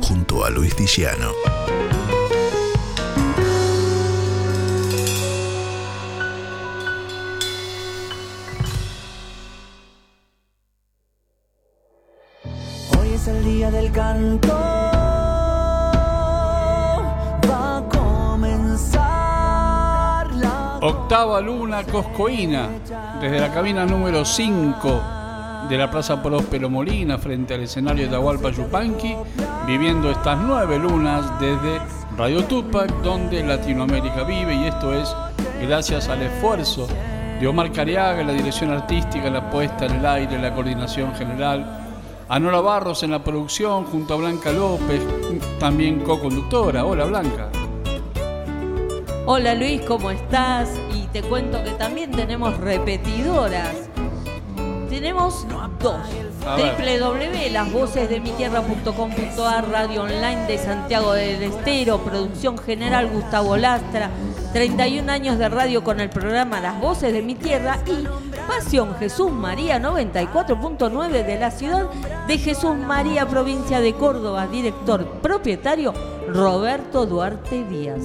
Junto a Luis Diciano. Hoy es el día del canto. Va a comenzar la Octava luna coscoína, desde la cabina número 5 de la Plaza Próspero Molina, frente al escenario de Agualpa Yupanqui, viviendo estas nueve lunas desde Radio Tupac, donde Latinoamérica vive, y esto es gracias al esfuerzo de Omar Cariaga la dirección artística, la puesta en el aire, la coordinación general, a Nora Barros en la producción, junto a Blanca López, también co-conductora. Hola Blanca. Hola Luis, ¿cómo estás? Y te cuento que también tenemos repetidoras. Tenemos dos. Www.lasvocesdemitierra.com.ar Radio Online de Santiago del Estero, producción general Gustavo Lastra, 31 años de radio con el programa Las Voces de mi Tierra y Pasión Jesús María 94.9 de la ciudad de Jesús María, provincia de Córdoba, director propietario Roberto Duarte Díaz.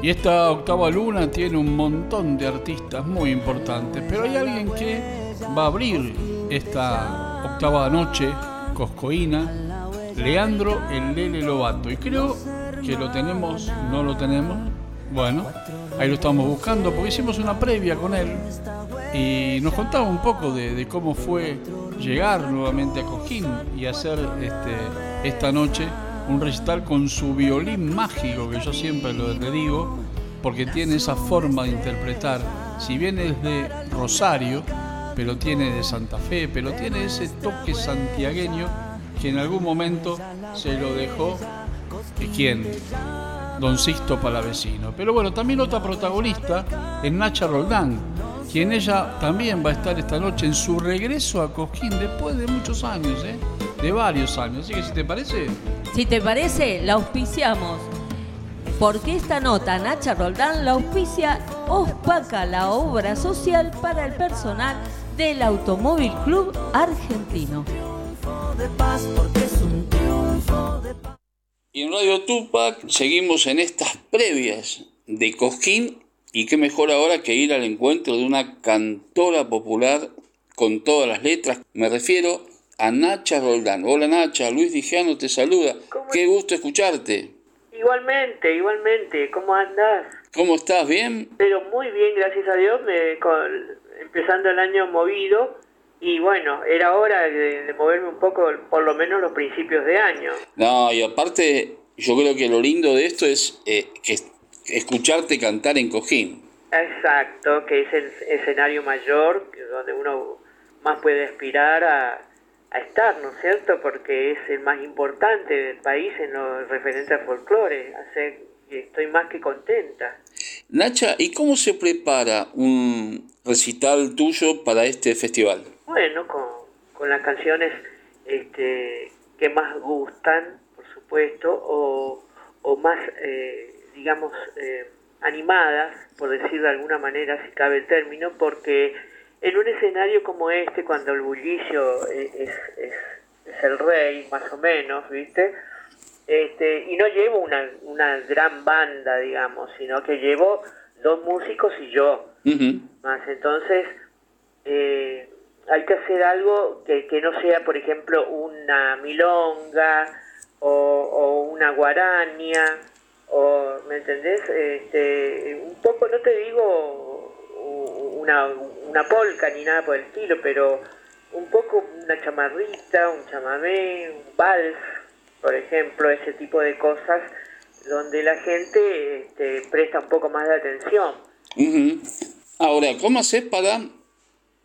Y esta octava luna tiene un montón de artistas muy importantes, pero hay alguien que va a abrir esta octava noche coscoína, Leandro el Lele Lobato. Y creo que lo tenemos, no lo tenemos. Bueno, ahí lo estamos buscando porque hicimos una previa con él y nos contaba un poco de, cómo fue llegar nuevamente a Cosquín y hacer este, esta noche un recital con su violín mágico, que yo siempre lo le digo, porque tiene esa forma de interpretar, si bien es de Rosario, pero tiene de Santa Fe, pero tiene ese toque santiagueño que en algún momento se lo dejó, ¿y quién? Don Sixto Palavecino. Pero bueno, también otra protagonista es Nacha Roldán, quien ella también va a estar esta noche en su regreso a Cosquín después de muchos años, ¿eh? de varios años. Así que si te parece, Si te parece, la auspiciamos. Porque esta nota, Nacha Roldán, la auspicia Ospaca, la obra social para el personal del Automóvil Club Argentino. de paz porque es un triunfo de paz. Y en Radio Tupac seguimos en estas previas de Cosquín y qué mejor ahora que ir al encuentro de una cantora popular con todas las letras. Me refiero a Nacha Roldán. Hola Nacha, Luis Dijano te saluda. ¿Cómo Qué gusto escucharte. Igualmente, igualmente, ¿cómo andás? ¿Cómo estás? ¿Bien? Pero muy bien, gracias a Dios, me, con- empezando el año movido y bueno, era hora de, de moverme un poco, por lo menos los principios de año. No, y aparte yo creo que lo lindo de esto es eh, que escucharte cantar en Cojín. Exacto, que es el escenario mayor, donde uno más puede aspirar a, a estar, ¿no es cierto? Porque es el más importante del país en lo referente al folclore, que estoy más que contenta. Nacha, ¿y cómo se prepara un recital tuyo para este festival? Bueno, con, con las canciones este, que más gustan, por supuesto, o, o más, eh, digamos, eh, animadas, por decir de alguna manera, si cabe el término, porque en un escenario como este, cuando el bullicio es, es, es- es el rey, más o menos, ¿viste? Este, y no llevo una, una gran banda, digamos, sino que llevo dos músicos y yo más. Entonces, eh, hay que hacer algo que, que no sea, por ejemplo, una milonga o, o una guarania, o, ¿me entendés? Este, un poco, no te digo una, una polca ni nada por el estilo, pero un poco una chamarrita, un chamamé, un vals, por ejemplo, ese tipo de cosas donde la gente este, presta un poco más de atención. Ujú. Ahora, ¿cómo haces para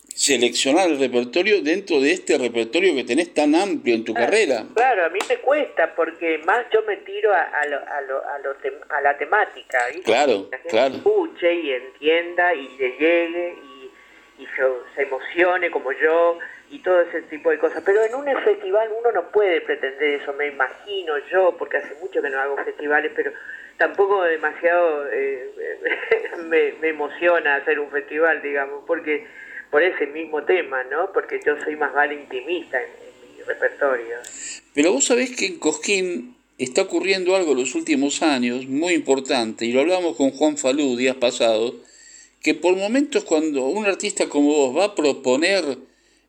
seleccionar el repertorio dentro de este repertorio que tenés tan amplio en tu carrera? Claro, a mí me cuesta porque más yo me tiro a, a, lo, a, lo, a, lo tem- a la temática, ¿viste? Claro, la gente claro. escuche y entienda y le llegue y, y se, se emocione como yo y todo ese tipo de cosas. Pero en un festival uno no puede pretender eso, me imagino yo, porque hace mucho que no hago festivales, pero tampoco demasiado eh, me, emociona hacer un festival, digamos, porque por ese mismo tema, ¿no? Porque yo soy más vale intimista en, en mi repertorio. Pero vos sabés que en Cosquín está ocurriendo algo en los últimos años muy importante, y lo hablamos con Juan Falú días pasados, que por momentos cuando un artista como vos va a proponer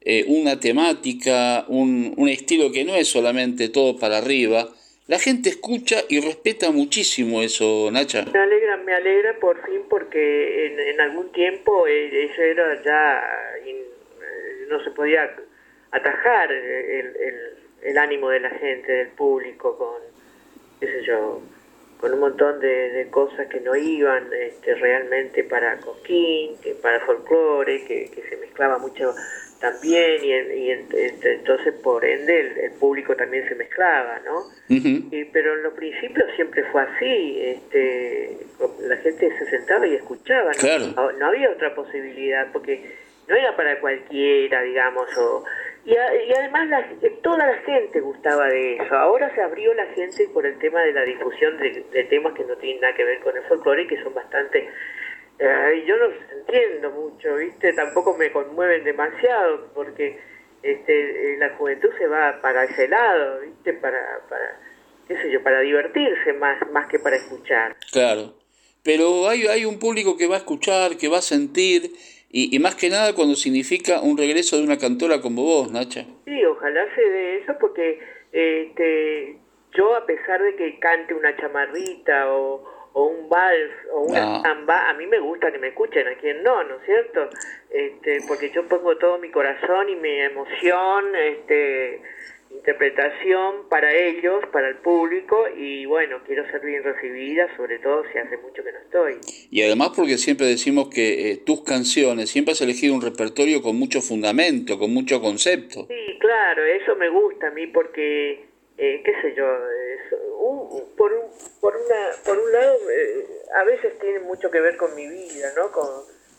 eh, una temática, un, un estilo que no es solamente todo para arriba, la gente escucha y respeta muchísimo eso, Nacha. Me alegra, me alegra por fin porque en, algún tiempo eh, eso era ya, eh, no se podía atajar el, el, el ánimo de la gente, del público, con, qué sé yo, con un montón de, de cosas que no iban este, realmente para Cosquín, que para folclore, que, que se mezclaba mucho también y, en- y en- este, entonces por ende el, el público también se mezclaba, ¿no? Y- pero en los principios siempre fue así, este, la gente se sentaba y escuchaba, ¿no? Claro. No, no había otra posibilidad, porque no era para cualquiera, digamos, o, y, a- y además la- toda la gente gustaba de eso. Ahora se abrió la gente por el tema de la difusión de, de temas que no tienen nada que ver con el folclore y que son bastante... eh, yo no los entiendo mucho, ¿viste? Tampoco me conmueven demasiado, porque este, eh, la juventud se va para ese lado, ¿viste? Para, para, qué sé yo, para divertirse más, más que para escuchar. Claro. Pero hay, hay un público que va a escuchar, que va a sentir, y, y más que nada cuando significa un regreso de una cantora como vos, Nacha. Sí, ojalá se dé eso porque este, yo a pesar de que cante una chamarrita o, o un vals o una Ah. samba, a mí me gusta que me escuchen, a quien no, ¿no es cierto? Este, porque yo pongo todo mi corazón y mi emoción, este, interpretación para ellos, para el público y bueno, quiero ser bien recibida, sobre todo si hace mucho que no estoy. Y además porque siempre decimos que eh, tus canciones, siempre has elegido un repertorio con mucho fundamento, con mucho concepto. Sí, claro, eso me gusta a mí porque, eh, qué sé yo, un- por, un, por, una, por un lado, eh, a veces tiene mucho que ver con mi vida, ¿no? Con,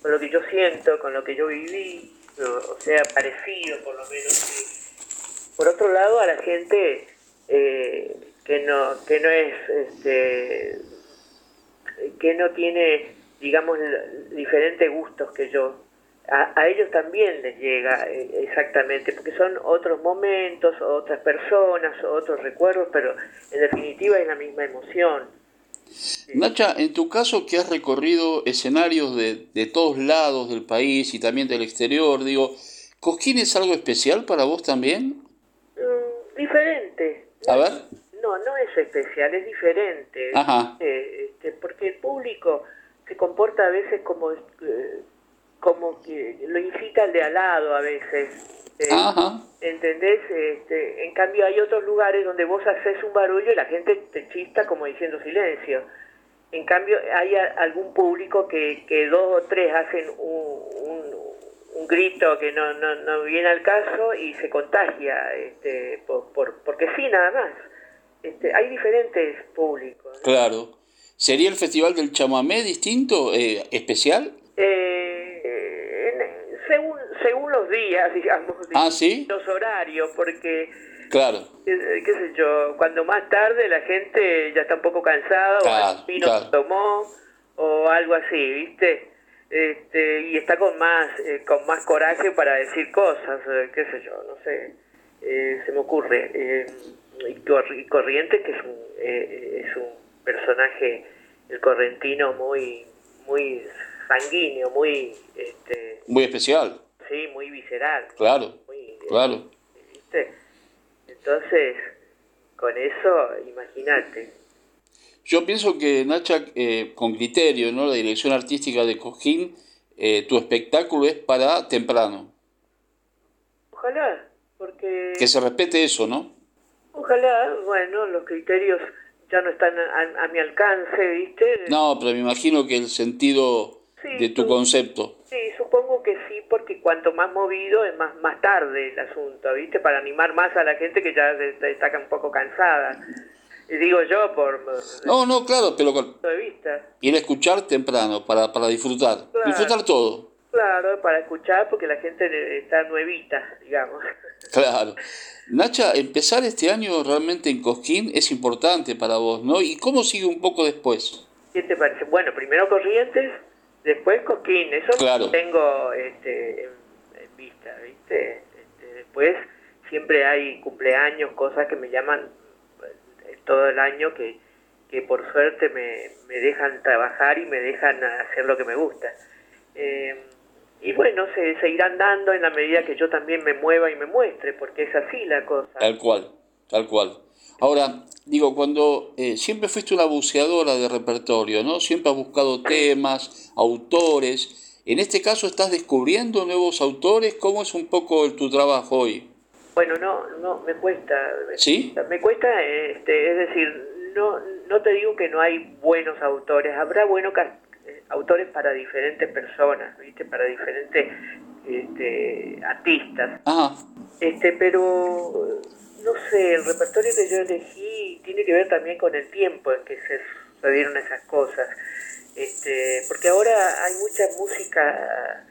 con lo que yo siento, con lo que yo viví, o, sea, parecido por lo menos. Por otro lado, a la gente eh, que no que no es, este, que no tiene, digamos, diferentes gustos que yo, a, a ellos también les llega eh, exactamente, porque son otros momentos, otras personas, otros recuerdos, pero en definitiva es la misma emoción. Nacha, en tu caso que has recorrido escenarios de, de todos lados del país y también del exterior, digo, ¿Cosquín es algo especial para vos también? Mm, diferente. A ver. No, no es especial, es diferente. Ajá. Eh, este, porque el público se comporta a veces como, eh, como que lo incita al de al lado a veces. eh, Ajá. ¿Entendés? Este, en cambio hay otros lugares donde vos haces un barullo y la gente te chista como diciendo silencio. En cambio hay a- algún público que, que dos o tres hacen un, un- un grito que no, no, no viene al caso y se contagia, este, por, por- porque sí, nada más. Este, hay diferentes públicos. ¿no? Claro. ¿Sería el Festival del Chamamé distinto, eh, especial? Eh, según, según los días, digamos, Ah, ¿sí? los horarios, porque Claro. eh, qué sé yo, cuando más tarde la gente ya está un poco cansada Claro, o vino claro. tomó o algo así, ¿viste? Este, y está con más eh, con más coraje para decir cosas, eh, qué sé yo, no sé, eh, se me ocurre. Y Cor- Corrientes, que es un, es un personaje, el correntino, muy muy sanguíneo, muy, este, Muy especial. sí, muy visceral, Claro. muy, eh, Claro. ¿viste? Entonces, con eso, imagínate. Yo pienso que, Nacha, eh, con criterio, ¿no? La dirección artística de Cosquín, eh, tu espectáculo es para temprano. Ojalá, porque Que se respete eso, ¿no? ojalá, bueno, los criterios ya no están a, a mi alcance, ¿viste? No, pero me imagino que el sentido Sí, de tu concepto. Sí, supongo que sí, porque cuanto más movido es más más tarde el asunto, ¿viste? Para animar más a la gente que ya está, un poco cansada. Y digo yo por No, no, claro, pero con- de vista. escuchar temprano para, para disfrutar. Claro. Disfrutar todo. Claro, para escuchar porque la gente está nuevita, digamos. Claro. Nacha, empezar este año realmente en Cosquín es importante para vos, ¿no? ¿Y cómo sigue un poco después? ¿Qué te parece? Bueno, primero Corrientes, después Cosquín, eso Claro. tengo este, en, en vista, ¿viste? Este, después, siempre hay cumpleaños, cosas que me llaman eh, todo el año que, que por suerte me, me dejan trabajar y me dejan hacer lo que me gusta. Eh, y bueno, se seguirán dando en la medida que yo también me mueva y me muestre, porque es así la cosa. Tal cual, tal cual. Ahora, digo, cuando eh, siempre fuiste una buceadora de repertorio, ¿no? Siempre has buscado temas, autores. En este caso estás descubriendo nuevos autores. ¿Cómo es un poco tu trabajo hoy? Bueno, no, no, me cuesta. ¿Sí? Me cuesta, este, es decir, no, no te digo que no hay buenos autores. Habrá buenos eh, autores para diferentes personas, ¿viste? Para diferentes este, artistas. Ajá. Este, pero no sé, el repertorio que yo elegí tiene que ver también con el tiempo en que se sucedieron esas cosas. Este, porque ahora hay mucha música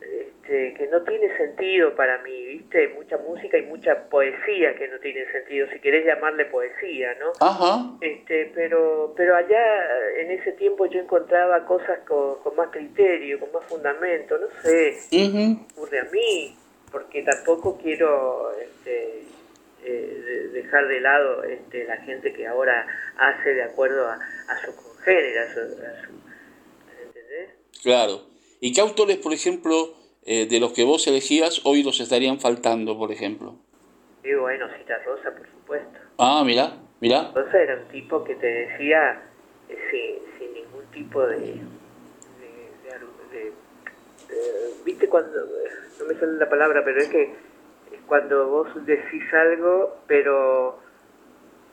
este, que no tiene sentido para mí, ¿viste? Mucha música y mucha poesía que no tiene sentido, si querés llamarle poesía, ¿no? Ajá. Este, pero, pero allá en ese tiempo yo encontraba cosas con, con más criterio, con más fundamento, no sé, Ujú. ocurre a mí, porque tampoco quiero este, eh, de- dejar de lado este, la gente que ahora hace de acuerdo a, a su congénero, a su, a su- ¿entendés? Claro. ¿Y qué autores, por ejemplo, eh, de los que vos elegías, hoy los estarían faltando, por ejemplo? Y bueno, Cita Rosa, por supuesto. Ah, mira, mira. Rosa era un tipo que te decía eh, sin, sin ningún tipo de... de, ¿Viste cuando... No me sale la palabra, pero es que cuando vos decís algo, pero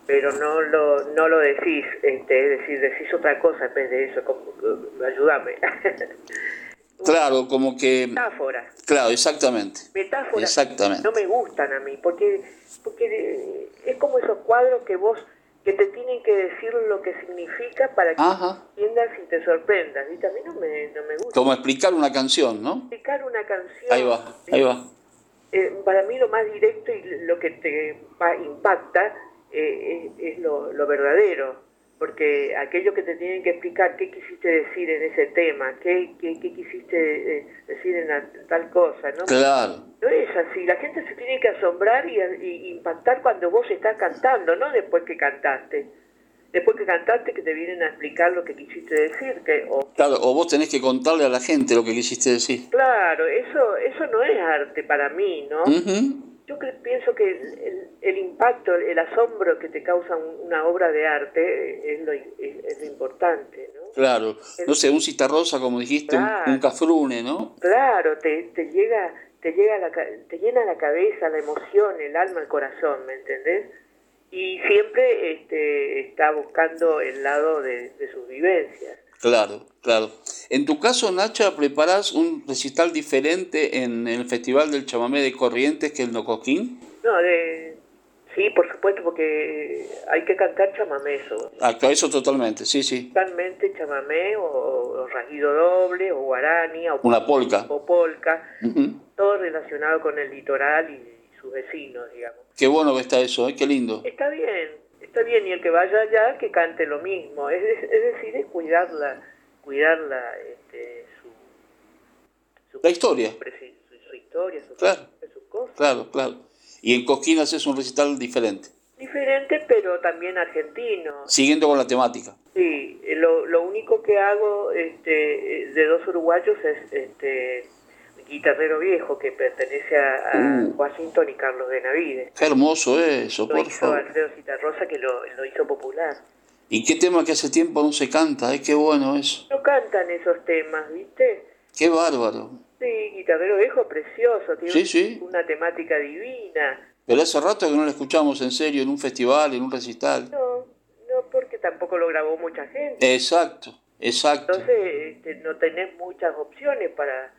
pero no lo no lo decís, este, es decir, decís otra cosa en vez de eso, como, como- ayúdame. Claro, como que... Metáforas. Claro, exactamente. metáforas Exactamente. no me gustan a mí porque porque eh, es como esos cuadros que vos que te tienen que decir lo que significa para que Ajá. entiendas y te sorprendas ¿viste? a mí no me, no me gusta Como explicar una canción, ¿no? explicar una canción Ahí va, ahí va. Eh, para mí lo más directo y lo que te impacta eh, es, es lo, lo verdadero porque aquello que te tienen que explicar qué quisiste decir en ese tema qué, qué, qué quisiste eh, decir en, la- en tal cosa ¿no? Claro. No es así, la gente se tiene que asombrar y, y impactar cuando vos estás cantando, no después que cantaste. Después que cantaste que te vienen a explicar lo que quisiste decir, que o Claro, o vos tenés que contarle a la gente lo que quisiste decir. claro, eso eso no es arte para mí, ¿no? Yo cre- pienso que el, el- el impacto, el asombro que te causa un- una obra de arte es lo, es, es lo importante, ¿no? Claro. No sé, un citarrosa, como dijiste, un, Claro. un cafrune, ¿no? Claro, te, te llega, te llega la, te llena la cabeza, la emoción, el alma, el corazón, ¿me entendés? Y siempre este, está buscando el lado de, de sus vivencias. Claro, claro. En tu caso, Nacha, preparás un recital diferente en el Festival del Chamamé de Corrientes que el Nocoquín. No, de, sí, por supuesto, porque hay que cantar chamamé eso. Ah, eso totalmente, sí, sí. Totalmente chamamé o, o rasguido doble o guarani o, Una polca. o polca, todo relacionado con el litoral y sus vecinos, digamos. Qué bueno que está eso, ¿eh? qué lindo. Está bien, está bien, y el que vaya allá que cante lo mismo. Es, es decir, es cuidarla, cuidarla, este, su, su La historia. su, su historia, su, Claro. sus cosas. Claro, claro. Y en Cosquín haces un recital diferente, Diferente, pero también argentino. siguiendo con la temática. Sí, eh, lo, lo único que hago este, eh, de dos uruguayos es este guitarrero viejo que pertenece a, a Uh. Washington y Carlos de Navide. Qué hermoso eso, Lo por hizo favor. Alfredo Citarrosa que lo, lo hizo popular. Y qué tema que hace tiempo no se canta, ¿eh? qué bueno eso. No cantan esos temas, ¿viste? Qué bárbaro. Sí, guitarrero viejo precioso, tiene Sí, sí. una temática divina. Pero hace rato que no lo escuchamos en serio, en un festival, en un recital. No, no porque tampoco lo grabó mucha gente. Exacto, exacto. Entonces este, no tenés muchas opciones para,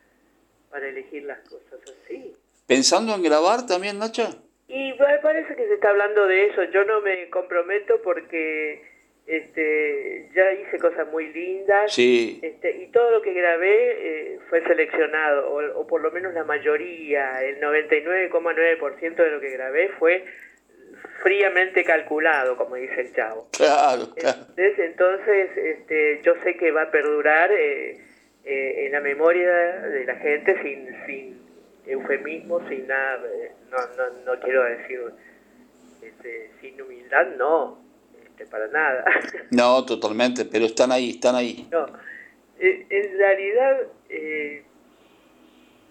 para elegir las cosas así. ¿Pensando en grabar también, Nacha? Y me parece que se está hablando de eso. Yo no me comprometo porque este, ya hice cosas muy lindas. Sí, Este, y todo lo que grabé eh, fue seleccionado, o, o por lo menos la mayoría, el 99,9% de lo que grabé fue fríamente calculado, como dice el chavo. claro, claro. Entonces, entonces este, yo sé que va a perdurar eh, eh, en la memoria de la gente sin, sin, eufemismo sin nada, eh, no, no, no quiero decir este, sin humildad, no, este, para nada. No, totalmente, pero están ahí, están ahí. No, eh, en realidad, eh,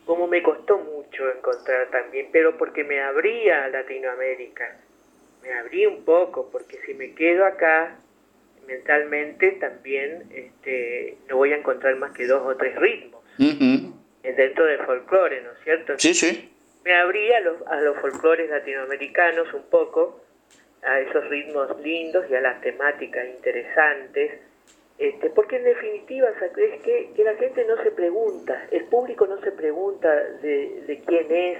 como me costó mucho encontrar también, pero porque me abría a Latinoamérica, me abrí un poco, porque si me quedo acá mentalmente también este, no voy a encontrar más que dos o tres ritmos dentro del folclore, ¿no es cierto? Sí, sí. Me abrí a los, a los folclores latinoamericanos un poco, a esos ritmos lindos y a las temáticas interesantes, este, porque en definitiva es que, que la gente no se pregunta, el público no se pregunta de, de quién es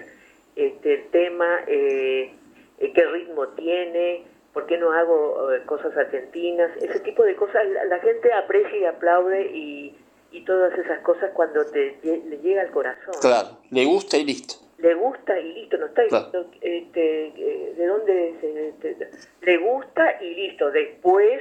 este, el tema, eh, eh qué ritmo tiene, por qué no hago eh, cosas argentinas, ese tipo de cosas, la, gente aprecia y aplaude y, y todas esas cosas cuando te, le llega al corazón. Claro, le gusta y listo. Le gusta y listo, no está diciendo este, eh, de dónde se, este, le gusta y listo. Después,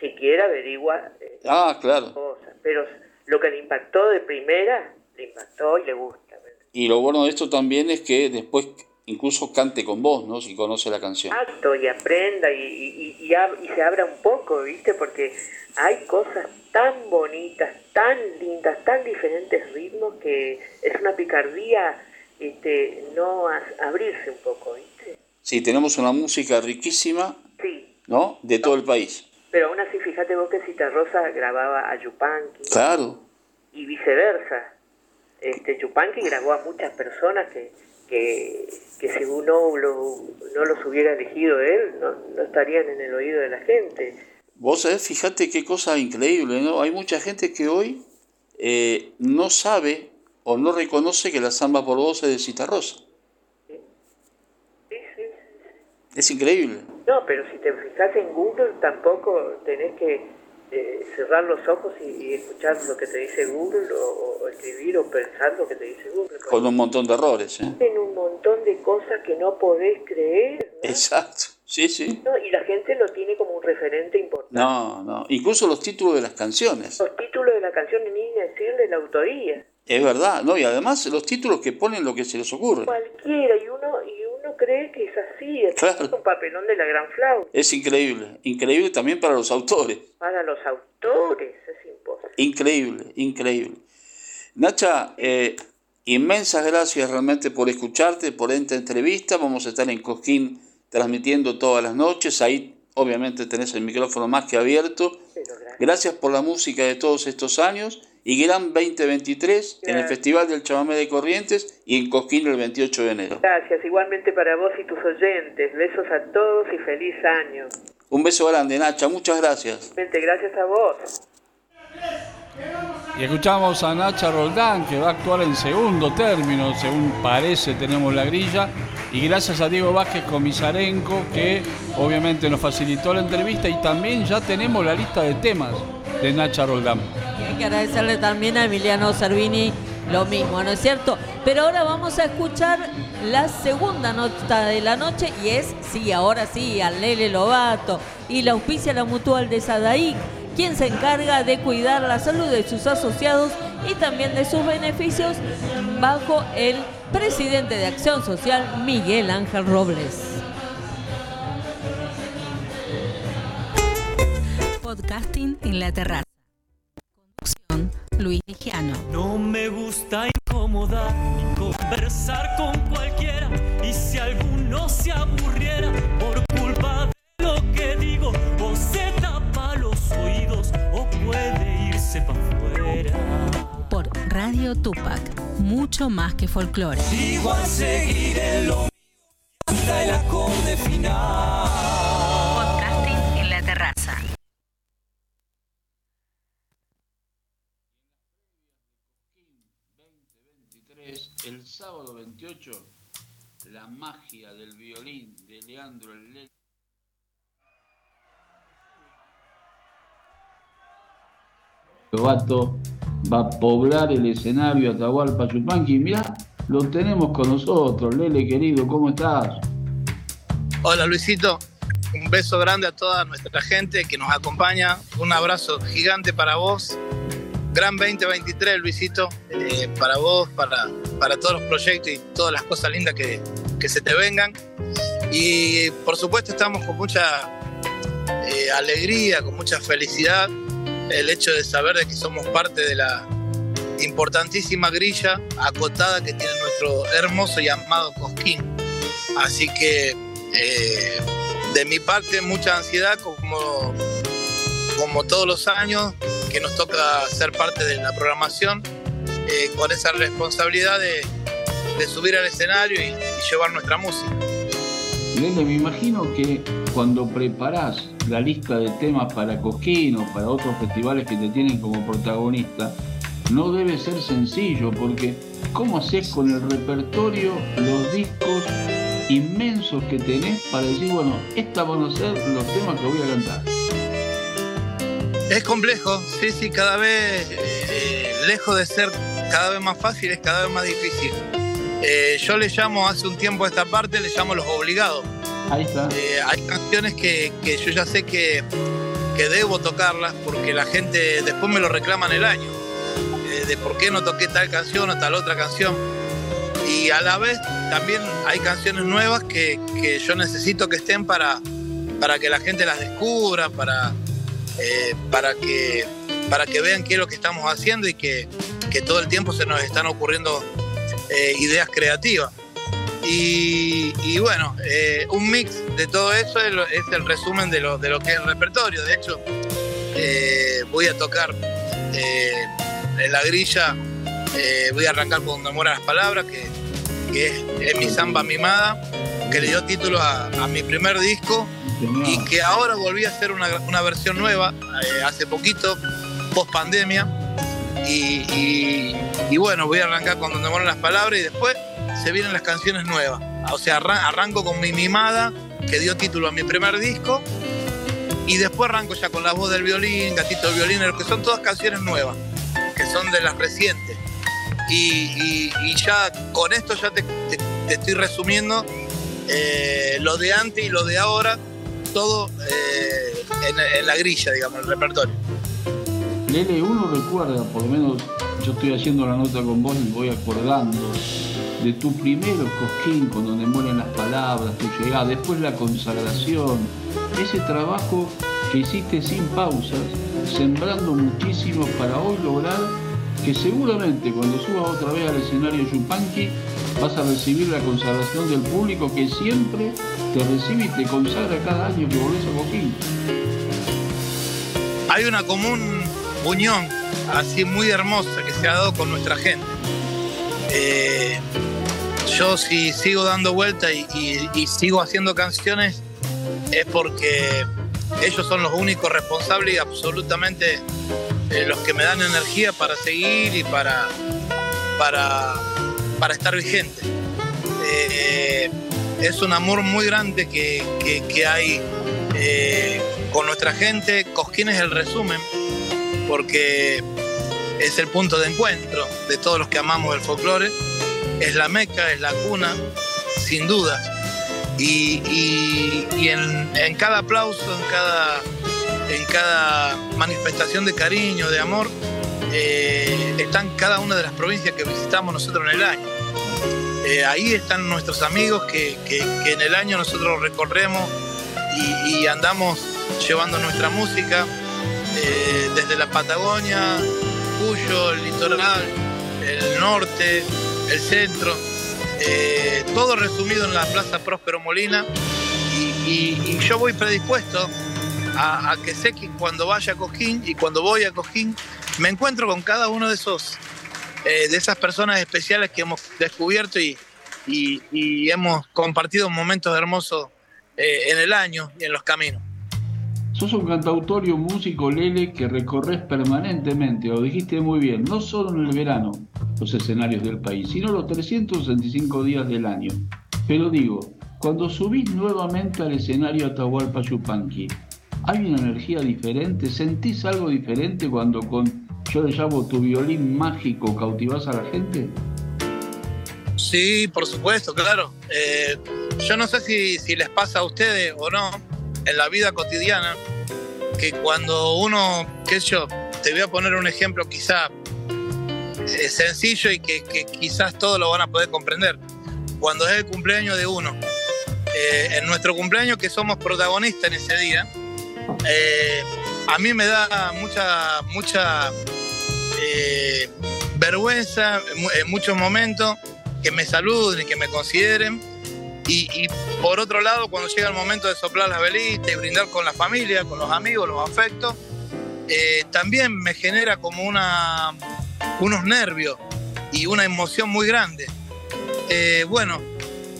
si quiere, averigua eh, ah, claro. cosas. Pero lo que le impactó de primera, le impactó y le gusta. Y lo bueno de esto también es que después incluso cante con vos, ¿no? Si conoce la canción. Exacto, y aprenda y, y, y, y, se abra un poco, ¿viste? Porque hay cosas tan bonitas, tan lindas, tan diferentes ritmos que es una picardía este, no abrirse un poco, ¿viste? Sí, tenemos una música riquísima, sí. ¿no? De todo el país. Pero aún así, fíjate vos que Cita Rosa grababa a Yupanqui. Claro. Y viceversa. Este, Yupanqui grabó a muchas personas que que, que si uno lo, no los hubiera elegido él, no, no estarían en el oído de la gente. Vos sabés, fíjate qué cosa increíble, ¿no? Hay mucha gente que hoy eh, no sabe o no reconoce que la samba por vos es de Citarrosa. Sí. Sí, sí, es increíble. No, pero si te fijas en Google tampoco tenés que eh, cerrar los ojos y, escuchar lo que te dice Google o, escribir o pensar lo que te dice Google. Con un montón de errores. ¿eh? En un montón de cosas que no podés creer. Exacto, sí, sí. y la gente lo tiene como un referente importante. No, no, incluso los títulos de las canciones. Los títulos de la canción ni decirle la autoría. Es verdad, ¿no? Y además los títulos que ponen lo que se les ocurre. Cualquiera, y uno, y uno cree que es un papelón de la gran flauta. Es increíble, increíble también para los autores. Para los autores, es imposible. Increíble, increíble. Nacha, eh, inmensas gracias realmente por escucharte, por esta entrevista. Vamos a estar en Cosquín transmitiendo todas las noches. Ahí obviamente tenés el micrófono más que abierto. Gracias. gracias por la música de todos estos años Gran 2023 en el Festival del Chamamé de Corrientes y en Cosquín el 28 de enero. Gracias, igualmente para vos y tus oyentes. Besos a todos y feliz año. Un beso grande, Nacha, muchas gracias. Gracias a vos. Y escuchamos a Nacha Roldán, que va a actuar en segundo término, según parece tenemos la grilla. Y gracias a Diego Vázquez Comisarenco, que obviamente nos facilitó la entrevista. Y también ya tenemos la lista de temas de Nacha Roldán. Hay que agradecerle también a Emiliano Servini lo mismo, ¿no es cierto? Pero ahora vamos a escuchar la segunda nota de la noche y es, sí, ahora sí, al Lele Lobato y la auspicia la mutual de Sadaic, quien se encarga de cuidar la salud de sus asociados y también de sus beneficios bajo el presidente de Acción Social, Miguel Ángel Robles. Podcasting en la terraza. Conducción, Luis Ligiano. No me gusta incomodar ni conversar con cualquiera. Y si alguno se aburriera Por Radio Tupac, mucho más que folclore. Igual seguiré lo hasta el acorde final. Podcasting en la terraza. el sábado 28, la magia del violín de Leandro El Lobato va a poblar el escenario Atahualpa Yupanqui. Mirá, lo tenemos con nosotros. Lele, querido, ¿cómo estás? Hola, Luisito. Un beso grande a toda nuestra gente que nos acompaña. Un abrazo gigante para vos. gran 2023, Luisito, eh, para vos, para, para todos los proyectos y todas las cosas lindas que, que se te vengan. Y por supuesto estamos con mucha eh, alegría, con mucha felicidad, el hecho de saber de que somos parte de la importantísima grilla acotada que tiene nuestro hermoso y amado Cosquín. Así que eh, de mi parte mucha ansiedad como, como todos los años que nos toca ser parte de la programación eh, con esa responsabilidad de, de subir al escenario y, y llevar nuestra música. Lele, me imagino que cuando preparás la lista de temas para Cosquín o para otros festivales que te tienen como protagonista, no debe ser sencillo porque ¿cómo haces con el repertorio, los discos inmensos que tenés para decir, bueno, estos van a ser los temas que voy a cantar? Es complejo, sí, sí, cada vez eh, lejos de ser cada vez más fácil, es cada vez más difícil. Eh, yo le llamo hace un tiempo a esta parte, le llamo los obligados. Ahí está. Eh, hay canciones que, que yo ya sé que, que debo tocarlas porque la gente después me lo reclama en el año. Eh, de por qué no toqué tal canción o tal otra canción. Y a la vez también hay canciones nuevas que, que yo necesito que estén para, para que la gente las descubra, para, para, que, para que vean qué es lo que estamos haciendo y que, que todo el tiempo se nos están ocurriendo eh, ideas creativas. Y, y bueno, eh, un mix de todo eso es, lo- es el resumen de lo, de lo que es el repertorio. De hecho, eh, voy a tocar en la grilla, voy a arrancar con Donde mueran las palabras, que, que es, es mi samba mimada, que le dio título a, a mi primer disco y que ahora volví a hacer una, una versión nueva hace poquito, post pandemia. Y, bueno, voy a arrancar con donde mueren las palabras y después se vienen las canciones nuevas. O sea, arran- arranco con mi mimada, que dio título a mi primer disco, y después arranco ya con la voz del violín, gatito del violín, que son todas canciones nuevas, que son de las recientes. Y, ya con esto ya te, te- te estoy resumiendo eh, lo de antes y lo de ahora, todo eh, en, en la grilla, digamos, el repertorio. Lele, uno recuerda, por lo menos yo estoy haciendo la nota con vos y voy acordando de tu primero cosquín con donde mueren las palabras, tu llegada, después la consagración, ese trabajo que hiciste sin pausas, sembrando muchísimo para hoy lograr que seguramente cuando subas otra vez al escenario Yupanqui vas a recibir la consagración del público que siempre te recibe y te consagra cada año que volvés a Coquín. hay una común unión así muy hermosa que se ha dado con nuestra gente. Eh, yo si sigo dando vuelta y, y- y sigo haciendo canciones es porque ellos son los únicos responsables y absolutamente eh, los que me dan energía para seguir y para, para, para estar vigente. Eh, es un amor muy grande que, que- que hay eh, con nuestra gente. Cosquín es el resumen, porque es el punto de encuentro de todos los que amamos el folclore. Es la meca, es la cuna, sin duda. Y, y- en, cada aplauso, en cada, en cada manifestación de cariño, de amor, eh, están cada una de las provincias que visitamos nosotros en el año. Eh, ahí están nuestros amigos que, que- que en el año nosotros recorremos y, y andamos llevando nuestra música desde la Patagonia, Cuyo, el litoral, el norte, el centro, eh, todo resumido en la Plaza Próspero Molina y, yo voy predispuesto a, que sé que cuando vaya a Cojín y cuando voy a Cojín me encuentro con cada uno de esos eh, de esas personas especiales que hemos descubierto y hemos compartido momentos hermosos eh, en el año y en los caminos. Sos un cantautor y un músico, Lele, que recorres permanentemente, lo dijiste muy bien, no solo en el verano los escenarios del país, sino los 365 días del año. Pero digo, cuando subís nuevamente al escenario Atahualpa Yupanqui, ¿hay una energía diferente? ¿Sentís algo diferente cuando con, yo le llamo tu violín mágico, cautivás a la gente? Sí, por supuesto, claro. Eh, yo no sé si, si les pasa a ustedes o no en la vida cotidiana que cuando uno, qué sé yo, te voy a poner un ejemplo quizá eh, sencillo y que, quizás todos lo van a poder comprender. Cuando es el cumpleaños de uno, eh, en nuestro cumpleaños que somos protagonistas en ese día, eh, a mí me da mucha, mucha vergüenza en muchos momentos que me saluden y que me consideren. Y, por otro lado, cuando llega el momento de soplar las velitas y brindar con la familia, con los amigos, los afectos, eh, también me genera como una, unos nervios y una emoción muy grande. Eh, bueno,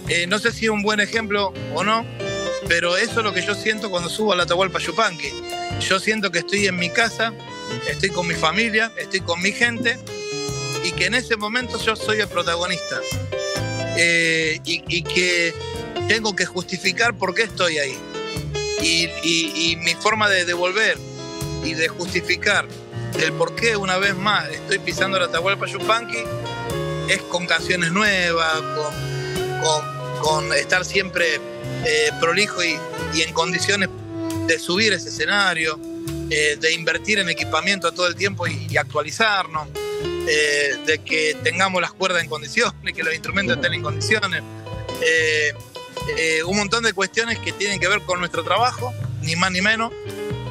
eh, no sé si es un buen ejemplo o no, pero eso es lo que yo siento cuando subo a la Atahualpa Yupanqui. Yo siento que estoy en mi casa, estoy con mi familia, estoy con mi gente y que en ese momento yo soy el protagonista. Y, que tengo que justificar por qué estoy ahí. Y, mi forma de devolver y de justificar el por qué una vez más estoy pisando la Atahualpa Yupanqui es con canciones nuevas, con, con, estar siempre eh, prolijo y, y, en condiciones de subir ese escenario, eh, de invertir en equipamiento todo el tiempo y, actualizarnos, eh, de que tengamos las cuerdas en condiciones, que los instrumentos estén en condiciones. un montón de cuestiones que tienen que ver con nuestro trabajo, ni más ni menos,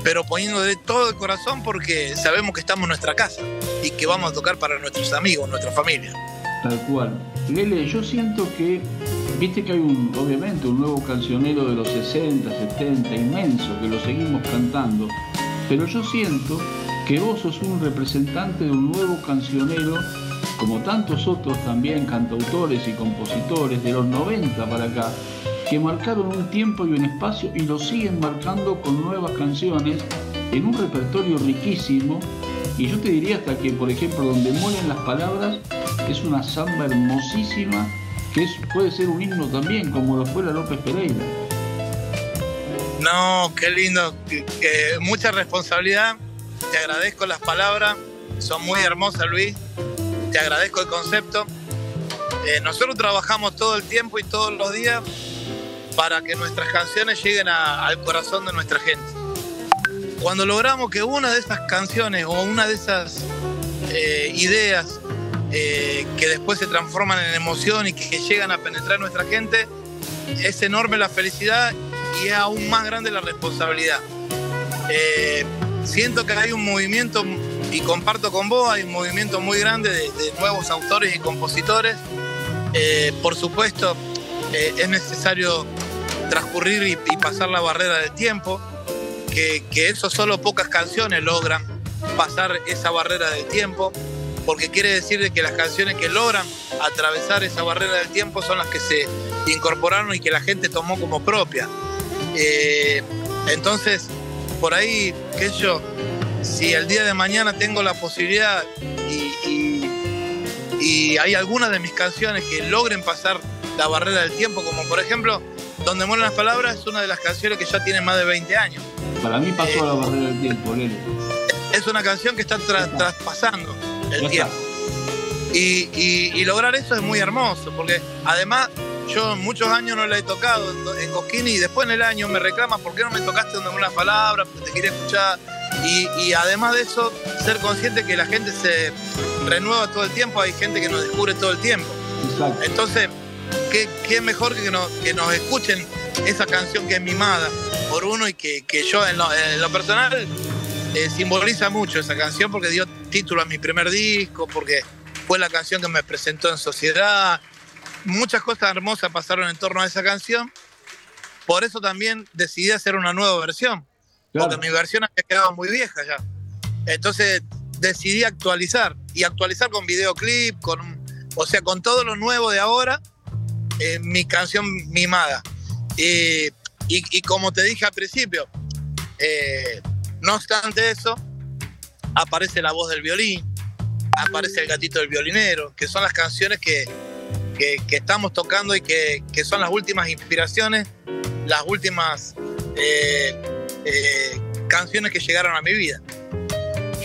pero poniendo de todo el corazón porque sabemos que estamos en nuestra casa y que vamos a tocar para nuestros amigos, nuestra familia. Tal cual. Lele, yo siento que, viste que hay un, obviamente, un nuevo cancionero de los 60, 70, inmenso, que lo seguimos cantando, pero yo siento que vos sos un representante de un nuevo cancionero, como tantos otros también cantautores y compositores de los 90 para acá, que marcaron un tiempo y un espacio y lo siguen marcando con nuevas canciones en un repertorio riquísimo. Y yo te diría hasta que, por ejemplo, donde mueren las palabras, es una samba hermosísima que es, puede ser un himno también, como lo fue la López Pereira. No, qué lindo, mucha responsabilidad. Te agradezco las palabras, son muy hermosas, Luis. Te agradezco el concepto. Eh, nosotros trabajamos todo el tiempo y todos los días para que nuestras canciones lleguen al corazón de nuestra gente. Cuando logramos que una de esas canciones o una de esas eh, ideas eh, que después se transforman en emoción y que, llegan a penetrar nuestra gente, es enorme la felicidad y es aún más grande la responsabilidad. Eh, siento que hay un movimiento, y comparto con vos, hay un movimiento muy grande de, nuevos autores y compositores. por supuesto, es necesario transcurrir y, pasar la barrera del tiempo, que, eso solo pocas canciones logran pasar esa barrera del tiempo, porque quiere decir que las canciones que logran atravesar esa barrera del tiempo son las que se incorporaron y que la gente tomó como propia. Eh, entonces, por ahí, qué yo, si el día de mañana tengo la posibilidad y, y hay algunas de mis canciones que logren pasar la barrera del tiempo, como por ejemplo donde mueren las palabras es una de las canciones que ya tiene más de 20 años. Para mí pasó eh, la barrera del tiempo, Lele. Es una canción que está traspasando el tiempo. Y, lograr eso es muy hermoso, porque además yo muchos años no la he tocado en, Cosquín y después en el año me reclama por qué no me tocaste donde mueren las palabras, porque te quería escuchar. Y, además de eso, ser consciente que la gente se renueva todo el tiempo, hay gente que nos descubre todo el tiempo. Exacto. Entonces, qué, mejor que nos, que nos escuchen esa canción que es mimada por uno y que, yo en lo, personal eh, simboliza mucho esa canción porque dio título a mi primer disco, porque fue la canción que me presentó en sociedad. Muchas cosas hermosas pasaron en torno a esa canción. Por eso también decidí hacer una nueva versión, porque mi versión había quedado muy vieja ya. Entonces decidí actualizar y actualizar con videoclip, con, o sea, con todo lo nuevo de ahora eh, mi canción mimada. Y, y, como te dije al principio, eh, no obstante eso, aparece la voz del violín, aparece el gatito del violinero, que son las canciones que, que, estamos tocando y que, que, son las últimas inspiraciones, las últimas eh, canciones que llegaron a mi vida.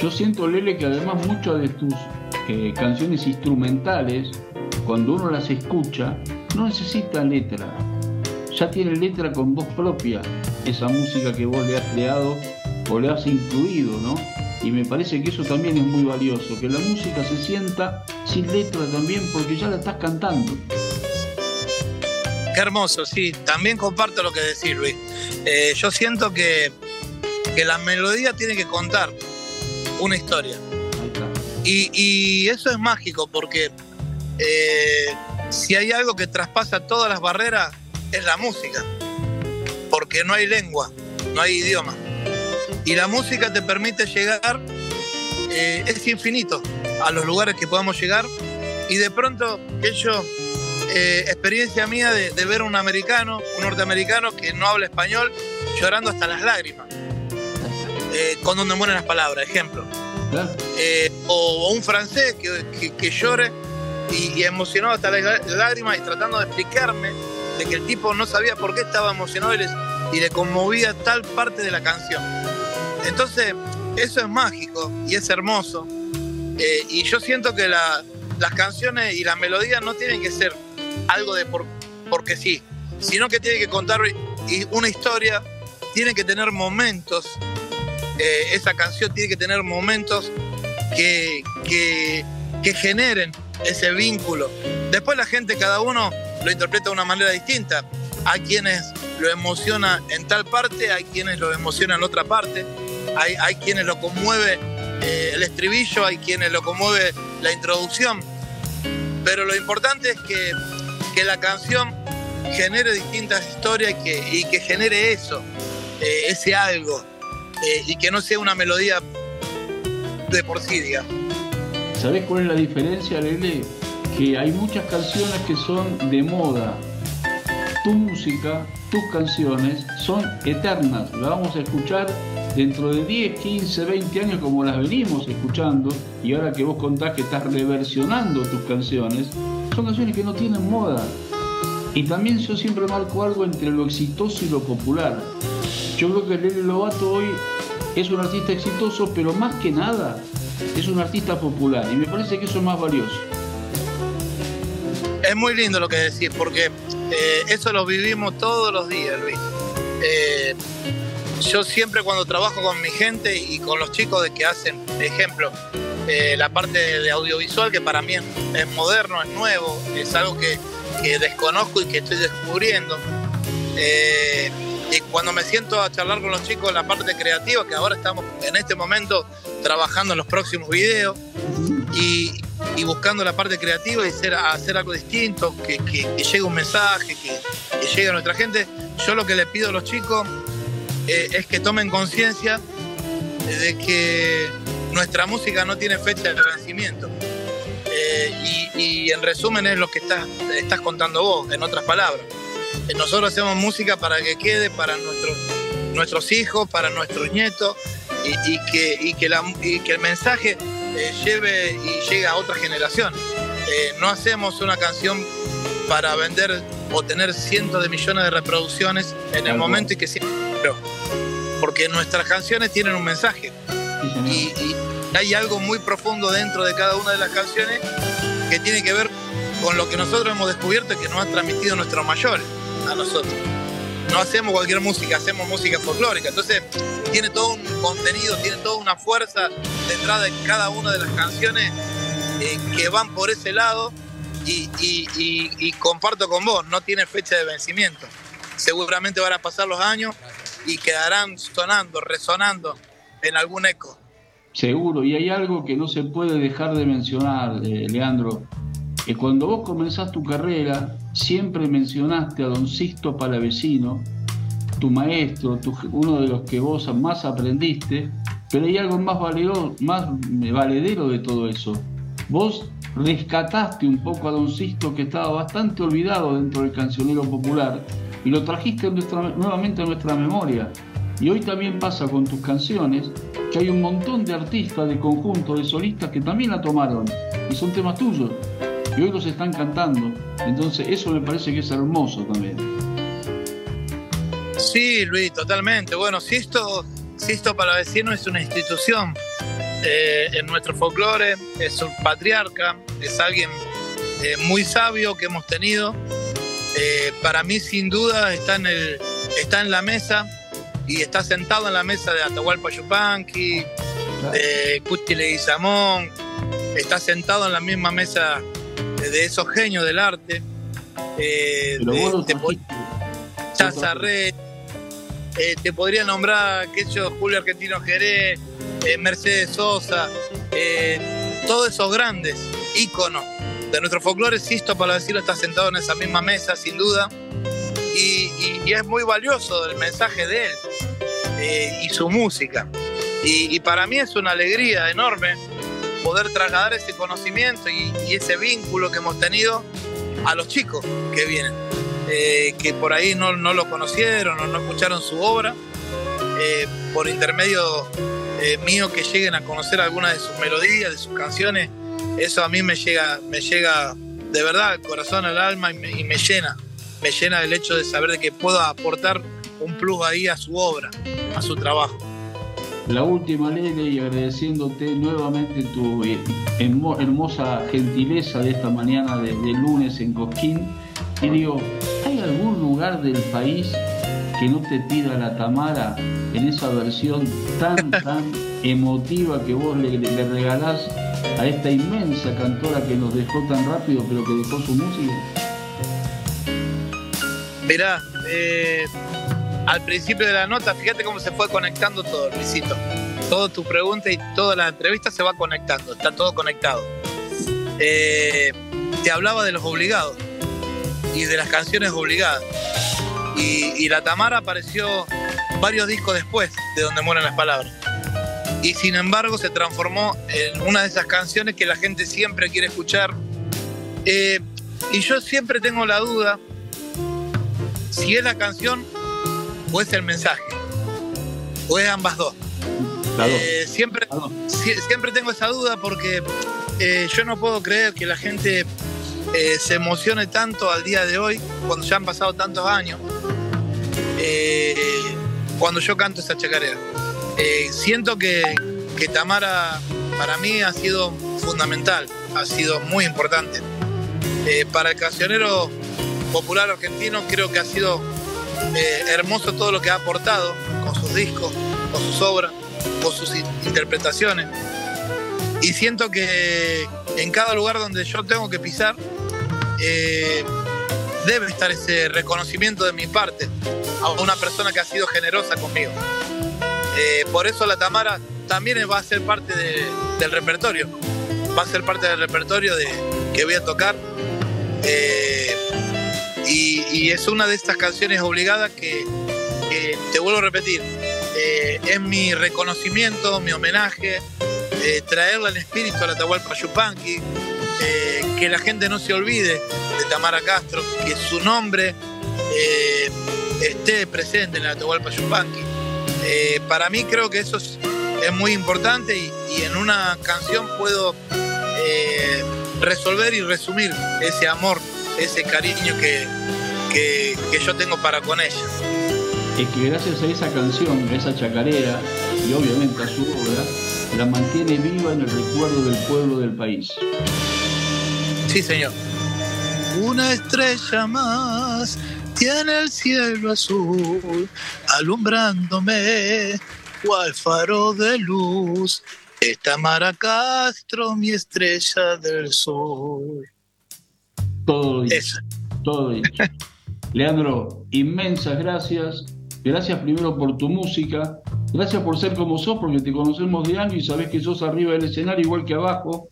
Yo siento, Lele, que además muchas de tus canciones instrumentales, cuando uno las escucha, no necesita letra. Ya tiene letra con voz propia, esa música que vos le has creado o le has incluido, ¿no? Y me parece que eso también es muy valioso, que la música se sienta sin letra también porque ya la estás cantando. Qué hermoso, sí. También comparto lo que decís, Luis. Eh, yo siento que, que la melodía tiene que contar una historia. Y, y eso es mágico porque eh, si hay algo que traspasa todas las barreras es la música. Porque no hay lengua, no hay idioma. Y la música te permite llegar, eh, es infinito, a los lugares que podamos llegar. Y de pronto, ello, eh, experiencia mía de, de ver a un americano, un norteamericano que no habla español, llorando hasta las lágrimas. Eh, con donde mueren las palabras, ejemplo. Eh, o, o un francés que, que- que llore y, y emocionado hasta las lágrimas y tratando de explicarme de que el tipo no sabía por qué estaba emocionado y, les- y le conmovía tal parte de la canción. Entonces, eso es mágico y es hermoso. Eh, y yo siento que la- las canciones y las melodías no tienen que ser algo de por, porque sí, sino que tienen que contar una historia, tiene que tener momentos. eh, esa canción tiene que tener momentos que, que, que generen ese vínculo. Después la gente, cada uno lo interpreta de una manera distinta. Hay quienes lo emociona en tal parte, hay quienes lo emociona en otra parte, hay, quienes lo conmueve eh, el estribillo, hay quienes lo conmueve la introducción. Pero lo importante es que, que la canción genere distintas historias y que, y que genere eso, eh, ese algo, eh, y que no sea una melodía de por sí, digamos. ¿Sabés cuál es la diferencia, Lele? Que hay muchas canciones que son de moda. Tu música, tus canciones son eternas. Las vamos a escuchar dentro de 10, 15, 20 años como las venimos escuchando. Y ahora que vos contás que estás reversionando tus canciones, son canciones que no tienen moda. Y también yo siempre marco algo entre lo exitoso y lo popular. Yo creo que Lele Lobato hoy es un artista exitoso, pero más que nada es un artista popular. Y me parece que eso es más valioso. Es muy lindo lo que decís, porque eh, eso lo vivimos todos los días, Luis. Eh, yo siempre cuando trabajo con mi gente y con los chicos de que hacen, ejemplo, eh, la parte de audiovisual que para mí es, moderno, es nuevo, es algo que, que desconozco y que estoy descubriendo. Eh, y cuando me siento a charlar con los chicos la parte creativa, que ahora estamos en este momento trabajando en los próximos videos y, buscando la parte creativa y hacer, hacer algo distinto, que, que- que llegue un mensaje, que, que llegue a nuestra gente, yo lo que le pido a los chicos eh, es que tomen conciencia de que nuestra música no tiene fecha de vencimiento. Eh, y, y en resumen es lo que estás, estás contando vos, en otras palabras. Eh, Nosotros hacemos música para que quede para nuestros, nuestros hijos, para nuestros nietos, y, y que, y, que la- y que el mensaje eh, lleve y llegue a otra generación. Eh, no hacemos una canción para vender o tener cientos de millones de reproducciones en el momento y que siempre. Porque nuestras canciones tienen un mensaje Sí, y, y hay algo muy profundo dentro de cada una de las canciones que tiene que ver con lo que nosotros hemos descubierto y que nos han transmitido nuestros mayores a nosotros. No hacemos cualquier música, hacemos música folclórica. Entonces, tiene todo un contenido, tiene toda una fuerza detrás de cada una de las canciones eh, que van por ese lado y, y- y- y comparto con vos, no tiene fecha de vencimiento. Seguramente van a pasar los años y quedarán sonando, resonando en algún eco. Seguro, y hay algo que no se puede dejar de mencionar, eh, Leandro, que cuando vos comenzás tu carrera, siempre mencionaste a don Sixto Palavecino, tu maestro, tu- uno de los que vos más aprendiste, pero hay algo más, valero- más valedero de todo eso. Vos rescataste un poco a don Sixto que estaba bastante olvidado dentro del cancionero popular y lo trajiste nuevamente a nuestra memoria. Y hoy también pasa con tus canciones que hay un montón de artistas, de conjuntos, de solistas que también la tomaron y son temas tuyos y hoy los están cantando. Entonces eso me parece que es hermoso también. Sí, Luis, totalmente. Bueno, Sisto, Sisto Palavecino es una institución eh, en nuestro folclore, es un patriarca, es alguien eh, muy sabio que hemos tenido. Eh, para mí, sin duda, está en, el, está en la mesa y está sentado en la mesa de Atahualpa Yupanqui, de Cuchi Leguizamón, está sentado en la misma mesa de esos genios del arte, eh, de, trajiste. Chazarré, eh, te podría nombrar, yo, Julio Argentino Jerez, eh, Mercedes Sosa, todos esos grandes íconos de nuestro folclore, Sisto para decirlo está sentado en esa misma mesa, sin duda, y, es muy valioso el mensaje de él eh, y su música. Y, para mí es una alegría enorme poder trasladar ese conocimiento y, ese vínculo que hemos tenido a los chicos que vienen, eh, que por ahí no, lo conocieron o no escucharon su obra, eh, por intermedio mío que lleguen a conocer algunas de sus melodías, de sus canciones, eso a mí me llega, me llega de verdad al corazón, al alma y me, llena, me llena el hecho de saber de que puedo aportar un plus ahí a su obra, a su trabajo. La última, Lele, y agradeciéndote nuevamente tu eh, hermo- hermosa gentileza de esta mañana de, lunes en Cosquín. Y digo, ¿hay algún lugar del país que no te pida la Tamara en esa versión tan, tan emotiva que vos le- le regalás a esta inmensa cantora que nos dejó tan rápido, pero que dejó su música? Mirá, eh, al principio de la nota, fíjate cómo se fue conectando todo, Luisito. Toda tu pregunta y toda la entrevista se va conectando, está todo conectado. Eh, te hablaba de los obligados y de las canciones obligadas. Y, y la Tamara apareció varios discos después de Donde mueren las palabras. Y sin embargo se transformó en una de esas canciones que la gente siempre quiere escuchar. Eh, y yo siempre tengo la duda si es la canción o es el mensaje. O es ambas dos. Eh, siempre, siempre tengo esa duda porque eh, yo no puedo creer que la gente eh, se emocione tanto al día de hoy, cuando ya han pasado tantos años, cuando yo canto esa chacarera. Eh, siento que, Tamara para mí ha sido fundamental, ha sido muy importante. Eh, para el cancionero popular argentino creo que ha sido eh, hermoso todo lo que ha aportado con sus discos, con sus obras, con sus in- interpretaciones. Y siento que en cada lugar donde yo tengo que pisar, eh, debe estar ese reconocimiento de mi parte a una persona que ha sido generosa conmigo. Eh, por eso la Tamara también va a ser parte de- del repertorio, va a ser parte del repertorio de, que voy a tocar. Eh, y, es una de estas canciones obligadas que, te vuelvo a repetir, eh, es mi reconocimiento, mi homenaje, eh, traerle al espíritu a la Atahualpa Yupanqui, eh, que la gente no se olvide de Tamara Castro, que su nombre esté presente en la Atahualpa Yupanqui. Eh, para mí creo que eso es, es muy importante y, y en una canción puedo eh, resolver y resumir ese amor, ese cariño que, que, que yo tengo para con ella. es que gracias a esa canción, a esa chacarera y obviamente a su obra, la mantiene viva en el recuerdo del pueblo del país. Sí, señor. Una estrella más tiene el cielo azul, alumbrándome cual faro de luz. Está Mara Castro, mi estrella del sur. Todo dicho. Todo dicho. Leandro, inmensas gracias. Gracias primero por tu música. Gracias por ser como sos, porque te conocemos de años y sabés que sos arriba del escenario igual que abajo.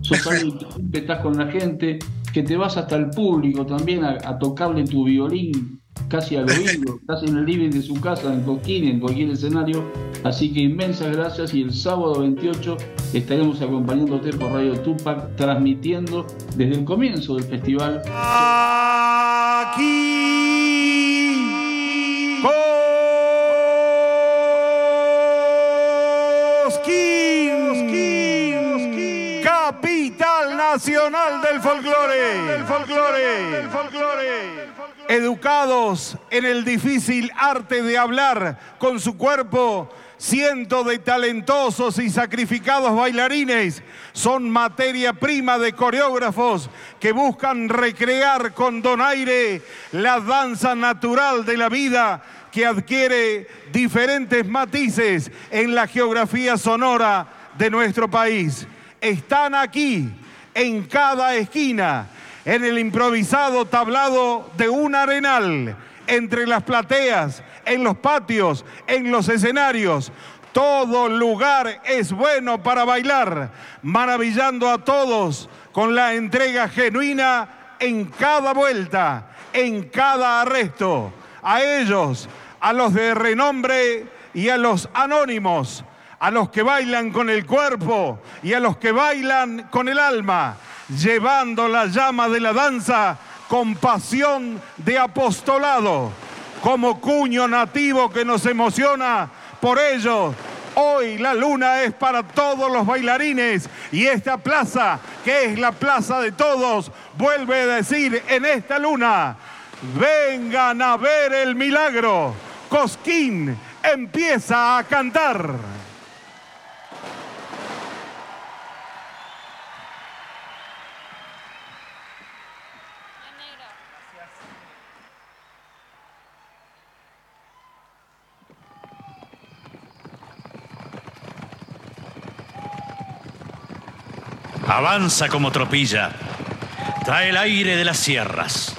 Sos alguien que estás con la gente, que te vas hasta el público también a, a tocarle tu violín casi al oído. Estás en el living de su casa, en Coquín, en cualquier escenario. Así que inmensas gracias y el sábado 28 estaremos acompañándote por Radio Tupac, transmitiendo desde el comienzo del festival Aquí nacional del folclore, del folclore, del folclore. educados en el difícil arte de hablar con su cuerpo, cientos de talentosos y sacrificados bailarines son materia prima de coreógrafos que buscan recrear con donaire la danza natural de la vida que adquiere diferentes matices en la geografía sonora de nuestro país. Están aquí, en cada esquina, en el improvisado tablado de un arenal, entre las plateas, en los patios, en los escenarios. Todo lugar es bueno para bailar, maravillando a todos con la entrega genuina en cada vuelta, en cada arresto. A ellos, a los de renombre y a los anónimos, a los que bailan con el cuerpo y a los que bailan con el alma, llevando la llama de la danza con pasión de apostolado, como cuño nativo que nos emociona. Por ello, hoy la luna es para todos los bailarines y esta plaza, que es la plaza de todos, vuelve a decir en esta luna, vengan a ver el milagro. Cosquín empieza a cantar. Avanza como tropilla. Trae el aire de las sierras.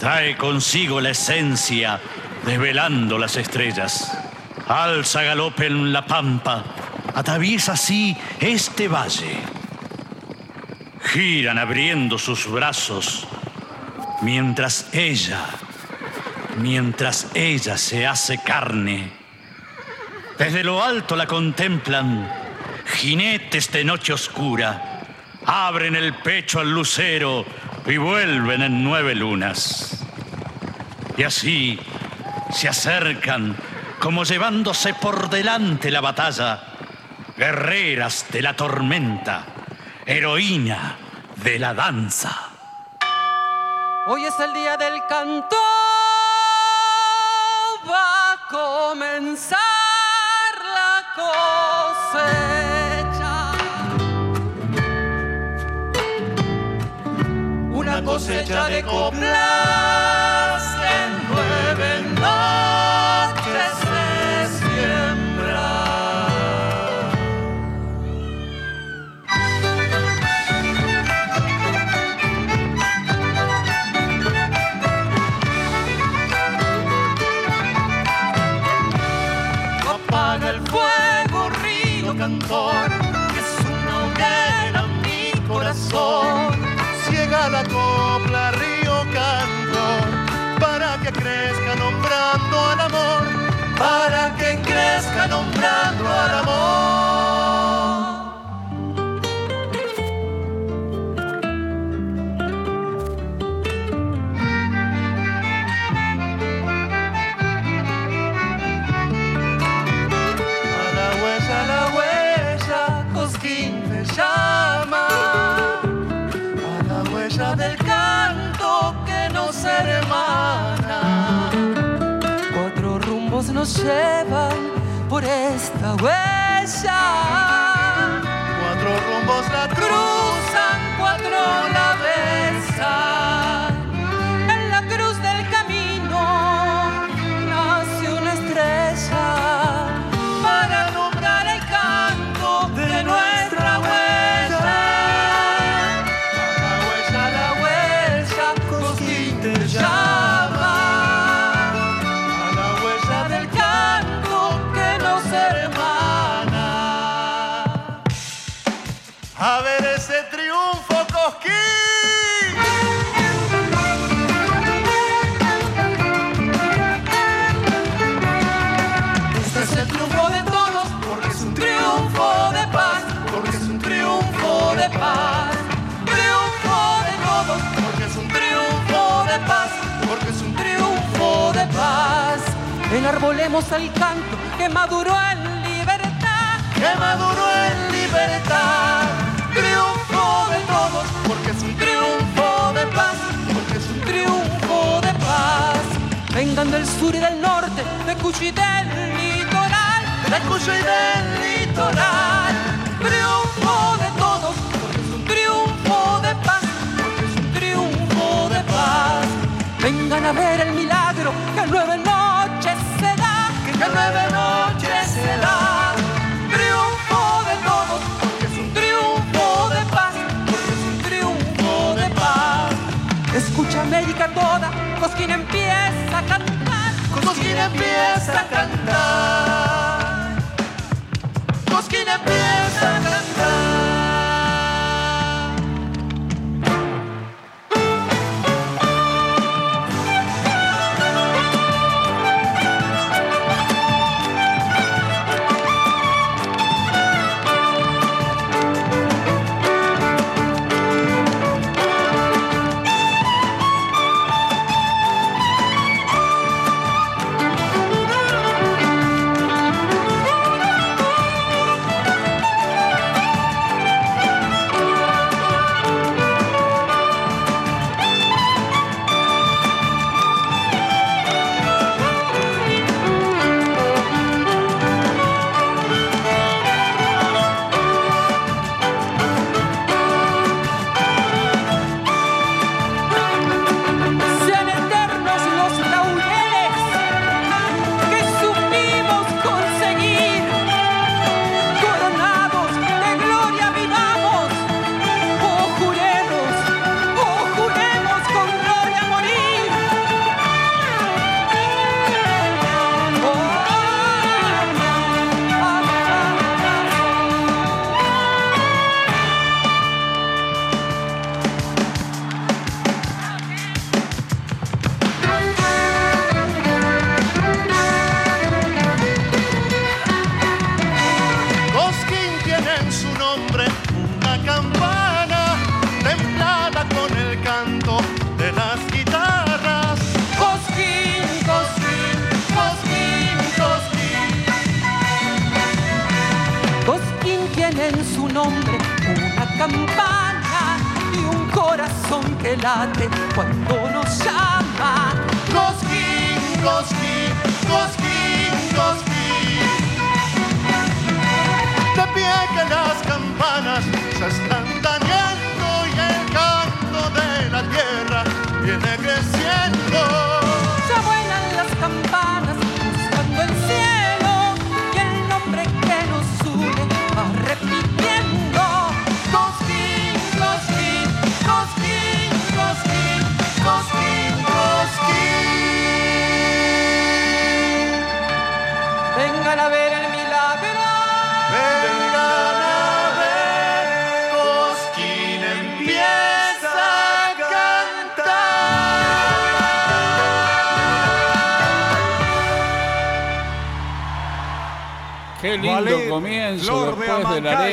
Trae consigo la esencia desvelando las estrellas. Alza galope en la pampa. Atraviesa así este valle. Giran abriendo sus brazos mientras ella, mientras ella se hace carne. Desde lo alto la contemplan jinetes de noche oscura abren el pecho al lucero y vuelven en nueve lunas. Y así se acercan como llevándose por delante la batalla, guerreras de la tormenta, heroína de la danza. Hoy es el día del canto, va a comenzar cosecha. De coplas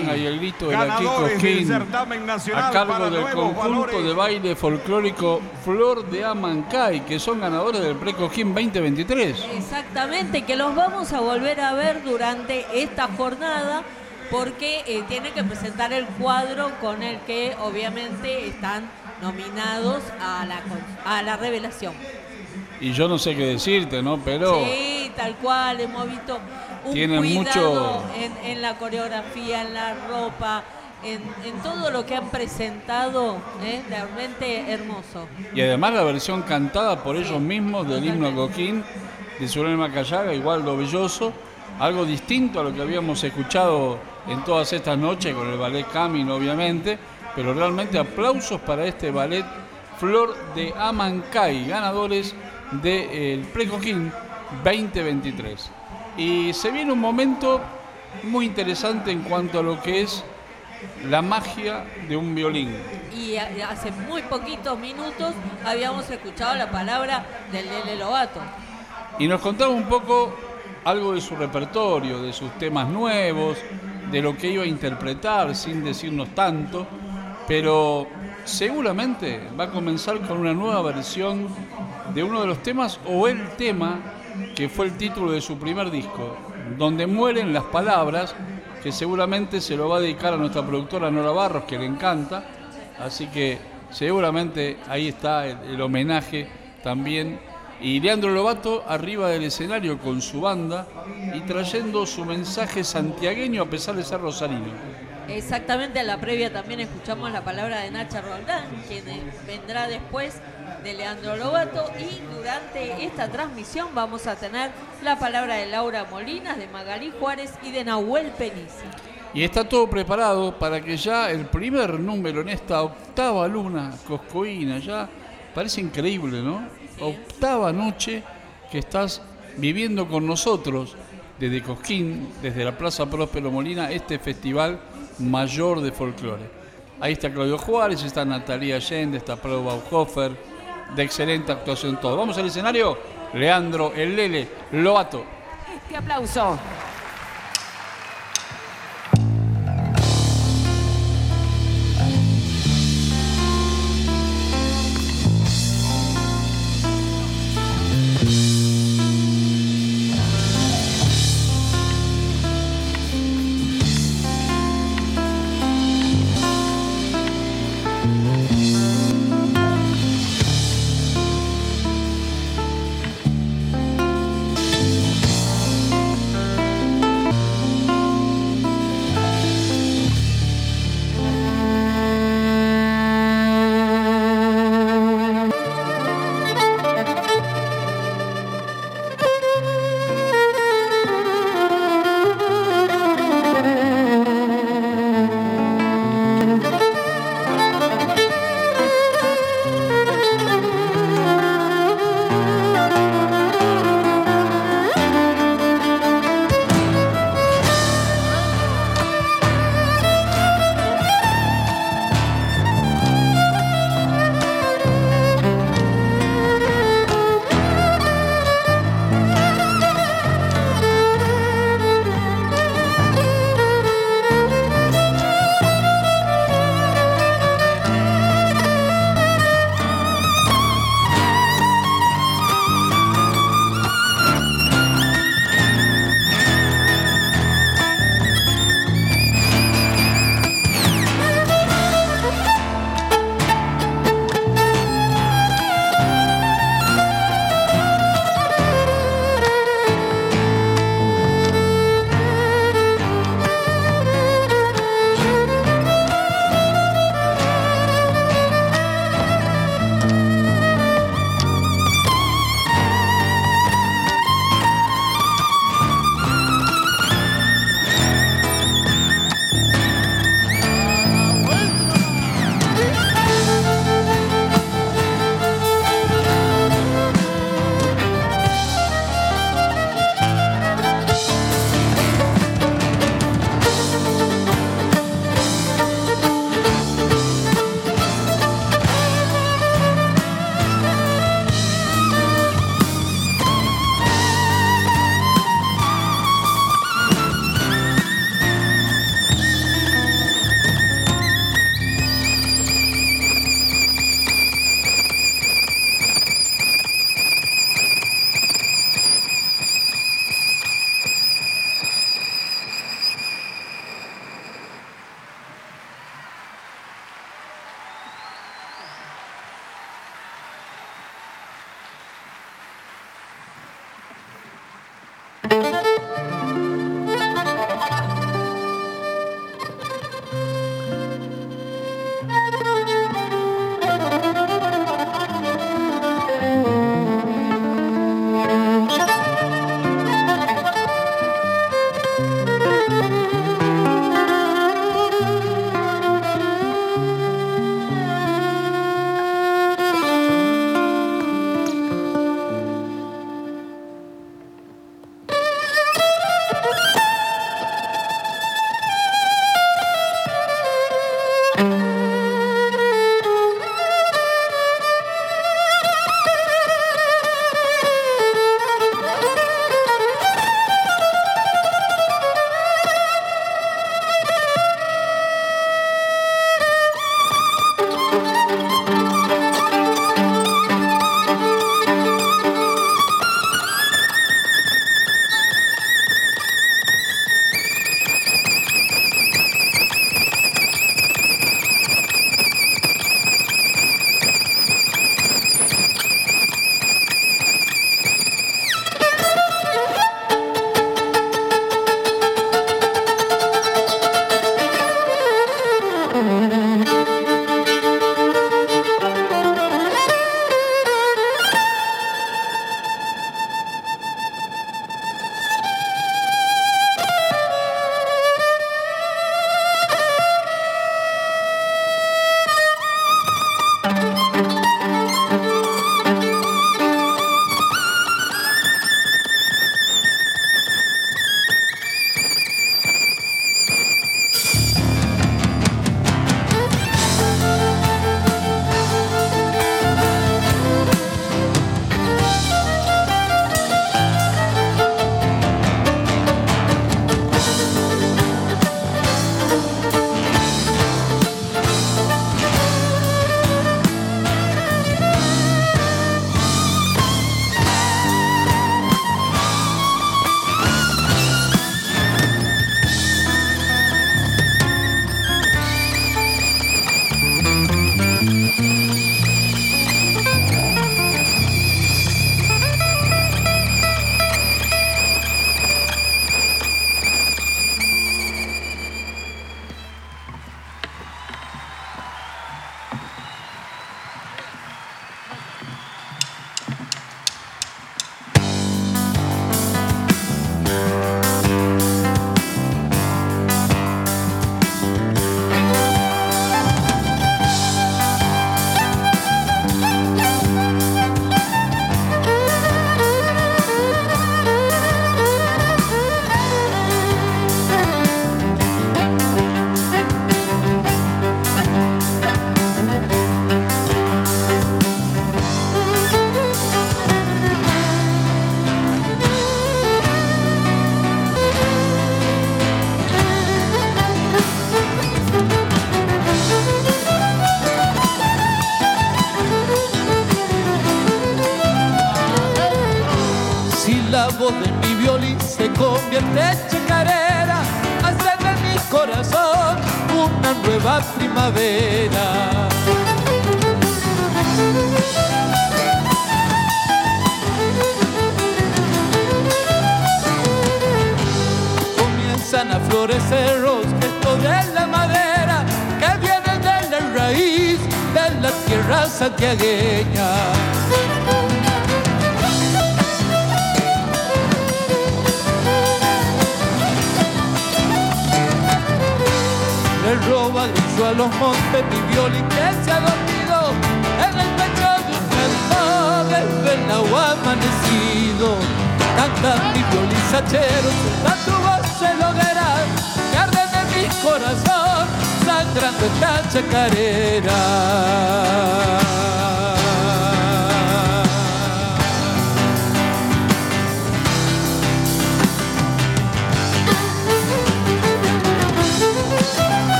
el grito de la Kiko nacional a cargo para del conjunto valores. de baile folclórico Flor de Amancay, que son ganadores del Precosquín 2023. Exactamente, que los vamos a volver a ver durante esta jornada porque eh, tienen que presentar el cuadro con el que obviamente están nominados a la, a la revelación. Y yo no sé qué decirte, ¿no? Pero Sí, tal cual, hemos visto un Tienen cuidado mucho- en la coreografía, en la ropa, en, en todo lo que han presentado, ¿eh? realmente hermoso. y además la versión cantada por ellos mismos del himno Coquín de Surel Macayaga, igual de Belloso, algo distinto a lo que habíamos escuchado en todas estas noches con el ballet Camino, obviamente, pero realmente aplausos para este ballet Flor de Amancay, ganadores del Precoquín 2023. Y se viene un momento muy interesante en cuanto a lo que es la magia de un violín. Y hace muy poquitos minutos habíamos escuchado la palabra del Lele Lobato. Y nos contaba un poco algo de su repertorio, de sus temas nuevos, de lo que iba a interpretar sin decirnos tanto, pero seguramente va a comenzar con una nueva versión de uno de los temas o el tema que fue el título de su primer disco, donde mueren las palabras, que seguramente se lo va a dedicar a nuestra productora Nora Barros, que le encanta, así que seguramente ahí está el, el homenaje también Y Leandro Lobato arriba del escenario con su banda y trayendo su mensaje santiagueño a pesar de ser rosarino. Exactamente, a la previa también escuchamos la palabra de Nacha Roldán, quien eh, vendrá después de Leandro Lobato y durante esta transmisión vamos a tener la palabra de Laura Molinas, de Magalí Juárez y de Nahuel Penici. Y está todo preparado para que ya el primer número en esta octava luna coscoína, ya parece increíble, ¿no? Octava noche que estás viviendo con nosotros desde Cosquín, desde la Plaza Próspero Molina, este festival mayor de folclore. Ahí está Claudio Juárez, está Natalia Allende, está Pablo Bauhofer, de excelente actuación todo. Vamos al escenario, Leandro, el Lele, Loato. Este aplauso.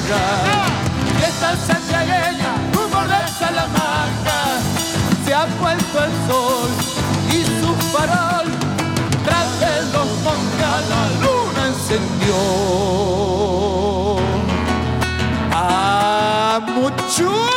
tierra. Fiesta santiagueña, rumor de Salamanca, se ha puesto el sol y su farol, tras de los monjas la luna encendió. Ah, mucho,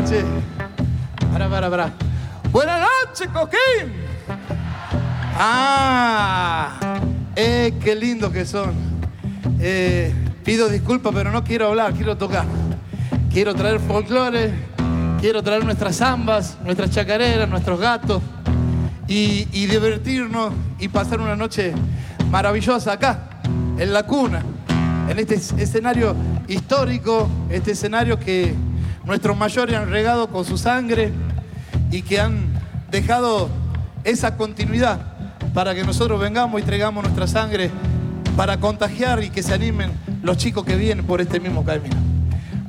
noches. Para, para, para. Buenas noches, Coquín. Ah, eh, qué lindo que son. Eh, pido disculpas, pero no quiero hablar, quiero tocar. Quiero traer folclore, quiero traer nuestras zambas, nuestras chacareras, nuestros gatos y, y divertirnos y pasar una noche maravillosa acá, en la cuna, en este es- escenario histórico, este escenario que nuestros mayores han regado con su sangre y que han dejado esa continuidad para que nosotros vengamos y traigamos nuestra sangre para contagiar y que se animen los chicos que vienen por este mismo camino.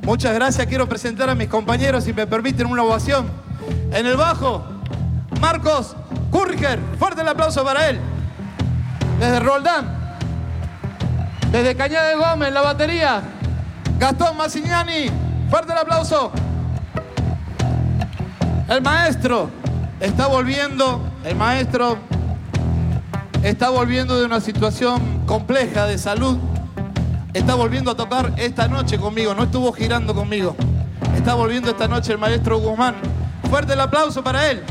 Muchas gracias, quiero presentar a mis compañeros, si me permiten una ovación. En el bajo, Marcos Kurriger, fuerte el aplauso para él. Desde Roldán, desde Cañada de Gómez, la batería, Gastón Massignani, fuerte el aplauso. El maestro está volviendo, el maestro está volviendo de una situación compleja de salud. Está volviendo a tocar esta noche conmigo, no estuvo girando conmigo. Está volviendo esta noche el maestro Guzmán. Fuerte el aplauso para él.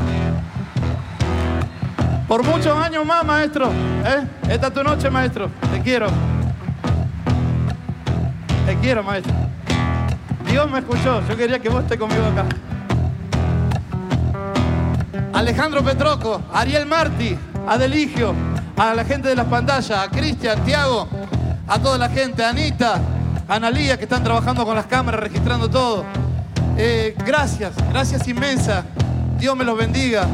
Por muchos años más, maestro. ¿eh? Esta es tu noche, maestro. Te quiero. Te quiero, maestro. Dios me escuchó. Yo quería que vos estés conmigo acá. Alejandro Petroco, Ariel Martí, Adeligio, a la gente de las pantallas, a Cristian, Tiago, a toda la gente, a Anita, a Analía que están trabajando con las cámaras, registrando todo. Eh, gracias, gracias inmensa. Dios me los bendiga.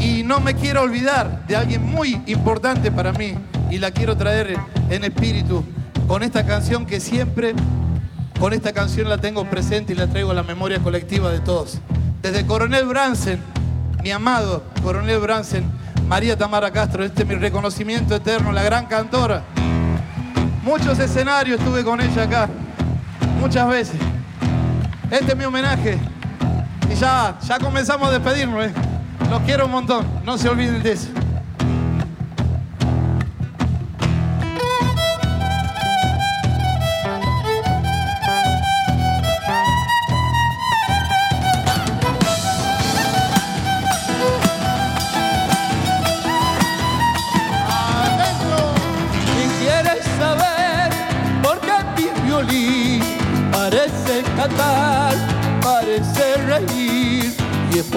Y no me quiero olvidar de alguien muy importante para mí y la quiero traer en espíritu con esta canción que siempre, con esta canción la tengo presente y la traigo a la memoria colectiva de todos. Desde Coronel Bransen, mi amado Coronel Bransen, María Tamara Castro, este es mi reconocimiento eterno, la gran cantora. Muchos escenarios estuve con ella acá, muchas veces. Este es mi homenaje. Y ya, ya comenzamos a despedirnos. ¿eh? Los quiero un montón, no se olviden de eso.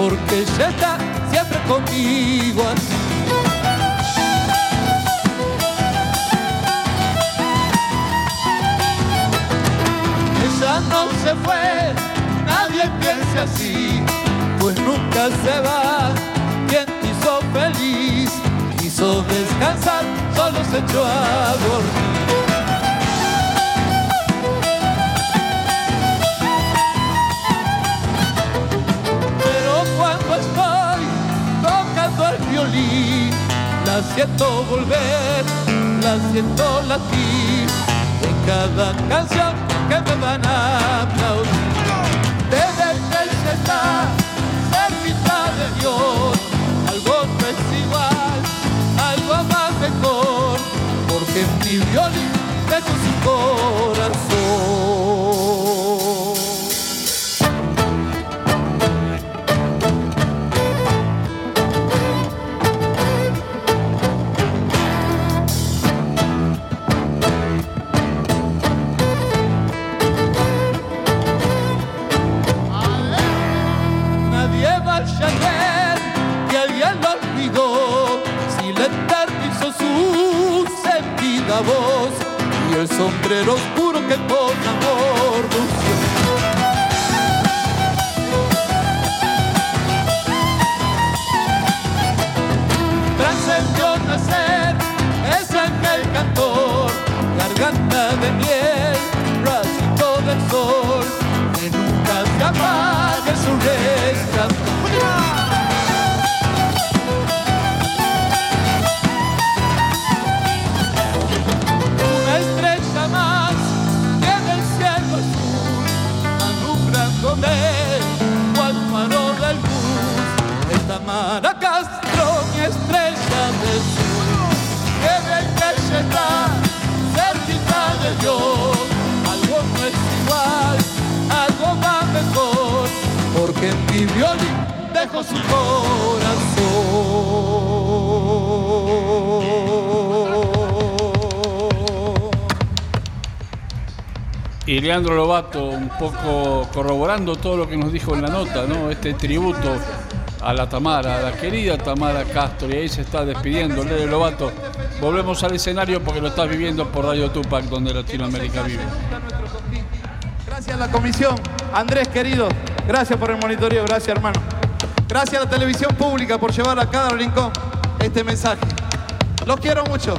Porque ella está siempre conmigo. Ella no se fue, nadie piense así, pues nunca se va. Quien te hizo feliz, quiso descansar, solo se echó a dormir. La siento volver, la siento latir en cada canción que me van a aplaudir. Ella está cerquita de Dios, algo no es igual, algo más mejor, porque mi violín dejó su corazón. Leandro Lobato, un poco corroborando todo lo que nos dijo en la nota, ¿no? Este tributo a la Tamara, a la querida Tamara Castro, y ahí se está despidiendo Lele Lobato. Volvemos al escenario porque lo estás viviendo por Radio Tupac, donde Latinoamérica vive. Gracias a la comisión. Andrés, querido, gracias por el monitoreo, gracias hermano. Gracias a la televisión pública por llevar a cada rincón este mensaje. Los quiero mucho.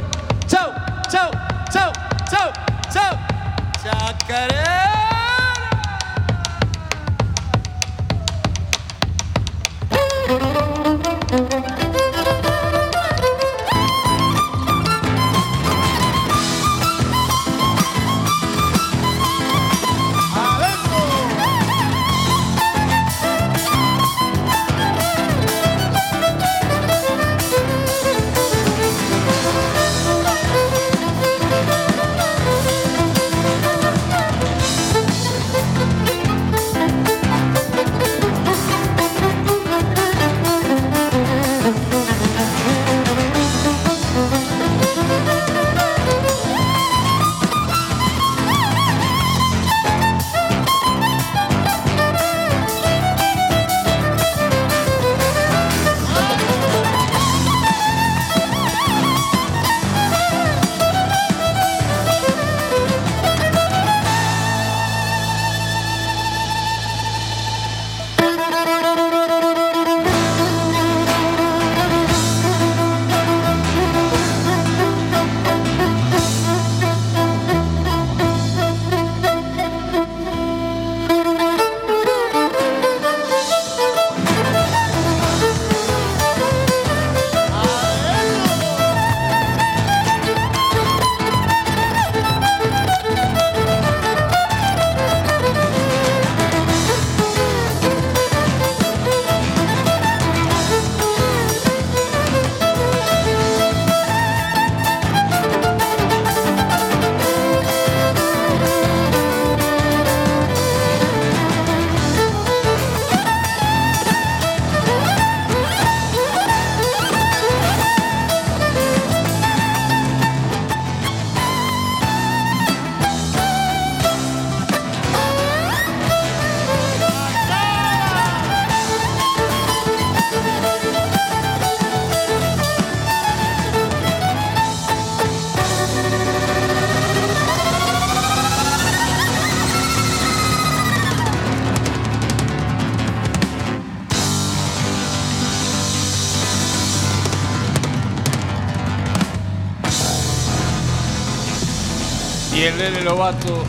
Lele Lobato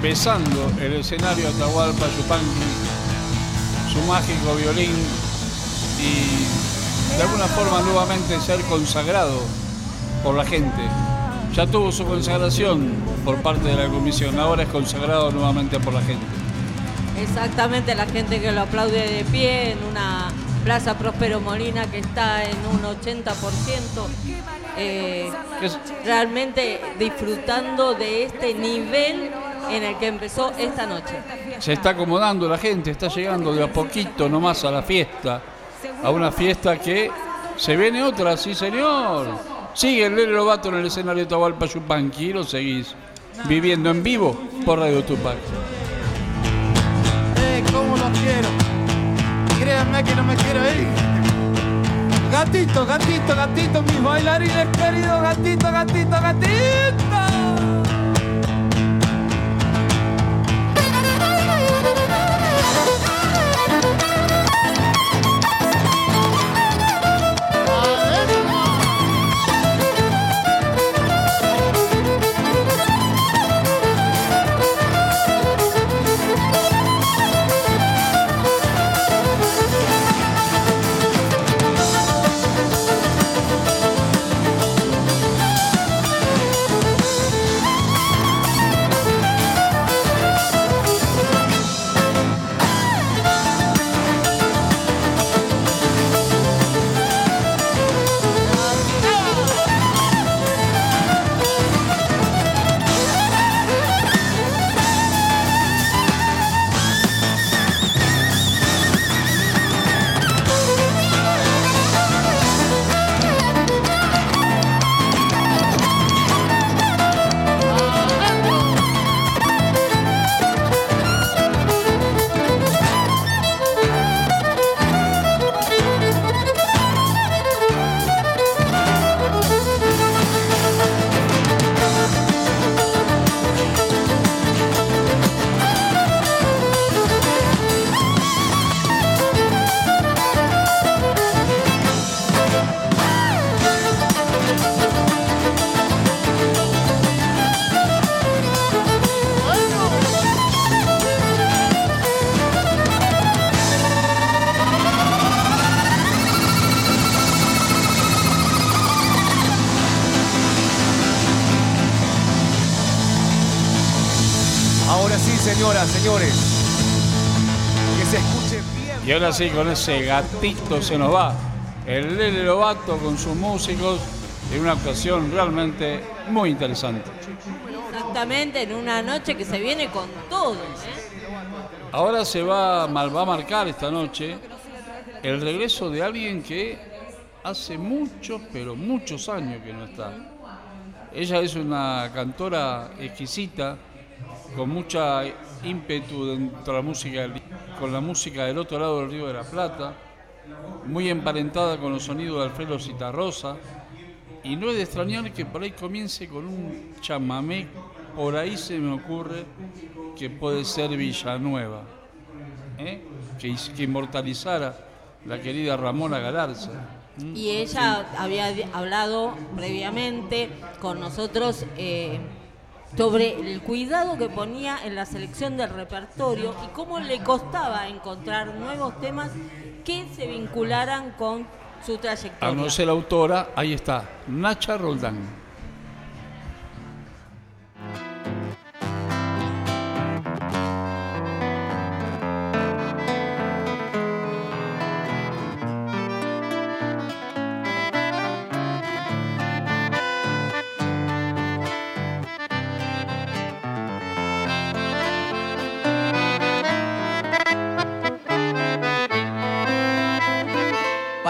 besando el escenario Atahualpa Yupanqui, su mágico violín y de alguna forma nuevamente ser consagrado por la gente. Ya tuvo su consagración por parte de la comisión, ahora es consagrado nuevamente por la gente. Exactamente, la gente que lo aplaude de pie en una Plaza Próspero Molina que está en un 80%. Eh, realmente disfrutando de este nivel en el que empezó esta noche. Se está acomodando la gente, está llegando de a poquito nomás a la fiesta, a una fiesta que se viene otra, sí señor. Sigue el Lele Lobato en el escenario Tahualpa Yupanqui y lo seguís viviendo en vivo por Radio Tupac. Eh, cómo los quiero. Créanme que no me quiero ir. Gatito, gatito, gatito, mis bailarines queridos, gatito, gatito, gatito. Bien. Y ahora sí, con ese gatito se nos va. El Lele Lobato con sus músicos en una actuación realmente muy interesante. Exactamente, en una noche que se viene con todo. ¿eh? Ahora se va, mal- va a marcar esta noche el regreso de alguien que hace muchos, pero muchos años que no está. Ella es una cantora exquisita, con mucha ímpetu dentro de la música, del- con la música del otro lado del Río de la Plata, muy emparentada con los sonidos de Alfredo Citarrosa, y no es de extrañar que por ahí comience con un chamamé, por ahí se me ocurre que puede ser Villanueva, ¿eh? que, que inmortalizara la querida Ramona Galarza. Y ella había hablado previamente con nosotros eh, sobre el cuidado que ponía en la selección del repertorio y cómo le costaba encontrar nuevos temas que se vincularan con su A trayectoria. no ser autora, ahí está, Nacha Roldán.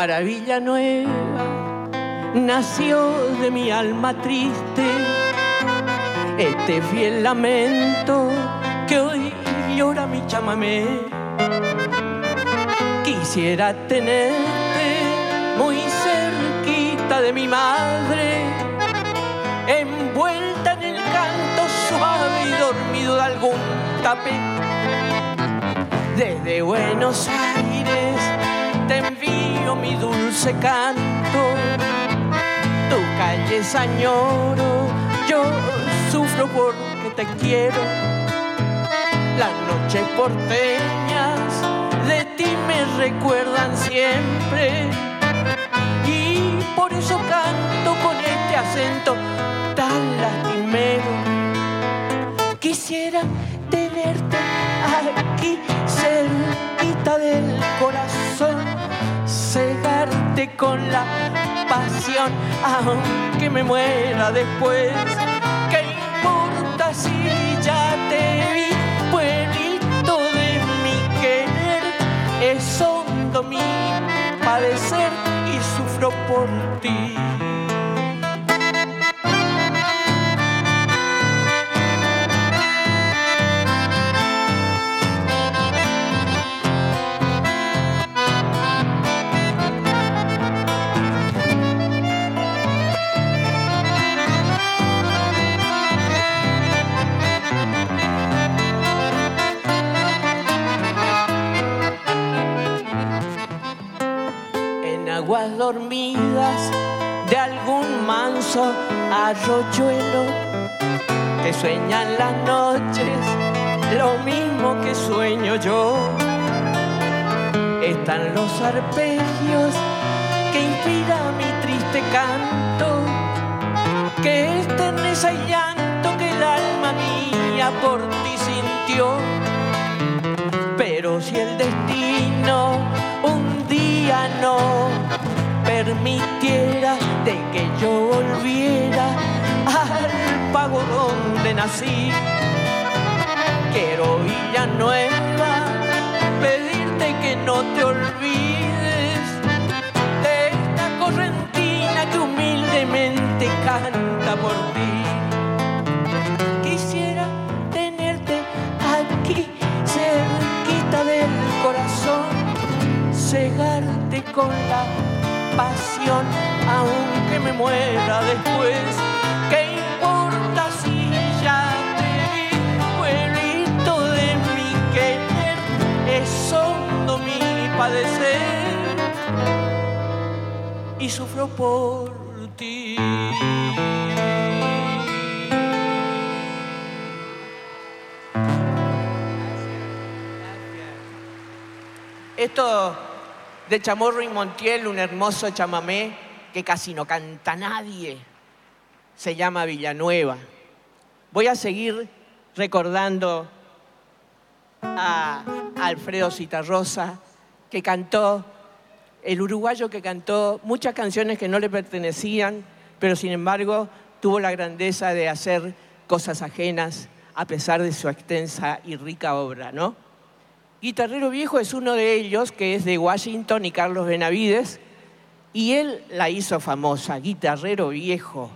Para Villanueva nació de mi alma triste este fiel lamento que hoy llora mi chamamé. Quisiera tenerte muy cerquita de mi madre, envuelta en el canto suave y dormido de algún tapé. Desde Buenos Aires mi dulce canto, tu calle añoro, yo sufro porque te quiero. Las noches porteñas de ti me recuerdan siempre y por eso canto con este acento tan lastimero. Quisiera tenerte aquí cerquita del corazón, con la pasión, aunque me muera después. ¿Qué importa si ya te vi, pueblito de mi querer? Es hondo mi padecer y sufro por ti. Arroyuelo que sueñan las noches lo mismo que sueño yo. Están los arpegios que inspira mi triste canto, que esterneza y llanto que el alma mía por ti sintió. Pero si el destino un día no permitiera de que yo volviera al pago donde nací, quiero Villanueva pedirte que no te olvides de esta correntina que humildemente canta por ti. Quisiera tenerte aquí cerquita del corazón, cegarte con la pasión, aunque me muera después. ¿Qué importa si ya te vi, de mi querer? Es hondo mi padecer y sufro por ti. Esto de Chamorro y Montiel, un hermoso chamamé que casi no canta nadie, se llama Villanueva. Voy a seguir recordando a Alfredo Citarrosa, que cantó, el uruguayo que cantó muchas canciones que no le pertenecían, pero sin embargo tuvo la grandeza de hacer cosas ajenas a pesar de su extensa y rica obra, ¿no? Guitarrero Viejo es uno de ellos, que es de Washington y Carlos Benavides, y él la hizo famosa, Guitarrero Viejo.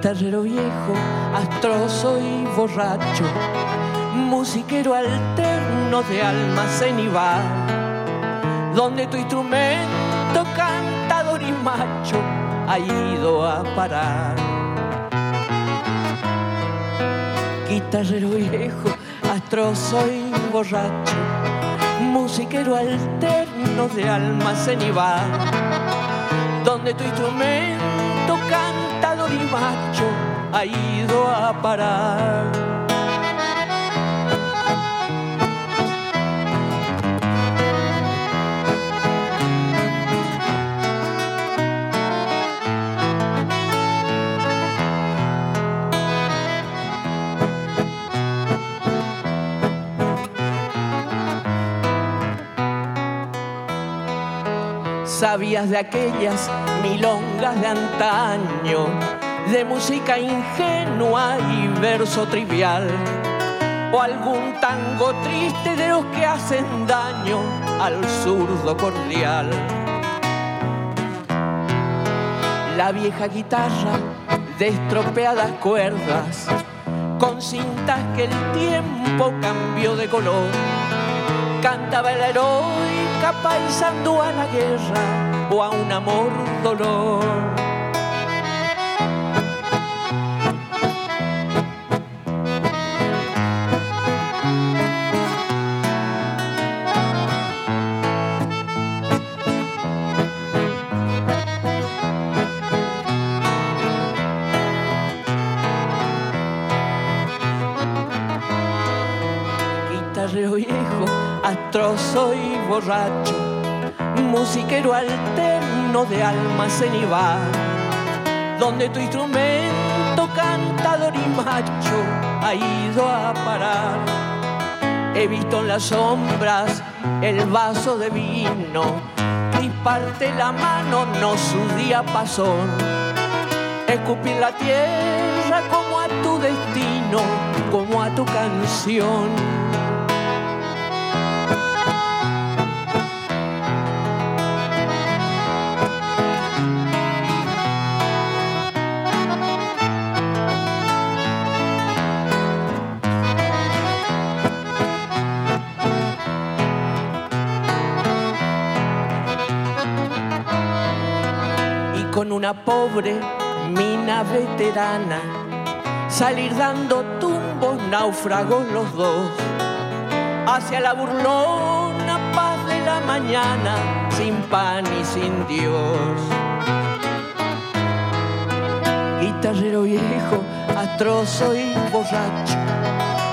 Guitarrero viejo, astroso y borracho, musiquero alterno de almacén y bar, donde tu instrumento cantador y macho ha ido a parar. Guitarrero viejo, astroso y borracho, musiquero alterno de almacén y bar, donde tu instrumento macho ha ido a parar. Sabías de aquellas milongas de antaño, de música ingenua y verso trivial, o algún tango triste de los que hacen daño al zurdo cordial. La vieja guitarra de estropeadas cuerdas, con cintas que el tiempo cambió de color, cantaba la heroica paisando a la guerra o a un amor dolor. Borracho, musiquero alterno de almacén y bar, donde tu instrumento cantador y macho ha ido a parar. He visto en las sombras el vaso de vino, crisparte la mano no su diapasón, escupir la tierra como a tu destino, como a tu canción. Una pobre mina veterana salir dando tumbos náufragos los dos hacia la burlona paz de la mañana sin pan y sin Dios. Guitarrero viejo, astroso y borracho,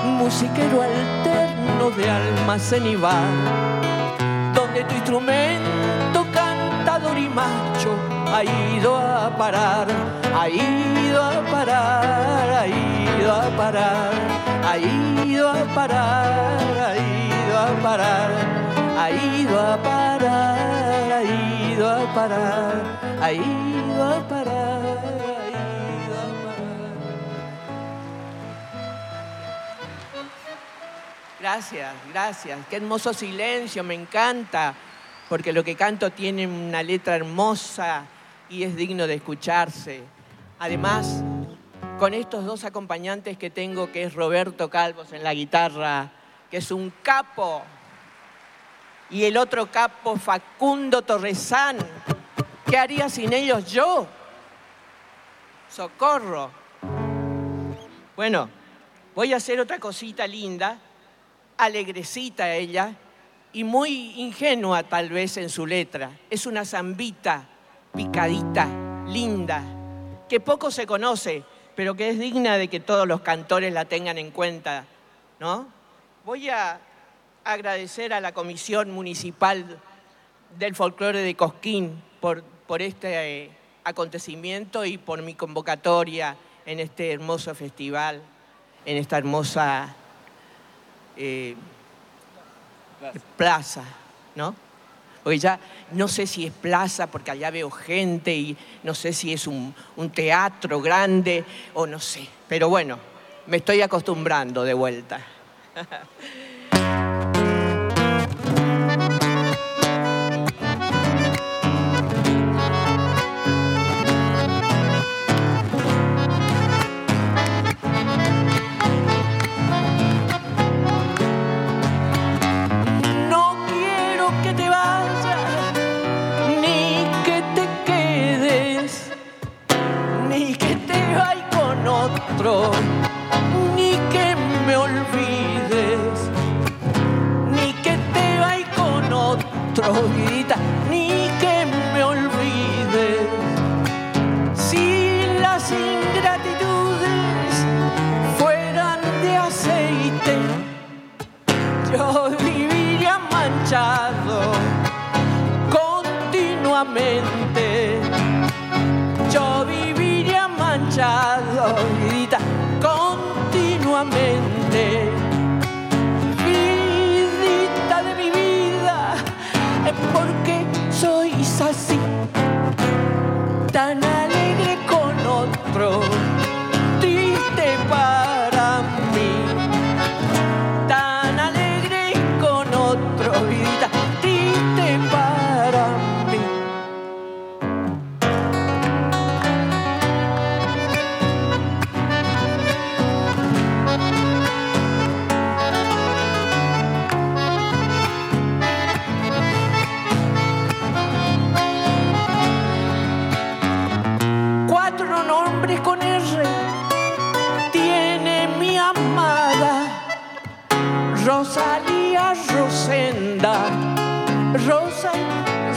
musiquero alterno de almacén y bar, donde tu instrumento cantador y macho ha ido a parar, ha ido a parar, ha ido a parar, ha ido a parar, ha ido a parar, ha ido a parar, ha ido a parar, ha ido a parar. Gracias, gracias. Qué hermoso silencio, me encanta porque lo que canto tiene una letra hermosa y es digno de escucharse. Además, con estos dos acompañantes que tengo, que es Roberto Calvos en la guitarra, que es un capo, y el otro capo, Facundo Torresán. ¿Qué haría sin ellos yo? Socorro. Bueno, voy a hacer otra cosita linda, alegrecita ella, y muy ingenua tal vez en su letra. Es una zambita picadita, linda, que poco se conoce, pero que es digna de que todos los cantores la tengan en cuenta, ¿no? Voy a agradecer a la Comisión Municipal del Folclore de Cosquín por, por este eh, acontecimiento y por mi convocatoria en este hermoso festival, en esta hermosa eh, plaza, ¿no? Porque ya no sé si es plaza, porque allá veo gente y no sé si es un, un teatro grande o no sé. Pero bueno, me estoy acostumbrando de vuelta.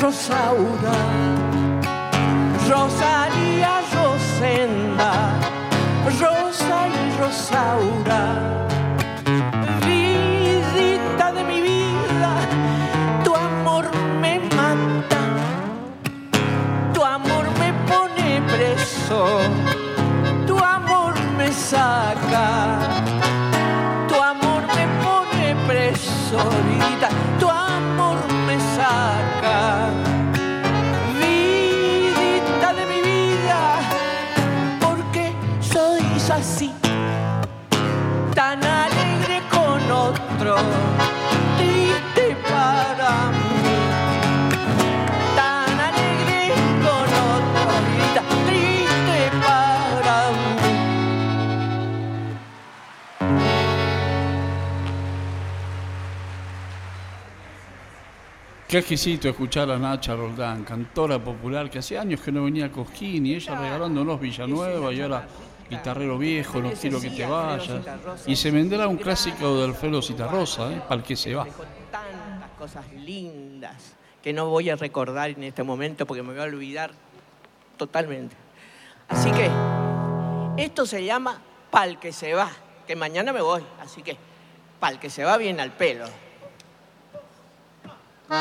Rosaura, Rosalía Rosenda, Rosa y Rosaura. Vidita de mi vida, tu amor me mata, tu amor me pone preso, tu amor me saca. Tu amor me pone preso, vidita, Qué exquisito escuchar a Nacha Roldán, cantora popular que hace años que no venía a Cosquín y ella regalándonos Villanueva y ahora Guitarrero Viejo, No quiero que te vayas. Y se vendrá un clásico de Alfredo Citarrosa, ¿eh? para el que se va. tantas cosas lindas que no voy a recordar en este momento porque me voy a olvidar totalmente. Así que esto se llama Pal que se va, que mañana me voy, así que Pal que se va bien al pelo. No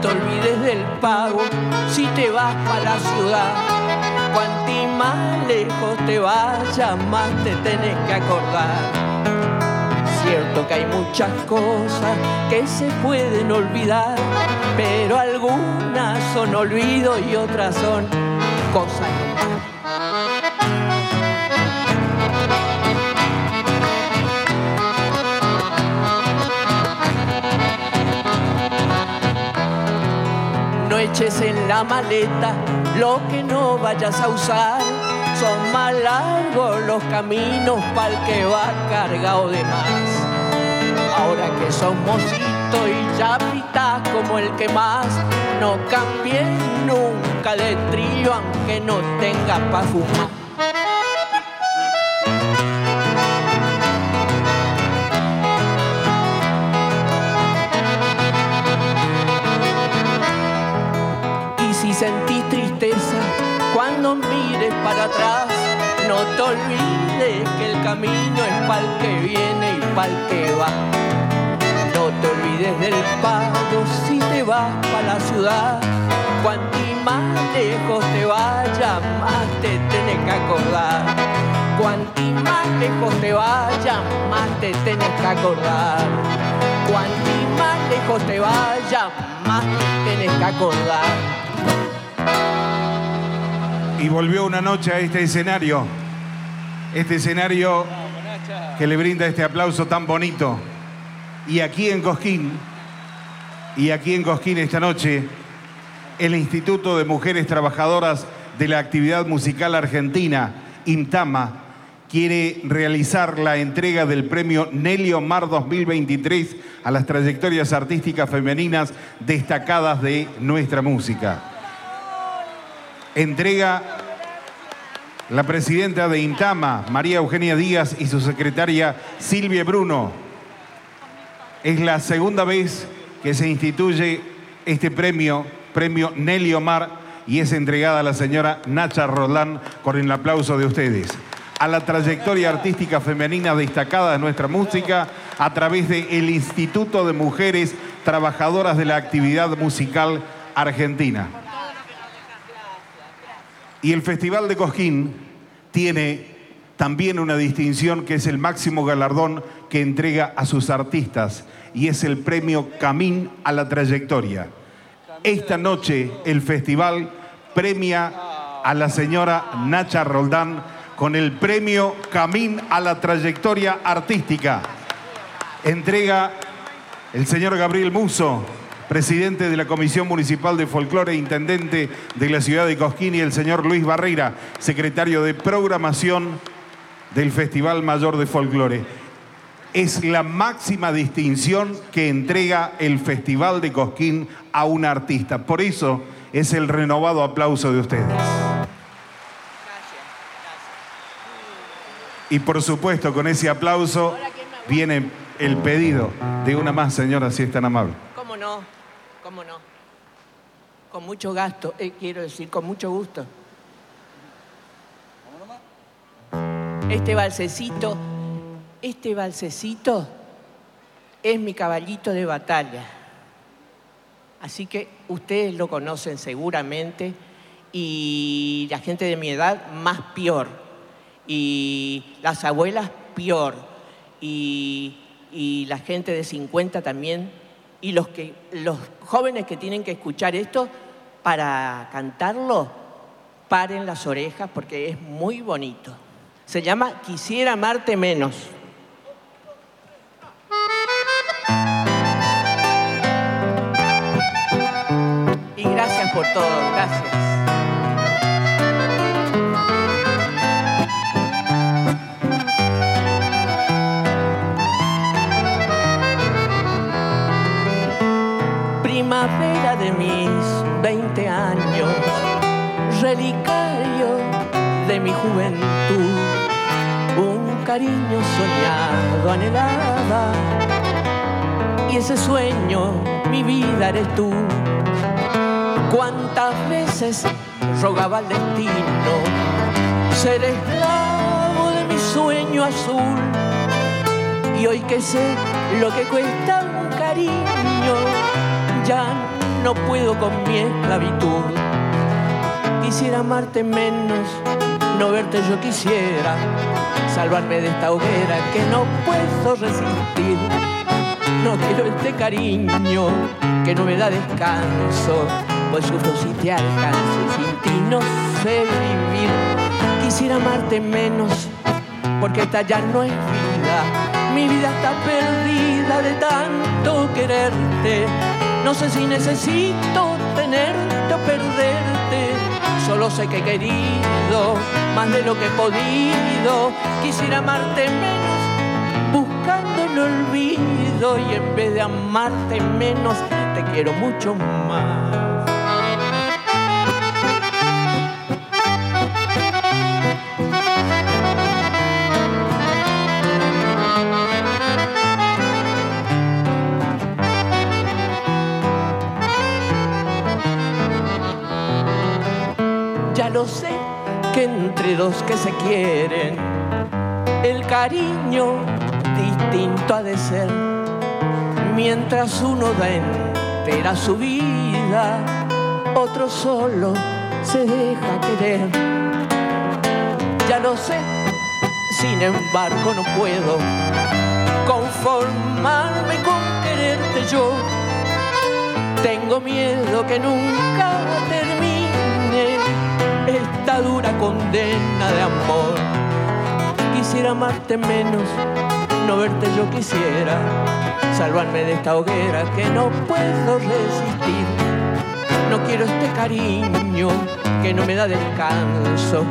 te olvides del pago si te vas para la ciudad. Cuanti más lejos te vayas, más te tenés que acordar. Cierto que hay muchas cosas que se pueden olvidar, pero algunas son olvido y otras son cosas. No eches en la maleta lo que no vayas a usar. Son más largos los caminos para el que va cargado de más ahora que somos hito y ya como el que más. No cambié nunca de trillo aunque no tenga pa' fumar. Y si sentís tristeza cuando mires para atrás no te olvides que el camino es para el que viene y para el que va. No te olvides del pago si te vas para la ciudad. Cuanto más lejos te vayas, más te tenés que acordar. Cuanto más lejos te vayas, más te tenés que acordar. Cuanto más lejos te vayas, más te tenés que acordar. Y volvió una noche a este escenario. Este escenario que le brinda este aplauso tan bonito. Y aquí en Cosquín, y aquí en Cosquín esta noche, el Instituto de Mujeres Trabajadoras de la Actividad Musical Argentina, INTAMA, quiere realizar la entrega del premio Nelly Omar 2023 a las trayectorias artísticas femeninas destacadas de nuestra música. Entrega la presidenta de INTAMA, María Eugenia Díaz, y su secretaria Silvia Bruno. Es la segunda vez que se instituye este premio, premio Nelly Omar, y es entregada a la señora Nacha Roldán con el aplauso de ustedes. A la trayectoria artística femenina destacada de nuestra música a través del Instituto de Mujeres Trabajadoras de la Actividad Musical Argentina. Y el Festival de Cosquín tiene también una distinción que es el máximo galardón que entrega a sus artistas y es el premio Camín a la Trayectoria. Esta noche el festival premia a la señora Nacha Roldán con el premio Camín a la Trayectoria Artística. Entrega el señor Gabriel Muso, presidente de la Comisión Municipal de Folclore e intendente de la ciudad de Cosquín, y el señor Luis Barreira, secretario de Programación del Festival Mayor de Folclore. Es la máxima distinción que entrega el Festival de Cosquín a un artista. Por eso es el renovado aplauso de ustedes. Y por supuesto, con ese aplauso viene el pedido de una más, señora, si es tan amable. ¿Cómo no? Con mucho gasto, eh, quiero decir, con mucho gusto. Este balsecito, este balsecito es mi caballito de batalla. Así que ustedes lo conocen seguramente y la gente de mi edad más peor. Y las abuelas peor. Y, y la gente de 50 también. Y los, que, los jóvenes que tienen que escuchar esto para cantarlo, paren las orejas porque es muy bonito. Se llama Quisiera amarte menos. Y gracias por todo, gracias. Relicario de mi juventud, un cariño soñado, anhelada, y ese sueño, mi vida eres tú. Cuántas veces rogaba al destino ser esclavo de mi sueño azul, y hoy que sé lo que cuesta un cariño, ya no puedo con mi esclavitud. Quisiera amarte menos, no verte yo quisiera, salvarme de esta hoguera que no puedo resistir. No quiero este cariño que no me da descanso, pues sufro si te alcanzo y sin ti no sé vivir. Quisiera amarte menos, porque esta ya no es vida. Mi vida está perdida de tanto quererte. No sé si necesito tenerte o perderte. Solo sé que he querido más de lo que he podido. Quisiera amarte menos, buscando el olvido. Y en vez de amarte menos, te quiero mucho más. Que entre dos que se quieren, el cariño distinto ha de ser. Mientras uno da entera su vida, otro solo se deja querer. Ya lo sé, sin embargo no puedo conformarme con quererte yo. Tengo miedo que nunca termine esta dura condena de amor. Quisiera amarte menos, no verte yo quisiera, salvarme de esta hoguera que no puedo resistir. No quiero este cariño que no me da descanso,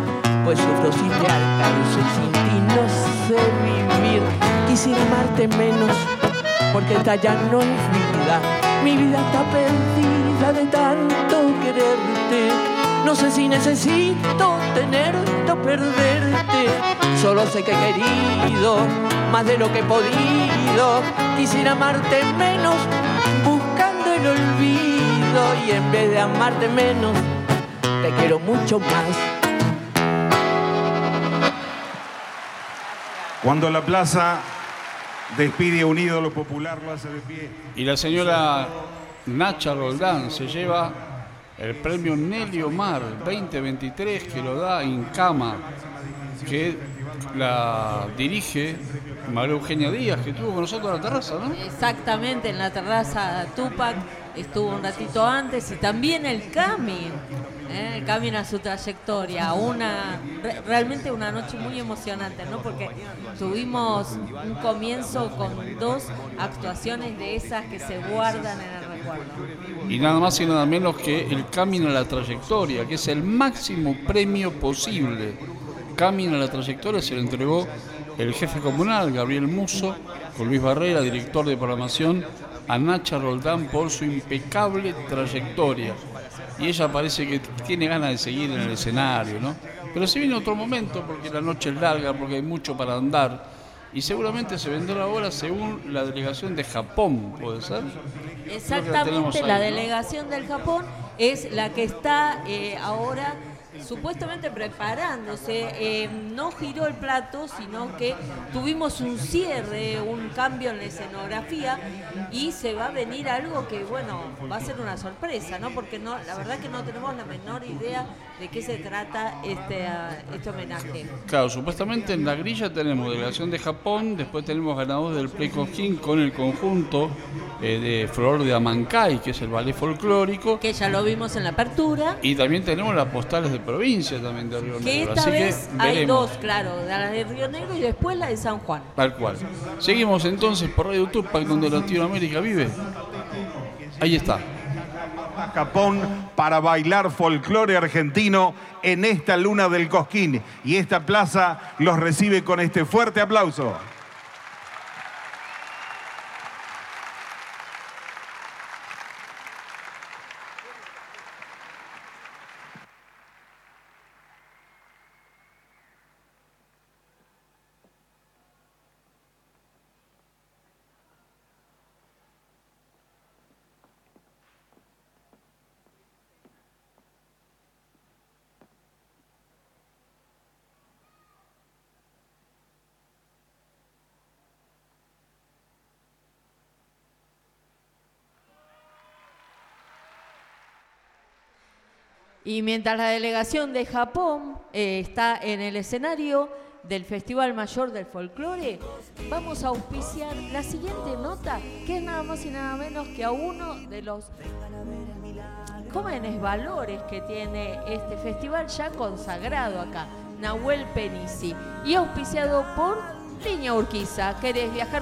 pues sufro si te alcanzo y sin ti no sé vivir. Quisiera amarte menos, porque esta ya no es vida. Mi vida está perdida de tanto quererte. No sé si necesito tenerte o perderte. Solo sé que he querido más de lo que he podido. Quisiera amarte menos, buscando el olvido. Y en vez de amarte menos, te quiero mucho más. Cuando la plaza despide a un ídolo popular, lo hace de pie. Y la señora Nacha Roldán se lleva el premio Nelly Omar 2023 que lo da Incama, que la dirige María Eugenia Díaz, que estuvo con nosotros en la terraza, ¿no? Exactamente, en la terraza Tupac estuvo un ratito antes y también el Cami, ¿eh? el Cami a su trayectoria, una re- realmente una noche muy emocionante, ¿no? Porque tuvimos un comienzo con dos actuaciones de esas que se guardan en el. Y nada más y nada menos que el Camino a la Trayectoria, que es el máximo premio posible. Camino a la Trayectoria se lo entregó el jefe comunal, Gabriel Muso, con Luis Barrera, director de programación, a Nacha Roldán por su impecable trayectoria. Y ella parece que tiene ganas de seguir en el escenario, ¿no? Pero se viene otro momento porque la noche es larga, porque hay mucho para andar. Y seguramente se vendrá ahora según la delegación de Japón, ¿puede ser? Exactamente, la delegación del Japón es la que está eh, ahora supuestamente preparándose. Eh, no giró el plato, sino que tuvimos un cierre, un cambio en la escenografía y se va a venir algo que, bueno, va a ser una sorpresa, ¿no? Porque no, la verdad que no tenemos la menor idea de qué se trata este, ah, este homenaje. Claro, supuestamente en la grilla tenemos delegación de Japón, después tenemos ganadores del Play Cosquín con el conjunto eh, de Flor de Amancay, que es el ballet folclórico, Que ya lo vimos en la apertura. y también tenemos las postales de provincia también de Río Que Negro. esta Así vez que hay veremos. dos, claro, de la de Río Negro y después la de San Juan. Tal cual. Seguimos entonces por Radio Tupac, donde Latinoamérica vive. Ahí está. a Japón para bailar folclore argentino en esta luna del Cosquín. Y esta plaza los recibe con este fuerte aplauso. Y mientras la delegación de Japón eh, está en el escenario del Festival Mayor del Folclore, vamos a auspiciar la siguiente nota, que es nada más y nada menos que a uno de los jóvenes valores que tiene este festival ya consagrado acá, Nahuel Penisi, y auspiciado por Línea Urquiza. ¿Querés viajar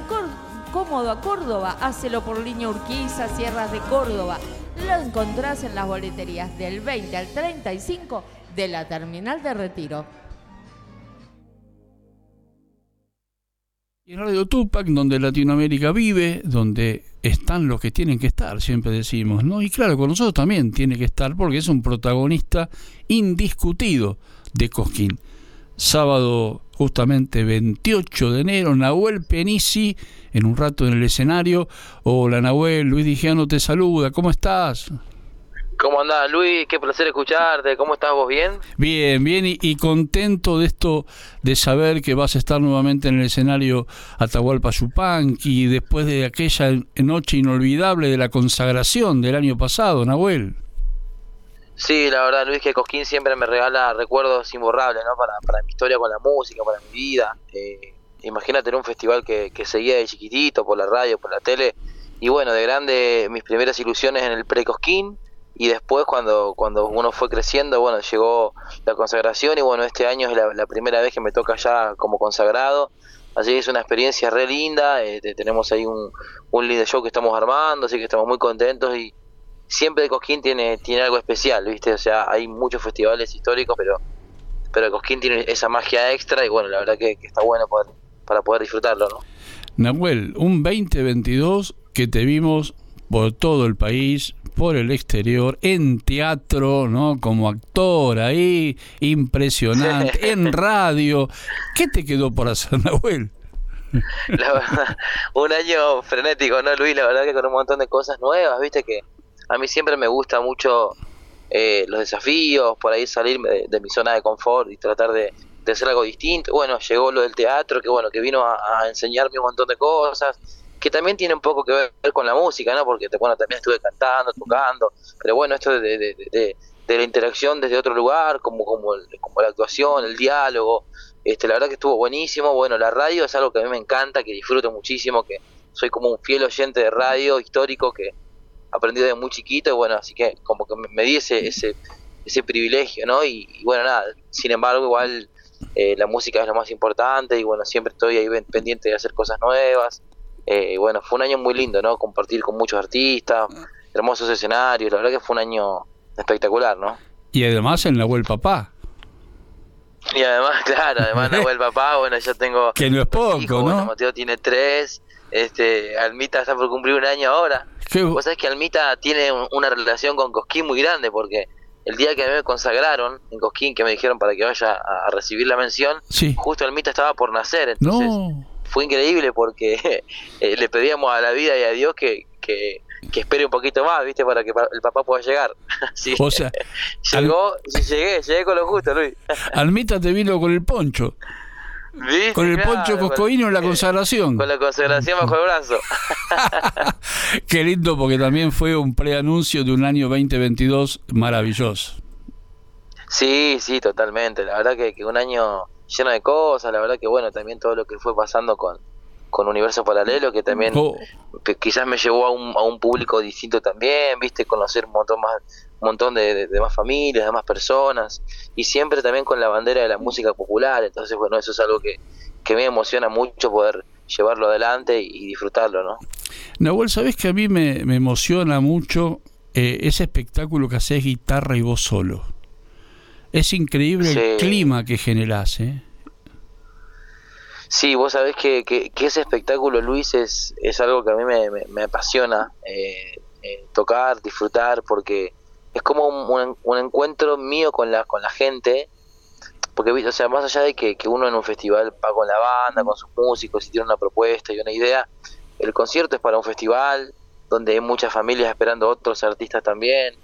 cómodo a Córdoba? Hácelo por Línea Urquiza, Sierras de Córdoba. Lo encontrás en las boleterías del 20 al 35 de la Terminal de Retiro. Y en Radio Tupac, donde Latinoamérica vive, donde están los que tienen que estar, siempre decimos, ¿no? Y claro, con nosotros también tiene que estar porque es un protagonista indiscutido de Cosquín. Sábado, justamente 28 de enero, Nahuel Penisi, en un rato en el escenario. Hola Nahuel, Luis Dijano te saluda, ¿cómo estás? ¿Cómo andás, Luis? Qué placer escucharte. ¿Cómo estás vos? ¿Bien? Bien, bien, y, y contento de esto, de saber que vas a estar nuevamente en el escenario Atahualpa Yupanqui, después de aquella noche inolvidable de la consagración del año pasado, Nahuel. Sí, la verdad, Luis, que Cosquín siempre me regala recuerdos imborrables, ¿no? Para, para mi historia con la música, para mi vida. Eh, imagínate un festival que, que seguía de chiquitito, por la radio, por la tele. Y bueno, de grande, mis primeras ilusiones en el pre-Cosquín. Y después, cuando, cuando uno fue creciendo, bueno, llegó la consagración. Y bueno, este año es la, primera vez que me toca ya como consagrado. Así que es una experiencia re linda. eh, te- tenemos ahí un, un show que estamos armando, así que estamos muy contentos. Y siempre Cosquín tiene, tiene algo especial, ¿viste? O sea, hay muchos festivales históricos, pero, pero Cosquín tiene esa magia extra. Y bueno, la verdad que, que está bueno poder, para poder disfrutarlo, ¿no? Nahuel, un 2022 que te vimos por todo el país, por el exterior, en teatro, ¿no? Como actor ahí, impresionante, en radio. ¿Qué te quedó por hacer, Nahuel? La verdad, un año frenético, ¿no, Luis? La verdad que con un montón de cosas nuevas, viste que a mí siempre me gusta mucho eh, los desafíos, por ahí salirme de, mi zona de confort y tratar de, de hacer algo distinto. Bueno, llegó lo del teatro, que bueno, que vino a, enseñarme un montón de cosas, que también tiene un poco que ver con la música, ¿no? Porque bueno, también estuve cantando, tocando, pero bueno, esto de- de la interacción desde otro lugar, como, como, el- como la actuación, el diálogo, este, la verdad que estuvo buenísimo. Bueno, la radio es algo que a mí me encanta, que disfruto muchísimo, que soy como un fiel oyente de radio histórico que aprendí desde muy chiquito, y bueno, así que como que me, di ese, ese, ese privilegio, ¿no? Y, y bueno, nada, sin embargo, igual eh, la música es lo más importante, y bueno, siempre estoy ahí pendiente de hacer cosas nuevas. Eh, y bueno, fue un año muy lindo, ¿no? Compartir con muchos artistas, hermosos escenarios, la verdad que fue un año espectacular, ¿no? Y además en Nahuel Papá, Y además, claro, además Nahuel papá, bueno, yo tengo que no es poco, hijos, bueno, ¿no? Mateo tiene tres, este, Almita está por cumplir un año ahora. Qué- Vos sabés que Almita tiene un- una relación con Cosquín muy grande, porque el día que me consagraron en Cosquín, que me dijeron para que vaya a, recibir la mención, Sí. justo Almita estaba por nacer, entonces No, fue increíble porque eh, le pedíamos a la vida y a Dios que, que, que espere un poquito más, ¿viste? Para que el papá pueda llegar. Así o sea, llegó, sí, llegué, llegué con lo justo, Luis. Almita te vino con el poncho, ¿Viste? con el Claro, poncho coscoíno en la consagración. Con la consagración bajo el brazo. Qué lindo porque también fue un preanuncio de un año 2022 maravilloso. Sí, sí, totalmente. La verdad que, que un año lleno de cosas. La verdad que, bueno, también todo lo que fue pasando con, con Universo Paralelo, que también Oh. que quizás me llevó a un, a un público distinto también, viste, conocer un montón más montón de, de- de más familias, de más personas, y siempre también con la bandera de la música popular. Entonces, bueno, eso es algo que, que me emociona mucho poder llevarlo adelante y, y disfrutarlo, ¿no? Nahuel, ¿sabés que a mí me, me emociona mucho eh, ese espectáculo que haces guitarra y vos solo? Es increíble el clima que generás, ¿eh? Sí, vos sabés que, que, que ese espectáculo, Luis, es, es algo que a mí me, me- me apasiona eh, eh, tocar, disfrutar, porque es como un, un- encuentro mío con la, con la gente, porque, o sea, más allá de que, que uno en un festival va con la banda, con sus músicos y tiene una propuesta y una idea, el concierto es para un festival donde hay muchas familias esperando otros artistas también.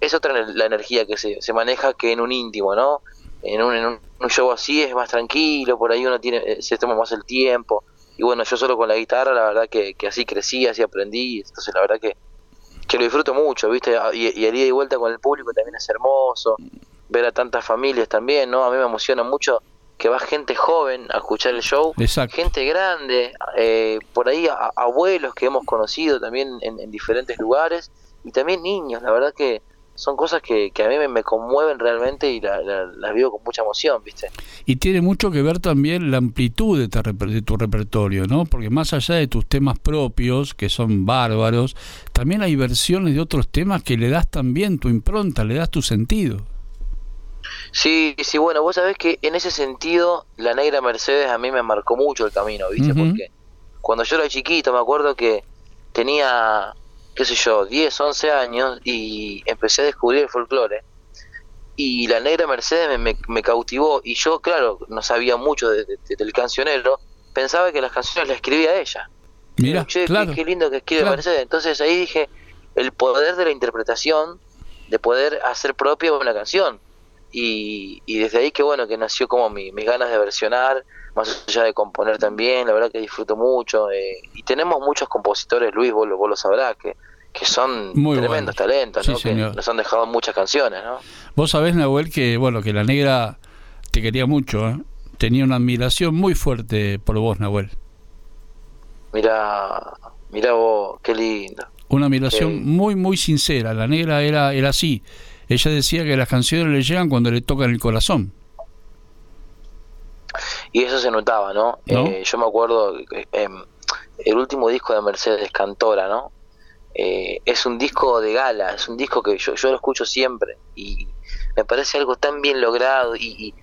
Es otra la energía que se, se maneja que en un íntimo, ¿no? En un, en un show así es más tranquilo, por ahí uno tiene eh, se toma más el tiempo. Y bueno, yo solo con la guitarra, la verdad que, que así crecí, así aprendí. Entonces, la verdad que, que lo disfruto mucho, ¿viste? Y, y el ida y vuelta con el público también es hermoso. Ver a tantas familias también, ¿no? A mí me emociona mucho que va gente joven a escuchar el show, Exacto. gente grande, eh, por ahí a- abuelos que hemos conocido también en, en diferentes lugares y también niños, la verdad que son cosas que, que a mí me, me conmueven realmente y la- la- las vivo con mucha emoción, ¿viste? Y tiene mucho que ver también la amplitud de, tu reper- de tu repertorio, ¿no? Porque más allá de tus temas propios, que son bárbaros, también hay versiones de otros temas que le das también tu impronta, le das tu sentido. Sí, sí, bueno, vos sabés que en ese sentido la negra Mercedes a mí me marcó mucho el camino, ¿viste? Porque cuando yo era chiquito me acuerdo que tenía, qué sé yo, 10, 11 años y empecé a descubrir el folclore. Y la negra Mercedes me, me- me cautivó y yo, claro, no sabía mucho de- de- del cancionero, pensaba que las canciones las escribía ella. Mira, Che, qué- claro. qué, lindo que escribe claro. Mercedes. Entonces ahí dije, el poder de la interpretación de poder hacer propia una canción. Y, y desde ahí que bueno, que nació como mi, mis ganas de versionar, más allá de componer también, la verdad que disfruto mucho. eh, y tenemos muchos compositores, Luis, vos, lo- vos lo sabrás, que, que son Muy tremendos talentos, que nos han dejado muchas canciones, ¿no? Vos sabés, Nahuel, que bueno, que la negra te quería mucho, ¿eh? Tenía una admiración muy fuerte por vos, Nahuel. Mira, mira vos, qué lindo. Una admiración Sí. muy, muy sincera. La negra era, era así. Ella decía que las canciones le llegan cuando le tocan el corazón. Y eso se notaba, ¿no? ¿No? Eh, yo me acuerdo, eh, em, el último disco de Mercedes Cantora, ¿no? Eh, es un disco de gala, es un disco que yo, yo lo escucho siempre y me parece algo tan bien logrado y, y,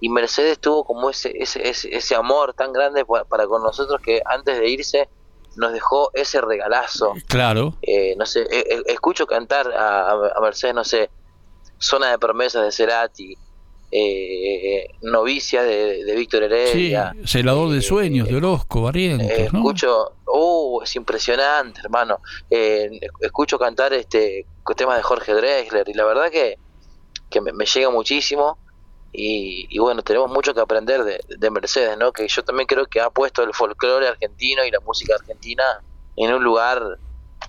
y Mercedes tuvo como ese, ese, ese, ese amor tan grande pa- para con nosotros que antes de irse nos dejó ese regalazo. Claro. Eh, no sé, eh, escucho cantar a- a Mercedes, no sé, Zona de Promesas de Cerati, eh, Novicia de, de Víctor Sí, Heredia. celador de sueños, de Orozco, Barrientos, Eh, ¿no? escucho, uh, es impresionante, hermano. Eh, escucho cantar este temas de Jorge Drexler y la verdad que, que me, me llega muchísimo. Y, y bueno, tenemos mucho que aprender de, de Mercedes, ¿no? Que yo también creo que ha puesto el folclore argentino y la música argentina en un lugar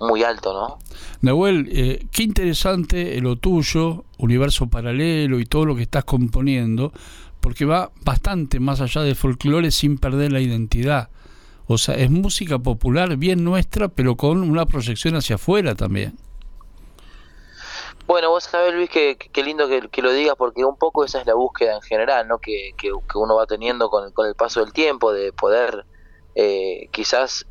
muy alto, ¿no? Nahuel, eh, qué interesante lo tuyo, universo paralelo y todo lo que estás componiendo, porque va bastante más allá del folclore sin perder la identidad. O sea, es música popular bien nuestra, pero con una proyección hacia afuera también. Bueno, vos sabés, Luis, que, que- qué lindo que, que lo digas, porque un poco esa es la búsqueda en general, ¿no? Que, que, uno va teniendo con, el- con el paso del tiempo, de poder eh, quizás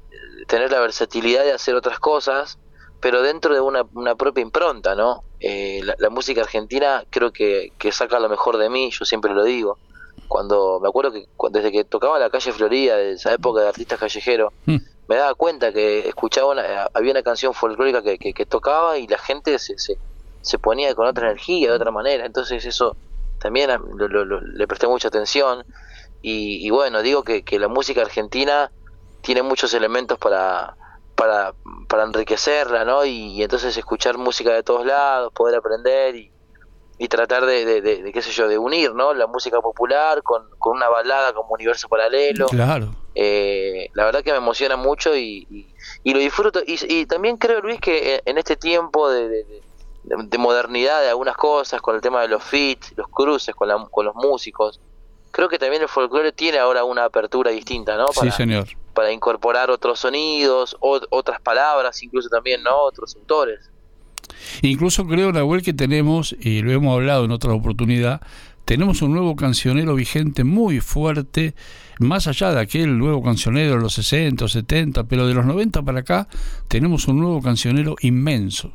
tener la versatilidad de hacer otras cosas, pero dentro de una, una propia impronta, ¿no? Eh, la, la música argentina creo que, que saca lo mejor de mí, yo siempre lo digo. Cuando me acuerdo que desde que tocaba la calle Florida, de esa época de artistas callejeros, me daba cuenta que escuchaba una, había una canción folclórica que, que, que tocaba y la gente se, se, se ponía con otra energía, de otra manera. Entonces eso también lo- lo- lo- le presté mucha atención. Y, y bueno, digo que, que la música argentina tiene muchos elementos para, para, para enriquecerla, ¿no? Y, y entonces escuchar música de todos lados, poder aprender y, y tratar de, de, de- de, qué sé yo, de unir, ¿no? La música popular con, con una balada como universo paralelo. Claro. Eh, la verdad que me emociona mucho y, y- y lo disfruto. Y, y también creo, Luis, que en este tiempo de, de- de- de modernidad de algunas cosas, con el tema de los feats, los cruces con, la- con los músicos, creo que también el folclore tiene ahora una apertura distinta, ¿no? Sí, Para, señor. Para incorporar otros sonidos, o- otras palabras, incluso también, ¿no? Otros autores. Incluso creo, Nahuel, que tenemos, y lo hemos hablado en otra oportunidad, tenemos un nuevo cancionero vigente muy fuerte, más allá de aquel nuevo cancionero de los 60, 70, pero de los 90 para acá tenemos un nuevo cancionero inmenso.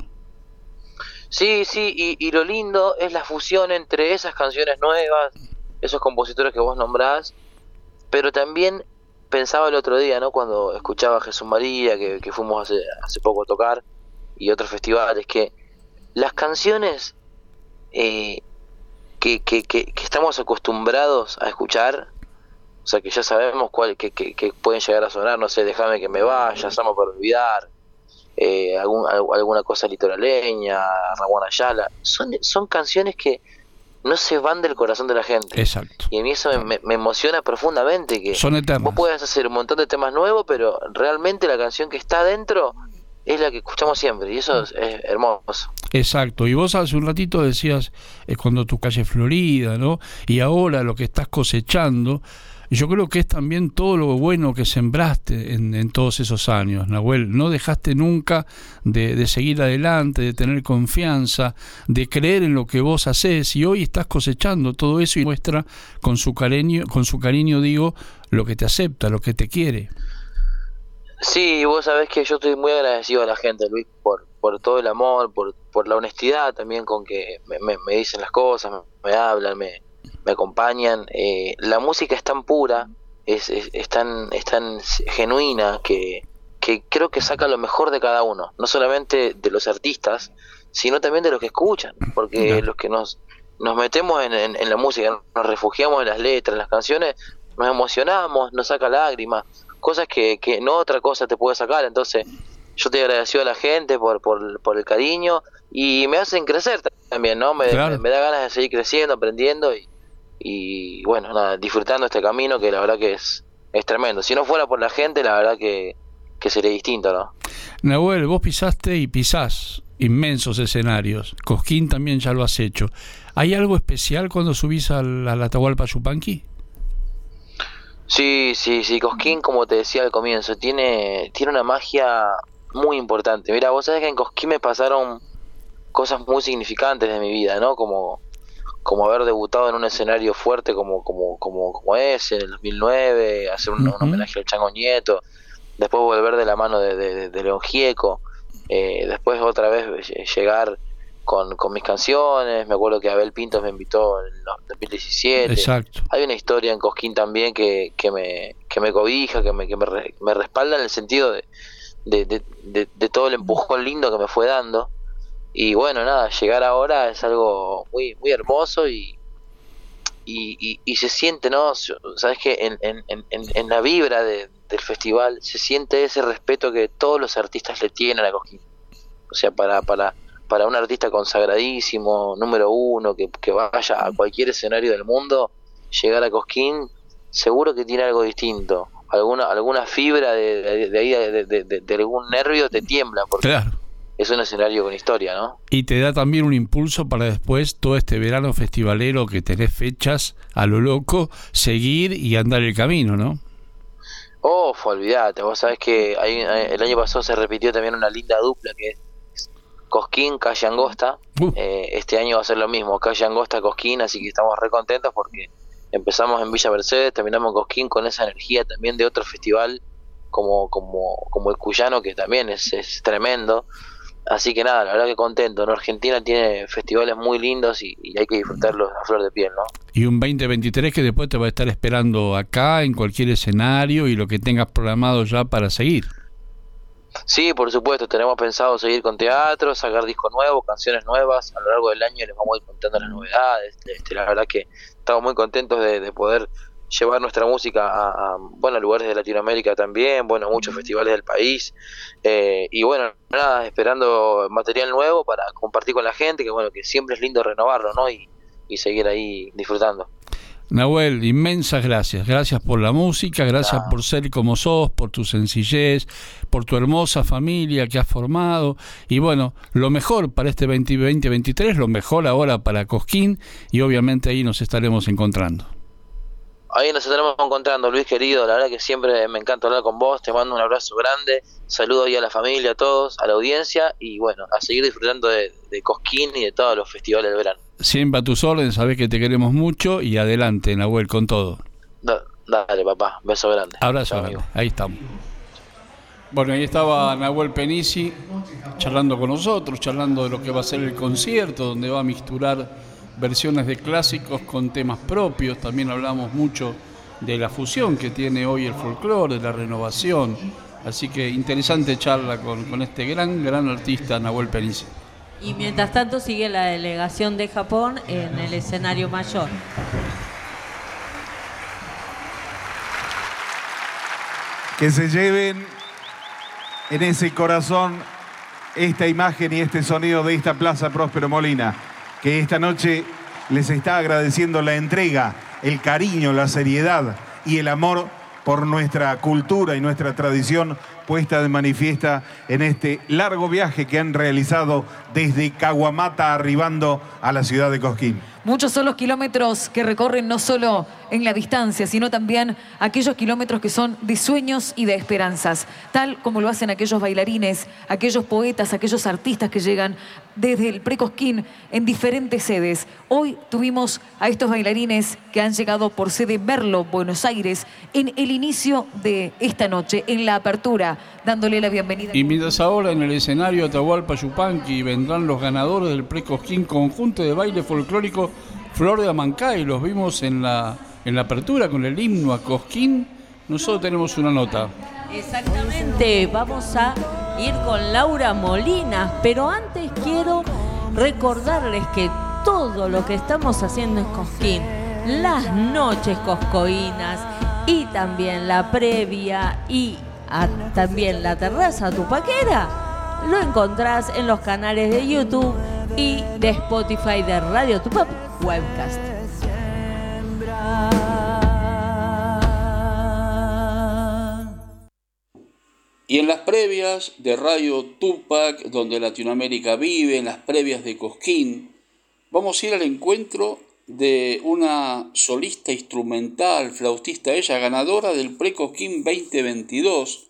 Sí, sí, y, y lo lindo es la fusión entre esas canciones nuevas, esos compositores que vos nombrás, pero también pensaba el otro día, ¿no? Cuando escuchaba a Jesús María, que, fuimos hace, hace poco a tocar, y otros festivales, que las canciones eh, que, que, que, estamos acostumbrados a escuchar, o sea, que ya sabemos cuál, que, pueden llegar a sonar, no sé, déjame que me vaya, Samo para olvidar, eh, algún, al- alguna cosa litoraleña, Ramón Ayala, son, son canciones que no se van del corazón de la gente. Exacto. Y a mí eso me, emociona profundamente, que Son eternas. vos puedes hacer un montón de temas nuevos, pero realmente la canción que está adentro es la que escuchamos siempre, y eso es, es hermoso. Exacto, y vos hace un ratito decías eh, cuando tu calle Florida, ¿no? Y ahora lo que estás cosechando, yo creo que es también todo lo bueno que sembraste en, todos esos años, Nahuel. No dejaste nunca de, de seguir adelante, de tener confianza, de creer en lo que vos haces, y hoy estás cosechando todo eso y muestra con su cariño, con su cariño digo, lo que te acepta, lo que te quiere. Sí, vos sabés que yo estoy muy agradecido a la gente, Luis, por, por todo el amor, por, por la honestidad también con que me, me- me dicen las cosas, me, me hablan, me, me acompañan. Eh, la música es tan pura, es, es, es tan, es tan genuina que, que creo que saca lo mejor de cada uno, no solamente de los artistas, sino también de los que escuchan, porque los que nos, nos metemos en, en- en la música, nos refugiamos en las letras, en las canciones, nos emocionamos, nos saca lágrimas, cosas que, que no otra cosa te puede sacar, entonces yo te agradecido a la gente por, por, por el cariño y me hacen crecer también, ¿no? Me, Claro. me- me da ganas de seguir creciendo, aprendiendo y, y bueno, nada, disfrutando este camino que la verdad que es, es tremendo. Si no fuera por la gente, la verdad que, que sería distinto, ¿no? Nahuel, vos pisaste y pisás inmensos escenarios. Cosquín también ya lo has hecho. ¿Hay algo especial cuando subís al, al Atahualpa Yupanqui? Sí, sí, sí, Cosquín, como te decía al comienzo, tiene, tiene una magia muy importante. Mira, vos sabés que en Cosquín me pasaron cosas muy significantes de mi vida, ¿no? Como, como haber debutado en un escenario fuerte como, como, como, como ese, en el 2009, hacer un, un Ujú. homenaje al Chango Nieto, después volver de la mano de, de, de León Gieco, eh, después otra vez lle- llegar con, con mis canciones, me acuerdo que Abel Pintos me invitó en el 2017. Exacto. Hay una historia en Cosquín también que, que, me, que me cobija, que me, que me, me respalda en el sentido de, de, de, de- de todo el empujón lindo que me fue dando. Y bueno, nada, llegar ahora es algo muy, muy hermoso y, y, y, se siente, ¿no? Sabes que en, en, en, en la vibra de- del festival se siente ese respeto que todos los artistas le tienen a Cosquín. O sea, para, para, para un artista consagradísimo, número uno, que, que vaya a cualquier escenario del mundo, llegar a Cosquín, seguro que tiene algo distinto. Alguna, alguna fibra de, de, ahí, de algún nervio te tiembla, porque Claro. Es un escenario con historia, ¿no? Y te da también un impulso para después, todo este verano festivalero que tenés fechas a lo loco, seguir y andar el camino, ¿no? Oh, olvídate, vos sabés que hay- el año pasado se repitió también una linda dupla que es Cosquín, Calle Angosta. Eh, este año va a ser lo mismo, Calle Angosta, Cosquín, así que estamos re contentos porque empezamos en Villa Mercedes, terminamos en Cosquín con esa energía también de otro festival como, como, como el Cuyano, que también es, es tremendo. Así que nada, la verdad que contento. ¿no? Argentina tiene festivales muy lindos y, y hay que disfrutarlos a flor de piel, ¿no? Y un 2023 que después te va a estar esperando acá, en cualquier escenario y lo que tengas programado ya para seguir. Sí, por supuesto, tenemos pensado seguir con teatro, sacar discos nuevos, canciones nuevas, a lo largo del año les vamos a ir contando las novedades, este, la verdad que estamos muy contentos de, de poder llevar nuestra música a, a, bueno, lugares de Latinoamérica también, bueno, a muchos festivales del país, eh, y bueno, nada, esperando material nuevo para compartir con la gente, que bueno, que siempre es lindo renovarlo, ¿no? Y, y seguir ahí disfrutando. Nahuel, inmensas gracias. Gracias por la música, gracias por ser como sos, por tu sencillez, por tu hermosa familia que has formado. Y bueno, lo mejor para este 2023, lo mejor ahora para Cosquín y obviamente ahí nos estaremos encontrando. Ahí nos estaremos encontrando, Luis querido. La verdad que siempre me encanta hablar con vos. Te mando un abrazo grande. Saludo ahí a la familia, a todos, a la audiencia. Y bueno, a seguir disfrutando de, de Cosquín y de todos los festivales del verano. Siempre a tus órdenes, sabés que te queremos mucho y adelante, Nahuel, con todo. Da- dale, papá. Beso grande. Abrazo, amigo. ahí estamos. Bueno, ahí estaba Nahuel Penisi charlando con nosotros, charlando de lo que va a ser el concierto, donde va a misturar versiones de clásicos con temas propios. También hablamos mucho de la fusión que tiene hoy el folclore, de la renovación. Así que interesante charla con, con este gran, gran artista Nahuel Penisi. Y mientras tanto sigue la delegación de Japón en el escenario mayor. que se lleven en ese corazón esta imagen y este sonido de esta Plaza Próspero Molina, que esta noche les está agradeciendo la entrega, el cariño, la seriedad y el amor por nuestra cultura y nuestra tradición puesta de manifiesta en este largo viaje que han realizado desde Caguamata arribando a la ciudad de Cosquín. Muchos son los kilómetros que recorren no solo en la distancia, sino también aquellos kilómetros que son de sueños y de esperanzas, tal como lo hacen aquellos bailarines, aquellos poetas, aquellos artistas que llegan desde el Precosquín en diferentes sedes. Hoy tuvimos a estos bailarines que han llegado por sede Merlo, Buenos Aires, en el inicio de esta noche, en la apertura, dándole la bienvenida. Y mientras ahora en el escenario Atahualpa Yupanqui vendrán los ganadores del Precosquín conjunto de baile folclórico Flor de Amancay, los vimos en la, en la apertura con el himno a Cosquín. Nosotros tenemos una nota. Exactamente, vamos a ir con Laura Molinas, pero antes quiero recordarles que todo lo que estamos haciendo en Cosquín, las noches coscoínas y también la previa y también la terraza tupaquera, lo encontrás en los canales de YouTube y de Spotify de Radio Tupac Webcast. Y en las previas de Radio Tupac, donde Latinoamérica vive, en las previas de Cosquín, vamos a ir al encuentro de una solista instrumental, flautista, ella ganadora del Pre-Cosquín 2022.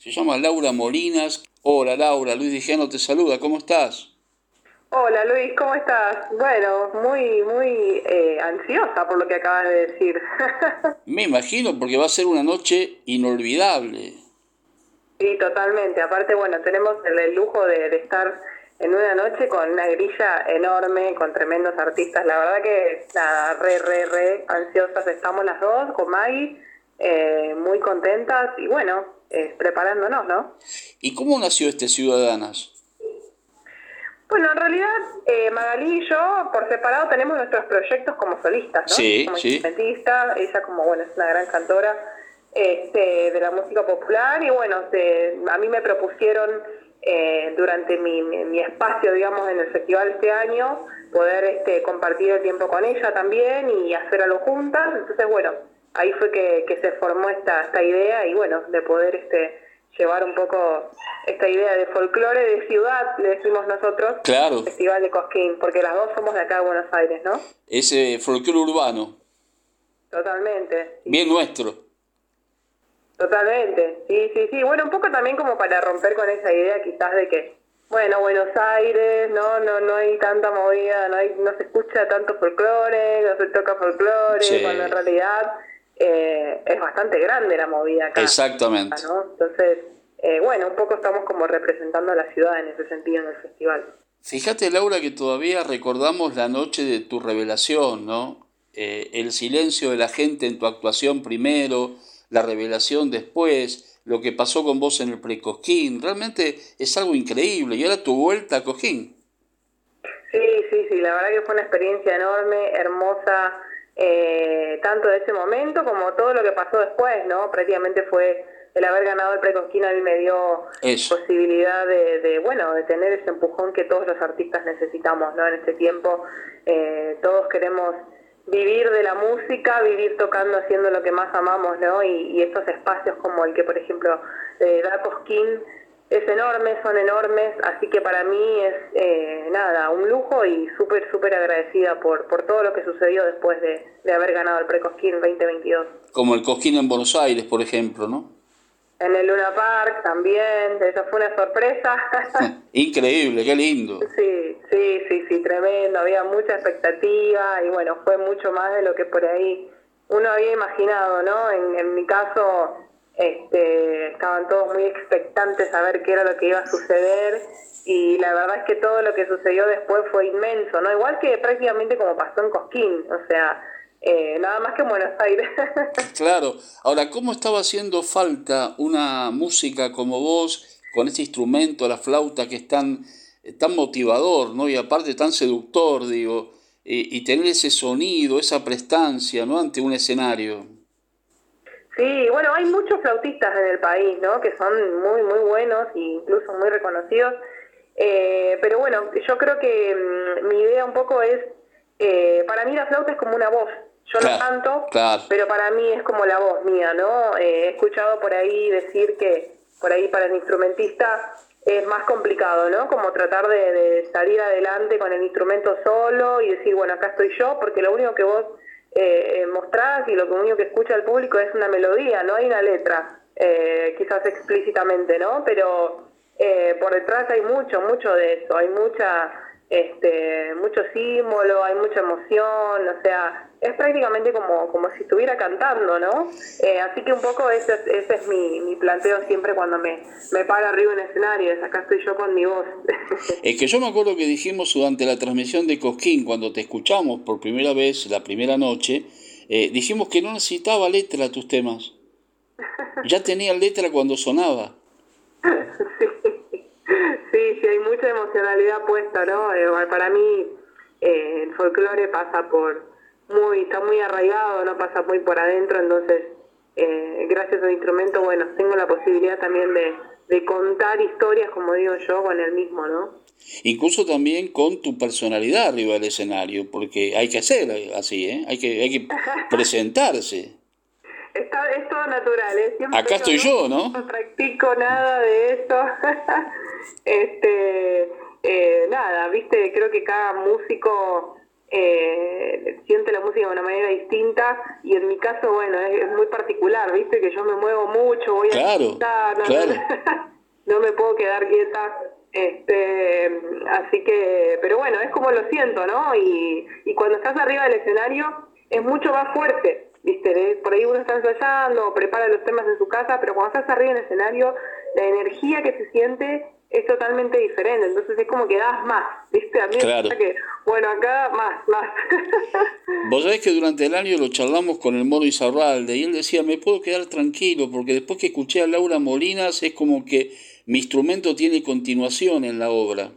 Se llama Laura Molinas. Hola Laura, Luis Dijano te saluda, ¿cómo estás? Hola Luis, ¿cómo estás? Bueno, muy, muy eh, ansiosa por lo que acabas de decir. Me imagino porque va a ser una noche inolvidable. Sí, totalmente. Aparte, bueno, tenemos el, el lujo de, de estar en una noche con una grilla enorme, con tremendos artistas. La verdad que, nada, re, re, re ansiosas estamos las dos con Maggie, eh, muy contentas y bueno, eh, preparándonos, ¿no? ¿Y cómo nació este Ciudadanas? Bueno, en realidad eh, Magalí y yo por separado tenemos nuestros proyectos como solistas, ¿no? Sí, como sí. instrumentista, ella como, bueno, es una gran cantora este, de la música popular y bueno, se, a mí me propusieron eh, durante mi, mi, mi espacio, digamos, en el festival este año, poder este, compartir el tiempo con ella también y hacer algo juntas. Entonces, bueno, ahí fue que, que se formó esta, esta idea y bueno, de poder este, llevar un poco esta idea de folclore de ciudad, le decimos nosotros, Claro. Festival de Cosquín, porque las dos somos de acá de Buenos Aires, ¿no? Ese folclore urbano, Totalmente. bien nuestro. Totalmente, sí, sí, sí. Bueno, un poco también como para romper con esa idea quizás de que, bueno, Buenos Aires, no, no, no hay tanta movida, no hay, no se escucha tanto folclore, no se toca folclore, Sí. cuando en realidad eh, es bastante grande la movida acá. Exactamente. ¿no? Entonces, eh, bueno, un poco estamos como representando a la ciudad en ese sentido en el festival. Fíjate, Laura, que todavía recordamos la noche de tu revelación, ¿no? Eh, el silencio de la gente en tu actuación primero, la revelación después, lo que pasó con vos en el precosquín. Realmente es algo increíble. Y ahora tu vuelta a Cojín. Sí, sí, sí, la verdad que fue una experiencia enorme, hermosa, eh, tanto de ese momento como todo lo que pasó después, ¿no? Prácticamente fue el haber ganado el Precosquín a mí me dio Eso. posibilidad de, de, bueno, de tener ese empujón que todos los artistas necesitamos, ¿no? En este tiempo eh, todos queremos vivir de la música, vivir tocando, haciendo lo que más amamos, ¿no? Y, y estos espacios como el que, por ejemplo, eh, da Cosquín es enorme, son enormes, así que para mí es eh, nada, un lujo y súper, súper agradecida por, por todo lo que sucedió después de, de haber ganado el Precosquín 2022. Como el Cosquín en Buenos Aires, por ejemplo, ¿no? En el Luna Park también, eso fue una sorpresa. Increíble, qué lindo. sí, sí, sí, sí, tremendo, había mucha expectativa y bueno, fue mucho más de lo que por ahí uno había imaginado, ¿no? En, en mi caso, este, estaban todos muy expectantes a ver qué era lo que iba a suceder y la verdad es que todo lo que sucedió después fue inmenso, ¿no? Igual que prácticamente como pasó en Cosquín, o sea, eh, nada más que en Buenos Aires. Claro. Ahora, ¿cómo estaba haciendo falta una música como vos, con ese instrumento, la flauta, que es tan, tan motivador, ¿no? Y aparte tan seductor, digo, y, y tener ese sonido, esa prestancia, ¿no? Ante un escenario. Sí, bueno, hay muchos flautistas en el país, ¿no? Que son muy, muy buenos e incluso muy reconocidos. Eh, pero bueno, yo creo que mm, mi idea un poco es, eh, para mí la flauta es como una voz. Yo no Claro, canto, claro. pero para mí es como la voz mía, ¿no? Eh, he escuchado por ahí decir que por ahí para el instrumentista es más complicado, ¿no? Como tratar de, de salir adelante con el instrumento solo y decir, bueno, acá estoy yo, porque lo único que vos eh, mostrás y lo único que escucha el público es una melodía, no hay una letra, eh, quizás explícitamente, ¿no? Pero eh, por detrás hay mucho, mucho de eso, hay mucha, este, mucho símbolo, hay mucha emoción, o sea, es prácticamente como, como si estuviera cantando, ¿no? Eh, así que un poco ese, es- ese es mi, mi planteo siempre cuando me, me paro arriba en escenario, es acá estoy yo con mi voz. Es que yo me acuerdo que dijimos durante la transmisión de Cosquín, cuando te escuchamos por primera vez, la primera noche, eh, dijimos que no necesitaba letra tus temas. Ya tenía letra cuando sonaba. Sí, sí, hay mucha emocionalidad puesta, ¿no? Eh, para mí eh, el folclore pasa por muy, está muy arraigado, no pasa muy por adentro, entonces eh, gracias al instrumento, bueno, tengo la posibilidad también de, de contar historias, como digo yo, con el mismo, ¿no? Incluso también con tu personalidad arriba del escenario, porque hay que hacer así, ¿eh? Hay que, hay que presentarse. Está, es todo natural, ¿eh? Siempre Acá estoy yo, ¿no? No practico nada de eso. este, eh, nada, viste, creo que cada músico eh, siente la música de una manera distinta y en mi caso, bueno, es, es muy particular, viste, que yo me muevo mucho, voy Claro, a cantar, no, claro. no me puedo quedar quieta. Este, así que, pero bueno, es como lo siento, ¿no? Y, y cuando estás arriba del escenario es mucho más fuerte, ¿viste? Por ahí uno está ensayando prepara los temas en su casa, pero cuando estás arriba del escenario, la energía que se siente es totalmente diferente, entonces es como que das más, ¿viste? A mí me Claro. pasa que, bueno, acá más, más. Vos sabés que durante el año lo charlamos con el Moro Izarralde y él decía, me puedo quedar tranquilo porque después que escuché a Laura Molinas es como que mi instrumento tiene continuación en la obra.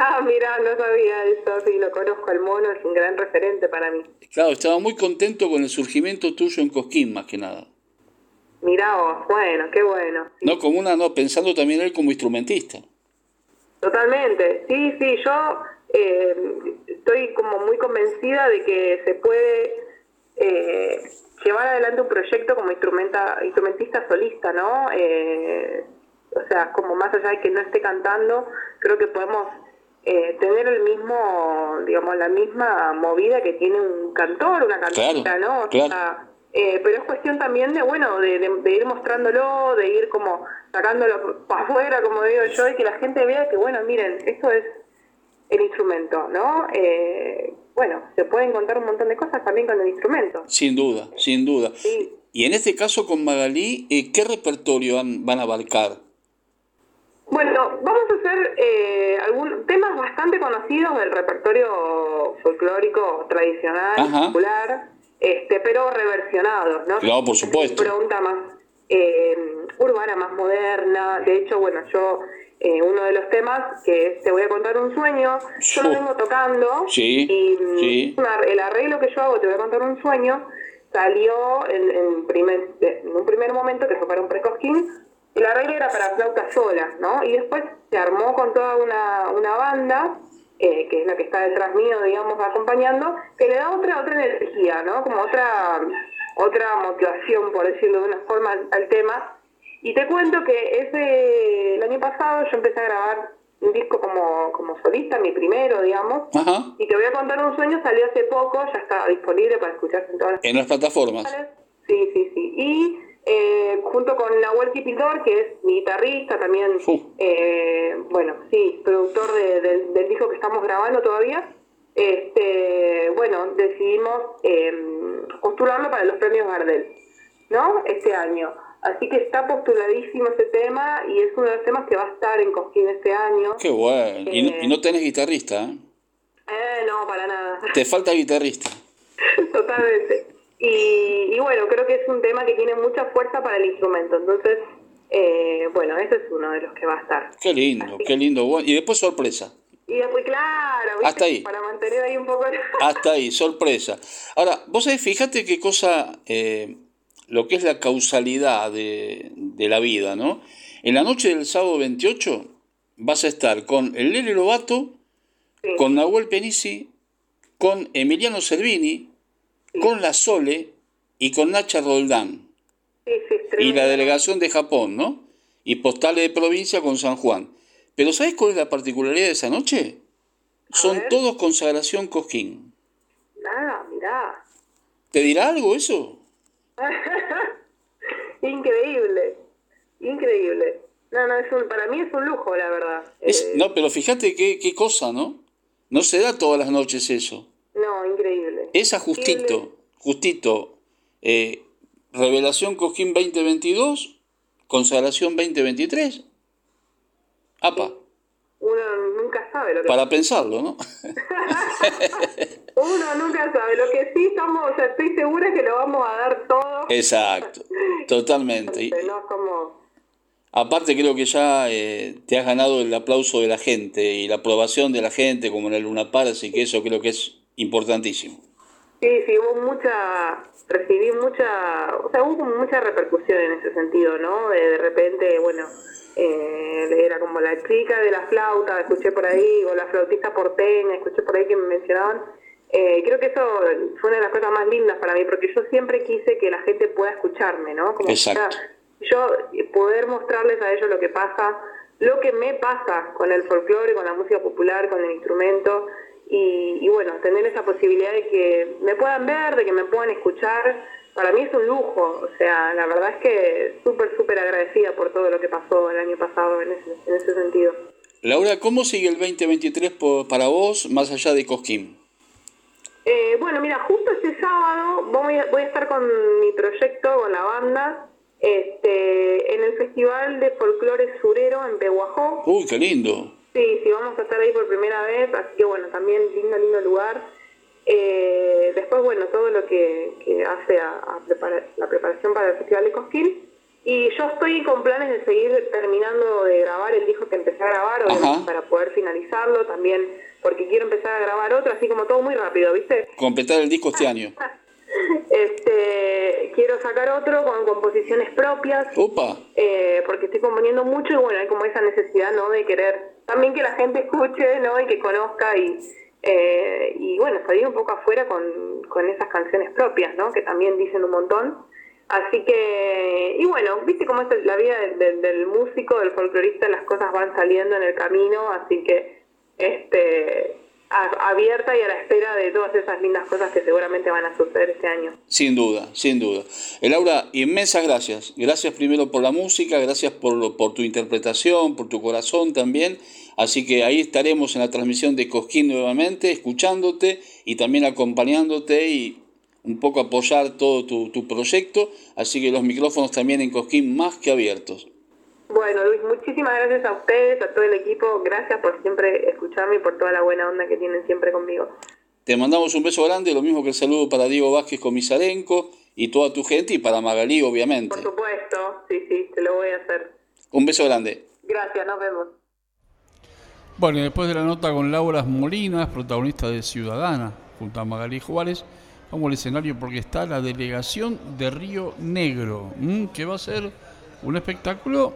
Ah, mira, no sabía eso, sí, lo conozco, el mono es un gran referente para mí. Claro, estaba muy contento con el surgimiento tuyo en Cosquín más que nada. Mirá vos, bueno, qué bueno. No como una, no, pensando también él como instrumentista. Totalmente, sí, sí, yo eh, estoy como muy convencida de que se puede eh, llevar adelante un proyecto como instrumenta, instrumentista solista, ¿no? Eh, o sea, como más allá de que no esté cantando, creo que podemos eh, tener el mismo, digamos, la misma movida que tiene un cantor, una cantante, Claro, ¿no? O claro. sea, eh, pero es cuestión también de, bueno, de, de- de ir mostrándolo, de ir como sacándolo para afuera, como digo yo, y que la gente vea que, bueno, miren, esto es el instrumento, ¿no? Eh, bueno, se pueden contar un montón de cosas también con el instrumento. Sin duda, sin duda. Y en este caso con Magalí, eh, ¿qué repertorio van a abarcar? Bueno, vamos a hacer eh, algún, temas bastante conocidos del repertorio folclórico tradicional, Ajá. popular, este, pero reversionados, ¿no? Claro, por supuesto. Pregunta más eh, urbana, más moderna. De hecho, bueno, yo, eh, uno de los temas que es Te voy a contar un sueño, yo lo vengo tocando Sí, y sí. una- el arreglo que yo hago, Te voy a contar un sueño, salió en, en primer, en un primer momento que fue para un precosquín. El arreglo era para flauta sola, ¿no? Y después se armó con toda una, una banda, eh, que es la que está detrás mío, digamos, acompañando, que le da otra otra energía, ¿no? Como otra otra motivación, por decirlo de una forma, al, al tema. Y te cuento que ese el año pasado yo empecé a grabar un disco como, como solista, mi primero, digamos. Ajá. Y te voy a contar un sueño, salió hace poco, ya está disponible para escucharse en todas las En las plataformas. Sí, sí, sí. Y eh, junto con Nahuel Kipildor, que es mi guitarrista, también, eh, bueno, sí, productor de- del- del disco que estamos grabando todavía, este, bueno, decidimos eh, postularlo para los premios Gardel, ¿no? Este año. Así que está postuladísimo ese tema y es uno de los temas que va a estar en Cosquín este año. Qué bueno. Y, no- y no tenés guitarrista, ¿eh? Eh, no, para nada. Te falta guitarrista. Totalmente. Y, y bueno, creo que es un tema que tiene mucha fuerza para el instrumento. Entonces, eh, bueno, ese es uno de los que va a estar. Qué lindo, qué lindo. Y después sorpresa. Y después, claro, ¿viste? Hasta ahí. para mantener ahí un poco... Hasta ahí, sorpresa. Ahora, vos sabés, fíjate qué cosa, eh, lo que es la causalidad de, de la vida, ¿no? En la noche del sábado 28 vas a estar con el Lele Lobato, con Nahuel Penisi, con Emiliano Cervini, con La Sole y con Nacha Roldán. y la delegación de Japón, ¿no? Y postales de provincia con San Juan. Pero ¿sabes cuál es la particularidad de esa noche? Son todos consagración Cosquín. Ah, mirá. ¿Te dirá algo eso? Increíble. Increíble. No, no, es un, para mí es un lujo, la verdad. Es- no, pero fíjate qué, qué cosa, ¿no? No se da todas las noches eso. Esa justito, justito. eh, Revelación Cosquín 2022, consagración 2023. Apa, Uno nunca sabe lo que para pensarlo, ¿no? Uno nunca sabe. Lo que sí estamos, o sea, estoy segura que lo vamos a dar todo. Exacto, totalmente. Y- No es como... Aparte creo que ya eh, te has ganado el aplauso de la gente y la aprobación de la gente como en el Luna Par, así que eso creo que es importantísimo. Sí, sí, hubo mucha... Recibí mucha... O sea, hubo como mucha repercusión en ese sentido, ¿no? De, de repente, bueno, eh, era como la chica de la flauta, escuché por ahí, o la flautista porteña, escuché por ahí que me mencionaban. Eh, creo que eso fue una de las cosas más lindas para mí, porque yo siempre quise que la gente pueda escucharme, ¿no? Como Exacto. quizá yo poder mostrarles a ellos lo que pasa, lo que me pasa con el folclore, con la música popular, con el instrumento, y, y bueno, tener esa posibilidad de que me puedan ver, de que me puedan escuchar, para mí es un lujo, o sea, la verdad es que súper, súper agradecida por todo lo que pasó el año pasado en ese, en ese sentido. Laura, ¿cómo sigue el 2023 po- para vos más allá de Cosquín? Eh, bueno, mira, justo este sábado voy a, voy a estar con mi proyecto, con la banda, este, en el Festival de Folclore Surero en Pehuajó. Uy, qué lindo. Sí, sí, vamos a estar ahí por primera vez, así que bueno, también lindo, lindo lugar. Eh, después, bueno, todo lo que, que hace a, a prepara- la preparación para el Festival de Cosquín. Y yo estoy con planes de seguir terminando de grabar el disco que empecé a grabar, obviamente, para poder finalizarlo también, porque quiero empezar a grabar otro, así como todo muy rápido, ¿viste? Completar el disco este año. Este, quiero sacar otro con composiciones propias, Opa. eh, porque estoy componiendo mucho y bueno, hay como esa necesidad, ¿no? De querer también que la gente escuche, ¿no? Y que conozca y, eh, y bueno, salir un poco afuera con, con esas canciones propias, ¿no? Que también dicen un montón. Así que, y bueno, viste cómo es la vida del, del- del músico, del folclorista, las cosas van saliendo en el camino, así que, este, abierta y a la espera de todas esas lindas cosas que seguramente van a suceder este año. Sin duda, sin duda. Eh, Laura, inmensas gracias. Gracias primero por la música, gracias por, por tu interpretación, por tu corazón también. Así que ahí estaremos en la transmisión de Cosquín nuevamente, escuchándote y también acompañándote y un poco apoyar todo tu, tu proyecto. Así que los micrófonos también en Cosquín más que abiertos. Bueno, Luis, muchísimas gracias a ustedes, a todo el equipo. Gracias por siempre escucharme y por toda la buena onda que tienen siempre conmigo. Te mandamos un beso grande, lo mismo que el saludo para Diego Vázquez Comisarenco y toda tu gente y para Magalí, obviamente. Por supuesto, sí, sí, te lo voy a hacer. Un beso grande. Gracias, nos vemos. Bueno, y después de la nota con Laura Molinas, protagonista de Ciudadana, junto a Magalí Juárez, vamos al escenario porque está la delegación de Río Negro, que va a ser un espectáculo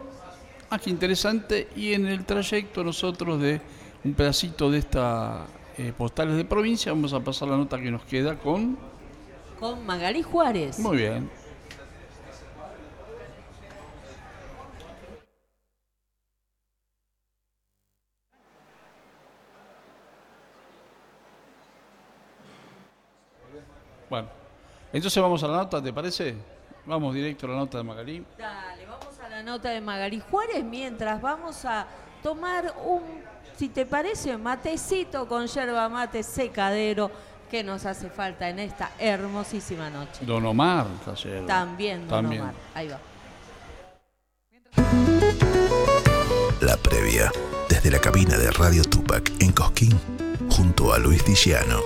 más que interesante y en el trayecto nosotros de un pedacito de esta eh, postales de provincia vamos a pasar la nota que nos queda con... Con Magalí Juárez. Muy bien. Bueno, entonces vamos a la nota, ¿te parece? Vamos directo a la nota de Magalí. Dale, vamos a la nota de Magalí Juárez mientras vamos a tomar un, si te parece, matecito con yerba mate secadero que nos hace falta en esta hermosísima noche. Don Omar. También, don También. Omar. Ahí va. La previa, desde la cabina de Radio Tupac en Cosquín, junto a Luis Diciano.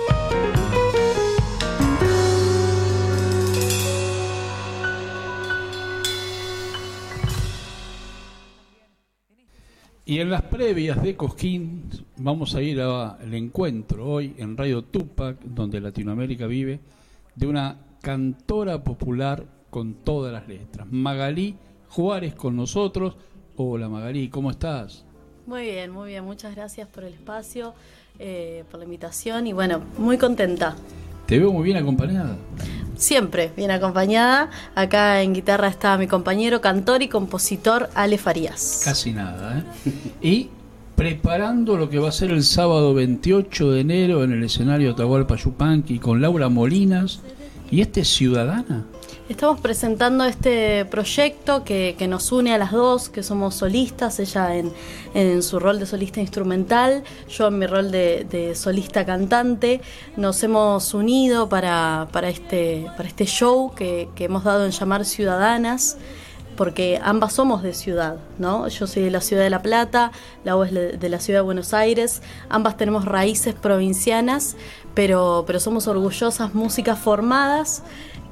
Y en las previas de Cosquín vamos a ir al encuentro hoy en Radio Tupac, donde Latinoamérica vive, de una cantora popular con todas las letras. Magalí Juárez con nosotros. Hola Magalí, ¿cómo estás? Muy bien, muy bien. Muchas gracias por el espacio, eh, por la invitación y bueno, muy contenta. Te veo muy bien acompañada. Siempre bien acompañada. Acá en guitarra está mi compañero, cantor y compositor Ale Farías. Casi nada, ¿eh? Y preparando lo que va a ser el sábado 28 de enero en el escenario Atahualpa Yupanqui con Laura Molinas. ¿Y este es Ciudadana? Estamos presentando este proyecto que, nos une a las dos, que somos solistas, ella en, su rol de solista instrumental, yo en mi rol de, solista cantante. Nos hemos unido para, para, este, para este show que, hemos dado en llamar Ciudadanas porque ambas somos de ciudad, ¿no? Yo soy de la ciudad de La Plata, la es de de la ciudad de Buenos Aires, ambas tenemos raíces provincianas, pero, pero somos orgullosas músicas formadas,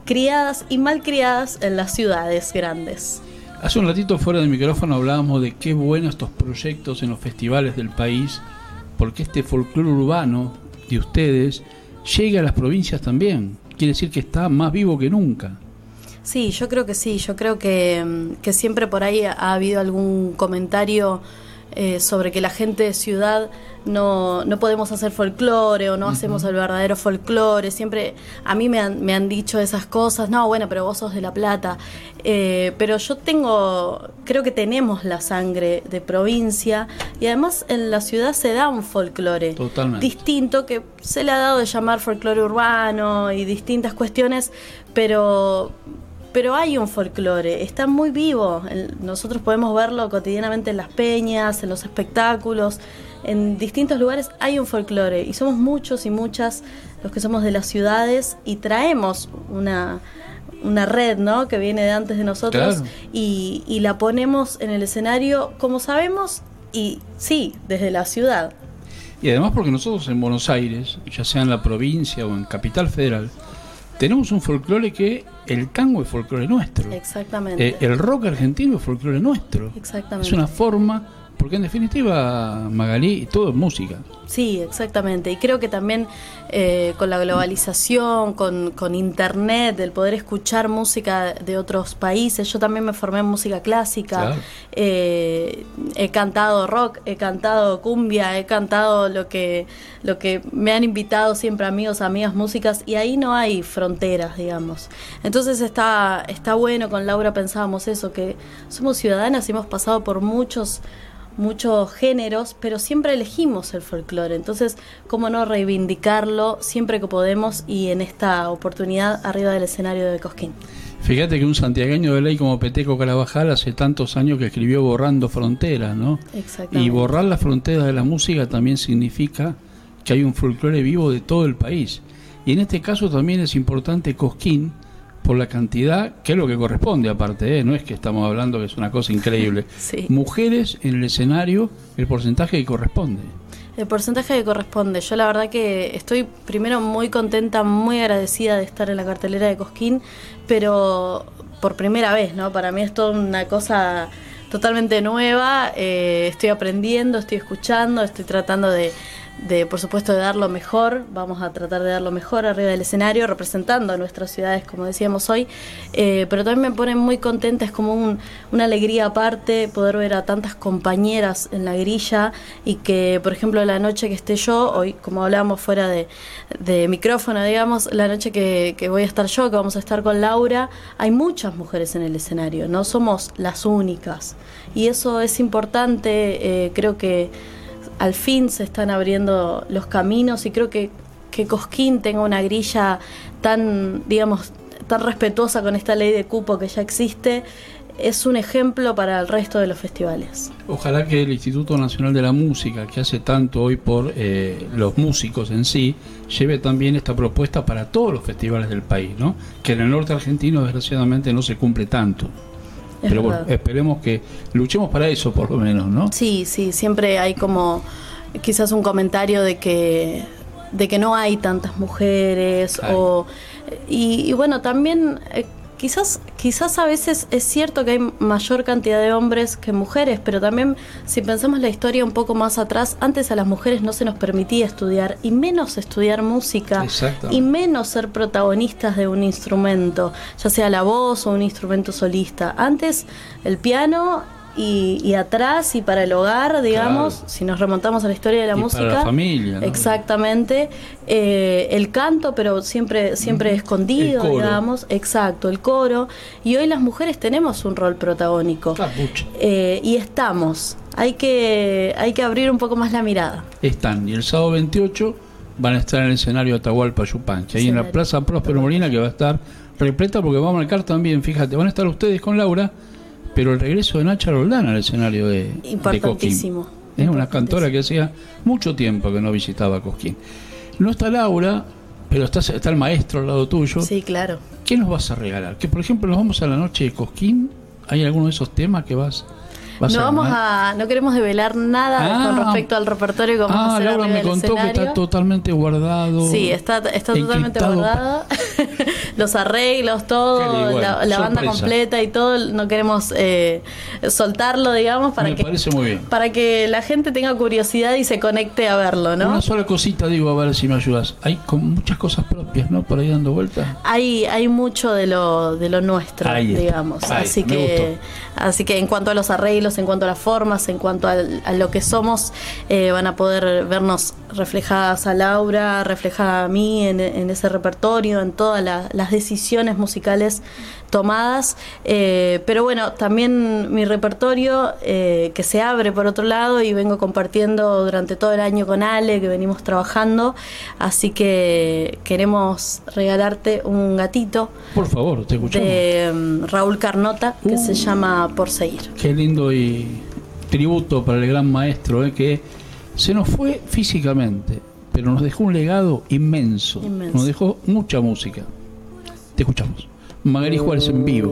criadas y mal criadas en las ciudades grandes. Hace un ratito fuera del micrófono hablábamos de qué buenos estos proyectos en los festivales del país, porque este folclore urbano de ustedes llega a las provincias también. Quiere decir que está más vivo que nunca. Sí, yo creo que sí, yo creo que, mm, que siempre por ahí ha habido algún comentario eh, sobre que la gente de ciudad no, no podemos hacer folclore o no hacemos el verdadero folclore. Siempre a mí me han, me han dicho esas cosas, no, bueno, pero vos sos de La Plata. Eh, pero yo tengo, creo que tenemos la sangre de provincia y además en la ciudad se da un folclore Totalmente. distinto que se le ha dado de llamar folclore urbano y distintas cuestiones, pero pero hay un folclore, está muy vivo. Nosotros podemos verlo cotidianamente en las peñas, en los espectáculos, en distintos lugares hay un folclore y somos muchos y muchas los que somos de las ciudades y traemos una una red, ¿no? Que viene de antes de nosotros Claro. y, y la ponemos en el escenario como sabemos y sí, desde la ciudad. Y además porque nosotros en Buenos Aires, ya sea en la provincia o en Capital Federal, tenemos un folclore que el tango es folclore nuestro. Exactamente. Eh, el rock argentino es folclore nuestro. Exactamente. Es una forma, porque en definitiva, Magalí, todo es música. Sí, exactamente. Y creo que también eh, con la globalización, con, con internet, el poder escuchar música de otros países. Yo también me formé en música clásica. Claro. Eh, he cantado rock, he cantado cumbia, he cantado lo que, lo que me han invitado siempre amigos, amigas, músicas. Y ahí no hay fronteras, digamos. Entonces está, está bueno, con Laura pensábamos eso, que somos ciudadanas y hemos pasado por muchos muchos géneros, pero siempre elegimos el folclore. Entonces, ¿cómo no reivindicarlo siempre que podemos y en esta oportunidad arriba del escenario de Cosquín? Fíjate que un santiagueño de ley como Peteco Carabajal hace tantos años que escribió Borrando Fronteras, ¿no? Exactamente. Y borrar las fronteras de la música también significa que hay un folclore vivo de todo el país. Y en este caso también es importante Cosquín por la cantidad, que es lo que corresponde aparte, ¿eh? no es que estamos hablando que es una cosa increíble. Sí. Mujeres en el escenario, el porcentaje que corresponde. El porcentaje que corresponde. Yo la verdad que estoy primero muy contenta, muy agradecida de estar en la cartelera de Cosquín, pero por primera vez, ¿no? Para mí es toda una cosa totalmente nueva. eh, estoy aprendiendo, estoy escuchando, estoy tratando de, de, por supuesto, de dar lo mejor. Vamos a tratar de dar lo mejor arriba del escenario, representando a nuestras ciudades, como decíamos hoy. Eh, pero también me pone muy contenta, es como un- una alegría aparte poder ver a tantas compañeras en la grilla y que, por ejemplo, la noche que esté yo, hoy, como hablábamos fuera de, micrófono, digamos, la noche que, que voy a estar yo, que vamos a estar con Laura, hay muchas mujeres en el escenario, no somos las únicas. Y eso es importante, eh, creo que al fin se están abriendo los caminos y creo que, que Cosquín tenga una grilla tan, digamos, tan respetuosa con esta ley de cupo que ya existe, es un ejemplo para el resto de los festivales. Ojalá que el Instituto Nacional de la Música, que hace tanto hoy por eh, los músicos en sí, lleve también esta propuesta para todos los festivales del país, ¿no? Que en el norte argentino desgraciadamente no se cumple tanto. Es Pero bueno, esperemos que luchemos para eso por lo menos, ¿no? Sí, sí, siempre hay como quizás un comentario de que de que no hay tantas mujeres o y, y bueno también eh, quizás quizás a veces es cierto que hay mayor cantidad de hombres que mujeres pero también si pensamos la historia un poco más atrás antes a las mujeres no se nos permitía estudiar y menos estudiar música Exacto. y menos ser protagonistas de un instrumento ya sea la voz o un instrumento solista antes el piano y, y atrás y para el hogar, digamos, Claro. si nos remontamos a la historia de la Y música. para la familia, ¿no? Exactamente. Eh, el canto, pero siempre, siempre escondido, digamos. Exacto, el coro. Y hoy las mujeres tenemos un rol protagónico. Eh, y estamos. Hay que, hay que abrir un poco más la mirada. Están. Y el sábado 28 van a estar en el escenario Atahualpa Yupanqui, ahí en la. Plaza Próspero Molina, que va a estar repleta porque va a marcar también, fíjate, van a estar ustedes con Laura, pero el regreso de Nacha Roldán al escenario de. Importantísimo. Es una cantora que hacía mucho tiempo que no visitaba Cosquín. No está Laura, pero está, está el maestro al lado tuyo. Sí, claro. ¿Qué nos vas a regalar? Que por ejemplo nos vamos a la noche de Cosquín. ¿Hay alguno de esos temas que vas, No vamos ganar? a, no queremos develar nada Ah. con respecto al repertorio que vamos a Ah, hacer Laura me contó que escenario. está totalmente guardado. Sí, está, está totalmente guardada. los arreglos, todo, la, la banda completa y todo, no queremos eh, soltarlo, digamos, para Me que parece muy bien. para que la gente tenga curiosidad y se conecte a verlo, ¿no? Una sola cosita digo, a ver si me ayudas. Hay con muchas cosas propias, ¿no? Por ahí dando vueltas. Hay, hay mucho de lo, de lo nuestro, Ahí digamos. Ahí, así que, así que en cuanto a los arreglos, en cuanto a las formas, en cuanto al- a, lo que somos, eh, van a poder vernos reflejadas a Laura, reflejada a mí en, ese repertorio, en todas la- las decisiones musicales tomadas. Eh, pero bueno, también mi repertorio eh, que se abre por otro lado y vengo compartiendo durante todo el año con Ale, que venimos trabajando. Así que queremos regalarte un gatito Por favor, te escuchamos. de mm, Raúl Carnota que Uh. se llama Por Seguir. Qué lindo y tributo para el gran maestro, ¿eh? que se nos fue físicamente, pero nos dejó un legado inmenso. Inmenso. Nos dejó mucha música. Te escuchamos. Magali Juárez en vivo.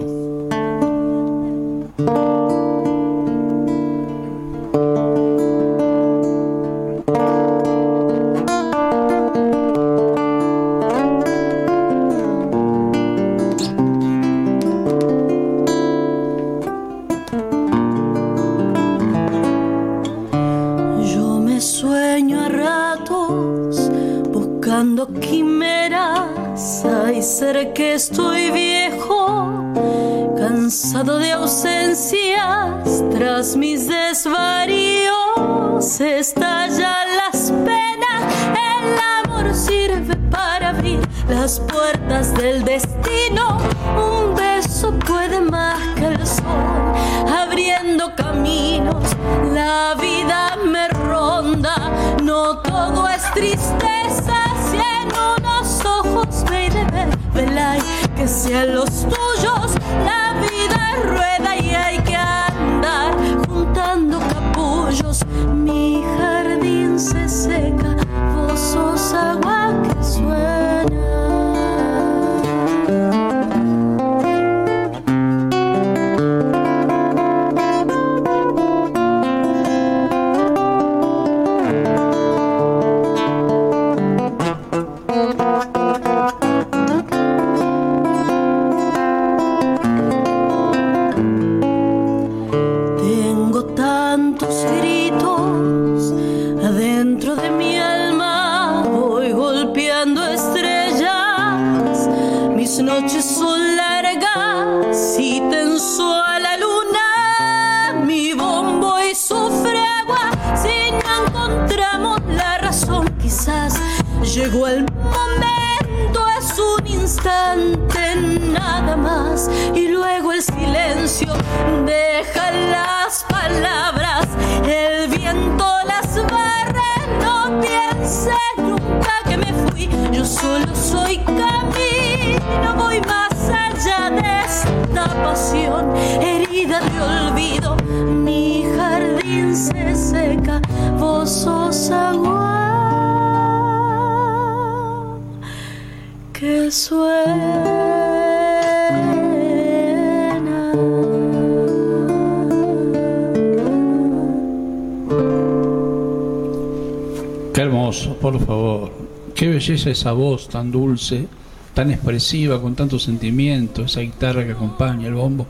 Esa voz tan dulce, tan expresiva, con tanto sentimiento, esa guitarra que acompaña, el bombo.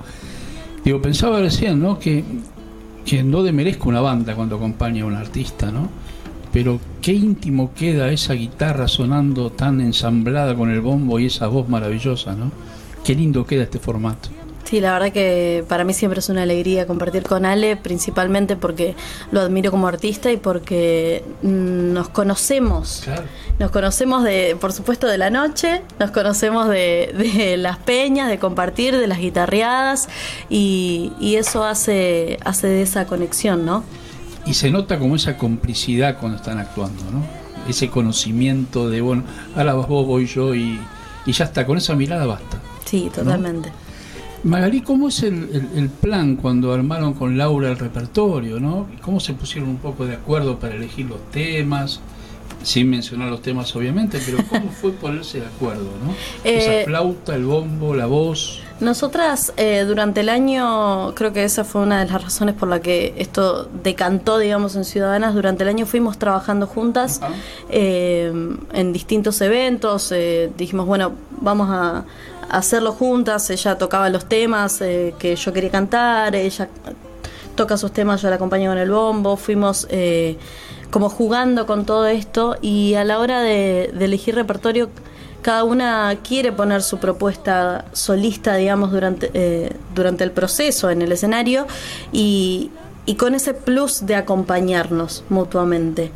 Digo, pensaba recién, ¿no? Que, que no demerezca una banda cuando acompaña a un artista, ¿no? Pero qué íntimo queda esa guitarra sonando tan ensamblada con el bombo y esa voz maravillosa, ¿no? Qué lindo queda este formato. Sí, la verdad que para mí siempre es una alegría compartir con Ale, principalmente porque lo admiro como artista y porque mm, nos conocemos. Nos conocemos de, por supuesto, de la noche, nos conocemos de, de las peñas, de compartir, de las guitarreadas y, y eso hace, hace de esa conexión, ¿no? Y se nota como esa complicidad cuando están actuando, ¿no? Ese conocimiento de, bueno, ahora vas vos, voy yo y, y ya está, con esa mirada basta. Sí, totalmente. Magalí, ¿cómo es el, el- el plan cuando armaron con Laura el repertorio, no? ¿Y ¿Cómo se pusieron un poco de acuerdo para elegir los temas? Sin mencionar los temas, obviamente, pero ¿cómo fue ponerse de acuerdo, no? Eh, Esa flauta, el bombo, la voz. Nosotras eh, durante el año, creo que esa fue una de las razones por la que esto decantó, digamos, en Ciudadanas. Durante el año fuimos trabajando juntas eh, en distintos eventos. eh, dijimos, bueno, vamos a, a hacerlo juntas. Ella tocaba los temas eh, que yo quería cantar, ella toca sus temas, yo la acompaño con el bombo. Fuimos eh, como jugando con todo esto y a la hora de, elegir repertorio cada una quiere poner su propuesta solista, digamos, durante, eh, durante el proceso en el escenario y, y con ese plus de acompañarnos mutuamente,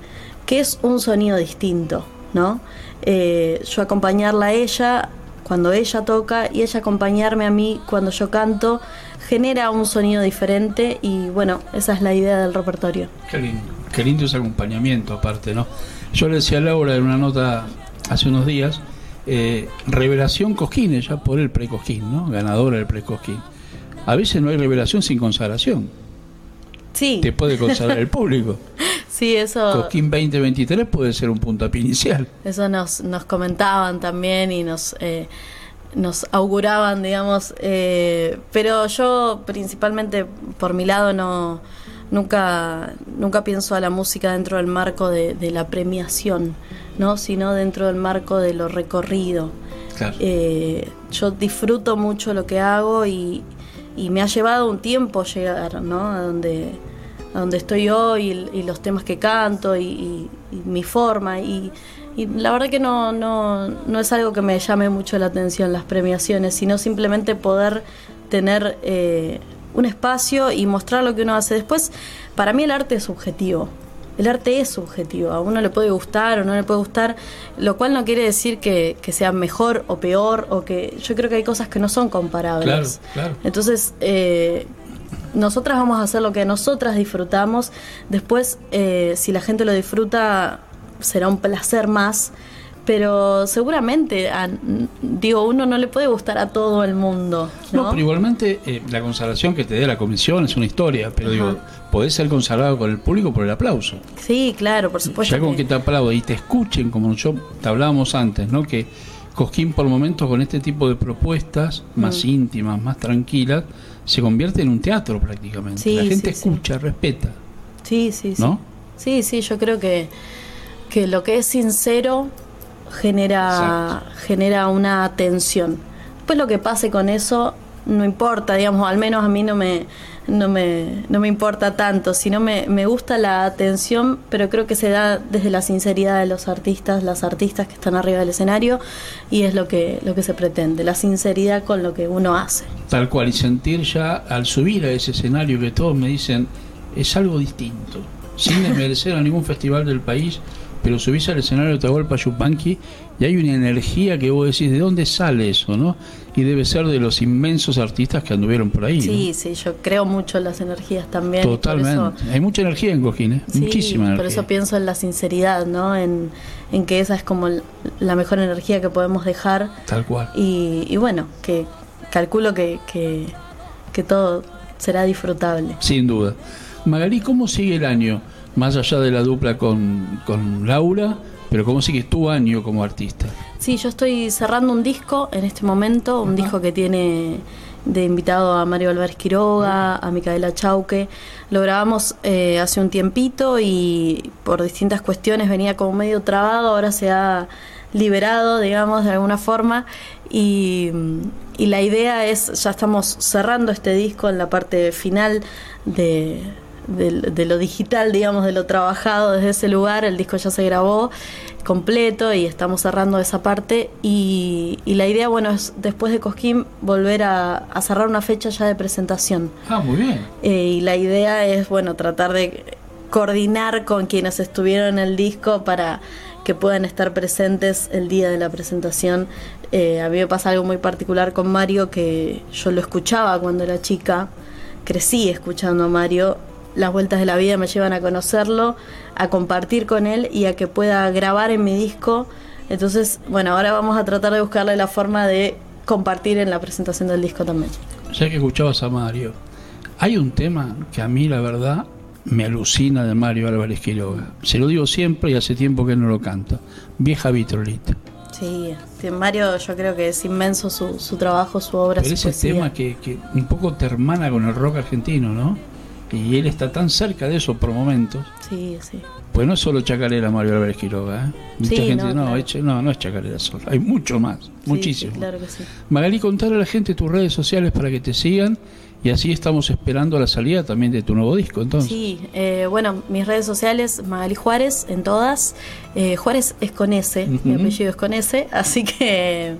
que es un sonido distinto, ¿no? Eh, yo acompañarla a ella cuando ella toca y ella acompañarme a mí cuando yo canto genera un sonido diferente y bueno, esa es la idea del repertorio. Qué lindo. Qué lindo ese acompañamiento, aparte, ¿no? Yo le decía a Laura en una nota hace unos días, eh, revelación Cosquín, ella por el pre-Cosquín, ¿no? Ganadora del pre-Cosquín. A veces no hay revelación sin consagración. Sí. Te puede consagrar el público. Sí, eso, Cosquín 2023 puede ser un puntapié inicial. eso nos, nos comentaban también y nos, eh, nos auguraban, digamos. eh, pero yo principalmente por mi lado no nunca, nunca pienso a la música dentro del marco de, de la premiación, ¿no? sino dentro del marco de lo recorrido. Claro. Eh, yo disfruto mucho lo que hago y, y me ha llevado un tiempo llegar ¿no? a, donde, a donde estoy hoy y, y los temas que canto y, mi forma. Y, y la verdad que no, no, no es algo que me llame mucho la atención las premiaciones, sino simplemente poder tener eh, un espacio y mostrar lo que uno hace. Después, para mí el arte es subjetivo. El arte es subjetivo, a uno le puede gustar o no le puede gustar, lo cual no quiere decir que, que sea mejor o peor, o que yo creo que hay cosas que no son comparables. Claro, claro. Entonces, eh, nosotras vamos a hacer lo que nosotras disfrutamos. Después, eh, si la gente lo disfruta, será un placer más. Pero seguramente, a- digo, uno no le puede gustar a todo el mundo. No, ¿no? pero igualmente eh, la consagración que te dé la comisión es una historia, pero digo, podés ser consagrado con el público por el aplauso. Sí, claro, por supuesto. ya con que- que te aplaude y te escuchen, como yo te hablábamos antes, ¿no? Que Cosquín por momentos con este tipo de propuestas más Mm. íntimas, más tranquilas, se convierte en un teatro prácticamente. Sí, la gente sí, sí. escucha, respeta, Sí, sí, sí. ¿no? Sí, sí, yo creo que, que lo que es sincero genera, genera una atención. Después lo que pase con eso no importa, digamos, al menos a mí no me, no me, no me importa tanto, sino me, me gusta la atención, pero creo que se da desde la sinceridad de los artistas, las artistas que están arriba del escenario, y es lo que, lo que se pretende, la sinceridad con lo que uno hace. Tal cual, y sentir ya al subir a ese escenario que todos me dicen es algo distinto, sin desmerecer a ningún festival del país, pero subís al escenario de Atahualpa Yupanqui y hay una energía que vos decís, ¿de dónde sale eso? no Y debe ser de los inmensos artistas que anduvieron por ahí. ¿no? Sí, sí, yo creo mucho en las energías también. por Totalmente. eso- Hay mucha energía en Cojín, ¿eh? Sí, muchísima por energía. eso pienso en la sinceridad, ¿no? En, en que esa es como la mejor energía que podemos dejar. Tal cual. Y, y bueno, que calculo que, que, que todo será disfrutable. Sin duda. Magalí, ¿cómo sigue el año? Más allá de la dupla con, con Laura, pero ¿cómo sigue tu año como artista? Sí, yo estoy cerrando un disco en este momento, un disco que tiene de invitado a Mario Álvarez Quiroga, a Micaela Chauque. Lo grabamos eh, hace un tiempito y por distintas cuestiones venía como medio trabado, ahora se ha liberado, digamos, de alguna forma. Y, y la idea es, ya estamos cerrando este disco en la parte final de, de, de lo digital, digamos, de lo trabajado desde ese lugar. El disco ya se grabó completo y estamos cerrando esa parte. Y, y la idea, bueno, es después de Cosquín volver a, a cerrar una fecha ya de presentación. Ah, muy bien. Eh, y la idea es, bueno, tratar de coordinar con quienes estuvieron en el disco para que puedan estar presentes el día de la presentación. Eh, a mí me pasa algo muy particular con Mario que yo lo escuchaba cuando era chica, crecí escuchando a Mario. Las vueltas de la vida me llevan a conocerlo, a compartir con él y a que pueda grabar en mi disco. Entonces, bueno, ahora vamos a tratar de buscarle la forma de compartir en la presentación del disco también. Ya que escuchabas a Mario, hay un tema que a mí, la verdad, me alucina de Mario Álvarez Quiroga. Se lo digo siempre y hace tiempo que no lo canta. Vieja vitrolita. Sí, Mario yo creo que es inmenso su, su trabajo, su obra, Pero su ese poesía. tema que, que un poco te hermana con el rock argentino, ¿no? Y él está tan cerca de eso por momentos. Sí, sí. Pues no es solo chacarera Mario Álvarez Quiroga, ¿eh? Mucha Sí, gente, no, no, claro. eche- no, no es chacarera solo, hay mucho más, Sí, muchísimo. sí, claro que sí. Magali, contarle a la gente tus redes sociales para que te sigan y así estamos esperando la salida también de tu nuevo disco, entonces. Sí, eh, bueno, mis redes sociales, Magali Juárez, en todas. Eh, Juárez es con S, mi apellido es con S, así que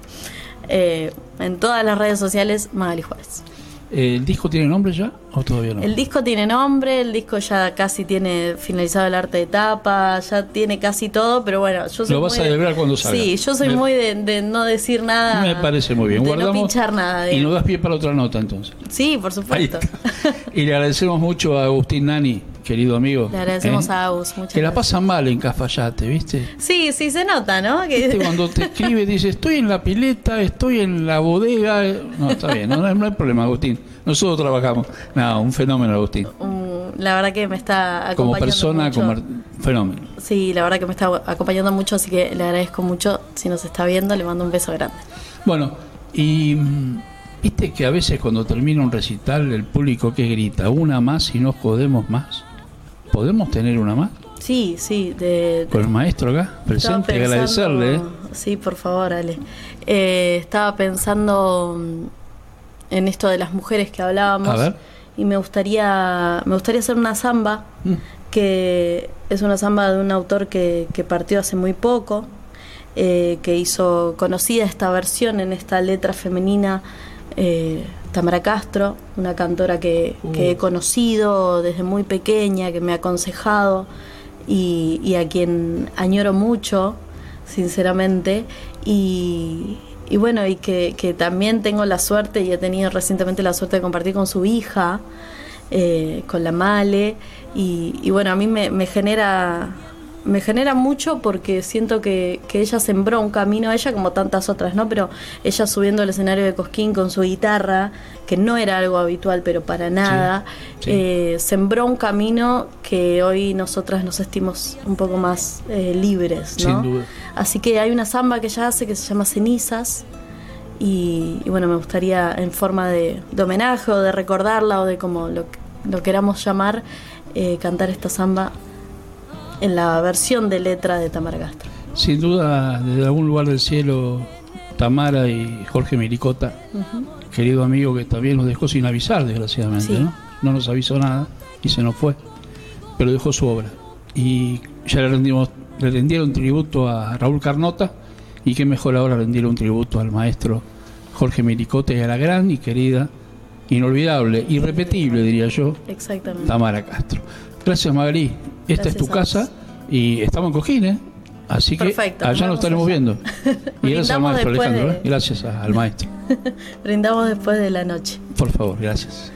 eh, en todas las redes sociales, Magali Juárez. ¿El disco tiene nombre ya o todavía no? El disco tiene nombre, el disco ya casi tiene finalizado el arte de tapa, ya tiene casi todo, pero bueno, yo soy Lo vas muy a de- celebrar cuando salga. Sí, yo soy Me- muy de, de no decir nada. Me parece muy bien. de Guardamos no pinchar nada. y de- nos das pie para otra nota entonces. Sí, por supuesto. Y le agradecemos mucho a Agustín Nani, querido amigo. Le agradecemos ¿eh? a Agus, muchas Que la gracias. pasan mal en Cafayate, ¿viste? Sí, sí, se nota, ¿no? Que- ¿Viste? Cuando te escribe dice, estoy en la pileta, estoy en la bodega. No, está bien, no, no hay- problema, Agustín. Nosotros trabajamos. No, un fenómeno, Agustín. La verdad que me está acompañando Como persona, mucho. como fenómeno. Sí, la verdad que me está acompañando mucho, así que le agradezco mucho. Si nos está viendo, le mando un beso grande. Bueno, y viste que a veces cuando termina un recital el público que grita, una más y no jodemos más. ¿Podemos tener una más? Sí, sí, de, Con el maestro acá, presente, pensando- agradecerle. ¿eh? Sí, por favor, Ale. Eh, estaba pensando mm, en esto de las mujeres que hablábamos. A ver. Y me gustaría, me gustaría hacer una samba, que es una samba de un autor que, que partió hace muy poco, eh, que hizo conocida esta versión en esta letra femenina. eh, Tamara Castro, una cantora que, que he conocido desde muy pequeña, que me ha aconsejado y, y a quien añoro mucho, sinceramente. Y, y bueno, y que, que también tengo la suerte y he tenido recientemente la suerte de compartir con su hija, eh, con la Male. Y, y bueno, a mí me, me genera me genera mucho porque siento que, que ella sembró un camino, ella como tantas otras, ¿no? Pero ella subiendo al escenario de Cosquín con su guitarra, que no era algo habitual, pero para nada, sí. eh, sembró un camino que hoy nosotras nos sentimos un poco más eh, libres, ¿no? Sin duda. Así que hay una samba que ella hace que se llama Cenizas. Y, y bueno, me gustaría en forma de, de homenaje o de recordarla o de como lo, lo queramos llamar, eh, cantar esta samba en la versión de letra de Tamara Castro. Sin duda, desde algún lugar del cielo, Tamara y Jorge Miricota, querido amigo que también nos dejó sin avisar, desgraciadamente, Sí. ¿no? No nos avisó nada y se nos fue, pero dejó su obra. Y ya le, rendimos, le rindieron tributo a Raúl Carnota y qué mejor ahora rendir un tributo al maestro Jorge Miricota y a la gran y querida, inolvidable, irrepetible diría yo, Exactamente. Tamara Castro. Gracias Magali, esta es tu casa y estamos en Cojín, ¿eh? Así que Perfecto, allá nos estaremos viendo. Y gracias al maestro Alejandro, de- ¿eh? gracias al maestro. Brindamos después de la noche. Por favor, gracias.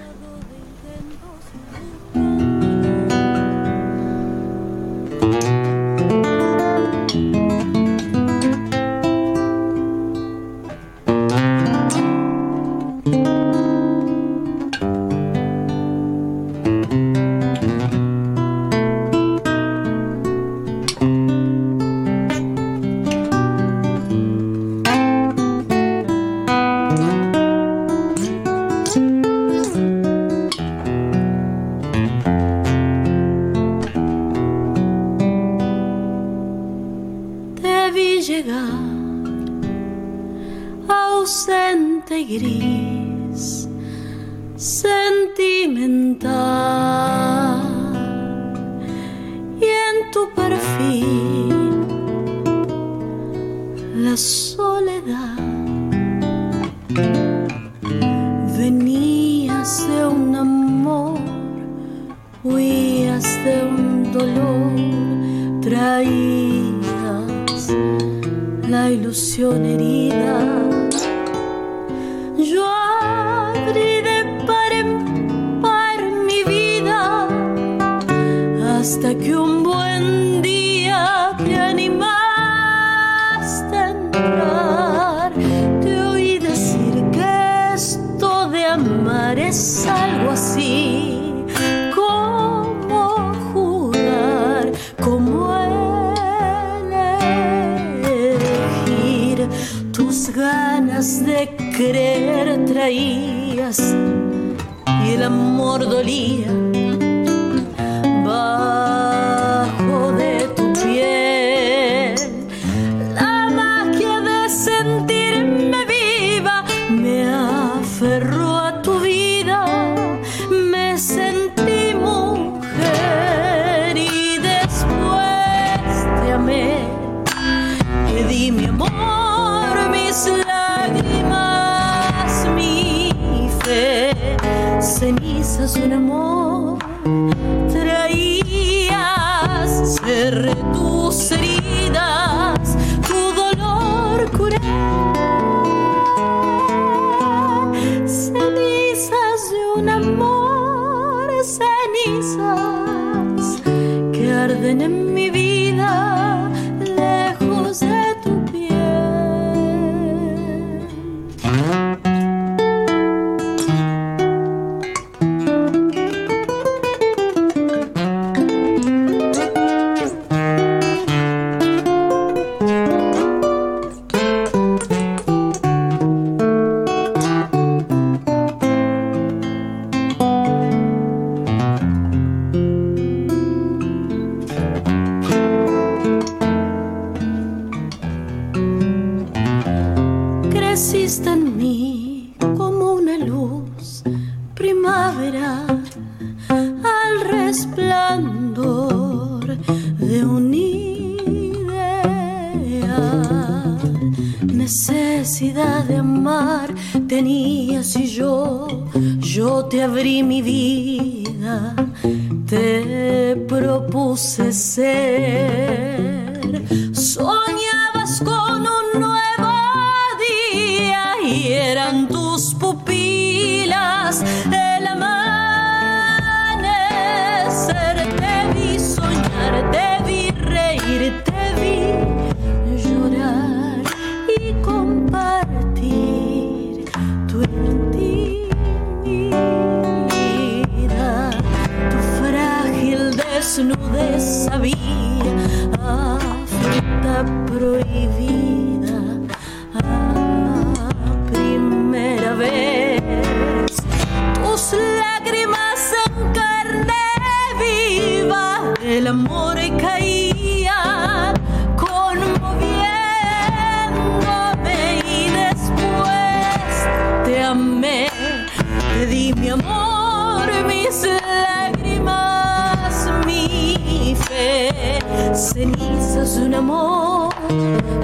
Cenizas un amor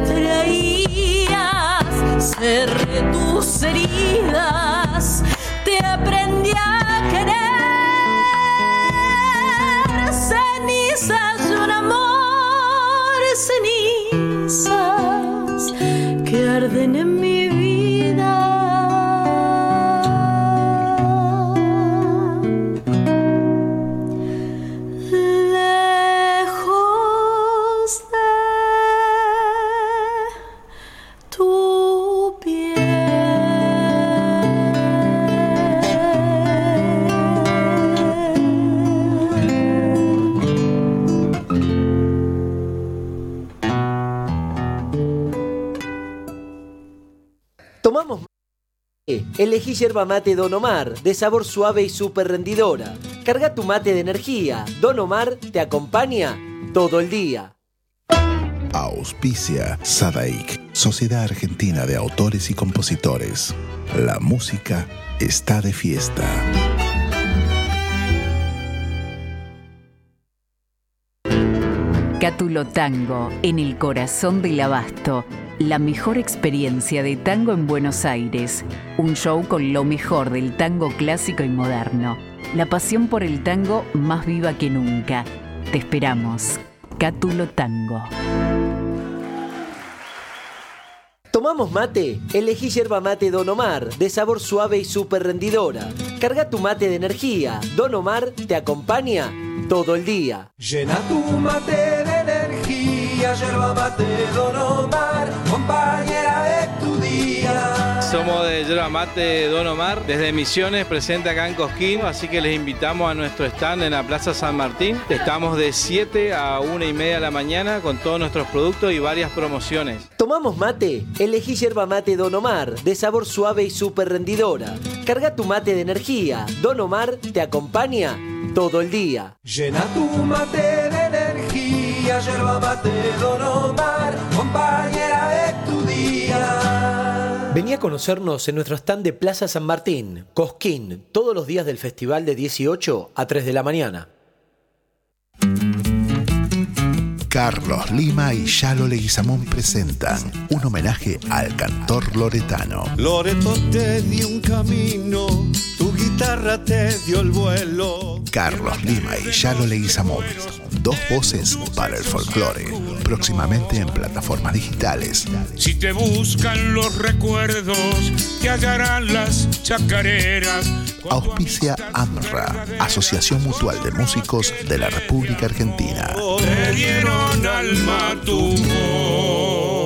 traías, cerré tus heridas, Elegí yerba mate Don Omar, de sabor suave y súper rendidora. Carga tu mate de energía. Don Omar te acompaña todo el día. Auspicia Sadaik, Sociedad Argentina de Autores y Compositores. La música está de fiesta. Cátulo Tango, en el corazón del abasto. La mejor experiencia de tango en Buenos Aires. Un show con lo mejor del tango clásico y moderno. La pasión por el tango más viva que nunca. Te esperamos. Cátulo Tango. ¿Tomamos mate? Elegí yerba mate Don Omar, de sabor suave y súper rendidora. Carga tu mate de energía. Don Omar te acompaña todo el día. Llena tu mate yerba mate Don Omar, compañera de tu día. Somos de Yerba Mate Don Omar, desde Misiones, presente acá en Cosquín, así que les invitamos a nuestro stand en la Plaza San Martín. Estamos de 7 a 1 y media de la mañana con todos nuestros productos y varias promociones. ¿Tomamos mate? Elegí yerba mate Don Omar, de sabor suave y súper rendidora. Carga tu mate de energía. Don Omar te acompaña todo el día. Llena tu mate de energía, yerba mate Don Omar, compañera de tu día. Vení a conocernos en nuestro stand de Plaza San Martín, Cosquín, todos los días del festival de 18 a 3 de la mañana. Carlos Lima y Yalo Leguizamón presentan un homenaje al cantor loretano. Loreto te dio un camino, tu guitarra te dio el vuelo. Carlos Lima y Yalo Leguizamón, dos voces para el folclore, próximamente en plataformas digitales. Si te buscan los recuerdos, te hallarán las chacareras. Auspicia AMRA, Asociación Mutual de Músicos de la República Argentina. Dieron alma tu voz.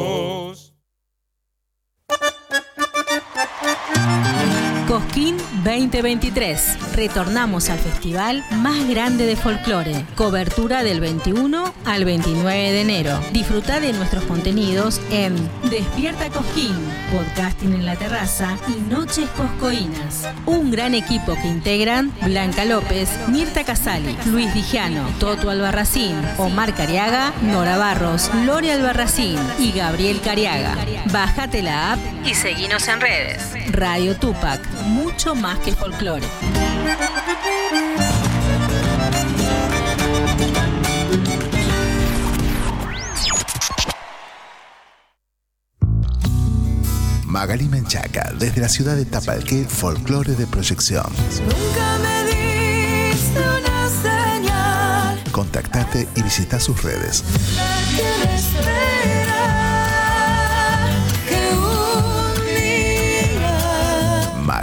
Cosquín 2023. Retornamos al festival más grande de folclore. Cobertura del 21 al 29 de enero. Disfruta de nuestros contenidos en Despierta Cosquín, Podcasting en la Terraza y Noches Coscoínas. Un gran equipo que integran Blanca López, Mirta Casali, Luis Dijano, Toto Albarracín, Omar Cariaga, Nora Barros, Lore Albarracín y Gabriel Cariaga. Bájate la app y seguinos en redes. Radio Tupac, mucho más que folclore. Magali Menchaca, desde la ciudad de Tapalqué, folclore de proyección. Nunca me diste una señal. Contactate y visita sus redes.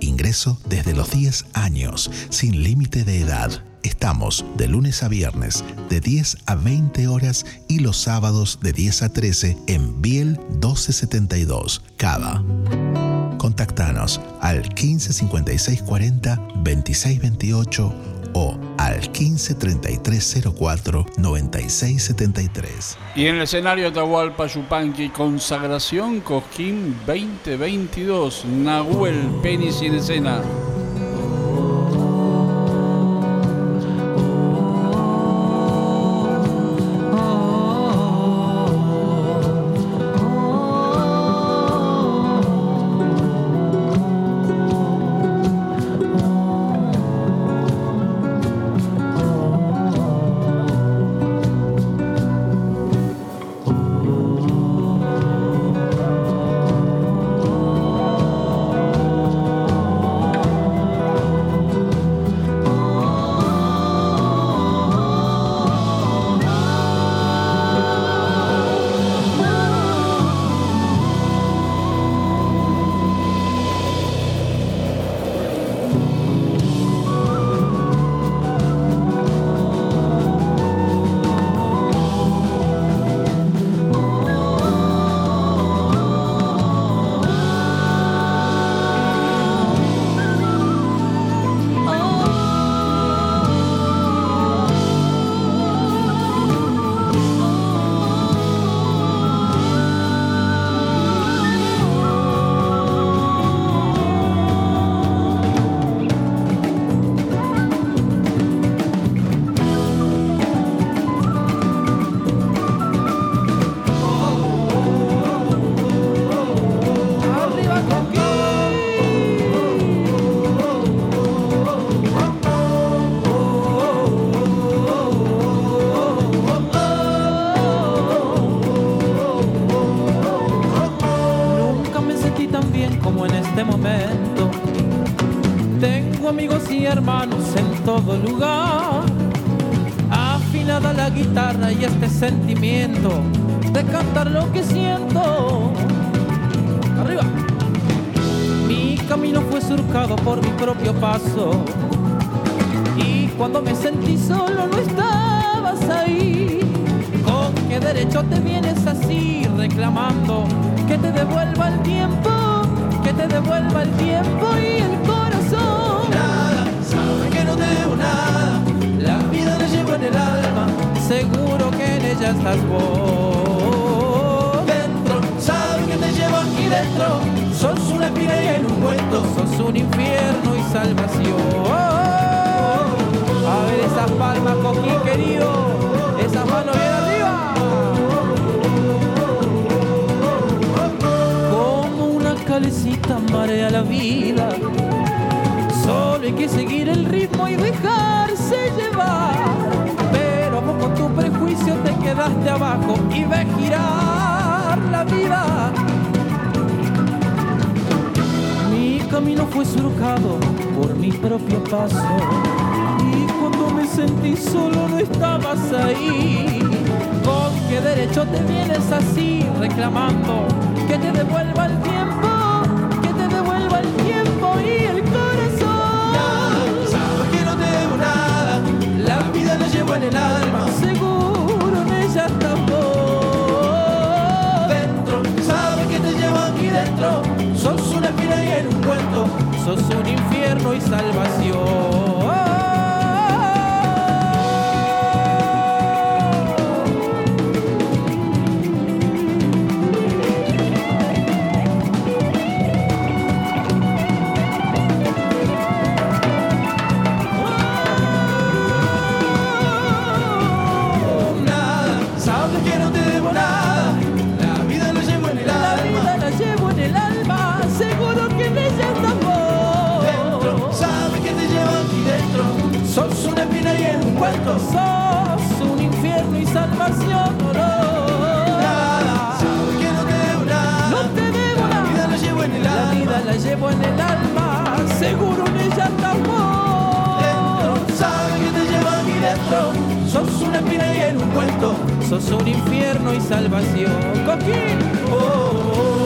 Ingreso desde los 10 años, sin límite de edad. Estamos de lunes a viernes de 10 a 20 horas y los sábados de 10 a 13 en Biel 1272, Cava. Contactanos al 15 56 40 26 28 o al 15 33 04 96 73. Y en el escenario Atahualpa Yupanqui, consagración Cosquín 2022, Nahuel Penis en escena. Paso. Y cuando me sentí solo no estabas ahí. ¿Con qué derecho te vienes así reclamando que te devuelva el tiempo? Que te devuelva el tiempo y el corazón. Nada, sabe que no debo nada. La vida la llevo en el alma. Seguro que en ella estás vos. Dentro, sabe que te llevo aquí dentro. Sos una espina y en un cuento. Sos un infierno salvación. A ver esas palmas, Coquín querido. Esas manos bien arriba. Como una calecita marea la vida. Solo hay que seguir el ritmo y dejarse llevar. Pero poco tu prejuicio te quedaste abajo y ves girar la vida. Camino fue surcado por mi propio paso. Y cuando me sentí solo no estabas ahí. ¿Con qué derecho te vienes así reclamando que te devuelva el tiempo? Que te devuelva el tiempo y el Sos un infierno y salvación. Sos un infierno y salvación. no. Nada, que no te debo nada. No te debo La vida la llevo en el La alma. vida la llevo en el alma, seguro en ella estás vos. Sabes que te llevo aquí dentro. Sos una espina y en un cuento. Sos un infierno y salvación. Coquín. Oh, oh,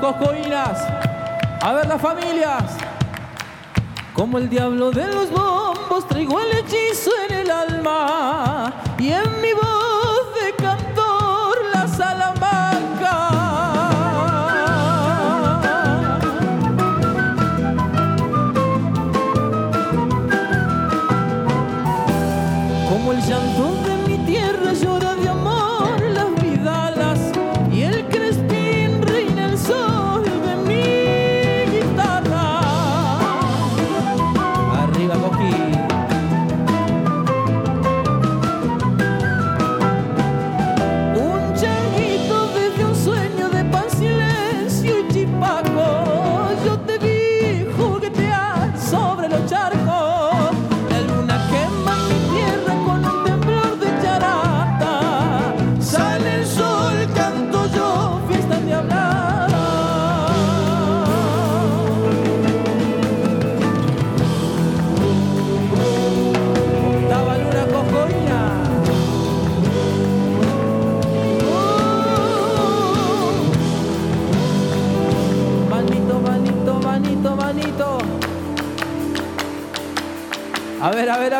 coscoínas. A ver las familias. Como el diablo de los bombos traigo el hechizo en el alma y en mi voz A ver, a ver,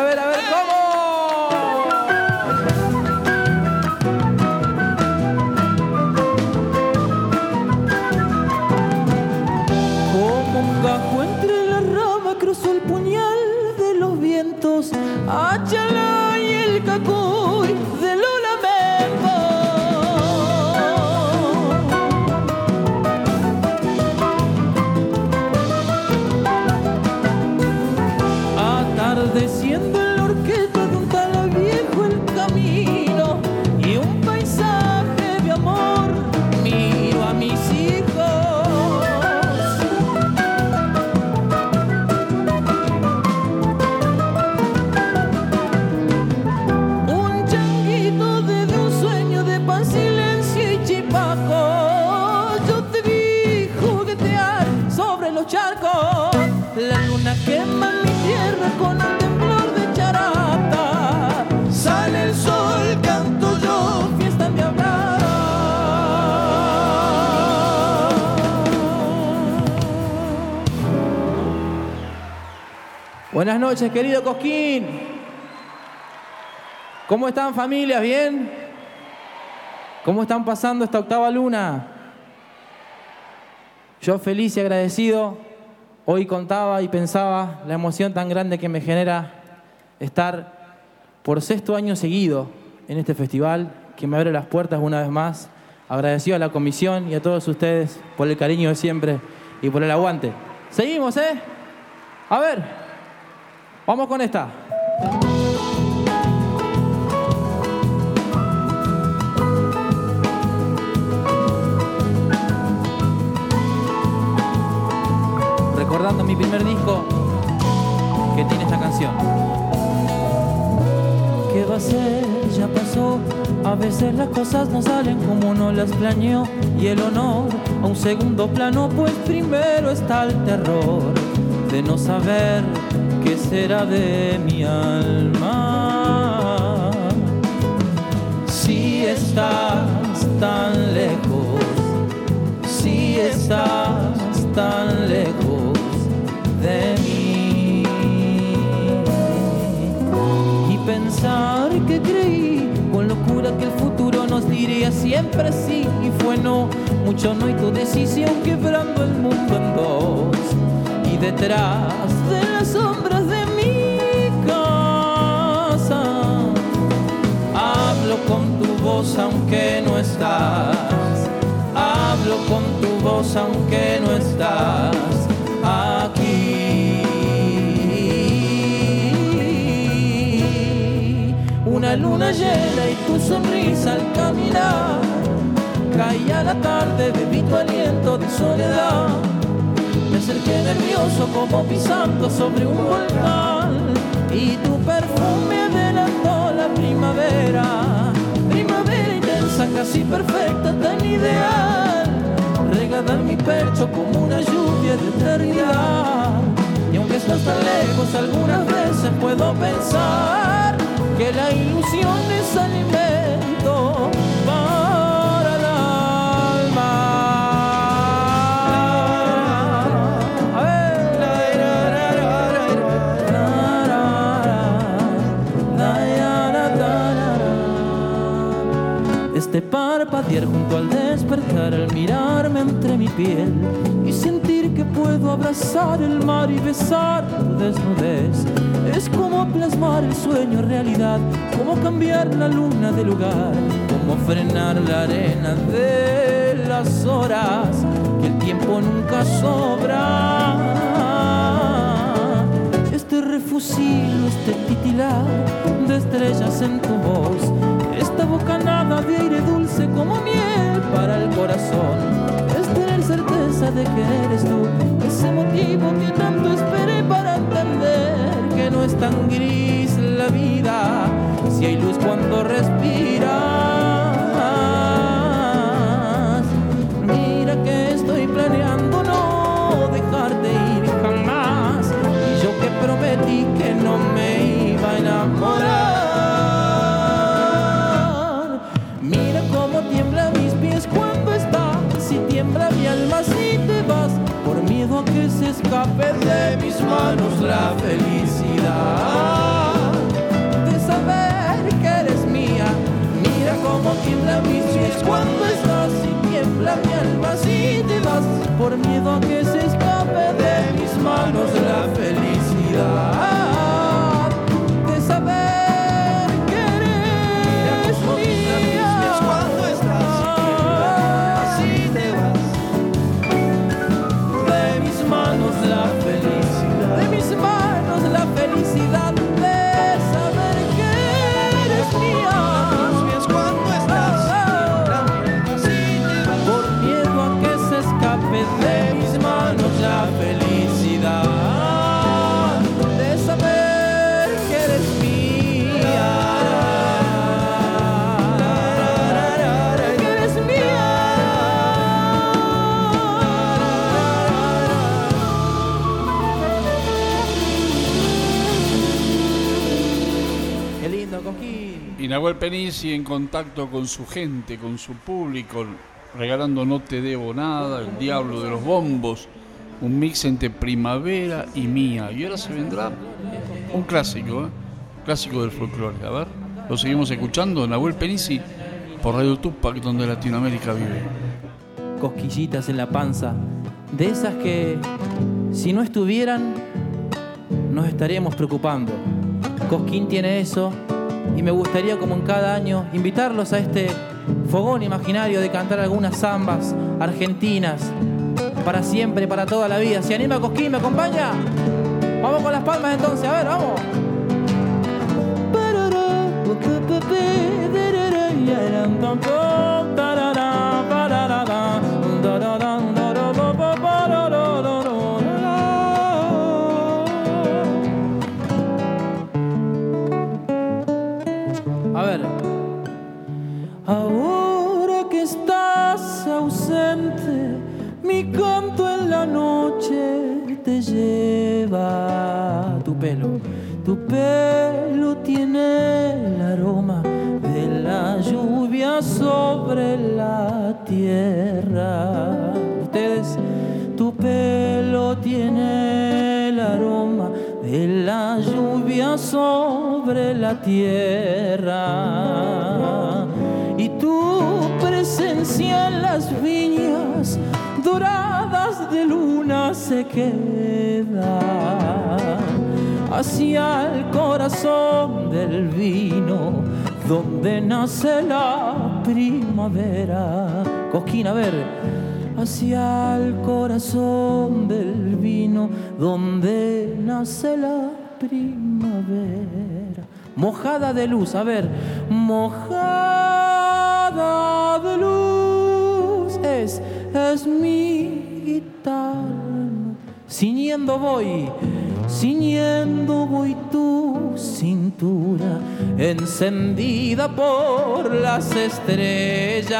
Buenas noches, querido Cosquín. ¿Cómo están familias? ¿Bien? ¿Cómo están pasando esta octava luna? Yo feliz y agradecido, hoy contaba y pensaba la emoción tan grande que me genera estar por sexto año seguido en este festival, que me abre las puertas una vez más. Agradecido a la comisión y a todos ustedes por el cariño de siempre y por el aguante. Seguimos, ¿eh? A ver, vamos con esta. recordando mi primer disco que tiene esta canción. ¿Qué va a ser? Ya pasó. A veces las cosas no salen como uno las planeó y el honor a un segundo plano, pues primero está el terror de no saber qué será de mi alma. Si estás tan lejos, si estás tan lejos de mí. Y pensar que creí con locura que el futuro nos diría siempre sí y fue no, mucho no y tu decisión quebrando el mundo en dos. Detrás de las sombras de mi casa, hablo con tu voz aunque no estás. Hablo con tu voz aunque no estás aquí. Una luna llena y tu sonrisa al caminar. Caía la tarde, bebí tu aliento de soledad. Acerqué nervioso como pisando sobre un volcán. Y tu perfume adelantó la primavera. Primavera intensa, casi perfecta, tan ideal regada mi pecho como una lluvia de eternidad. Y aunque estás tan lejos, algunas veces puedo pensar que la ilusión es alimento junto al despertar al mirarme entre mi piel y sentir que puedo abrazar el mar y besar tu desnudez. Es como plasmar el sueño en realidad, como cambiar la luna de lugar, como frenar la arena de las horas, que el tiempo nunca sobra. Este refusilo, este titilar de estrellas en tu esta bocanada de aire dulce como miel para el corazón. Es tener certeza de que eres tú, ese motivo que tanto esperé para entender que no es tan gris la vida, si hay luz cuando respiras. Se escape de mis manos la felicidad de saber que eres mía. Mira cómo tiembla mis pies cuando estás y tiembla mi alma si te vas por miedo a que se escape de mis manos la felicidad Y Nahuel Penisi en contacto con su gente, con su público, regalando No Te Debo Nada, El Diablo de los Bombos, un mix entre primavera y mía. Y ahora se vendrá un clásico, ¿eh? clásico del folclore. A ver, lo seguimos escuchando, Nahuel Penisi, por Radio Tupac, donde Latinoamérica vive. Cosquillitas en la panza, de esas que si no estuvieran, nos estaríamos preocupando. Cosquín tiene eso y me gustaría como en cada año invitarlos a este fogón imaginario de cantar algunas zambas argentinas para siempre, para toda la vida. ¿Se anima Cosquín? ¿Me acompaña? Vamos con las palmas entonces, a ver, vamos. Pelo tiene el aroma de la lluvia sobre la tierra. Ustedes, tu pelo tiene el aroma de la lluvia sobre la tierra. Y tu presencia en las viñas doradas de luna se queda hacia el corazón del vino donde nace la primavera. Cosquín, a ver, hacia el corazón del vino donde nace la primavera. Mojada de luz, a ver, mojada de luz es, es mi guitarra. Ciñendo voy, ciñendo voy tu cintura, encendida por las estrellas.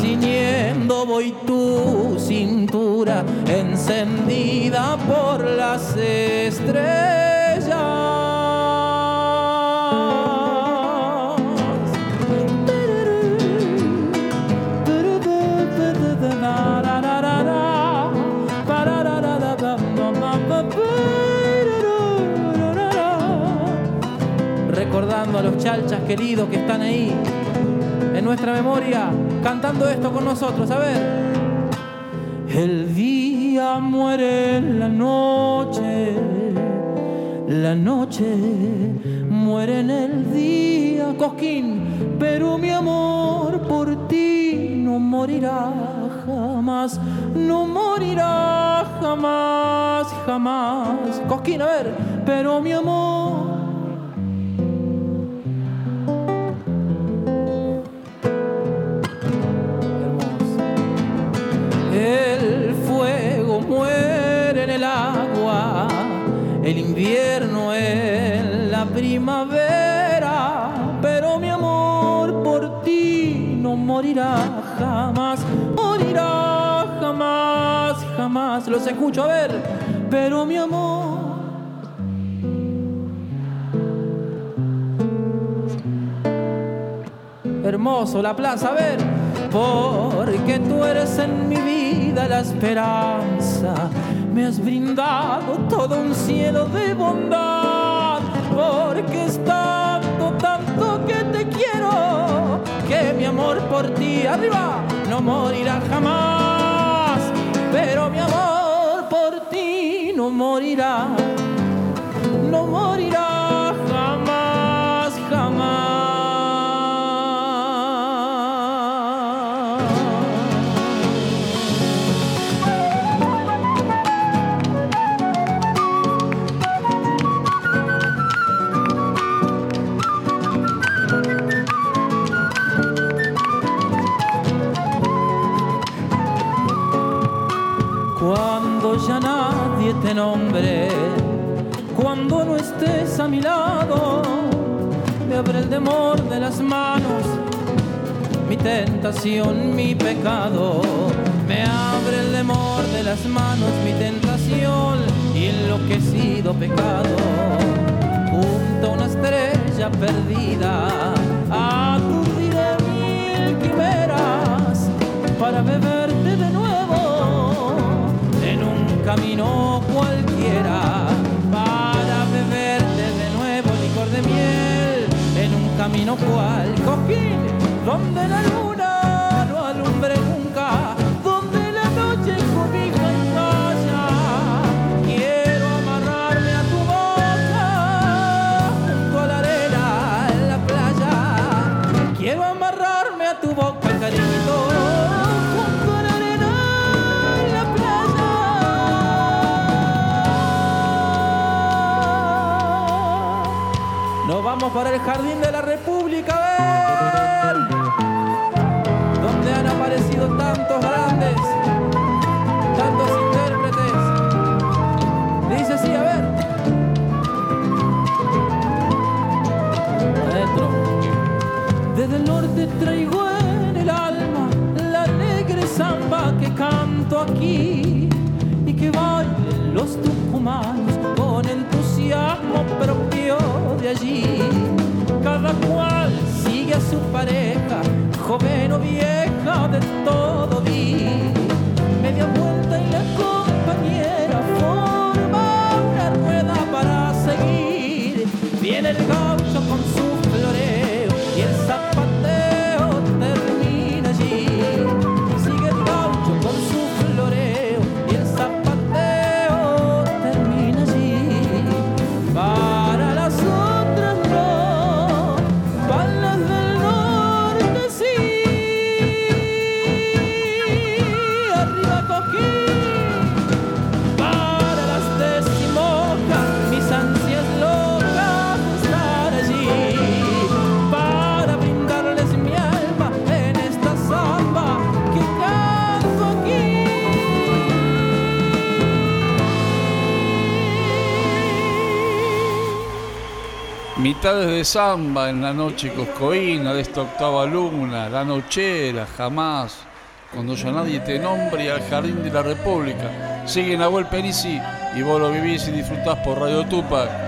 Ciñendo voy tu cintura, encendida por las estrellas. A los chalchas queridos que están ahí en nuestra memoria, cantando esto con nosotros. A ver. El día muere en la noche, la noche muere en el día, Cosquín, pero mi amor por ti no morirá jamás, no morirá jamás, jamás. Cosquín, a ver, pero mi amor. Invierno en la primavera, pero mi amor por ti no morirá jamás, morirá jamás, jamás. Los escucho a ver, pero mi amor. Hermoso la plaza, a ver, porque tú eres en mi vida la esperanza. Me has brindado todo un cielo de bondad, porque es tanto, tanto que te quiero, que mi amor por ti arriba no morirá jamás. Pero mi amor por ti no morirá, no morirá nombre. Cuando no estés a mi lado, me abre el temor de las manos, mi tentación, mi pecado. Me abre el temor de las manos, mi tentación y enloquecido pecado. Junto a una estrella perdida, acudiré mil quimeras para beber camino cualquiera para beberte de nuevo licor de miel en un camino cual coquín donde la luna no alumbre Para el Jardín de la República, ven. Donde han aparecido tantos grandes, tantos intérpretes. Dice así, a ver. Adentro. Desde el norte traigo en el alma la alegre samba que canto aquí y que bailen los tucumanos allí. Cada cual sigue a su pareja, joven o vieja, de todo día. Media vuelta y la compañera forma una rueda para seguir. Viene el gaucho con su Mitades de samba en la noche coscoína de esta octava luna, la nochera, jamás, cuando ya nadie te nombre al jardín de la república. Siguen a Nahuel Penici y vos lo vivís y disfrutás por Radio Tupac.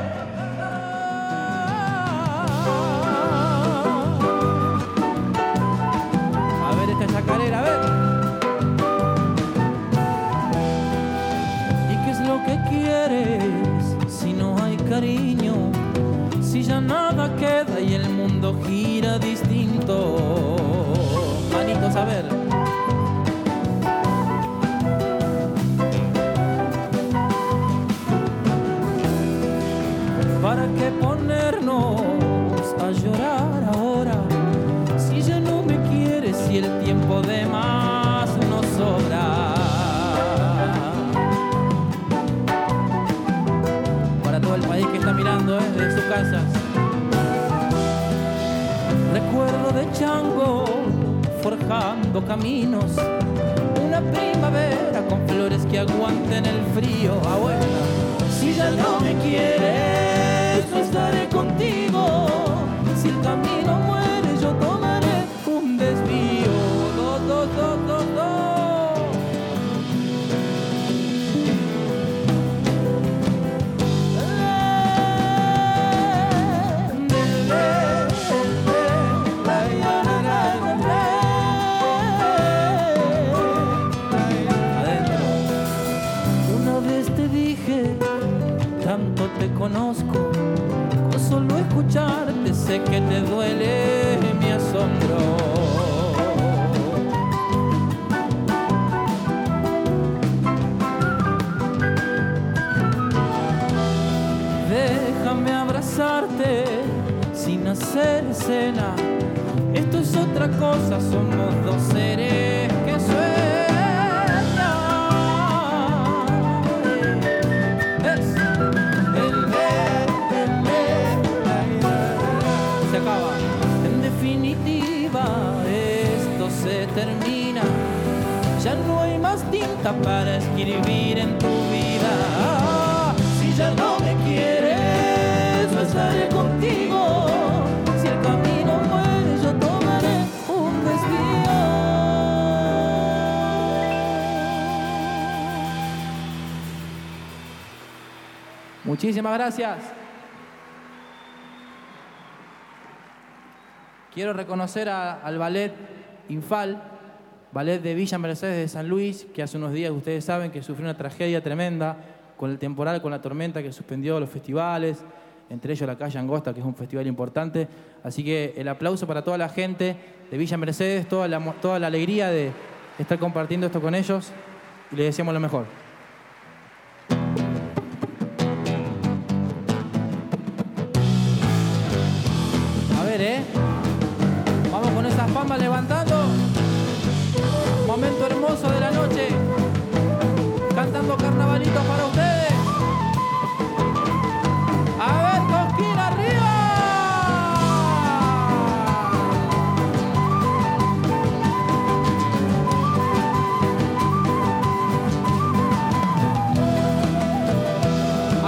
Muchísimas gracias. Quiero reconocer a, al ballet Infal, ballet de Villa Mercedes de San Luis, que hace unos días ustedes saben que sufrió una tragedia tremenda con el temporal, con la tormenta que suspendió los festivales, entre ellos la calle Angosta, que es un festival importante. Así que el aplauso para toda la gente de Villa Mercedes, toda la, toda la alegría de estar compartiendo esto con ellos y les deseamos lo mejor. levantando. Momento hermoso de la noche. Cantando carnavalitos para ustedes. A ver, Cosquín, arriba.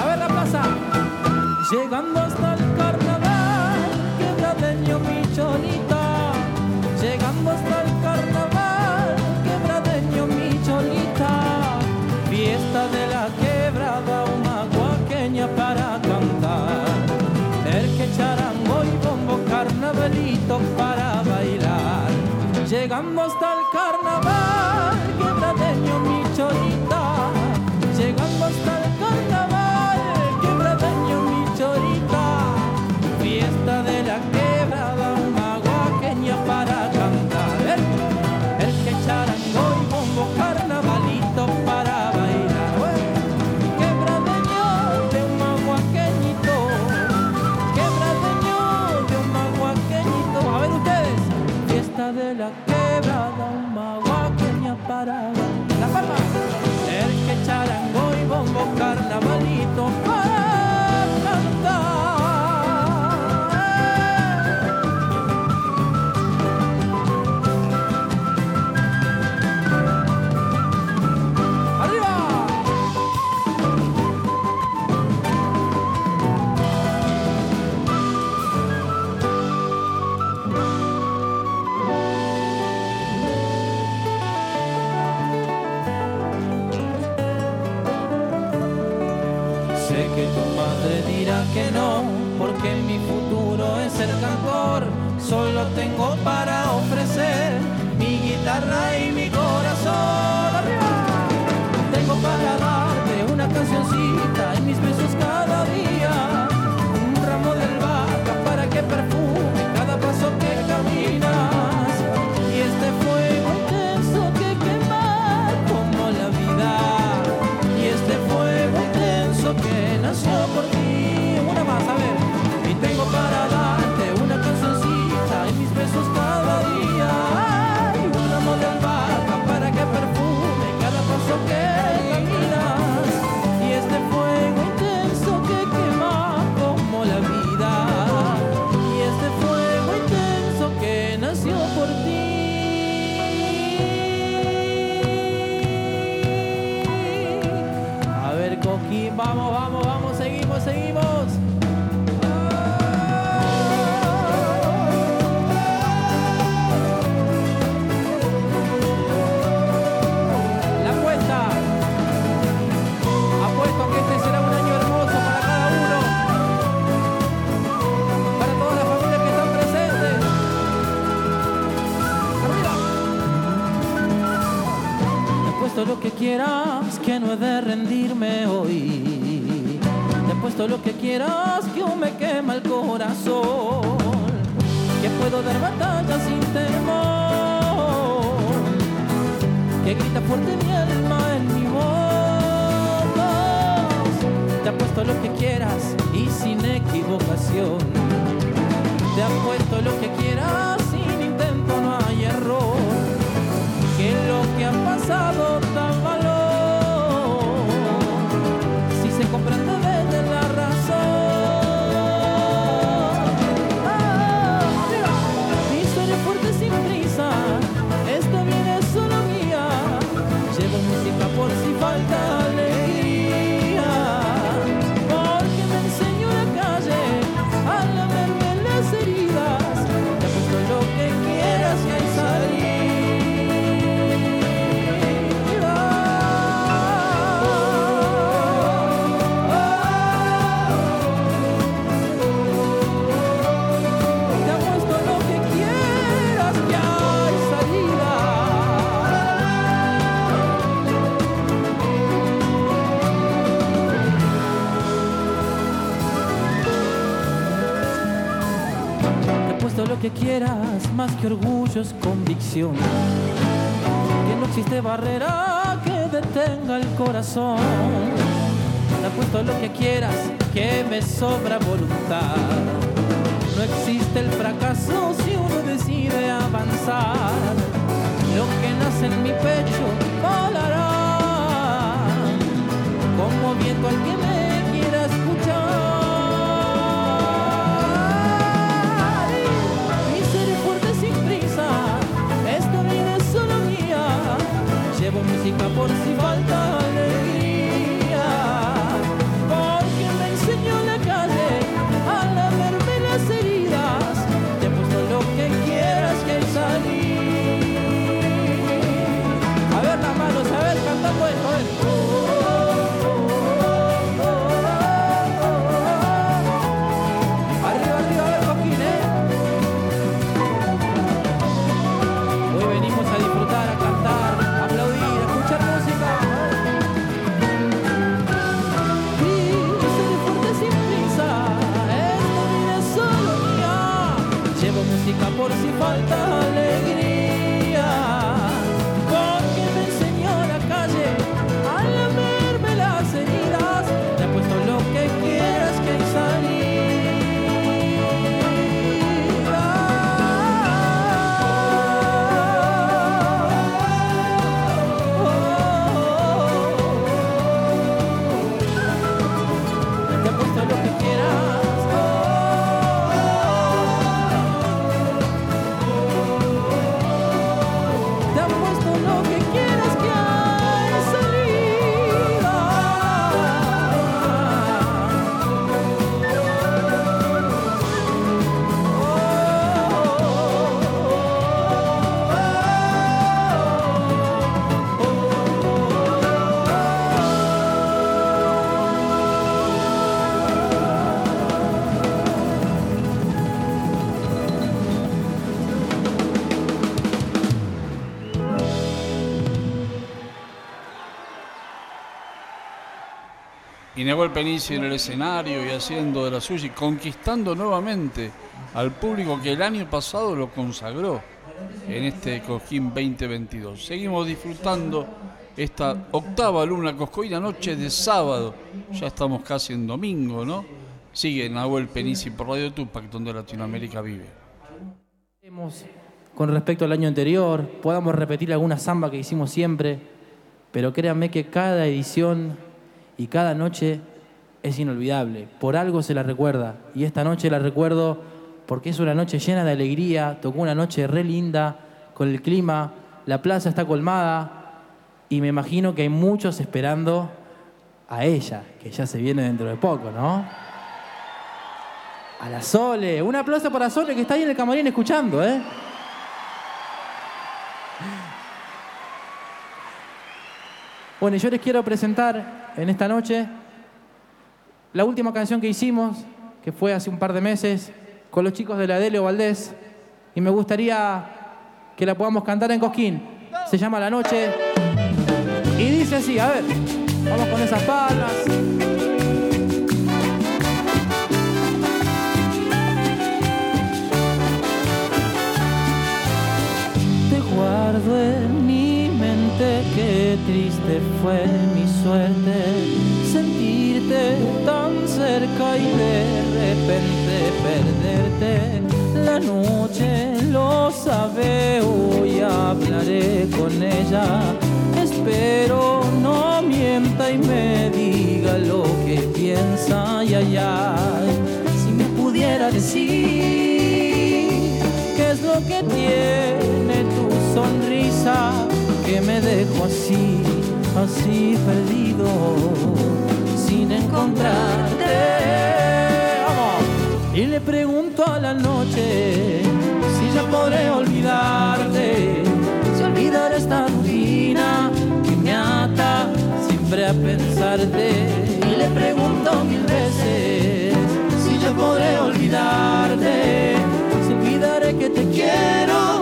a ver la plaza Llegando I'm convicción. Que no existe barrera que detenga el corazón. Te apuesto lo que quieras, que me sobra voluntad. No existe el fracaso si uno decide avanzar. Lo que nace en mi pecho volará como viento al que música por si falta alegría, porque me enseñó la calle a lamerme las heridas. Te puesto lo que quieras que salir. A ver las manos, a ver, cantando esto, a. Y Nahuel Penici en el escenario y haciendo de la suya y conquistando nuevamente al público que el año pasado lo consagró en este Cosquín 2022. Seguimos disfrutando esta octava luna coscoína noche de sábado. Ya estamos casi en domingo, ¿no? Sigue Nahuel Penici por Radio Tupac, donde Latinoamérica vive. Con respecto al año anterior, podamos repetir alguna samba que hicimos siempre, pero créanme que cada edición y cada noche es inolvidable. Por algo se la recuerda. Y esta noche la recuerdo porque es una noche llena de alegría, tocó una noche re linda, con el clima, la plaza está colmada y me imagino que hay muchos esperando a ella, que ya se viene dentro de poco, ¿no? A la Sole, un aplauso para Sole que está ahí en el camarín escuchando, ¿eh? Bueno, yo les quiero presentar en esta noche la última canción que hicimos, que fue hace un par de meses, con los chicos de la Delio Valdés, y me gustaría que la podamos cantar en Cosquín. Se llama La Noche y dice así, a ver, vamos con esas palmas. Te guardo fue mi suerte sentirte tan cerca y de repente perderte. La noche lo sabe, hoy hablaré con ella. Espero no mienta y me diga lo que piensa, ay, ay. Si me pudiera decir qué es lo que tiene tu sonrisa que me dejo así, así perdido, sin encontrarte. Y le pregunto a la noche si ya podré olvidarte, si olvidar esta rutina que me ata siempre a pensarte. Y le pregunto mil veces si ya podré olvidarte, si olvidaré que te quiero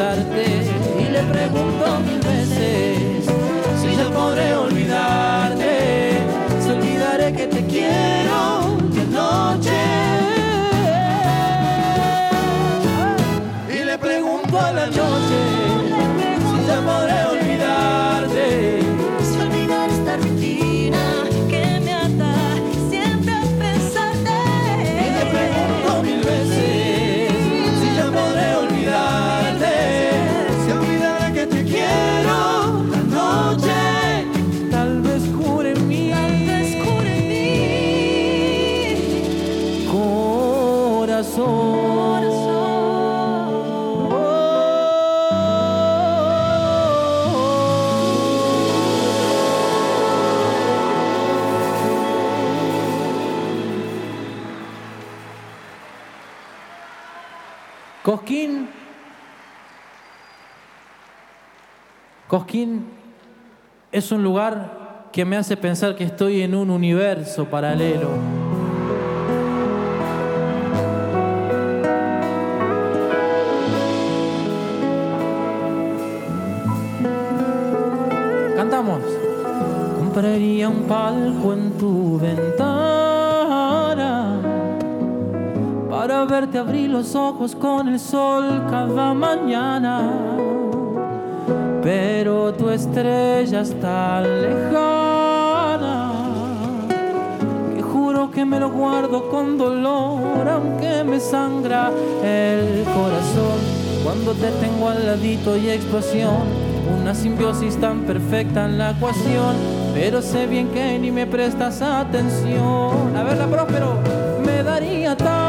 a pensarte. Y le pregunto mil veces si ya podré olvidarte, Cosquín es un lugar que me hace pensar que estoy en un universo paralelo. Cantamos. Compraría un palco en tu ventana para verte abrir los ojos con el sol cada mañana. Pero tu estrella está lejana, que juro que me lo guardo con dolor, aunque me sangra el corazón. Cuando te tengo al ladito y explosión, una simbiosis tan perfecta en la ecuación, pero sé bien que ni me prestas atención. A verla, próspero, me daría tal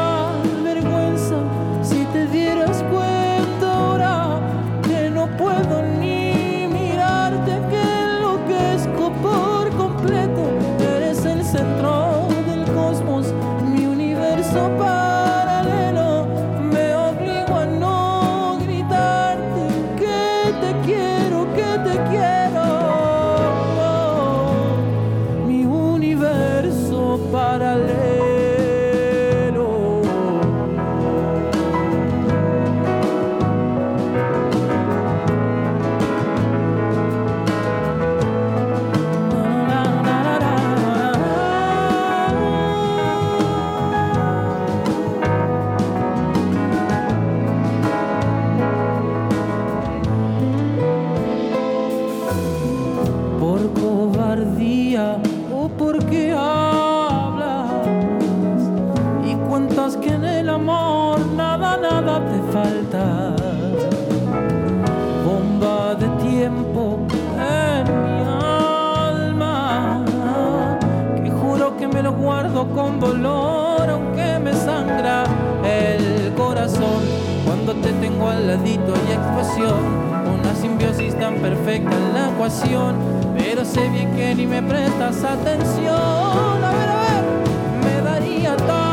ladito y explosión. Una simbiosis tan perfecta en la ecuación, pero sé bien que ni me prestas atención. A ver, a ver, me daría tal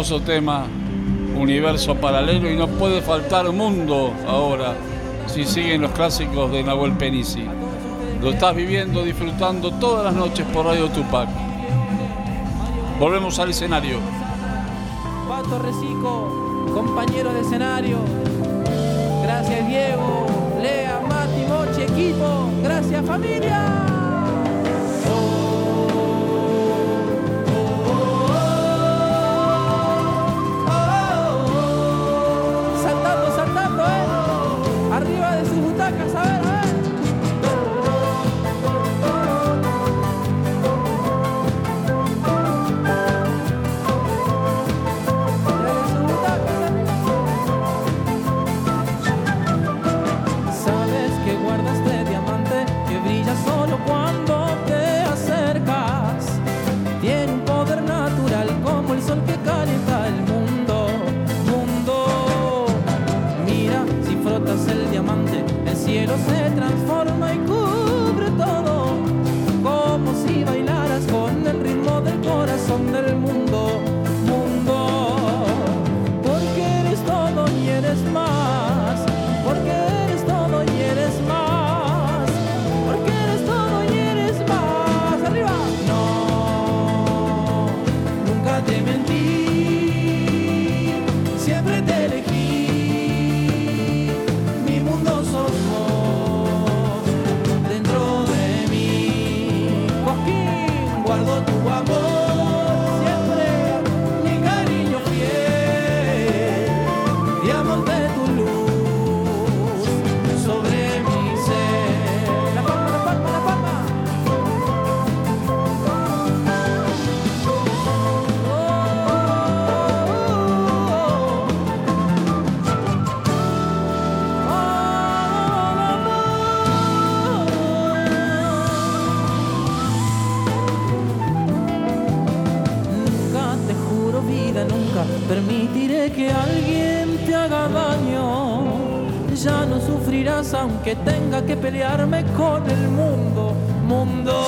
Hermoso tema, universo paralelo y no puede faltar mundo ahora si siguen los clásicos de Nahuel Penisi. Lo estás viviendo, disfrutando todas las noches por Radio Tupac. Volvemos al escenario. Pato Recico, compañero de escenario. Gracias Diego, Lea, Mati, Mochi, equipo. Gracias familia. Que alguien te haga daño. Ya no sufrirás aunque tenga que pelearme con el mundo, mundo.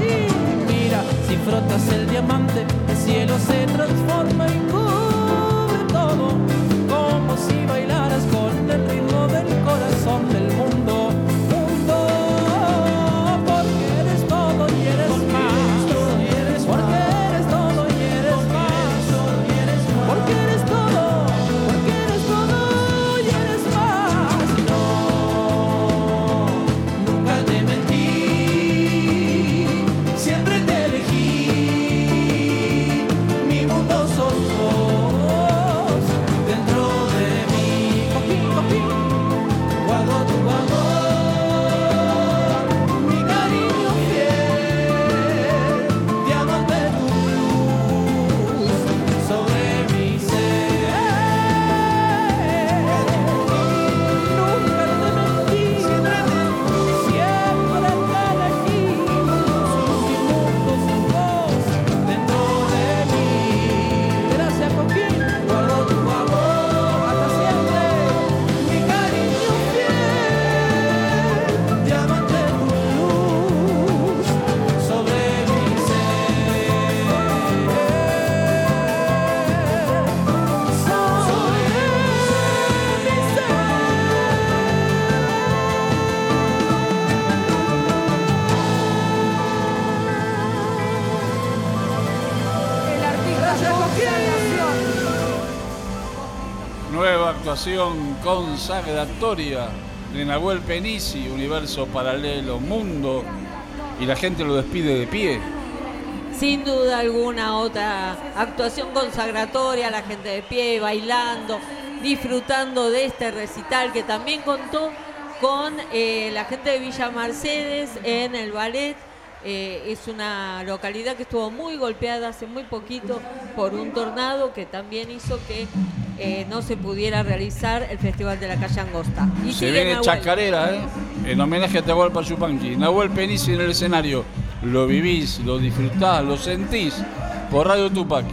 Y mira, si frotas el diamante, el cielo se transforma y cubre todo. Como si Actuación consagratoria de Nahuel Penisi, Universo Paralelo, Mundo. Y la gente lo despide de pie. Sin duda alguna otra actuación consagratoria, la gente de pie, bailando, disfrutando de este recital que también contó con eh, la gente de Villa Mercedes en el ballet. Eh, es una localidad que estuvo muy golpeada hace muy poquito por un tornado que también hizo que eh, no se pudiera realizar el Festival de la Calle Angosta. Y Se viene Nahuel. chacarera, ¿eh? En homenaje a Tahualpa Yupanqui. Nahuel Penisi en el escenario. Lo vivís, lo disfrutás, lo sentís por Radio Tupac.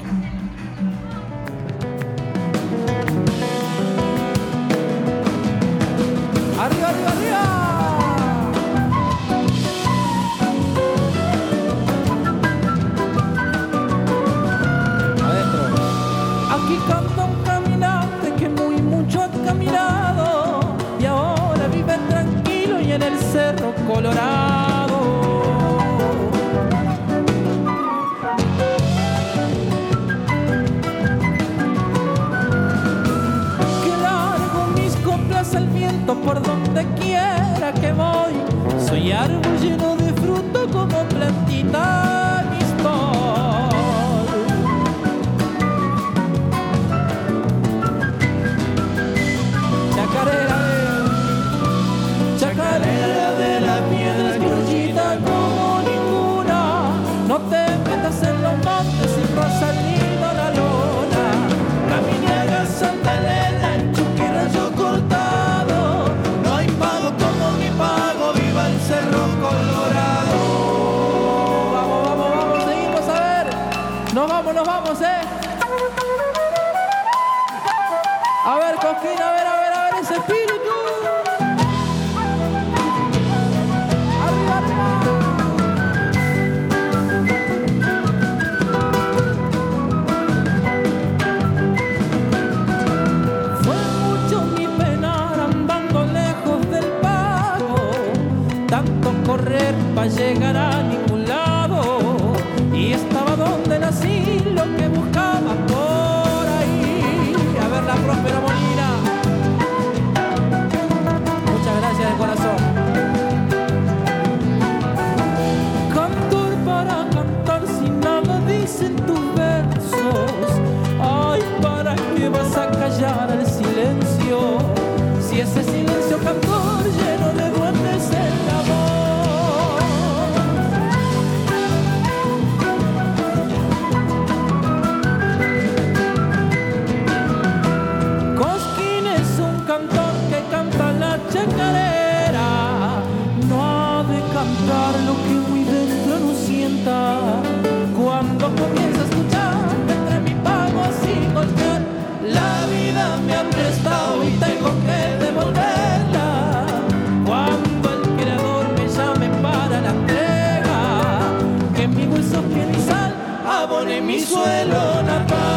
Mi hueso piel y sal abone mi suelo natal.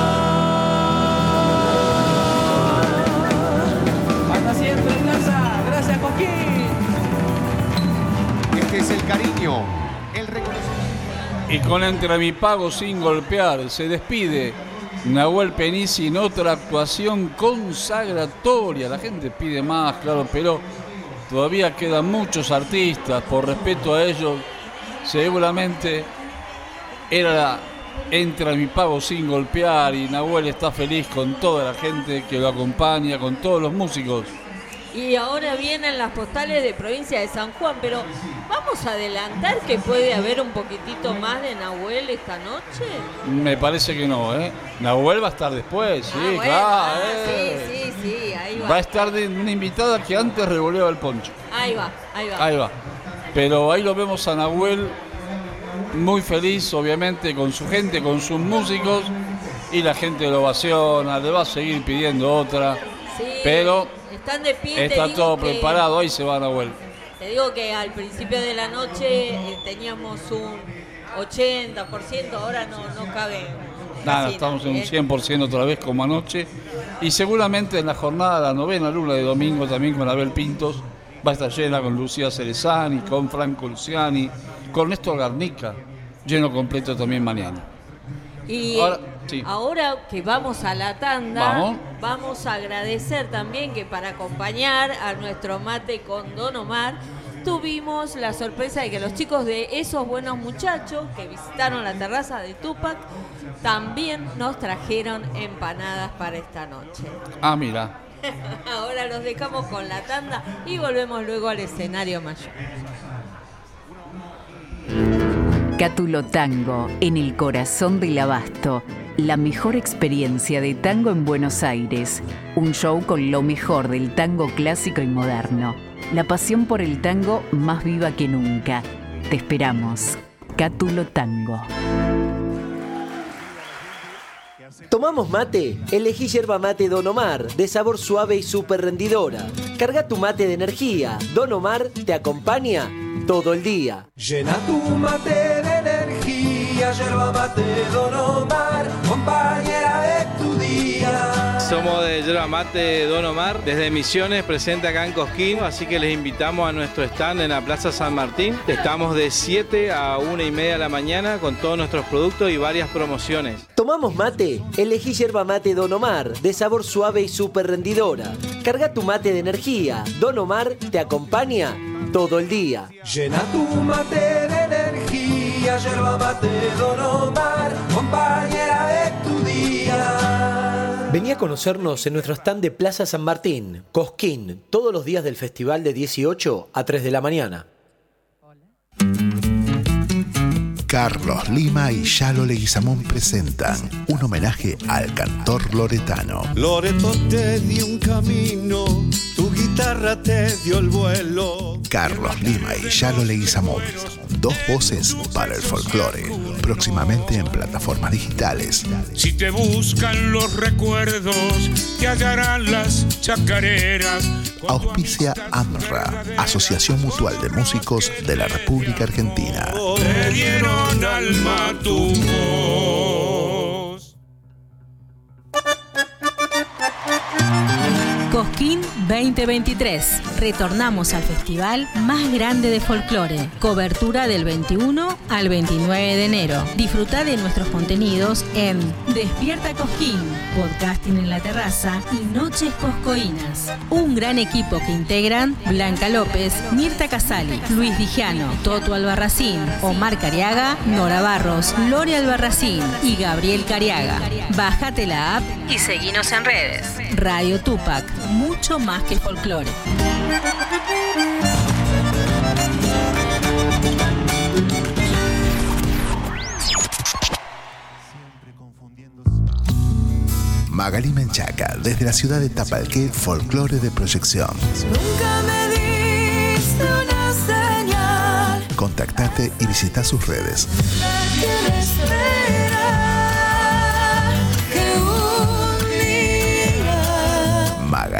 Hasta siempre, Plaza. Gracias, Coquín. Este es el cariño, el reconocimiento. Y con Entre mi pago sin golpear se despide Nahuel Penici en otra actuación consagratoria. La gente pide más, claro, pero todavía quedan muchos artistas. Por respeto a ellos, seguramente era la Entra mi pago sin golpear y Nahuel está feliz con toda la gente que lo acompaña, con todos los músicos. Y ahora vienen las postales de provincia de San Juan, pero vamos a adelantar que puede haber un poquitito más de Nahuel esta noche. Me parece que no, ¿eh? Nahuel va a estar después, sí, Ah, bueno, claro. ah, eh. sí, sí, sí, ahí va. Va a estar de una invitada que antes revoleaba el poncho. Ahí va, ahí va. Ahí va. Pero ahí lo vemos a Nahuel muy feliz, obviamente, con su gente, con sus músicos. Y la gente lo ovaciona, le va a seguir pidiendo otra. Sí, Pero están de pie. está todo que- preparado, ahí se va Nahuel. Te digo que al principio de la noche eh, teníamos un 80%, ahora no, no cabe. Nada, estamos en un nadie, ¿eh? 100% otra vez como anoche. Y seguramente en la jornada, la novena luna de domingo, también con Abel Pintos, va a estar llena con Lucía Cerezani, con Franco Luciani, con Néstor Garnica, lleno completo también mañana. Y Ahora, que vamos a la tanda, Vamos. vamos a agradecer también que para acompañar a nuestro mate con Don Omar, tuvimos la sorpresa de que los chicos de esos buenos muchachos que visitaron la terraza de Tupac también nos trajeron empanadas para esta noche. Ah, mira. Ahora los dejamos con la tanda y volvemos luego al escenario mayor. Cátulo Tango, en el corazón del abasto. La mejor experiencia de tango en Buenos Aires. Un show con lo mejor del tango clásico y moderno. La pasión por el tango más viva que nunca. Te esperamos. Cátulo Tango. ¿Tomamos mate? Elegí yerba mate Don Omar, de sabor suave y súper rendidora. Carga tu mate de energía. Don Omar te acompaña todo el día. Llena tu mate yerba mate Don Omar, compañera de tu día. somos de Yerba Mate Don Omar, desde Misiones, presente acá en Cosquín, así que les invitamos a nuestro stand en la Plaza San Martín. Estamos de 7 a 1 y media de la mañana con todos nuestros productos y varias promociones. ¿Tomamos mate? Elegí yerba mate Don Omar, de sabor suave y súper rendidora. Carga tu mate de energía. Don Omar te acompaña todo el día. Llena tu mate de energía, yerba mate Don Omar, compañera de tu día. Vení a conocernos en nuestro stand de Plaza San Martín, Cosquín, todos los días del festival de 18 a 3 de la mañana. Carlos Lima y Yalo Leguizamón presentan un homenaje al cantor loretano. Loreto te dio un camino, tu guitarra te dio el vuelo. Carlos Lima y Yalo Leguizamón, dos voces para el folclore, próximamente en plataformas digitales. Si te buscan los recuerdos, te hallarán las chacareras. Auspicia AMRA, Asociación Mutual de Músicos de la República Argentina. Te dieron alma tu voz. Cosquín 2023. Retornamos al festival más grande de folclore. Cobertura del 21 al 29 de enero. Disfruta de nuestros contenidos en Despierta Cosquín, podcasting en la terraza y Noches Coscoínas. Un gran equipo que integran Blanca López, Mirta Casali, Luis Dijano, Toto Albarracín, Omar Cariaga, Nora Barros, Lore Albarracín y Gabriel Cariaga. Bájate la app y seguinos en redes. Radio Tupac, mucho más que folclore. Magali Menchaca, desde la ciudad de Tapalqué, folclore de proyección. Nunca me diste una señal. Contactate y visita sus redes.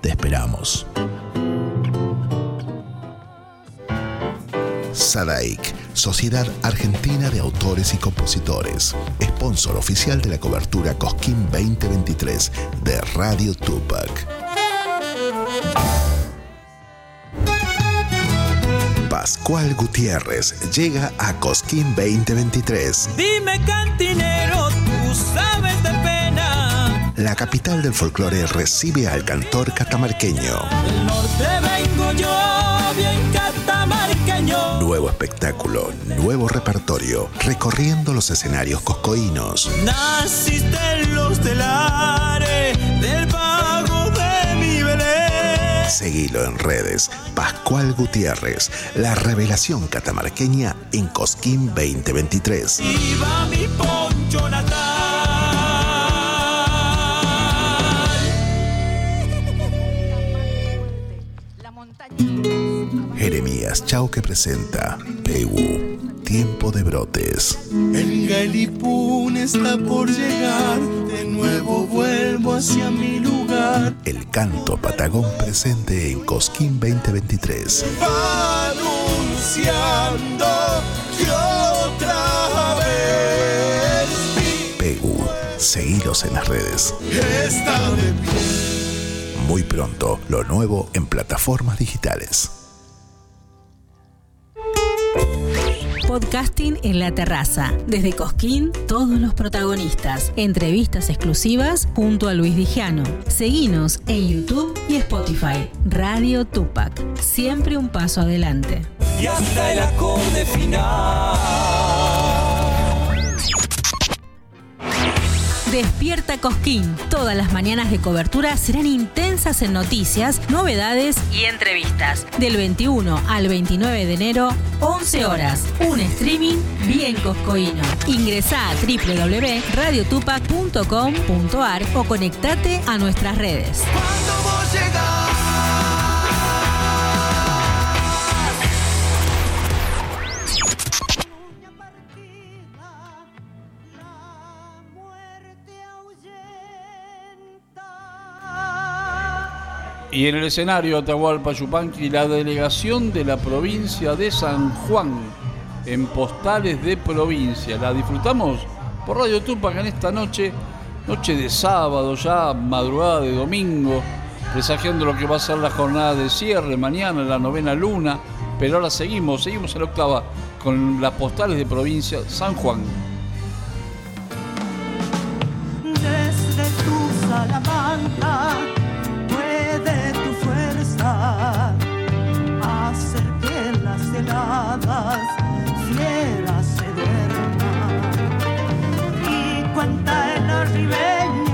Te esperamos. SADAIC, Sociedad Argentina de Autores y Compositores, sponsor oficial de la cobertura Cosquín 2023 de Radio Tupac. Pascual Gutiérrez llega a Cosquín 2023. Dime cantinero, tú sabes de. La capital del folclore recibe al cantor catamarqueño. Del norte vengo yo, bien catamarqueño. Nuevo espectáculo, nuevo repertorio, recorriendo los escenarios coscoínos. Naciste en los telares del vago de mi Belén. Seguilo en redes. Pascual Gutiérrez, la revelación catamarqueña en Cosquín 2023. Viva mi poncho natal. Chau que presenta Pegu, Tiempo de Brotes. El Galipún está por llegar, de nuevo vuelvo hacia mi lugar. El canto patagón presente en Cosquín 2023. Va anunciando que otra vez Pegu, seguilos en las redes. está de pie. Muy pronto, lo nuevo en plataformas digitales. Podcasting en la terraza. Desde Cosquín, todos los protagonistas. Entrevistas exclusivas junto a Luis Dijano. Seguinos en YouTube y Spotify. Radio Tupac. Siempre un paso adelante. Y hasta el acorde final. Despierta Cosquín. Todas las mañanas de cobertura serán intensas en noticias, novedades y entrevistas. Del 21 al 29 de enero, 11 horas. Un streaming bien coscoíno. Ingresá a www.radiotupac.com.ar o conectate a nuestras redes. Y en el escenario Atahualpa Yupanqui, la delegación de la provincia de San Juan en Postales de Provincia. ¿La disfrutamos? Por Radio Tupac en esta noche, noche de sábado, ya madrugada de domingo, presagiando lo que va a ser la jornada de cierre mañana, la novena luna. Pero ahora seguimos, seguimos en la octava con las postales de provincia San Juan. Desde tu salamanca heladas fieras se duerman. Y cuenta el arribeño que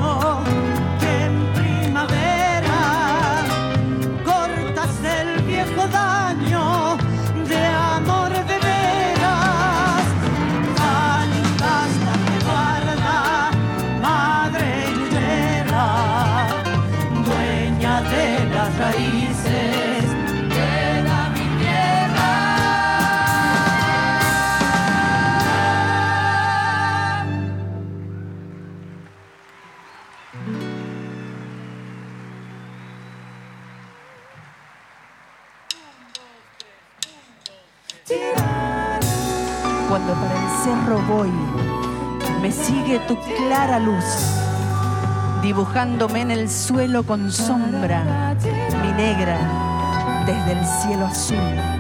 Cuando para el cerro voy, me sigue tu clara luz, dibujándome en el suelo con sombra, mi negra, desde el cielo azul.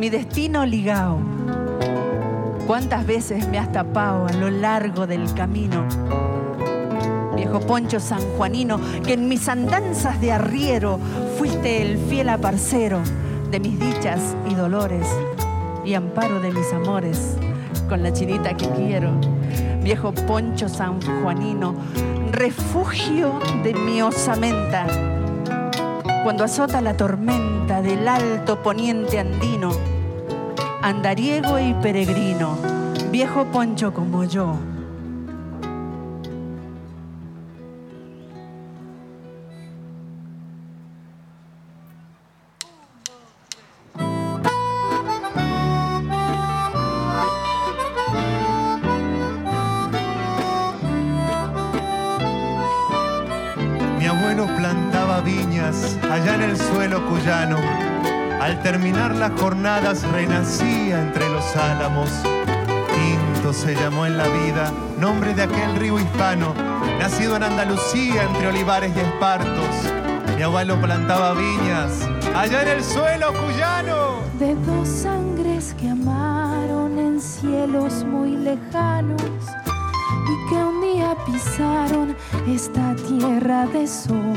Mi destino ligao. ¿Cuántas veces me has tapado a lo largo del camino? Viejo poncho sanjuanino, que en mis andanzas de arriero fuiste el fiel aparcero de mis dichas y dolores y amparo de mis amores con la chinita que quiero. Viejo poncho sanjuanino, refugio de mi osamenta cuando azota la tormenta del alto poniente andino, andariego y peregrino, viejo poncho como yo. Jornadas renacía entre los álamos. Quinto se llamó en la vida, nombre de aquel río hispano, nacido en Andalucía entre olivares y espartos. Mi abuelo plantaba viñas allá en el suelo cuyano. de dos sangres que amaron en cielos muy lejanos y que un día pisaron esta tierra de sol.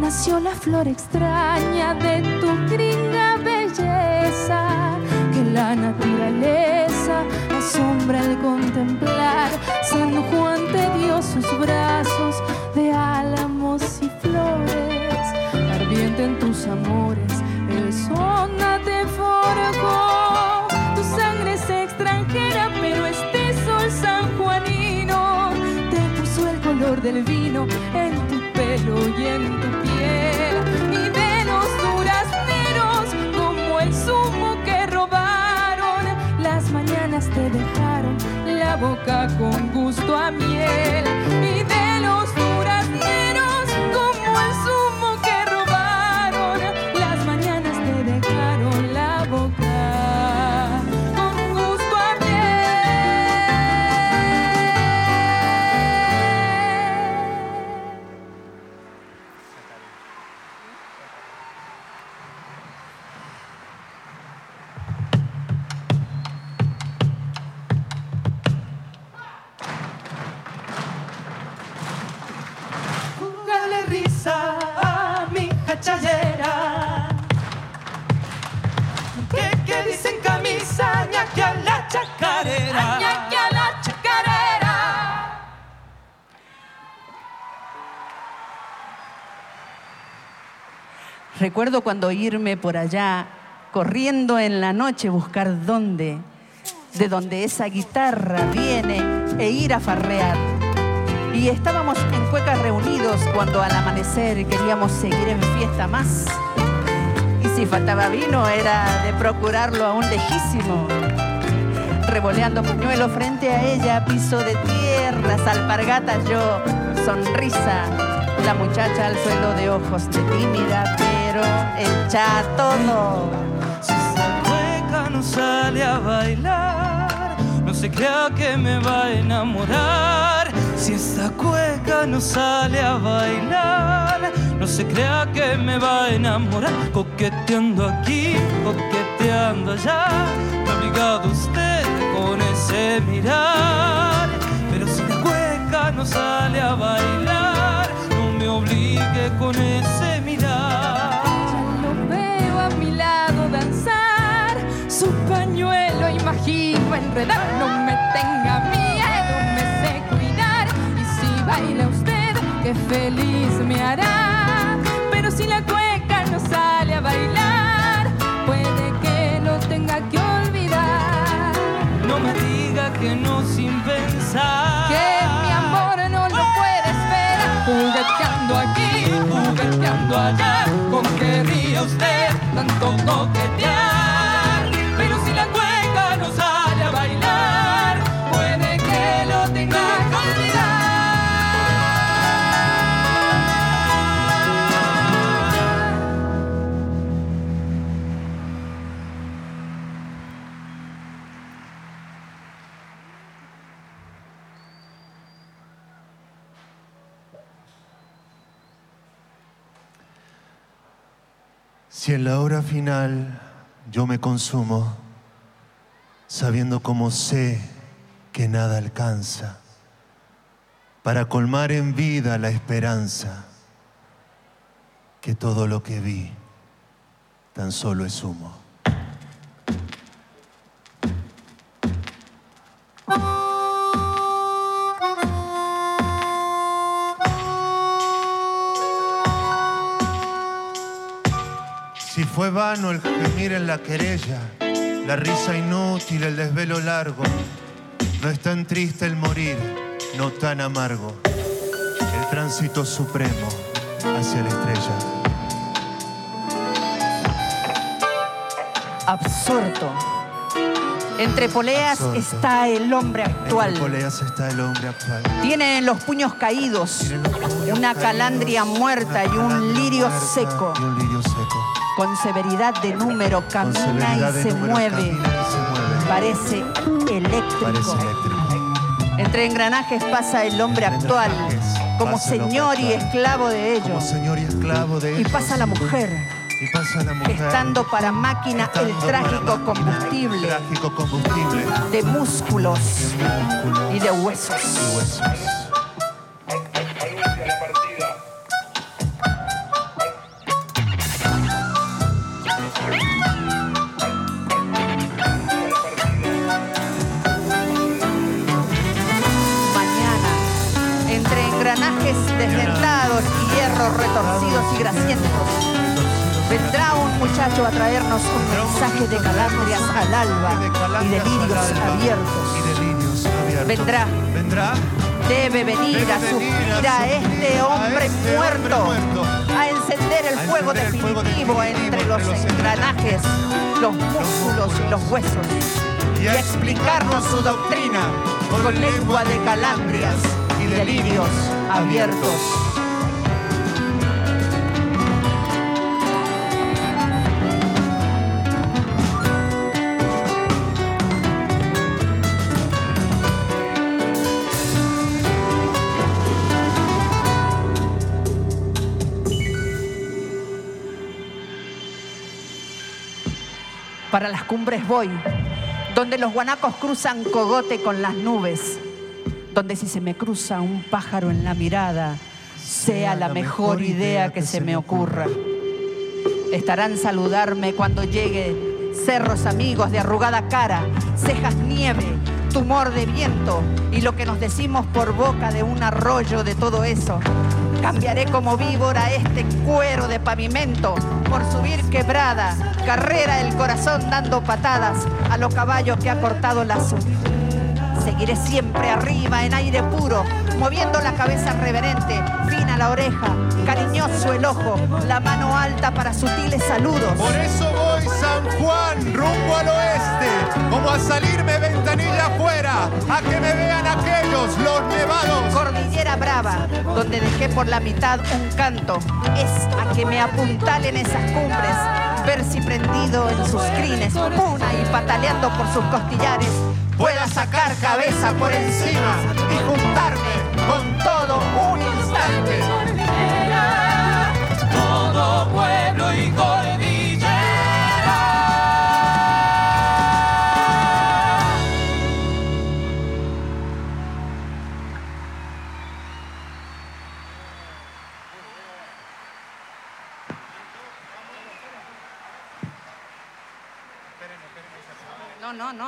Nació la flor extraña de tu gringa la naturaleza asombra al contemplar. San Juan te dio sus brazos de álamos y flores, ardiente en tus amores, el zona te forjó. Tu sangre es extranjera, pero este sol sanjuanino te puso el color del vino en tu pelo y en tu piel. Te dejaron la boca con gusto a miel. Recuerdo cuando irme por allá, corriendo en la noche, buscar dónde, de donde esa guitarra viene e ir a farrear. Y estábamos en cuecas reunidos cuando al amanecer queríamos seguir en fiesta más. Y si faltaba vino era de procurarlo aún lejísimo. Revoleando puñuelo frente a ella, piso de tierras, alpargatas yo, sonrisa. La muchacha al suelo de ojos de tímida, pero el chato no. Si esa cueca no sale a bailar, no se crea que me va a enamorar. Si esa cueca no sale a bailar, no se crea que me va a enamorar. Coqueteando aquí, coqueteando allá, me ha obligado usted con ese mirar. Pero si la cueca no sale a bailar, no me obligue con ese enredar. No me tenga miedo, me sé cuidar. Y si baila usted, qué feliz me hará. Pero si la cueca no sale a bailar, puede que lo tenga que olvidar. No me diga que no sin pensar. Que mi amor no lo puede esperar. Jugueteando aquí, jugueteando allá. ¿Con qué ríe usted tanto coquetear? En la hora final yo me consumo, sabiendo como sé que nada alcanza, para colmar en vida la esperanza, que todo lo que vi tan solo es humo. Fue vano el gemir en la querella, la risa inútil, el desvelo largo, no es tan triste el morir, no tan amargo, el tránsito supremo hacia la estrella. Absorto. Entre poleas Absorto. está el hombre actual. Entre poleas está el hombre actual. Tiene en los puños caídos una calandria muerta y un lirio seco. Y un lirio seco. Con severidad de número camina y de se número mueve. camina y se mueve. Parece eléctrico. Parece eléctrico. Entre engranajes pasa el hombre actual, como señor y esclavo de ellos. Como señor y esclavo de Y ellos. pasa la mujer, Y pasa la mujer. estando para máquina el trágico máquina, combustible Trágico combustible. de músculos y de huesos. Y huesos. Mañana, entre engranajes desdentados y hierros retorcidos y grasientos, muchacho a traernos un mensaje de calandrias al alba y de lirios abiertos. Vendrá, Vendrá. debe venir a venir suplir a este hombre este muerto, a encender el fuego definitivo definitivo entre los entre los engranajes, los músculos y los huesos, y a explicarnos su doctrina con lengua de calandrias y de lirios abiertos. Para las cumbres voy, donde los guanacos cruzan cogote con las nubes, donde si se me cruza un pájaro en la mirada, sea la mejor idea que se me ocurra. Estarán saludarme cuando llegue cerros amigos de arrugada cara, cejas nieve, tumor de viento y lo que nos decimos por boca de un arroyo de todo eso. Cambiaré como víbora este cuero de pavimento por subir quebrada, carrera el corazón dando patadas a los caballos que ha cortado lazo. Seguiré siempre arriba en aire puro, moviendo la cabeza reverente, fina la oreja, cariñoso el ojo, la mano alta para sutiles saludos. Por eso voy San Juan, rumbo al oeste, como a salirme ventanilla afuera, a que me vean aquellos, los nevados. Cordillera Brava, donde dejé por la mitad un canto, es a que me apuntalen esas cumbres, ver si prendido en sus crines, una y pataleando por sus costillares, pueda sacar cabeza por encima y juntarme con todo un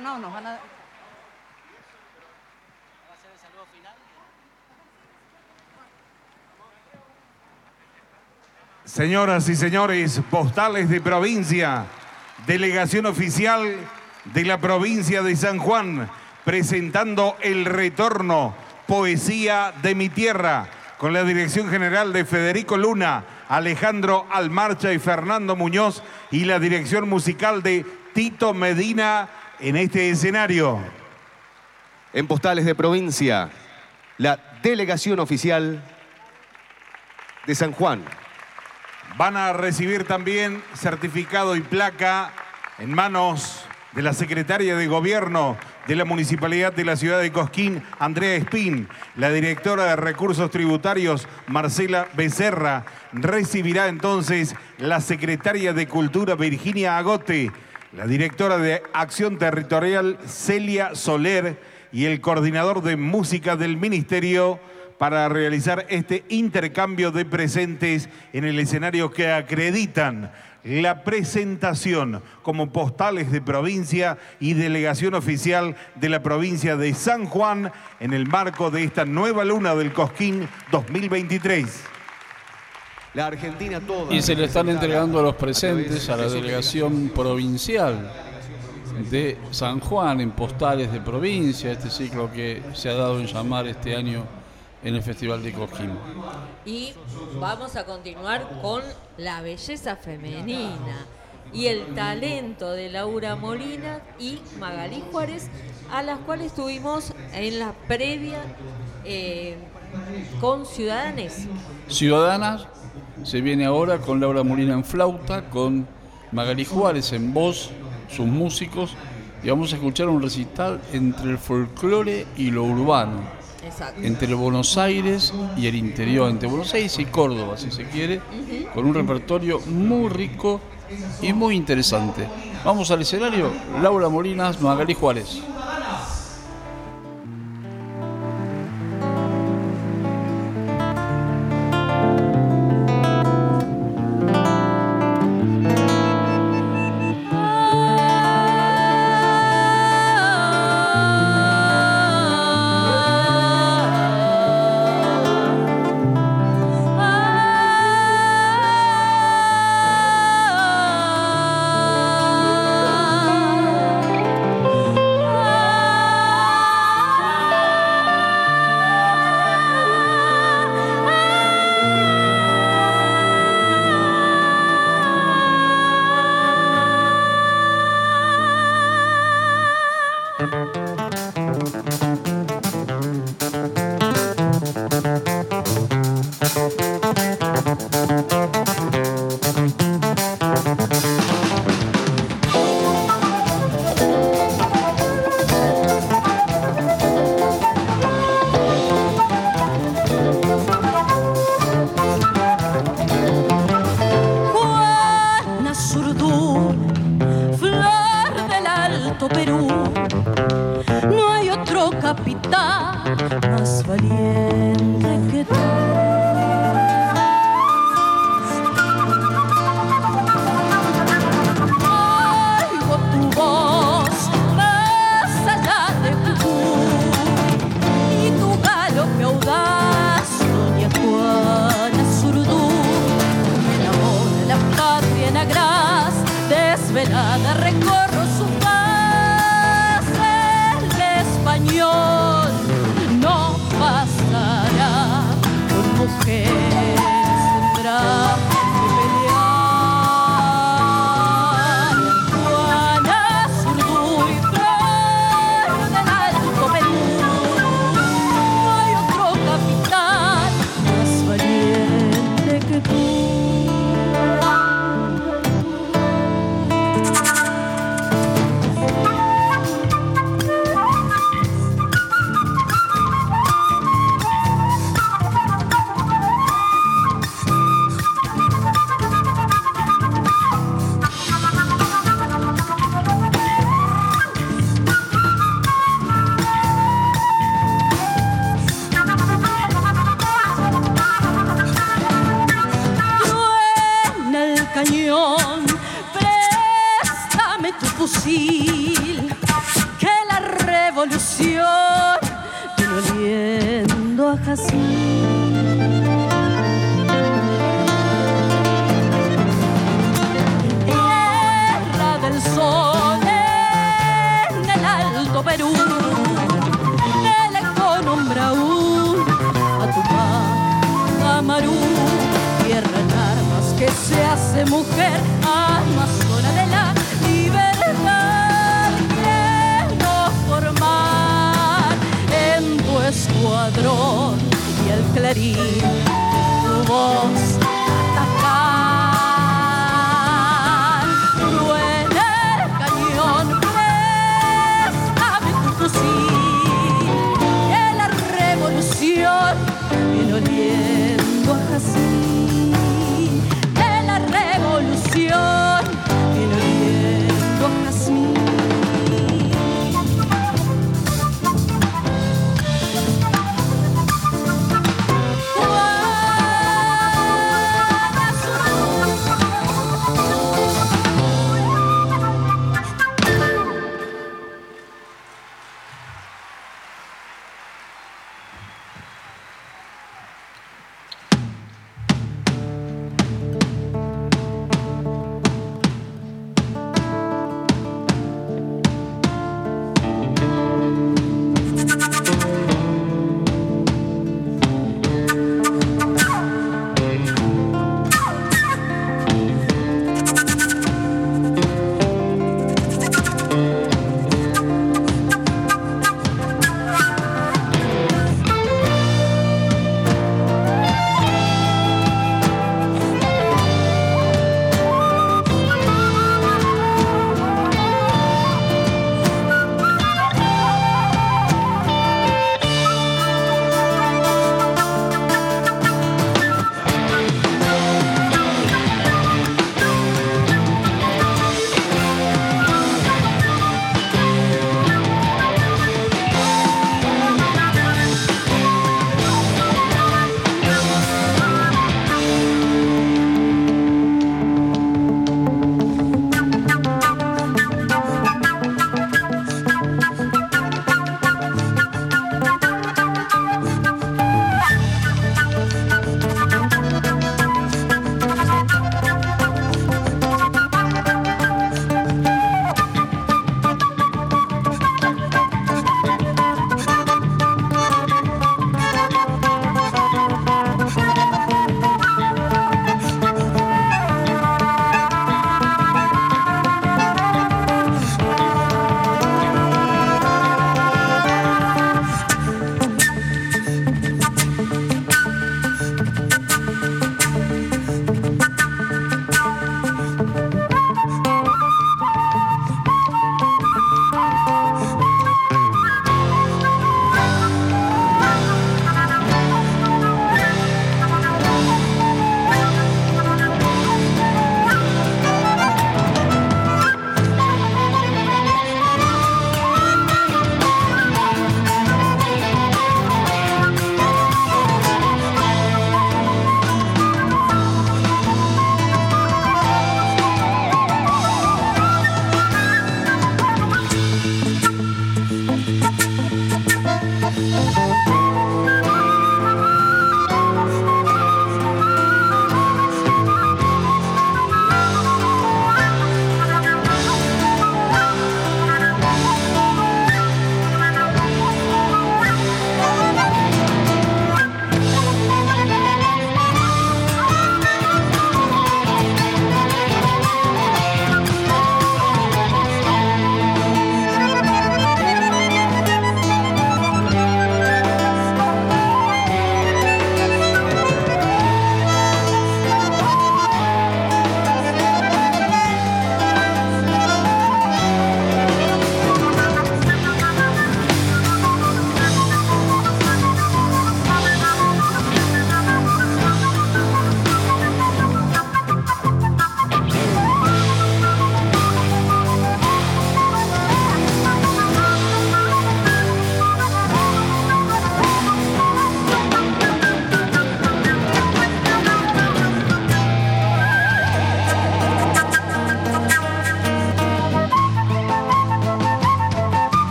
No, no, no, no, nos van a... Señoras y señores, postales de provincia, delegación oficial de la provincia de San Juan, presentando el retorno, poesía de mi tierra, con la dirección general de Federico Luna, Alejandro Almarcha y Fernando Muñoz, y la dirección musical de Tito Medina en este escenario. En postales de provincia, la delegación oficial de San Juan. Van a recibir también certificado y placa en manos de la secretaria de Gobierno de la Municipalidad de la Ciudad de Cosquín, Andrea Espín. La directora de Recursos Tributarios, Marcela Becerra. Recibirá entonces la secretaria de Cultura, Virginia Agote. La directora de Acción Territorial, Celia Soler. Y el coordinador de música del Ministerio, para realizar este intercambio de presentes en el escenario que acreditan la presentación como postales de provincia y delegación oficial de la provincia de San Juan en el marco de esta nueva luna del Cosquín 2023. La Argentina toda. Y se le están entregando los presentes a la delegación provincial de San Juan en postales de provincia, este ciclo que se ha dado en llamar este año en el Festival de Cosquín. Y vamos a continuar con la belleza femenina y el talento de Laura Molina y Magalí Juárez, a las cuales tuvimos en la previa eh, con Ciudadanes. Ciudadanas se viene ahora con Laura Molina en flauta, con Magalí Juárez en voz, sus músicos, y vamos a escuchar un recital entre el folclore y lo urbano. Exacto. entre Buenos Aires y el interior, entre Buenos Aires y Córdoba, si se quiere, con un repertorio muy rico y muy interesante. Vamos al escenario, Laura Molinas, Magalí Juárez.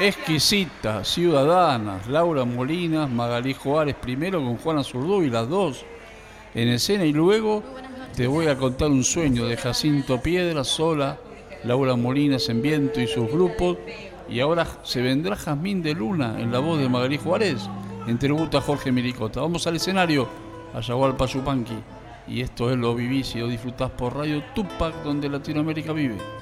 Exquisitas, Ciudadanas, Laura Molinas, Magalí Juárez primero con Juana Zurdú y las dos en escena y luego te voy a contar un sueño de Jacinto Piedra sola, Laura Molinas en viento y sus grupos y ahora se vendrá Jazmín de Luna en la voz de Magalí Juárez en a Jorge Miricota. Vamos al escenario, a Yagualpa y esto es Lo Vivís y Lo Disfrutás por Radio Tupac donde Latinoamérica vive.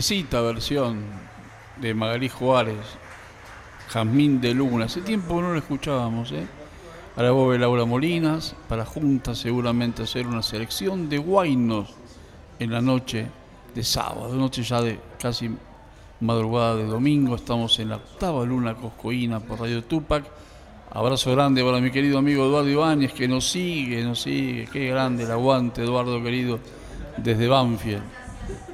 Exquisita versión de Magalí Juárez, Jazmín de Luna. Hace tiempo no lo escuchábamos, ¿eh? A la voz de Laura Molinas, para juntas seguramente hacer una selección de guainos en la noche de sábado, noche ya de casi madrugada de domingo. Estamos en la octava luna coscoína por Radio Tupac. Abrazo grande para mi querido amigo Eduardo Ibáñez que nos sigue, nos sigue. Qué grande el aguante, Eduardo querido, desde Banfield.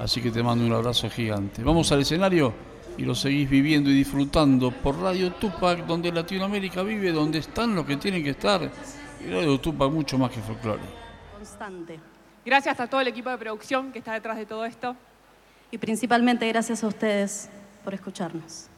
Así que te mando un abrazo gigante. Vamos al escenario y lo seguís viviendo y disfrutando por Radio Tupac, donde Latinoamérica vive, donde están los que tienen que estar. Y Radio Tupac mucho más que folclore. Constante. Gracias a todo el equipo de producción que está detrás de todo esto. Y principalmente gracias a ustedes por escucharnos.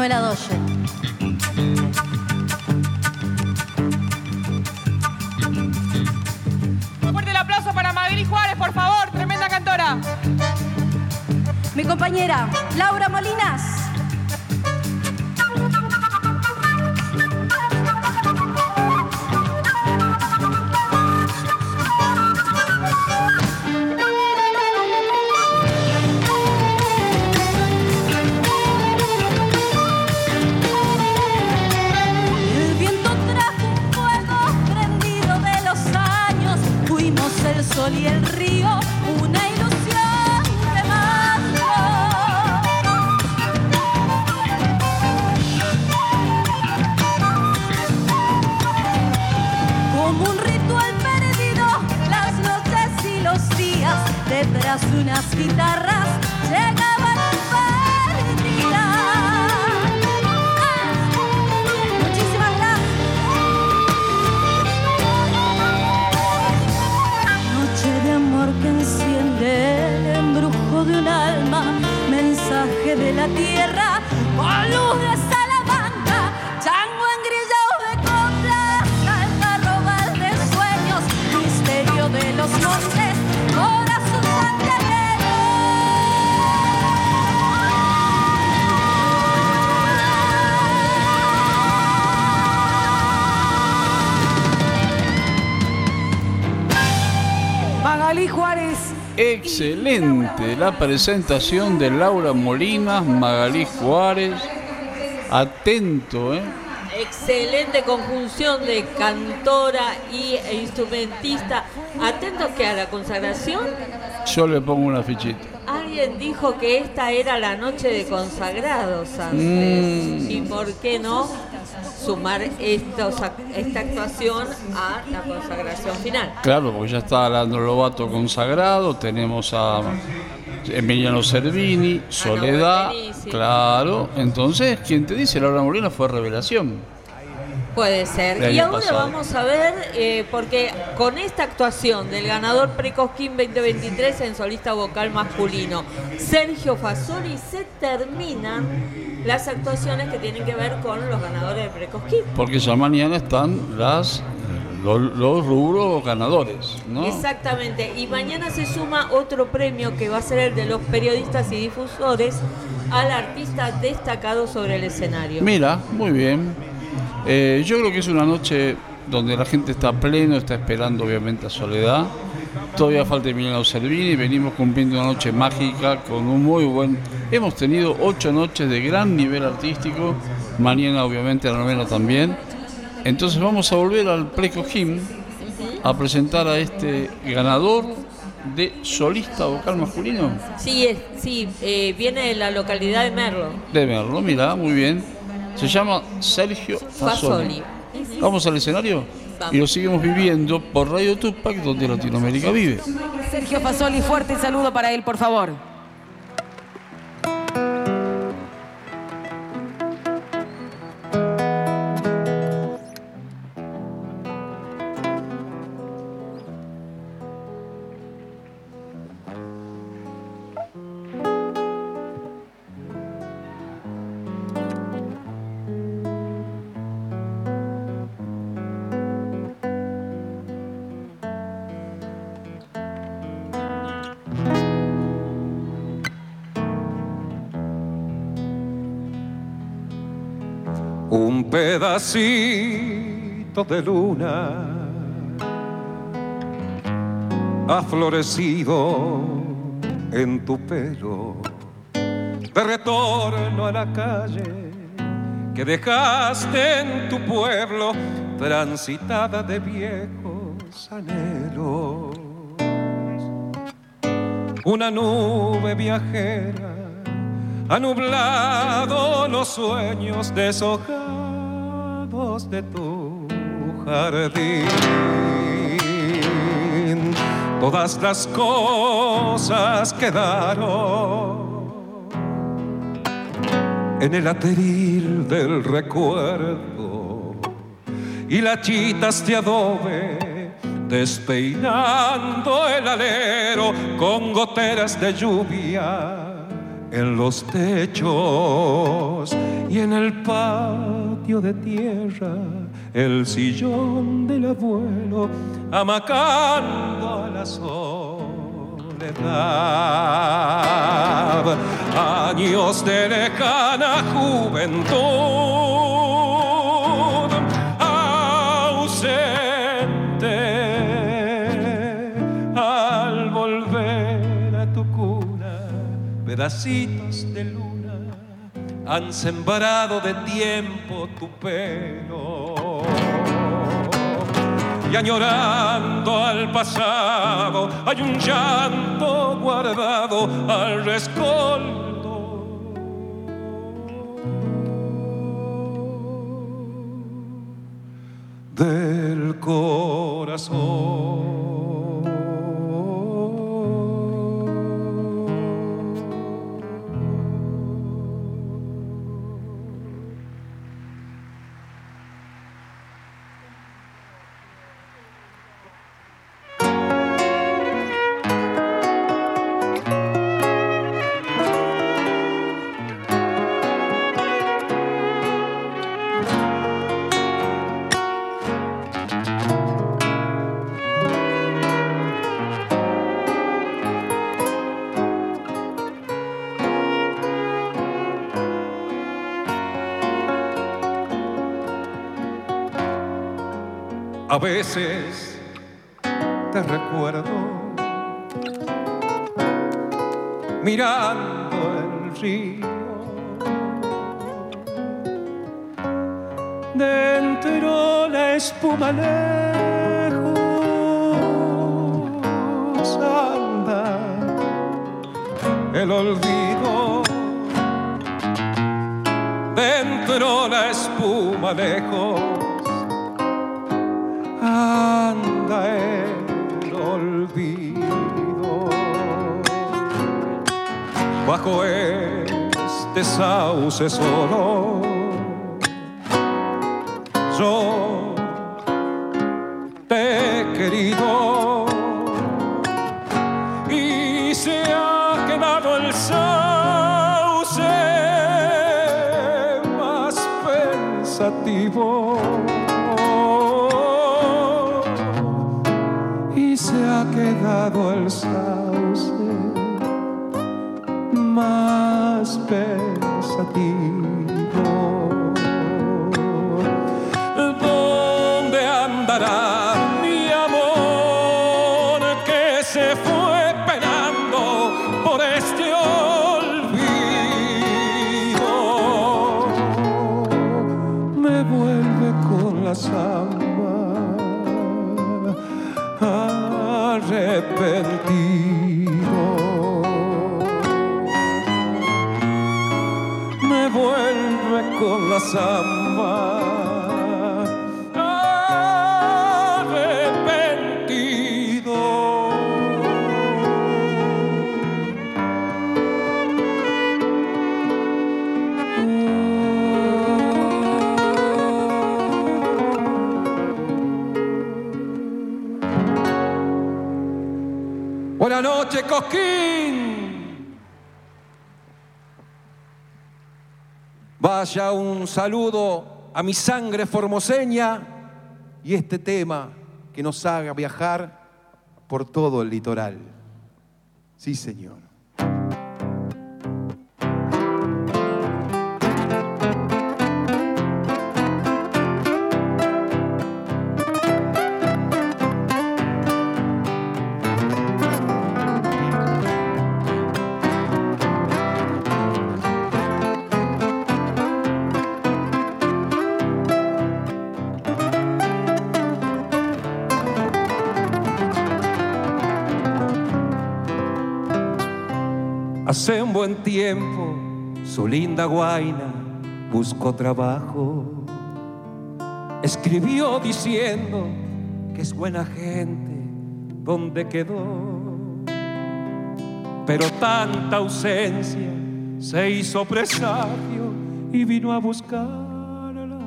Manuela 2. La presentación de Laura Molinas, Magalí Juárez. Atento, ¿eh? Excelente conjunción de cantora y e instrumentista. Atentos que a la consagración Yo le pongo una fichita. alguien dijo que esta era la noche de consagrados antes. Mm. Y por qué no sumar estos, esta actuación a la consagración final. Claro, porque ya está Leandro Lobato consagrado, tenemos a Emiliano Cervini, Soledad, buenísimo. claro. Entonces, quien te dice Laura Molina fue revelación. Puede ser. Y ahora pasado. vamos a ver, eh, porque con esta actuación del ganador Precosquín 2023 en solista vocal masculino, Sergio Fasoli, se terminan las actuaciones que tienen que ver con los ganadores de Precosquín. Porque ya mañana están las los, los rubros ganadores, ¿no? Exactamente. Y mañana se suma otro premio que va a ser el de los periodistas y difusores al artista destacado sobre el escenario. Mira, muy bien. Eh, yo creo que es una noche donde la gente está pleno, está esperando obviamente a Soledad. Todavía falta Emiliano Servini, venimos cumpliendo una noche mágica con un muy buen... Hemos tenido ocho noches de gran nivel artístico, mañana obviamente la novena también. Entonces vamos a volver al Precojín a presentar a este ganador de solista vocal masculino Sí, es- sí eh, viene de la localidad de Merlo. de verlo, mira, muy bien. Se llama Sergio Fasoli. Fasoli. Vamos al escenario Vamos. y lo seguimos viviendo por Radio Tupac, donde Latinoamérica vive. Sergio Fasoli, fuerte saludo para él, por favor. Pedacito de luna ha florecido en tu pelo. De retorno a la calle que dejaste en tu pueblo transitada de viejos anhelos. Una nube viajera ha nublado los sueños deshojados de tu jardín. Todas las cosas quedaron en el ateril del recuerdo y las chitas de adobe despeinando el alero con goteras de lluvia en los techos y en el de tierra el sillón del abuelo amacando a la soledad. Años de lejana juventud ausente al volver a tu cuna, pedacitos de luna han sembrado de tiempo tu pelo. Y añorando al pasado, hay un llanto guardado al rescoldo. Del corazón. A veces te recuerdo mirando el río. Dentro la espuma lejos anda el olvido. Dentro la espuma lejos anda el olvido. Bajo este sauce solo, yo te querido Vaya un saludo a mi sangre formoseña y este tema que nos haga viajar por todo el litoral. Sí, señor. Buen tiempo su linda guaina buscó trabajo. Escribió diciendo que es buena gente donde quedó. Pero tanta ausencia se hizo presagio y vino a buscarla.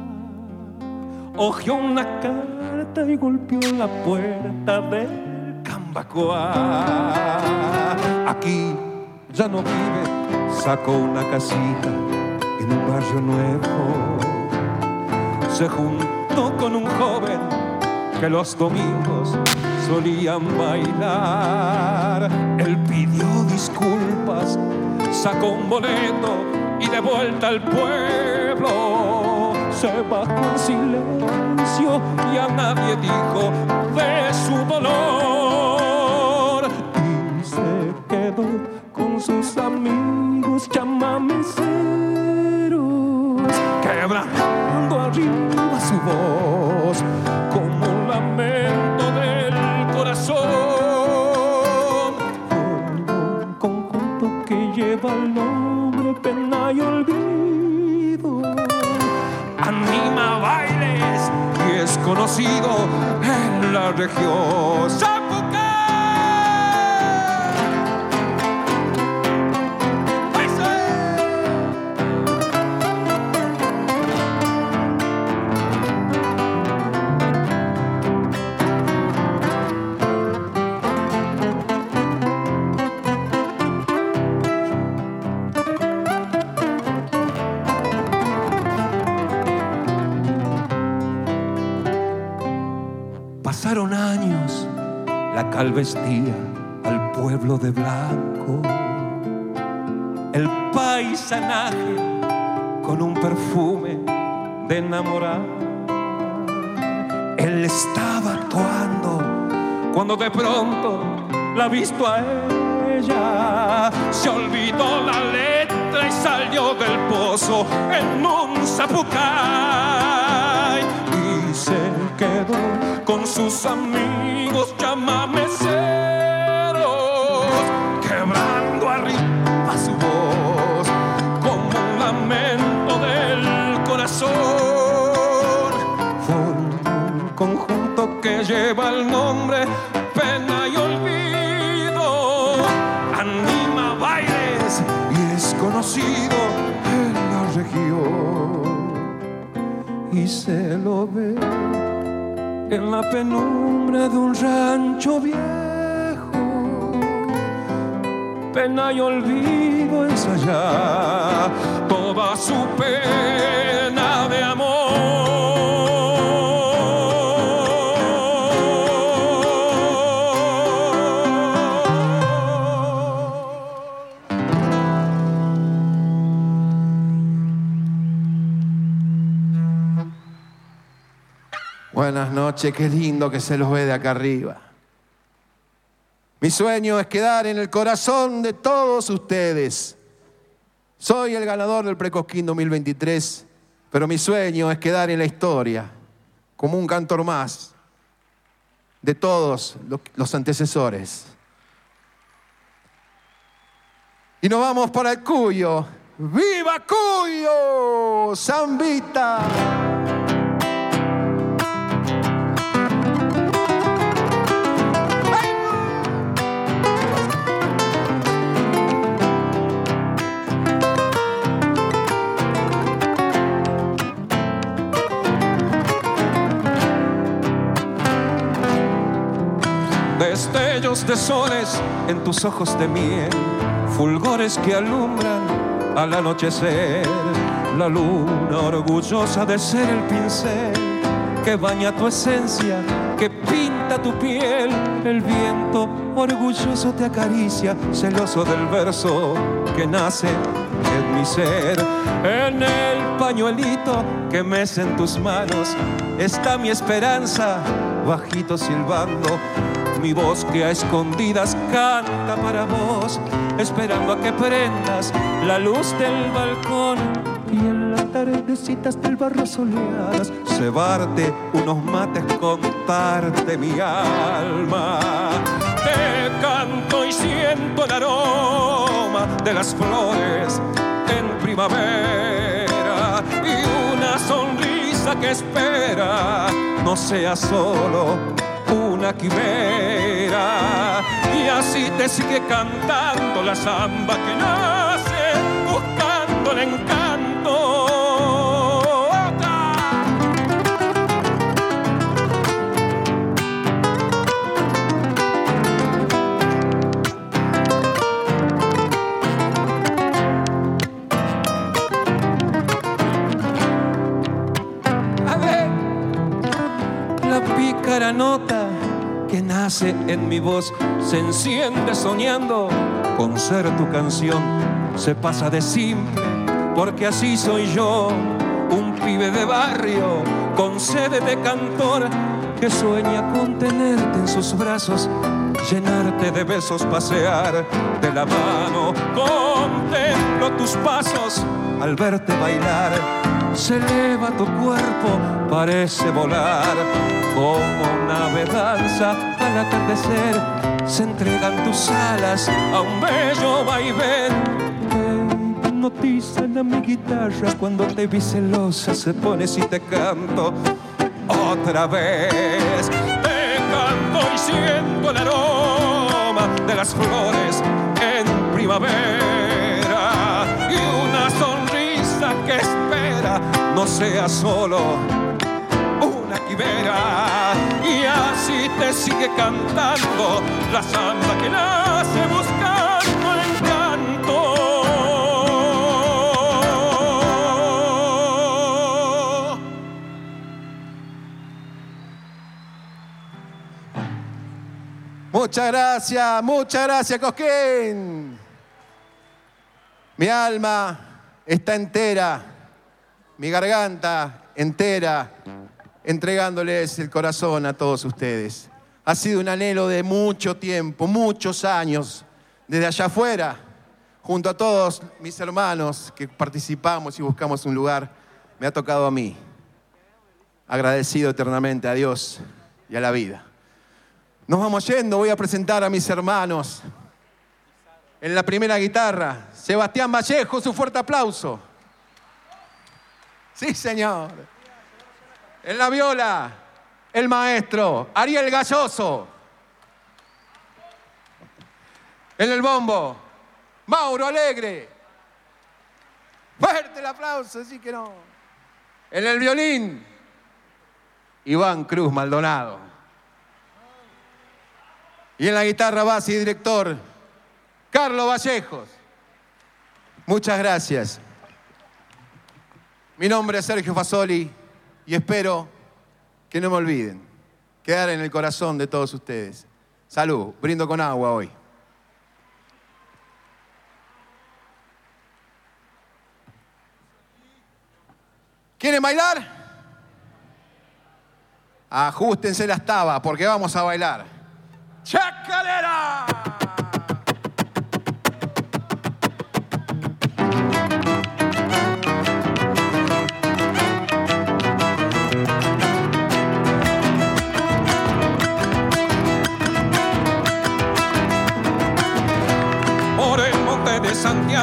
Ojeó una carta y golpeó la puerta del Cambacoa. Aquí ya no vive, sacó una casita en un barrio nuevo. Se juntó con un joven que los domingos solían bailar. Él pidió disculpas, sacó un boleto y de vuelta al pueblo se bajó en silencio y a nadie dijo de su dolor. Sus amigos chamamiceros, quebrando arriba su voz como un lamento del corazón. Un conjunto que lleva el nombre pena y olvido. Anima bailes y es conocido en la región. Cal vestía al pueblo de blanco. El paisanaje con un perfume de enamorar. Él estaba actuando cuando de pronto la visto a ella. Se olvidó la letra y salió del pozo en un zapucay. Quedó con sus amigos chamameceros, quebrando arriba su voz como un lamento del corazón. Formó un conjunto que lleva el nombre pena y olvido. Anima bailes y es conocido en la región. Y se lo ve en la penumbra de un rancho viejo. Pena y olvido ensayar toda su pena Buenas noches, qué lindo que se los ve de acá arriba. Mi sueño es quedar en el corazón de todos ustedes. Soy el ganador del Precosquín 2023, pero mi sueño es quedar en la historia como un cantor más de todos lo- los antecesores. Y nos vamos para el Cuyo. ¡Viva Cuyo! ¡Zambita! Destellos de soles en tus ojos de miel, fulgores que alumbran al anochecer. La luna orgullosa de ser el pincel que baña tu esencia, que pinta tu piel. El viento orgulloso te acaricia, celoso del verso que nace en mi ser. En el pañuelito que mece en tus manos está mi esperanza, bajito silbando. Mi voz que a escondidas canta para vos, esperando a que prendas la luz del balcón y en las tardecitas del barrio soleadas cebarte unos mates, contarte mi alma. Te canto y siento el aroma de las flores en primavera y una sonrisa que espera no sea solo una quimera. Y así te sigue cantando la samba que nace buscando el encanto. La nota nace en mi voz se enciende soñando con ser tu canción. Se pasa de simple, porque así soy yo, un pibe de barrio con sede de cantor que sueña con tenerte en sus brazos, llenarte de besos, pasear de la mano. Contemplo tus pasos al verte bailar. Se eleva tu cuerpo, parece volar como una danza al atardecer. Se entregan tus alas a un bello vaivén. Te hipnotizan a mi guitarra cuando te vi celosa. Se pone si te canto otra vez. Te canto y siento el aroma de las flores en primavera y una sonrisa que espera no sea solo una quimera así te sigue cantando la samba que nace buscando el encanto. Muchas gracias, muchas gracias, Cosquín. Mi alma está entera, mi garganta entera, entregándoles el corazón a todos ustedes. Ha sido un anhelo de mucho tiempo, muchos años, desde allá afuera, junto a todos mis hermanos que participamos y buscamos un lugar, me ha tocado a mí. Agradecido eternamente a Dios y a la vida. Nos vamos yendo, voy a presentar a mis hermanos. En la primera guitarra, Sebastián Vallejo, su fuerte aplauso. Sí, señor. En la viola, el maestro, Ariel Galloso. En el bombo, Mauro Alegre. Fuerte el aplauso, así que no. En el violín, Iván Cruz Maldonado. Y en la guitarra base y director, Carlos Vallejos. Muchas gracias. Mi nombre es Sergio Fasoli y espero que no me olviden. Quedar en el corazón de todos ustedes. Salud, brindo con agua hoy. ¿Quieren bailar? Ajustense las tabas porque vamos a bailar. ¡Chacarera!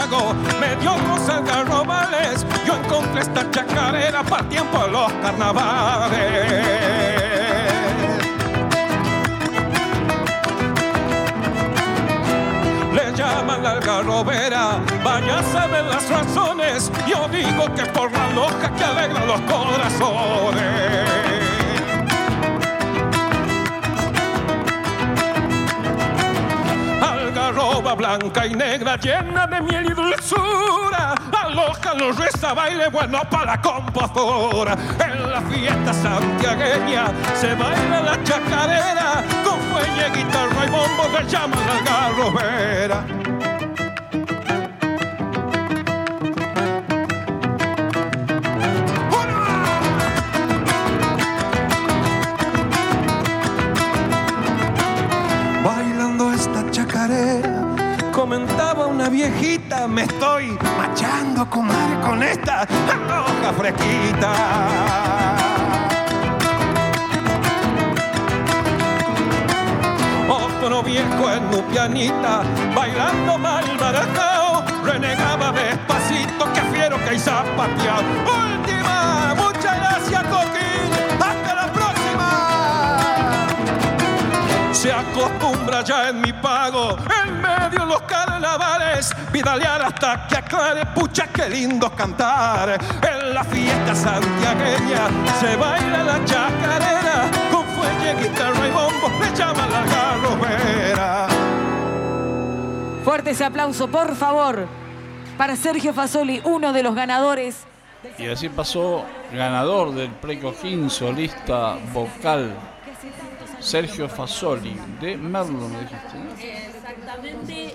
Santiago, medio cosas de arrobales, yo encontré esta chacarera para tiempo de los carnavales. Le llaman la algarrobera, vaya a saber las razones, yo digo que por la loja que alegra los corazones. Blanca y negra llena de miel y dulzura. Aloja los reza baile bueno para la compostura. En la fiesta santiagueña se baila la chacarera con fuelle, guitarra y bombo le llaman algarrobera. Bailando comentaba una viejita, me estoy machando comer con esta hoja fresquita. Otro viejo en un pianita, bailando mal barajao, renegaba despacito, que fiero que hay zapateado. Última, muchas gracias, Coquín, hasta la próxima. Se acostumbra ya en mi pago, de los carnavales, vidalear hasta que aclare, pucha, qué lindo cantar. En la fiesta santiagueña se baila la chacarera, con fuelle, guitarra y bombo, le llaman la garrobera. Fuerte ese aplauso, por favor, para Sergio Fasoli, uno de los ganadores. Y así pasó ganador del Precojín solista vocal Sergio Fasoli de Merlo, me dijiste. ¿no? Exactamente.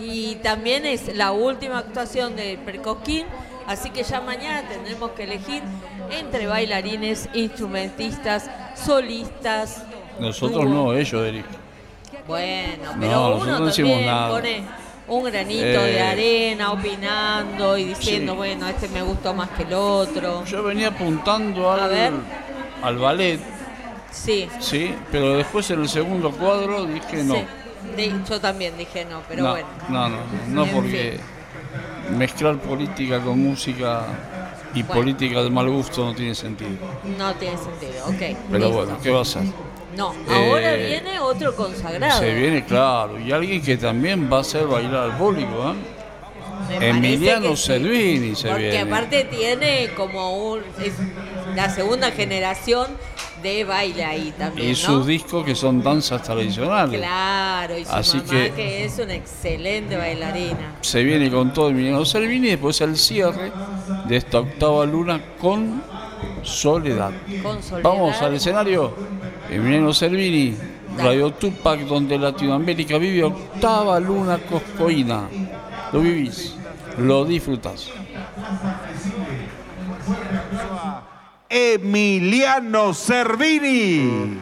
Y también es la última actuación del Percoquín, así que ya mañana tendremos que elegir entre bailarines, instrumentistas, solistas. Nosotros dúo. no, ellos, Eric. Bueno, No, pero nosotros uno no decimos también nada. pone un granito Eh, de arena opinando y diciendo, Sí. bueno, este me gustó más que el otro. Yo venía apuntando al ballet, Sí, sí, pero después en el segundo cuadro dije no. sí. De- yo también dije no, pero no, bueno. no, no, no, En porque mezclar política con música y Bueno. política de mal gusto no tiene sentido. No tiene sentido, ok. Pero listo. bueno, ¿qué va a hacer? No, ahora Eh, viene otro consagrado. Se viene claro, y alguien que también va a hacer bailar al público, ¿eh? Me Emiliano que sí. Se Porque viene. aparte tiene como un, es la segunda generación de baile ahí también, y ¿no? sus discos que son danzas tradicionales. Claro, y su Así mamá que- que... es una excelente bailarina. Se viene con todo Emiliano Servini y después el cierre de esta octava luna con Soledad. Con Soledad. Vamos al escenario. Emiliano Servini, Radio Tupac, donde Latinoamérica vive octava luna coscoína. Lo vivís, lo disfrutás. Emiliano Servini.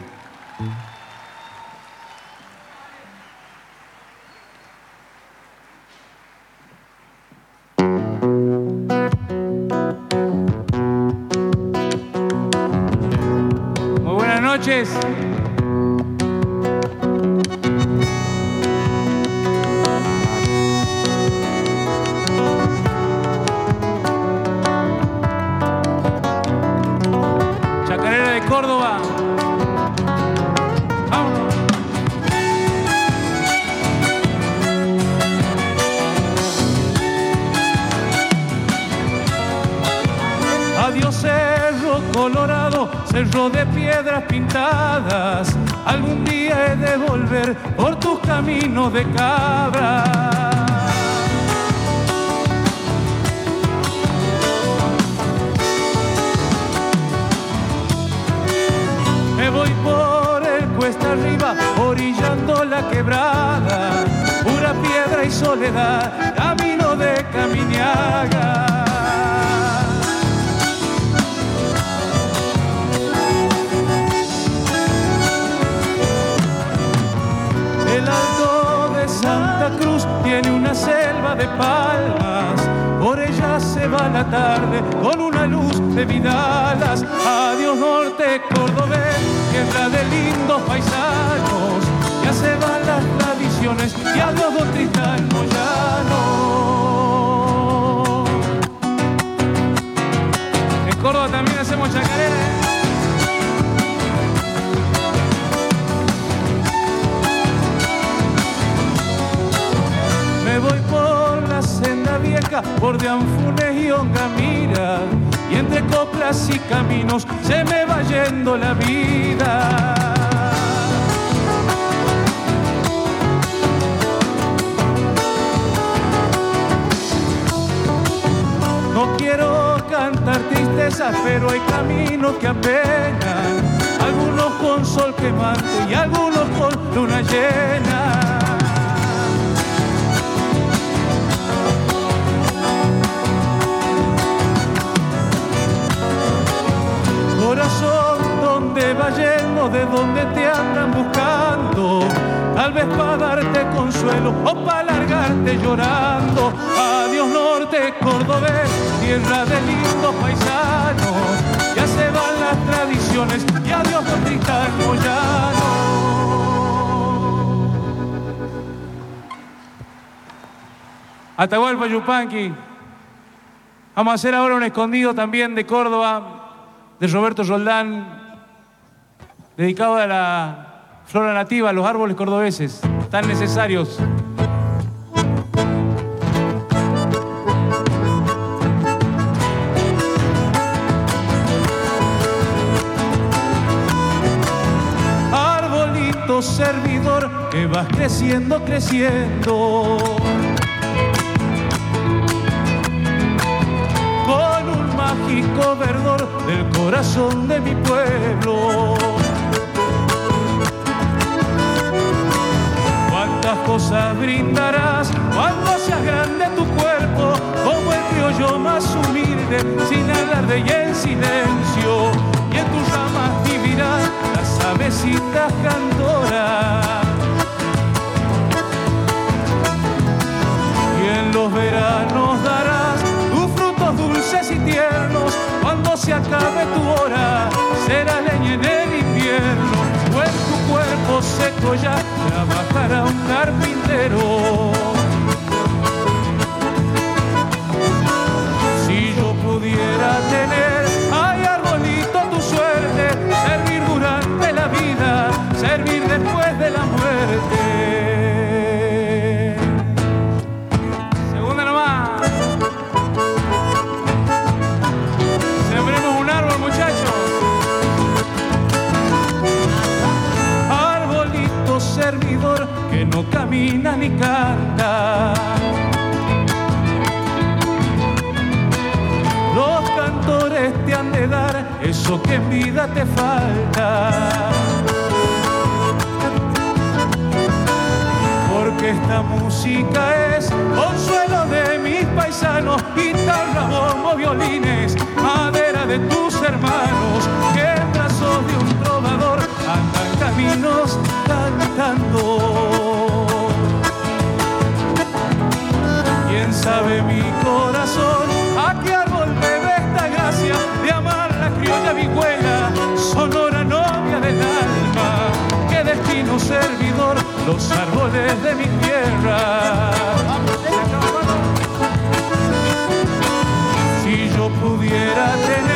Muy buenas noches. Cerro de piedras pintadas. Algún día he de volver por tus caminos de cabra. Me voy por el cuesta arriba, orillando la quebrada. Pura piedra y soledad, camino de Caminiaga. De palmas. Por ella se va la tarde con una luz de vidalas. Adiós norte cordobés, tierra de lindos paisanos. Ya se van las tradiciones y adiós don Tristán Moyano. En Córdoba también hacemos chacarera. Por de Anfunes y Ongamira, y entre coplas y caminos se me va yendo la vida. No quiero cantar tristeza, pero hay caminos que apenan, algunos con sol quemante y algunos con luna llena. corazón, donde vayamos, de donde te andan buscando, tal vez para darte consuelo o para largarte llorando. Adiós norte cordobés, tierra de lindos paisanos, ya se van las tradiciones y adiós botrita moyano. Atahualpa Yupanqui. Vamos a hacer ahora un escondido también de Córdoba, de Roberto Roldán, dedicado a la flora nativa, a los árboles cordobeses, tan necesarios. Arbolito servidor que vas creciendo, creciendo. Mágico verdor del corazón de mi pueblo. Cuántas cosas brindarás cuando seas grande tu cuerpo, como el criollo más humilde, sin alarde y en silencio. Y en tus ramas vivirán las avecitas cantoras. Y en los veranos darás se acabe tu hora, será leña en el invierno. O en tu cuerpo seco ya trabajará un carpintero. Si yo pudiera tener, ay arbolito, tu suerte, servir durante la vida, servir después de la muerte. Camina ni canta. Los cantores te han de dar eso que en vida te falta. Porque esta música es consuelo de mis paisanos, guitarra, bombo, violines, madera de tus hermanos, que en brazos de un trovador andan caminos cantando. Sabe mi corazón a qué árbol bebe esta gracia de amar la criolla vihuela, sonora novia del alma? ¿Qué destino servidor los árboles de mi tierra? Si yo pudiera tener,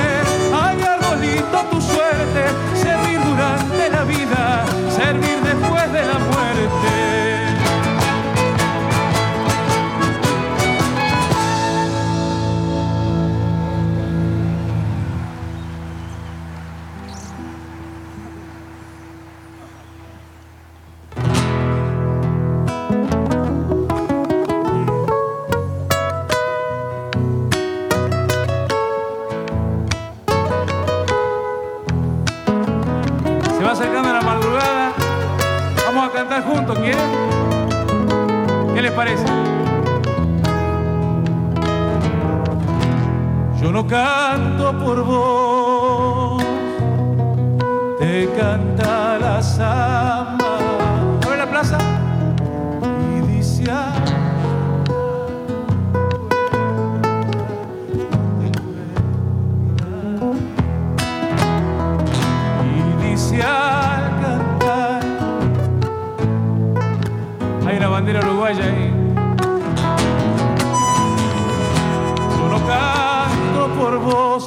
No canto por vos, te canta la samba.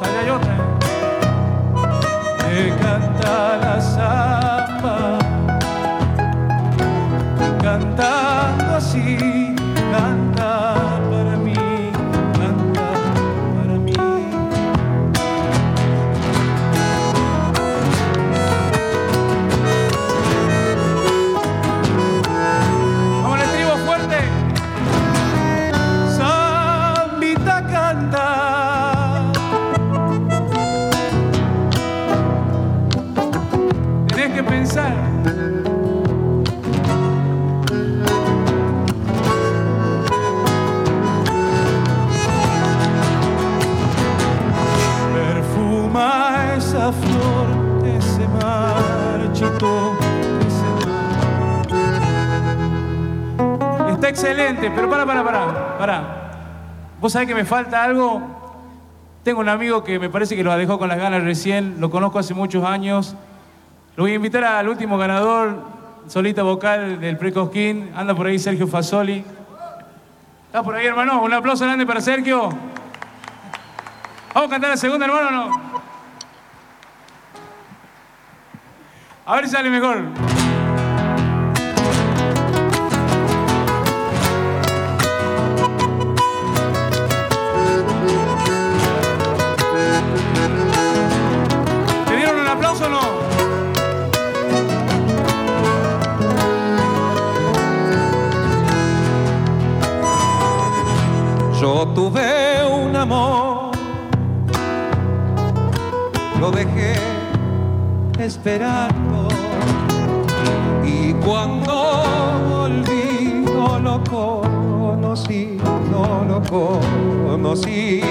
Vos, allá hay pero para, para, para, para. ¿Vos sabés que me falta algo? Tengo un amigo que me parece que lo dejó con las ganas recién, lo conozco hace muchos años. Lo voy a invitar al último ganador, solita vocal del Precosquín, anda por ahí Sergio Fasoli. ¿Estás por ahí, hermano? Un aplauso grande para Sergio. ¿Vamos a cantar la segunda, hermano, o no? A ver si sale mejor. Tuve un amor, lo dejé esperando y cuando volví no lo conocí, no lo conocí.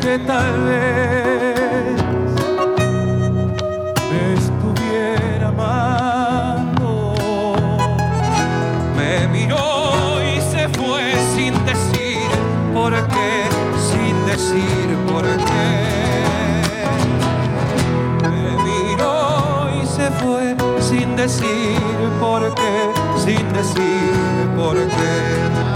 Que tal vez decir por qué, sin decir por qué.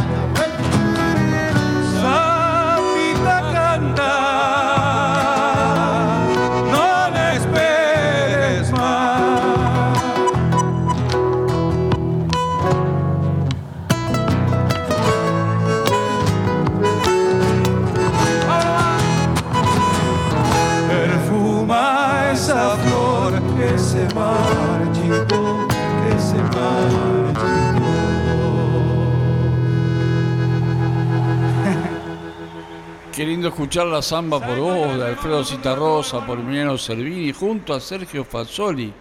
Escuchar la samba por vos de Alfredo Citarrosa, por Emiliano Servini, junto a Sergio Fazzoli,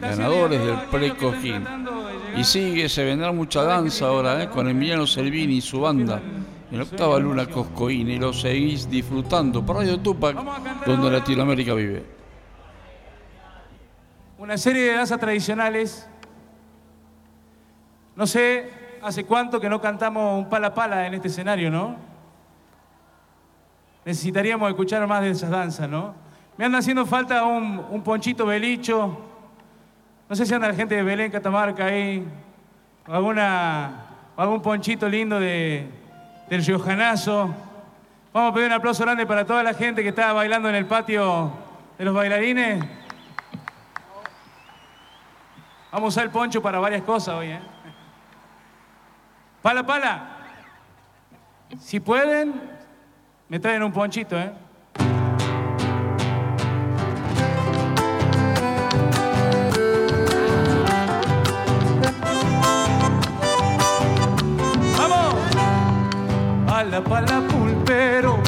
ganadores del Pre-Cojín. Y sigue, se vendrá mucha danza ahora ¿eh? con Emiliano Servini y su banda en Octava Luna Coscoína y lo seguís disfrutando por Radio Tupac, donde Latinoamérica vive. Una serie de danzas tradicionales. No sé hace cuánto que no cantamos un pala pala en este escenario, ¿no? Necesitaríamos escuchar más de esas danzas, ¿no? Me anda haciendo falta un, ponchito belicho. No sé si anda la gente de Belén, Catamarca ahí. O alguna, algún ponchito lindo de, del riojanazo. Vamos a pedir un aplauso grande para toda la gente que está bailando en el patio de los bailarines. Vamos a usar el poncho para varias cosas hoy, ¿eh? Pala, pala. Si pueden, me traen un ponchito, ¿eh? ¡Vamos! Pala, pala, pulpero.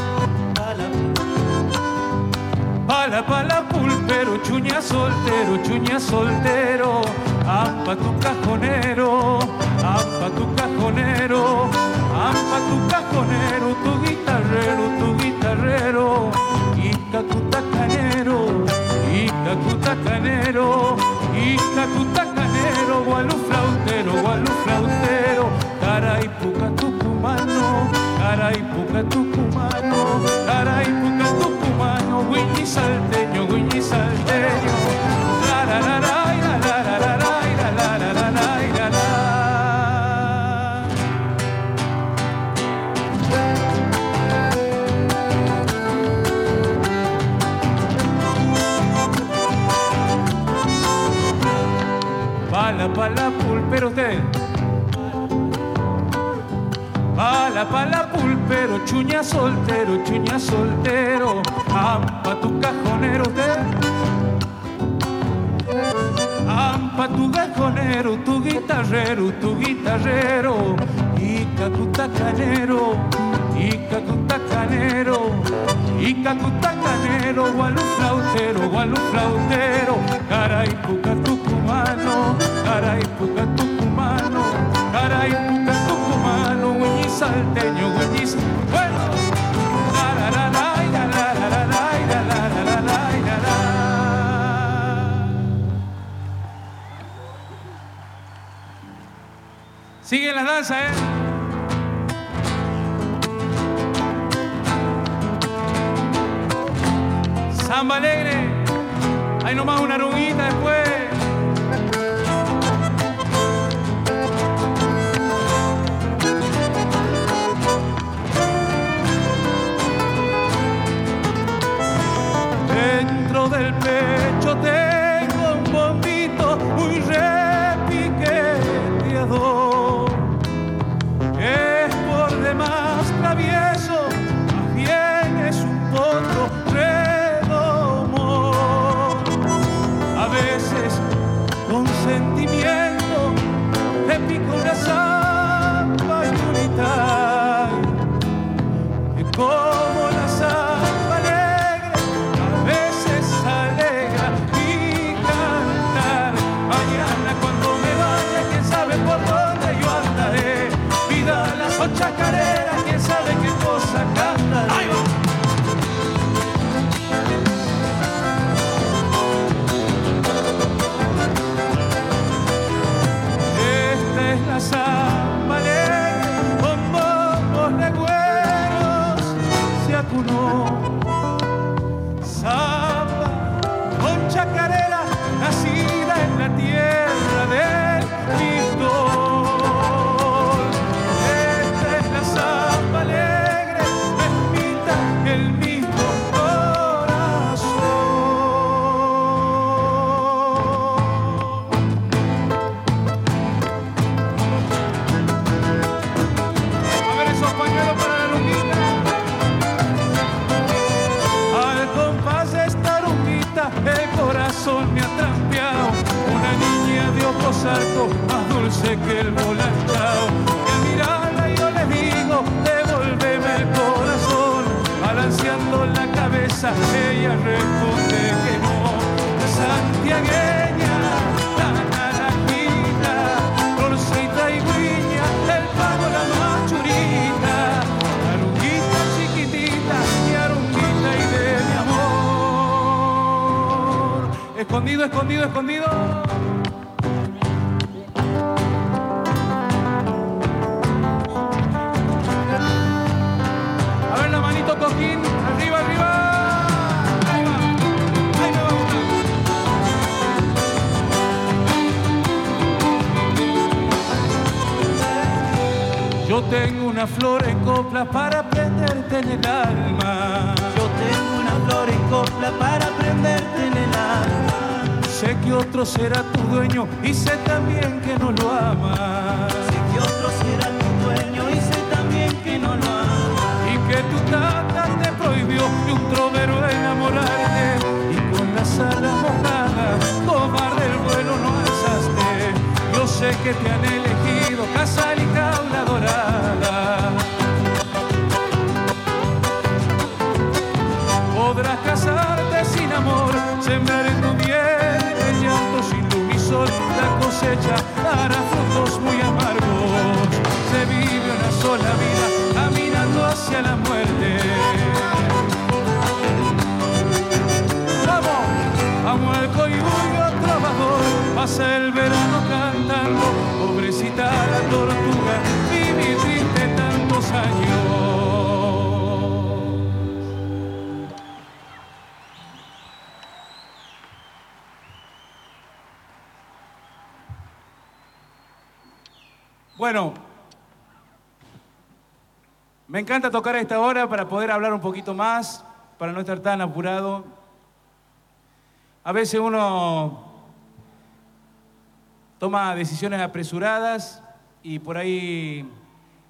Pala, pala, pulpero, chuña soltero, chuña soltero. Ampa tu cajonero, ampa tu cajonero, ampa tu cajonero, guitarrero, tu guitarrero. Ica tu tacanero, ica tu tacanero, ica tu tacanero, gualu flautero, gualu flautero. Caray, puca tucumano, caray, puca tucumano, caray, puca tucumano, guiñi salteño. Pala, pulpero usted. Pala, pala, pulpero, chuña soltero, chuña soltero. Ampa tu cajonero usted. Ampa tu cajonero, tu guitarrero, tu guitarrero. Ica tu tacanero, ica tu tacanero y cacutanganero, gualuflautero, gualuflautero, caray puca tucumano, caray puca tucumano, caray puca tucumano, güey salteño, güey bueno. Sigue las danzas, ¿eh? Samba alegre. Hay nomás una arruguita después. Dentro del pecho tengo ella responde que no. Santiagueña, la naranjita, y guiña, el pago la machurita. Chiquitita, arunguita y de mi amor. Escondido, escondido, escondido. Tengo una flor en copla para prenderte en el alma. Yo tengo una flor en copla para prenderte en el alma. Sé que otro será tu dueño y sé también que no lo amas. Sé que otro será tu dueño y sé también que no lo amas. Y que tu tata te prohibió de un trovero enamorarte. Y con las alas mojadas, cobarde el vuelo no alzaste. Yo sé que te han elegido casal y jaula dorada. Cosecha dará frutos muy amargos. Se vive una sola vida caminando hacia la muerte. Vamos, vamos al coyullo trabajador, pasa el verano cantando, pobrecita la tortuga, Bueno, me encanta tocar a esta hora para poder hablar un poquito más, para no estar tan apurado. A veces uno toma decisiones apresuradas y por ahí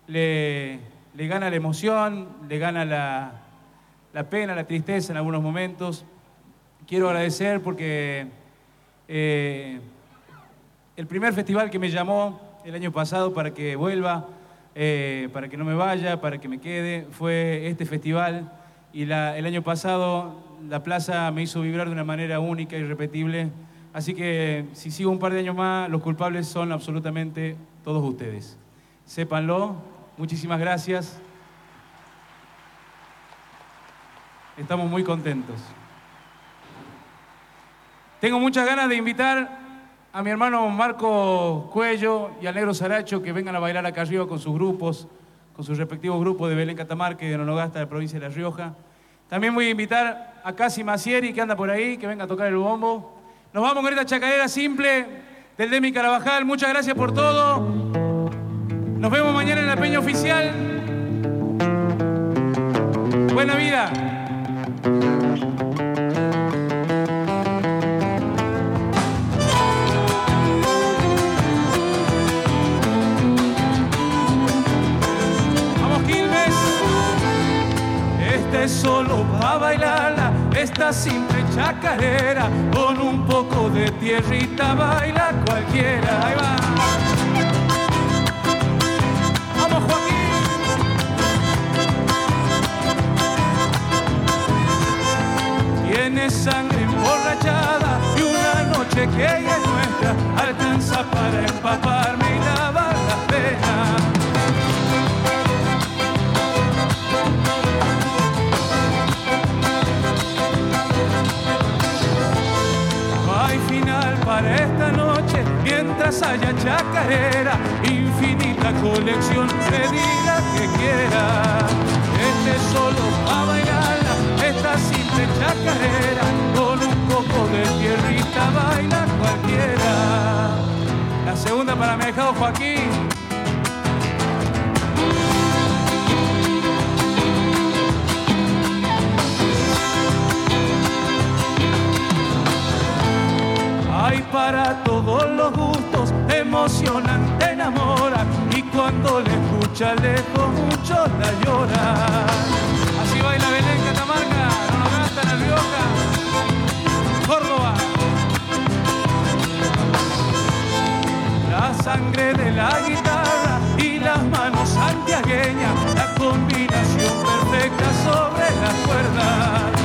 le, le gana la emoción, le gana la, la pena, la tristeza en algunos momentos. Quiero agradecer porque eh, el primer festival que me llamó el año pasado para que vuelva, eh, para que no me vaya, para que me quede, fue este festival. Y el año pasado la plaza me hizo vibrar de una manera única, irrepetible. Así que si sigo un par de años más, los culpables son absolutamente todos ustedes. Sépanlo. Muchísimas gracias. Estamos muy contentos. Tengo muchas ganas de invitar a mi hermano Marco Cuello y al Negro Saracho que vengan a bailar acá arriba con sus grupos, con sus respectivos grupos de Belén Catamarca y de Nonogasta de la provincia de La Rioja. También voy a invitar a Casi Macieri, que anda por ahí, que venga a tocar el bombo. Nos vamos con esta chacarera simple del Demi Carabajal. Muchas gracias por todo. Nos vemos mañana en la peña oficial. Buena vida. Es solo para bailarla, esta simple chacarera, con un poco de tierrita baila cualquiera. Ahí va. Vamos, Joaquín. Tiene sangre emborrachada y una noche que ella es nuestra alcanza para empaparme y lavar haya chacarera, infinita colección, me diga que quiera. Este es solo para bailarla, esta simple chacarera, con un poco de tierrita baila cualquiera. La segunda para mi dejado Joaquín. Para todos los gustos, emocionan, te enamoran y cuando le escucha lejos mucho la llora. Así baila Belén Catamarca, no nos gasta el Rioja, Córdoba. La sangre de la guitarra y las manos santiagueñas, la combinación perfecta sobre las cuerdas.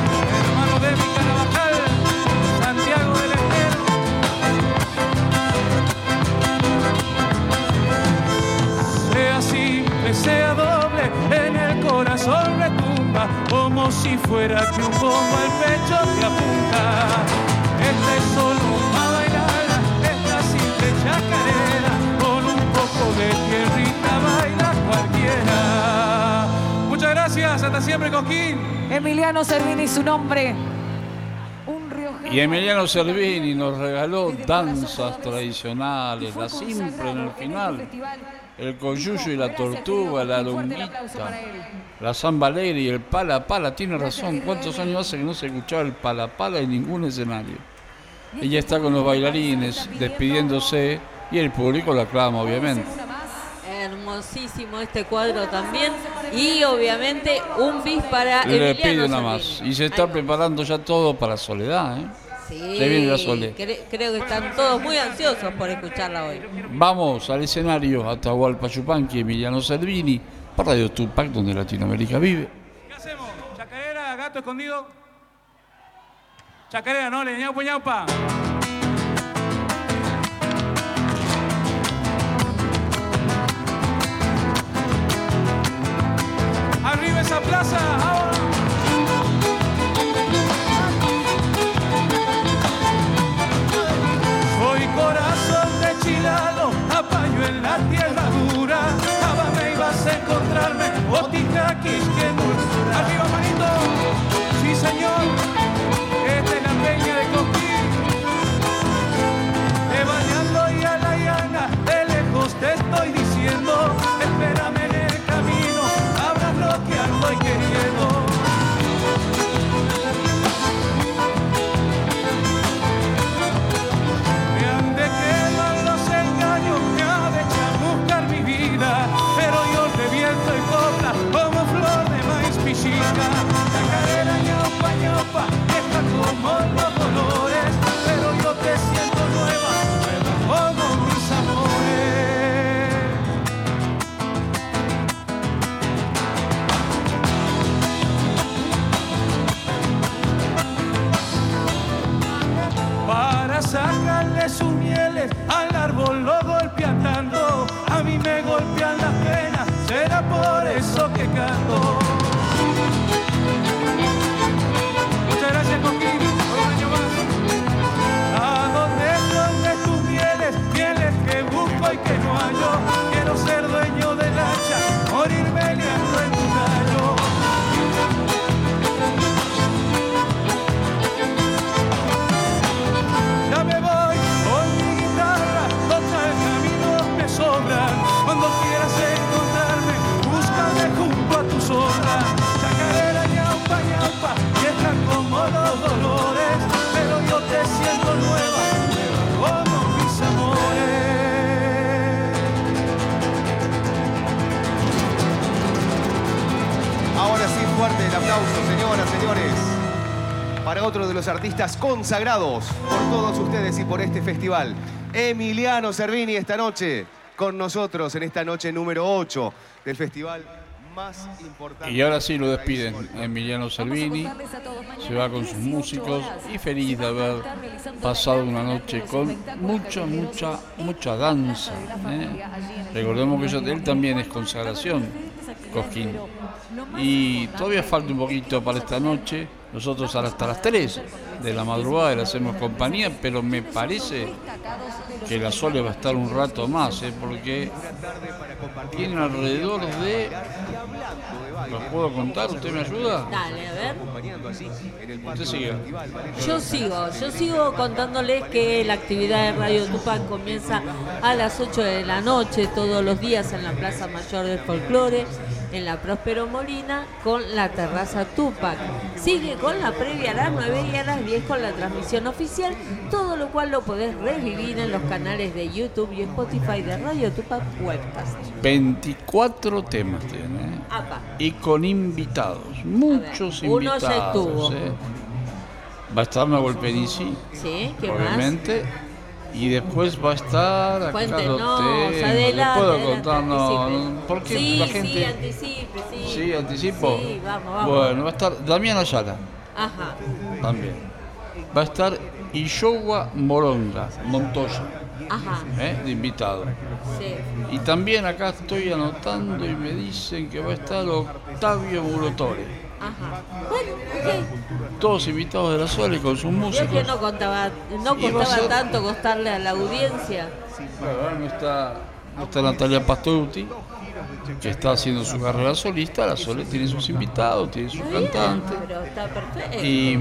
Sea doble, en el corazón retumba, como si fuera que un bombo al pecho te apunta. Este es solo para bailar, esta simple chacarera, con un poco de tierrita baila cualquiera. Muchas gracias, hasta siempre, Coquín. Emiliano Servini, su nombre. Y Emiliano Cervini nos regaló danzas tradicionales, la simple en el final, el coyuyo y la tortuga, la lunguita, la zambalera y el pala pala. Tiene razón, ¿cuántos años hace que no se escuchaba el pala pala en ningún escenario? Ella está con los bailarines despidiéndose y el público la aclama, obviamente. Hermosísimo este cuadro también. Y obviamente un bis para Le Emiliano pide una más. Y se está preparando ya todo para Soledad, ¿eh? Sí, Se viene la Soledad. cre- creo que están todos muy ansiosos por escucharla hoy. Vamos al escenario Atahualpa Yupanqui, Emiliano Cervini, para Radio Tupac, donde Latinoamérica vive. ¿Qué hacemos? ¿Chacarera, gato escondido? Chacarera, no, le ñaupa ñaupa. Arriba esa plaza, ahora. Otro de los artistas consagrados por todos ustedes y por este festival. Emiliano Cervini esta noche con nosotros en esta noche número 8 del festival más importante. Y ahora sí lo despiden Emiliano Salvini, se va con sus músicos y feliz de haber pasado una noche con mucha, mucha, mucha danza. ¿eh? Recordemos que yo- él también es consagración, Cosquín. Y todavía falta un poquito para esta noche. Nosotros hasta las 3 de la madrugada le hacemos compañía, pero me parece que la Sole va a estar un rato más, ¿eh? porque tiene alrededor de... ¿Los puedo contar? ¿Usted me ayuda? Dale, a ver. Usted sigue. Yo sigo, yo sigo contándoles que la actividad de Radio Tupac comienza a las 8 de la noche todos los días en la Plaza Mayor del Folclore, en la Próspero Molina, con la terraza Tupac. Sigue con la previa a las 9 y a las 10 con la transmisión oficial, todo lo cual lo podés revivir en los canales de YouTube y Spotify de Radio Tupac Webcast. 24 temas tiene. ¿eh? Apa. Y con invitados, muchos uno ya invitados. estuvo. ¿eh? Va a estar Nahuel Penici, ¿Sí? ¿Qué más? Y después va a estar acá tengo, le adelante, puedo adelante, contar, no, no, sí, la gente... Sí, anticipe, sí. Sí, anticipo. Sí, vamos, vamos. Bueno, va a estar Damián Ayala Ajá. también. Va a estar Ishowa Moronga, Montoya, Ajá. ¿eh? de invitado. Sí. Y también acá estoy anotando y me dicen que va a estar Octavio Mulotore. Ajá. Bueno, ok. Todos invitados de la Sole con sus es que músicos. no contaba, no a costaba tanto costarle a la audiencia. Claro, ahora no está, no está Natalia Pastoruti, que está haciendo su carrera solista. La Sole tiene sus invitados, tiene sus cantantes. Pero está perfecto. Y,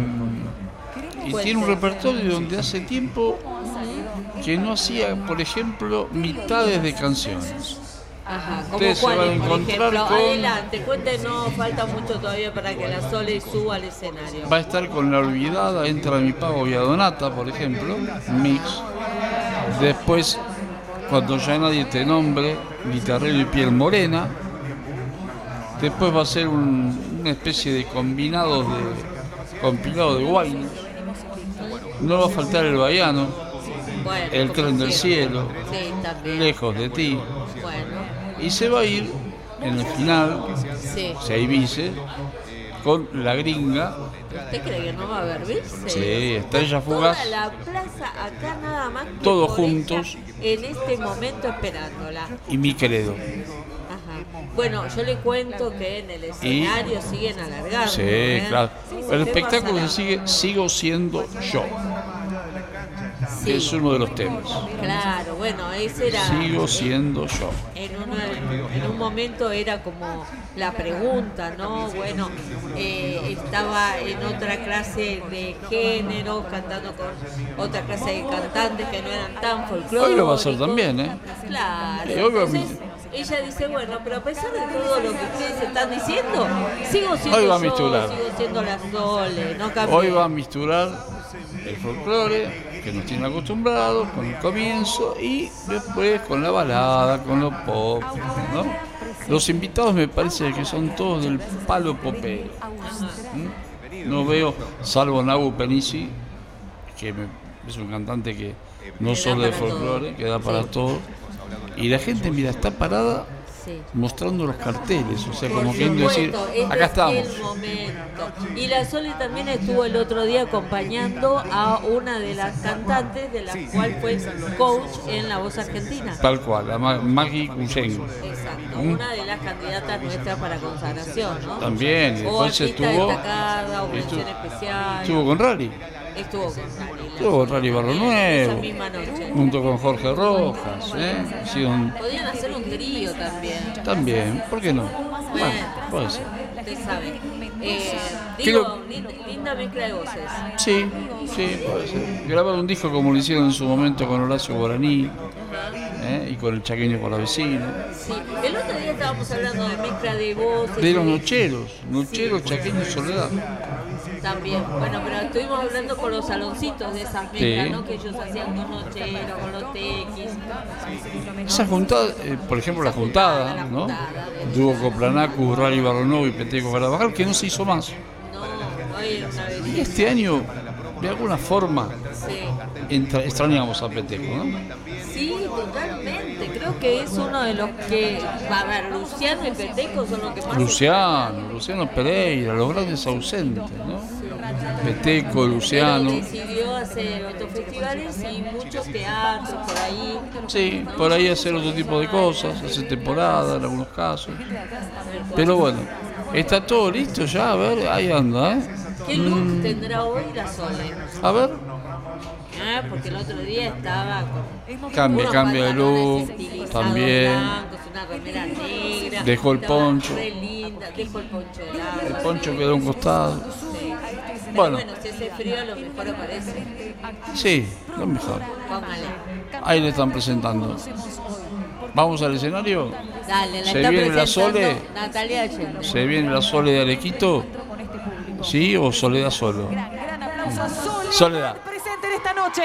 y tiene un repertorio donde hace tiempo que no hacía, por ejemplo, mitades de canciones. Ajá, como Ustedes se van a cuáles, por ejemplo. con- Adelante, cuéntenos, falta mucho todavía para que la Sole suba al escenario. Va a estar con La Olvidada, Entra mi pago y a Donata, por ejemplo, mix. Después, Cuando ya nadie te nombre, Guitarrero y Piel Morena. Después va a ser un- una especie de combinados de compilado de Guayna. No va a faltar el Baiano, Bueno, el tren del cielo, Sí, lejos de ti. Bueno, Y se va a ir en el final, sí. si hay vice, con la gringa. ¿Usted cree que no va a haber vice? Sí, Estrella Fugaz. Toda la plaza acá nada más. que Todos juntos. En este momento esperándola. y mi credo. Ajá. Bueno, yo le cuento que en el escenario siguen alargando. Sí, ¿eh? claro. Sí, El espectáculo sigue, sigo siendo yo. Es uno de los temas. la- Claro, bueno, ese era. Sigo siendo yo. En, un momento era como la pregunta, ¿no? Bueno, eh, estaba en otra clase de género, cantando con otra clase de cantantes que no eran tan folclóricos. Hoy lo va a hacer también, ¿eh? Claro. A- Entonces, ella dice, bueno, pero a pesar de todo lo que ustedes están diciendo, sigo siendo Hoy va a yo, sigo siendo la Sole, no cambié. Hoy va a misturar el folclore que nos tiene acostumbrados con el comienzo y después con la balada, con los pop, ¿no? Los invitados me parece que son todos del palo popero. ¿Mm? No veo, salvo Nabu Penici, que me- es un cantante que no solo de folclore, que da para todo. Y la gente, mira, está parada Sí. mostrando los carteles, o sea, como queriendo decir, este acá es estamos. el momento. Y la Sole también estuvo el otro día acompañando a una de las cantantes de la cual fue coach en La Voz Argentina. Tal cual, la Ma- Maggie Cuyen. Exacto, ¿Mm? una de las candidatas nuestras para consagración, ¿no? También, o después artista estuvo- destacada, o estuvo- especial. Estuvo con Rally, Estuvo con Rally. Estuvo con Rally Barro Nuevo, junto con Jorge Rojas, ¿eh? Sido un- Podían hacer un trío también. También, ¿por qué no? Bueno, puede ser. usted sabe. Eh, digo, linda, linda mezcla de voces. Sí, sí, puede ser. Grabar un disco como lo hicieron en su momento con Horacio Guaraní ¿eh? y con el chaqueño por la vecina. Sí, el otro día estábamos hablando de mezcla de voces. De los nocheros, nocheros, chaqueños, soledad. También, bueno, pero estuvimos hablando con los saloncitos de esas mezclas, Sí. ¿no? Que ellos hacían con nocheros, con los tequis. Esa juntada, eh, por ejemplo, la juntada, ¿no? Dúo Coplanacu, Rally Barronovo y Peteco Carabajal, que no se hizo más. No, una belleza. este año, de alguna forma, Sí. entra- extrañamos a Peteco, ¿no? Sí, totalmente. Creo que es uno de los que. A ver, Luciano y Peteco son los que más. Luciano, Luciano Pereira, los grandes ausentes, ¿no? Peteco, Pero Luciano. decidió hacer otros festivales y muchos teatros por ahí. Sí, por ahí hacer otro tipo de cosas, hacer temporada en algunos casos. Pero bueno, está todo listo ya, a ver, ahí anda, ¿eh? ¿Qué look Mm, tendrá hoy la Sole? a ver, Ah, porque el otro día estaba con. Cambia, cambia de look, también. blancos, una remera negra. Dejó el poncho. re linda, dejó el poncho el poncho quedó a un costado. Sí. Pero Bueno. bueno, si hace frío, a lo mejor aparece. Sí, lo mejor. Póngale. Ahí le están presentando. ¿Vamos al escenario? Dale, la ¿Se está viene la Sole? Natalia. ¿Se viene la Sole de Arequito? ¿Sí o Soledad solo? Gran aplauso a Sole. Soledad. Presente en esta noche.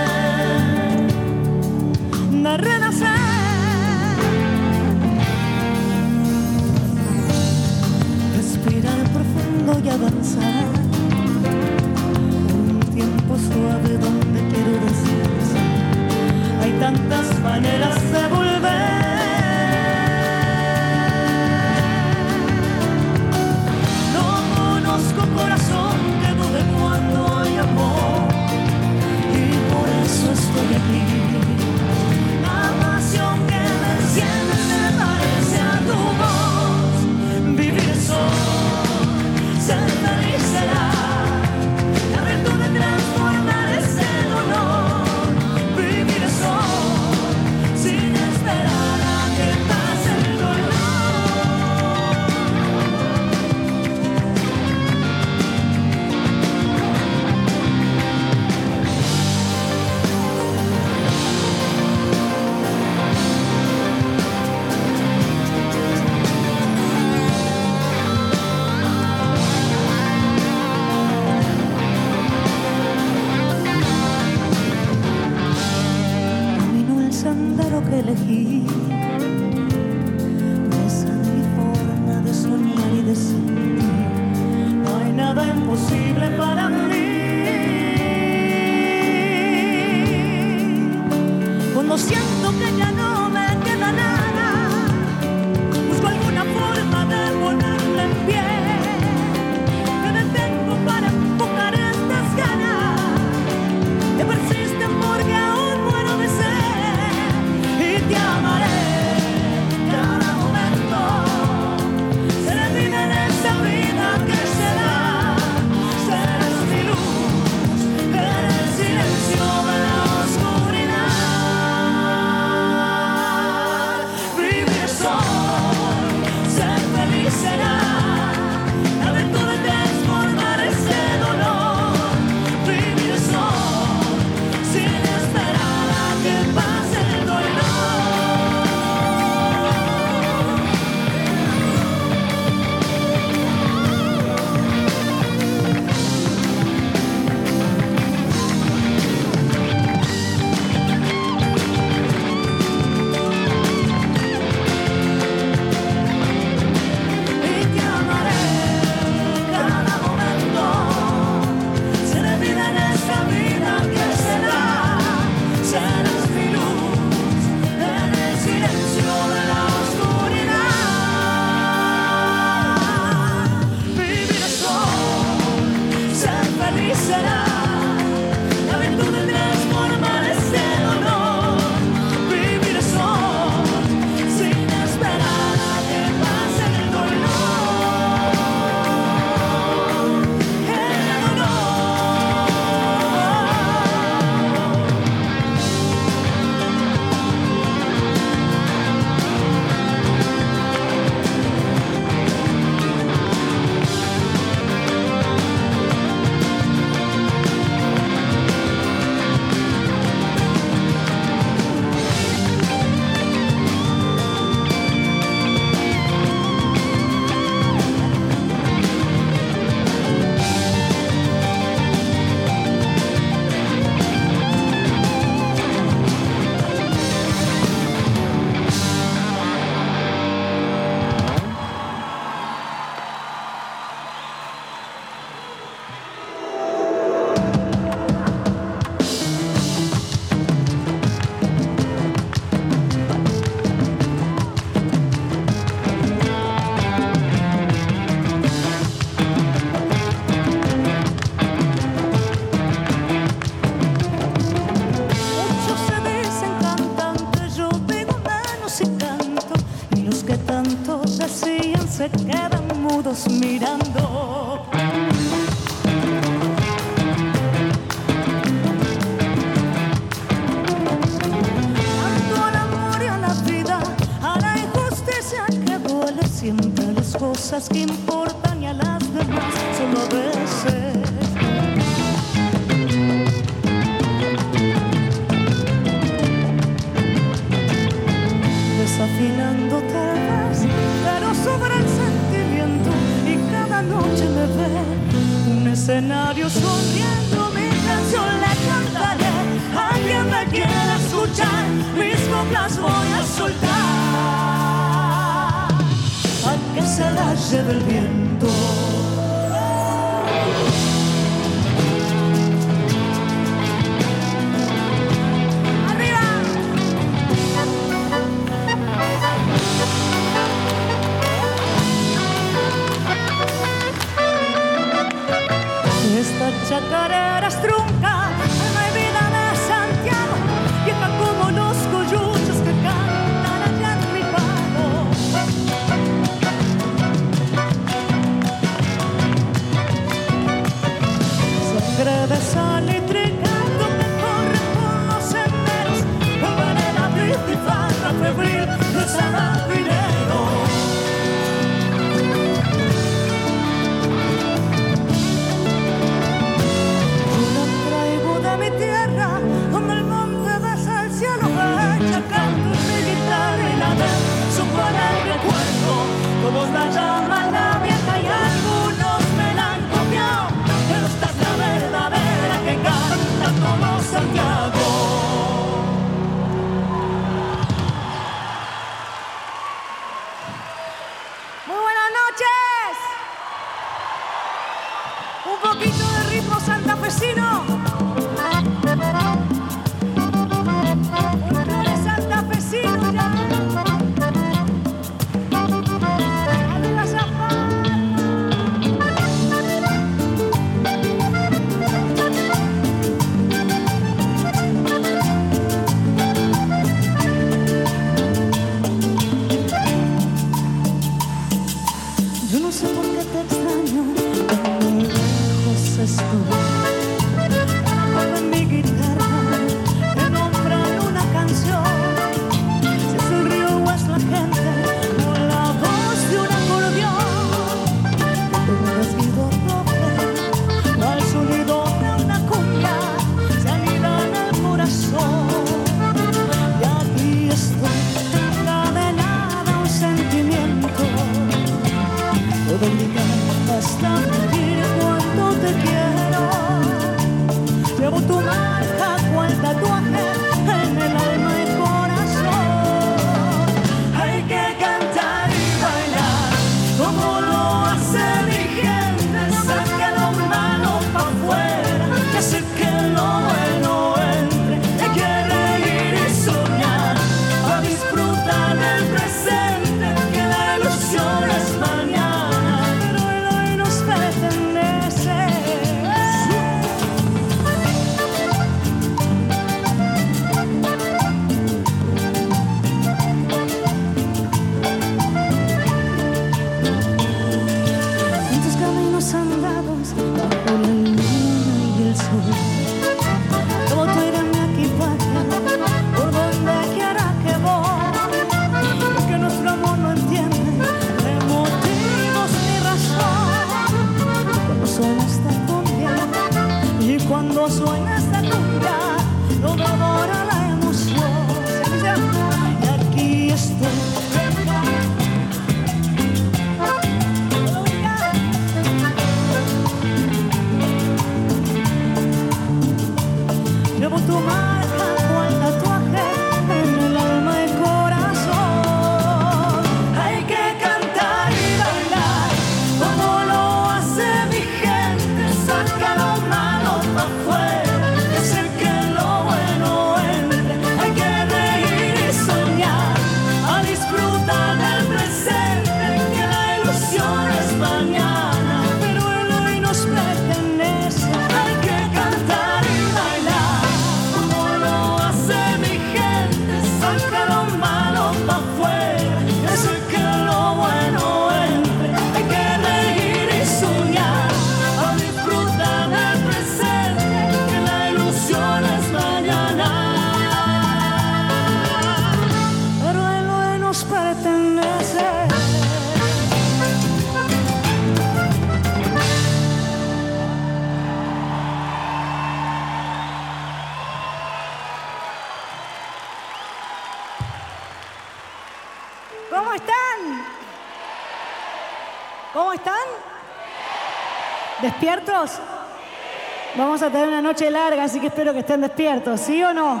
Tener una noche larga, así que espero que estén despiertos, ¿sí o no?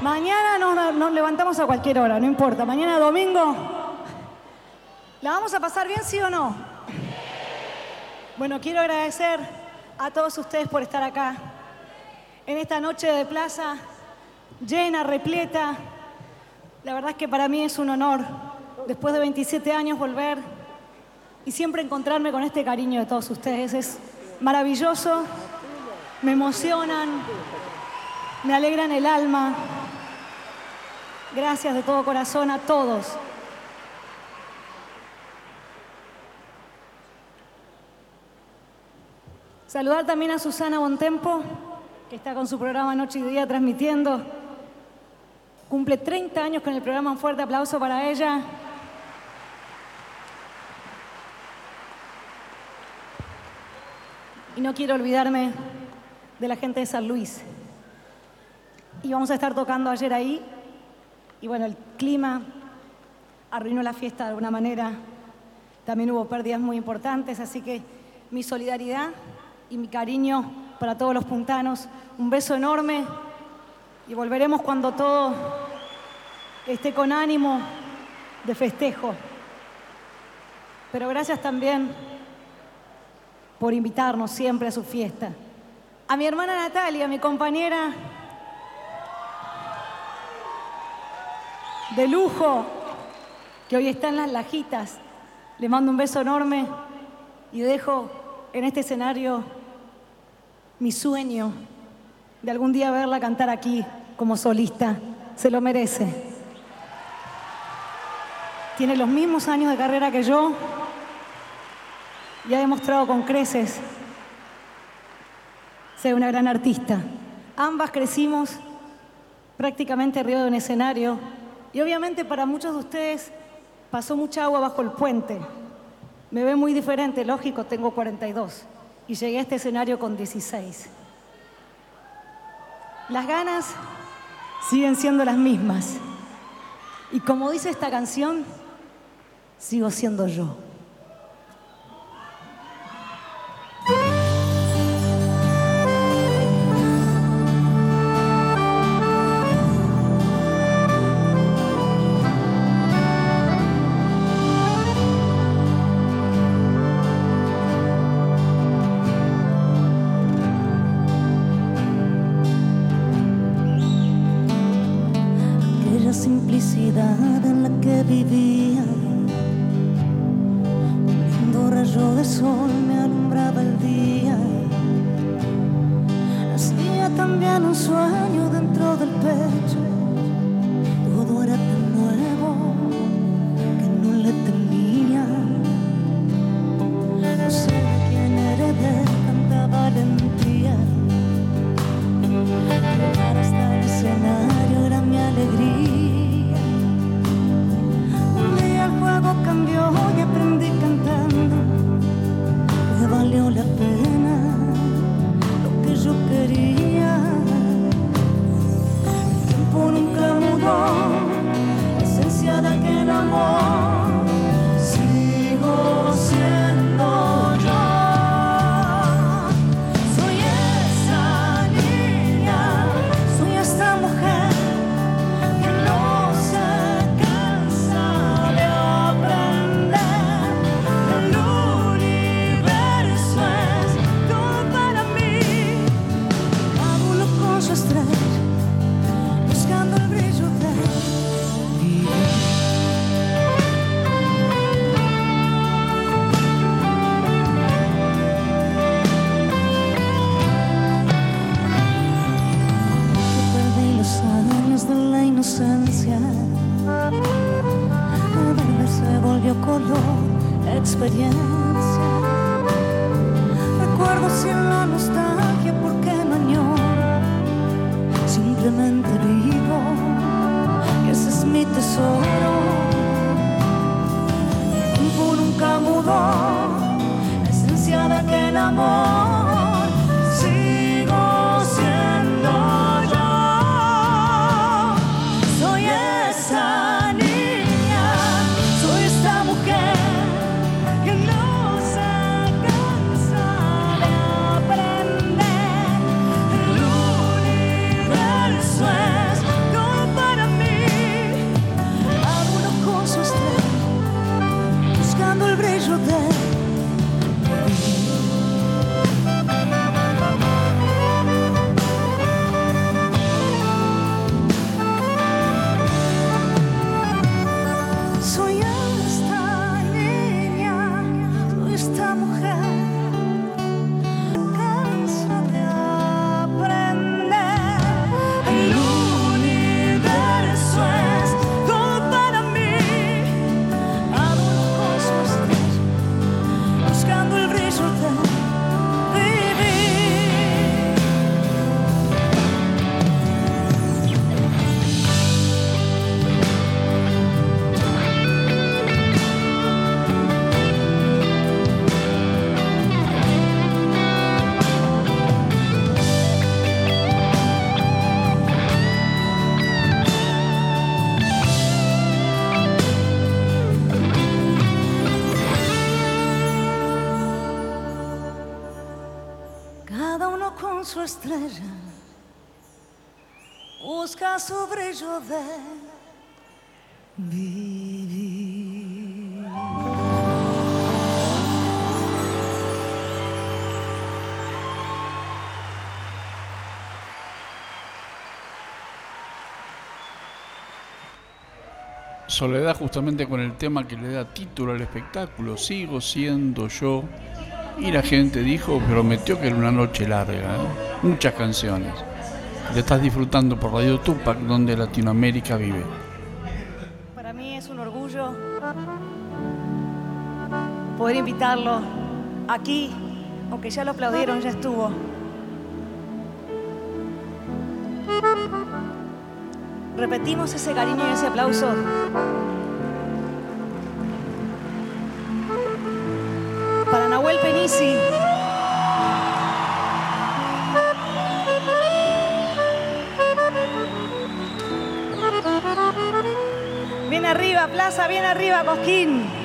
Mañana nos, nos levantamos a cualquier hora, no importa. Mañana domingo, ¿la vamos a pasar bien, sí o no? Bueno, quiero agradecer a todos ustedes por estar acá, en esta noche de plaza, llena, repleta. La verdad es que para mí es un honor, después de 27 años, volver y siempre encontrarme con este cariño de todos ustedes. Es maravilloso, me emocionan, me alegran el alma. Gracias de todo corazón a todos. Saludar también a Susana Bontempo, que está con su programa Noche y Día transmitiendo. Cumple 30 años con el programa, un fuerte aplauso para ella. Y no quiero olvidarme de la gente de San Luis. Y vamos a estar tocando ayer ahí. Y bueno, el clima arruinó la fiesta de alguna manera. También hubo pérdidas muy importantes, así que mi solidaridad y mi cariño para todos los puntanos. Un beso enorme y volveremos cuando todo esté con ánimo de festejo. Pero gracias también por invitarnos siempre a su fiesta. A mi hermana Natalia, mi compañera de lujo, que hoy está en las lajitas, le mando un beso enorme y dejo en este escenario mi sueño de algún día verla cantar aquí como solista. Se lo merece. Tiene los mismos años de carrera que yo y ha demostrado con creces ser una gran artista. Ambas crecimos prácticamente arriba de un escenario y obviamente para muchos de ustedes pasó mucha agua bajo el puente. Me ve muy diferente, lógico, tengo 42 y llegué a este escenario con 16. Las ganas siguen siendo las mismas. Y como dice esta canción, sigo siendo yo. Soledad justamente con el tema que le da título al espectáculo, Sigo siendo yo. Y la gente dijo, prometió que era una noche larga, ¿eh? muchas canciones. Le estás disfrutando por Radio Tupac, donde Latinoamérica vive. Para mí es un orgullo poder invitarlo aquí, aunque ya lo aplaudieron, ya estuvo. Repetimos ese cariño y ese aplauso. Para Nahuel Penisi. Bien arriba, Plaza, bien arriba, Cosquín.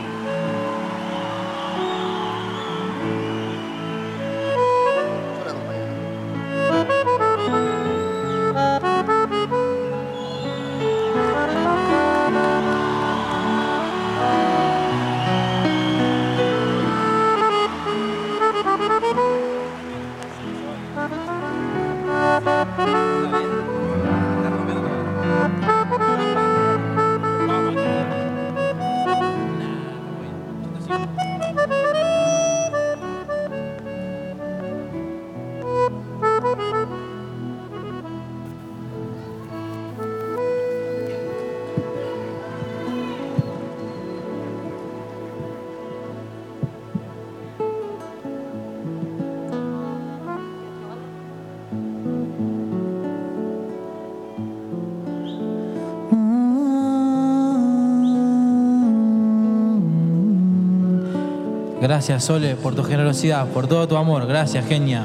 Gracias, Sole, por tu generosidad, por todo tu amor. Gracias, genia.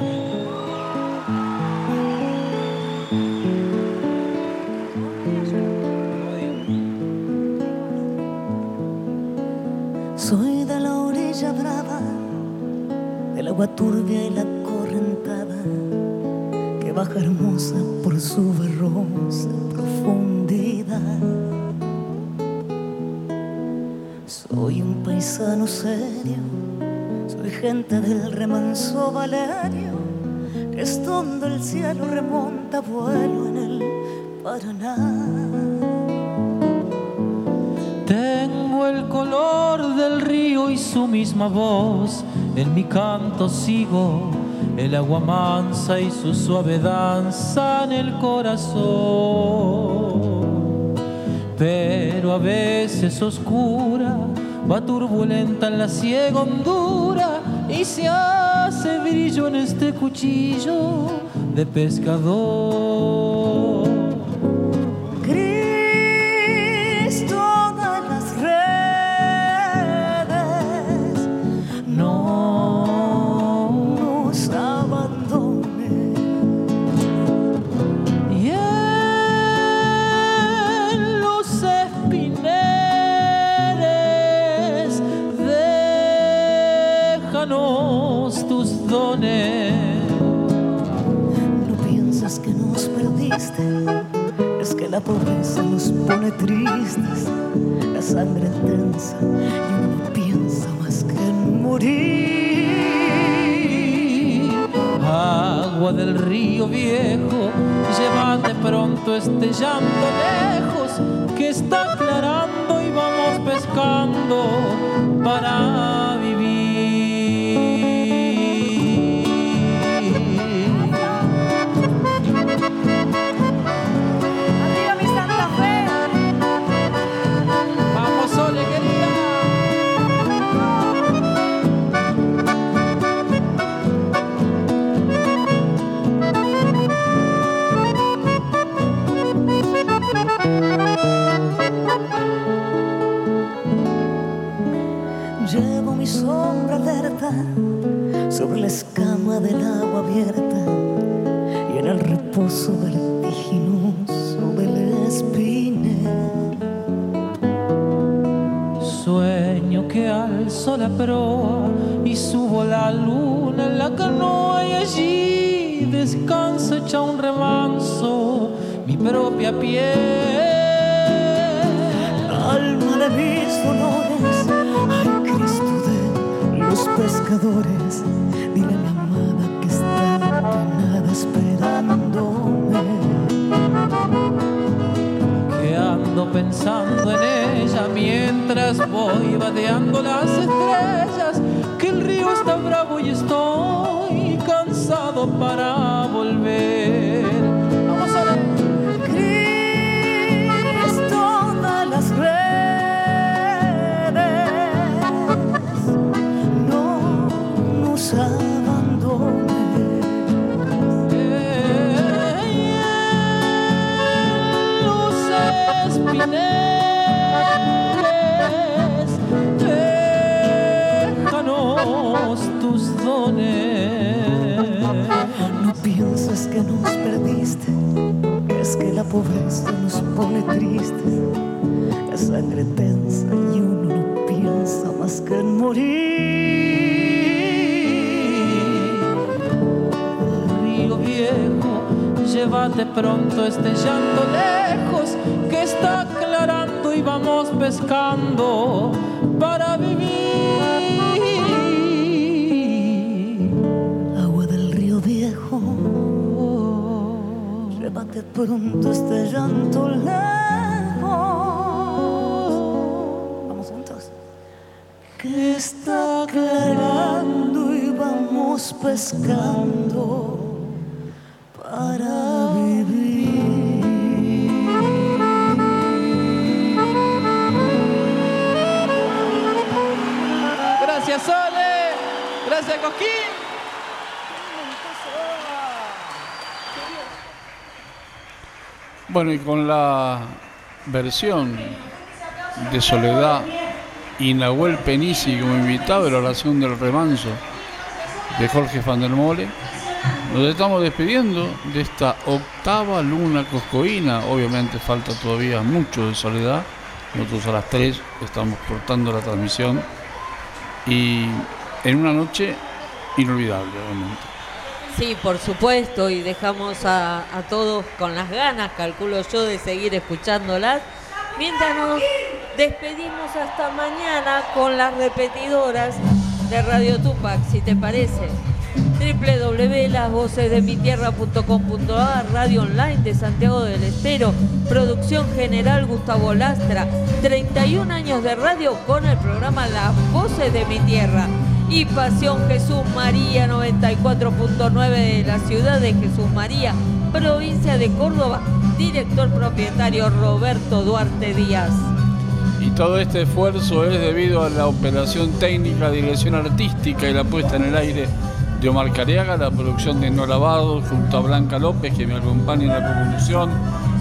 El agua mansa y su suave danza en el corazón. Pero a veces oscura, va turbulenta en la ciega hondura y se hace brillo en este cuchillo de pescador. De Soledad y Nahuel Penisi como invitado de la oración del remanso de Jorge van der Mole, nos estamos despidiendo de esta octava luna coscoína. Obviamente falta todavía mucho de Soledad. Nosotros a las 3 estamos cortando la transmisión y en una noche inolvidable, obviamente. Sí, por supuesto, y dejamos a todos con las ganas, calculo yo, de seguir escuchándolas. Mientras nos despedimos hasta mañana con las repetidoras de Radio Tupac, si te parece. www.lasvocesdemitierra.com.ar Radio Online de Santiago del Estero Producción General Gustavo Lastra 31 años de radio con el programa Las Voces de mi Tierra y Pasión Jesús María 94.9 de la ciudad de Jesús María provincia de Córdoba director propietario Roberto Duarte Díaz. Y todo este esfuerzo es debido a la operación técnica, dirección artística y la puesta en el aire de Omar Cariaga, la producción de Nora Bardo junto a Blanca López que me acompaña en la conducción,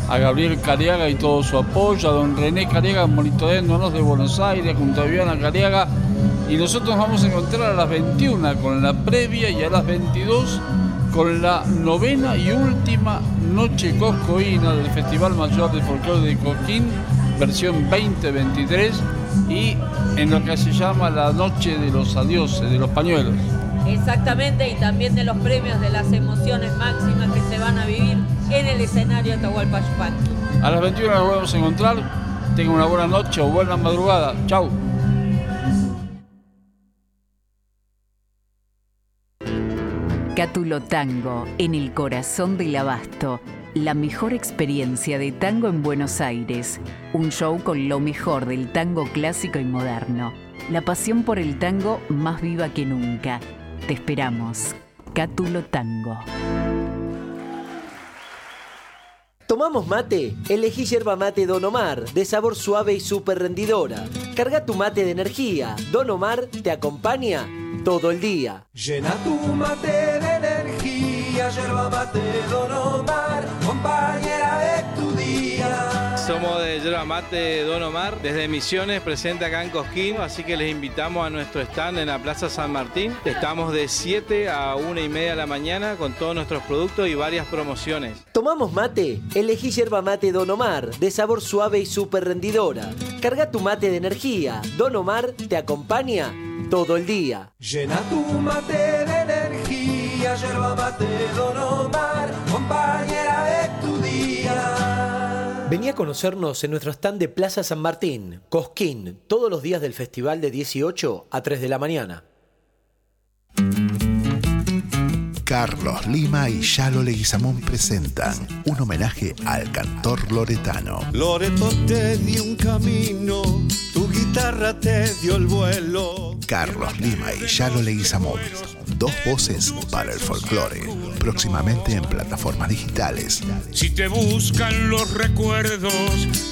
a Gabriel Cariaga y todo su apoyo, a don René Cariaga monitoreándonos de Buenos Aires junto a Viviana Cariaga. Y nosotros vamos a encontrar a las 21 con la previa y a las 22 con la novena y última noche coscoína del Festival Mayor de Folclore de Coquín, versión 2023, y en lo que se llama la noche de los adioses, de los pañuelos. Exactamente, y también de los premios de las emociones máximas que se van a vivir en el escenario de Atahualpa Yupanqui. A las 21 nos volvemos a encontrar. Tengan una buena noche o buena madrugada. Chau. Cátulo Tango, en el corazón del abasto. La mejor experiencia de tango en Buenos Aires. Un show con lo mejor del tango clásico y moderno. La pasión por el tango más viva que nunca. Te esperamos. Cátulo Tango. ¿Tomamos mate? Elegí yerba mate Don Omar, de sabor suave y súper rendidora. Carga tu mate de energía. Don Omar te acompaña todo el día. Llena tu mate de energía, yerba mate Don Omar, compañera de tu día. Somos de Yerba Mate Don Omar, desde Misiones, presente acá en Cosquín, así que les invitamos a nuestro stand en la Plaza San Martín. Estamos de 7 a 1 y media de la mañana con todos nuestros productos y varias promociones. ¿Tomamos mate? Elegí yerba mate Don Omar, de sabor suave y súper rendidora. Carga tu mate de energía. Don Omar te acompaña todo el día. Llena tu mate de energía, yerba mate Don Omar, compañera de tu día. Vení a conocernos en nuestro stand de Plaza San Martín, Cosquín, todos los días del festival de 18 a 3 de la mañana. Carlos Lima y Yalo Leguizamón presentan un homenaje al cantor loretano. Loreto te dio un camino, tu guitarra te dio el vuelo. Carlos Lima y Yalo Leguizamón, dos voces para el folclore, próximamente en plataformas digitales. Si te buscan los recuerdos,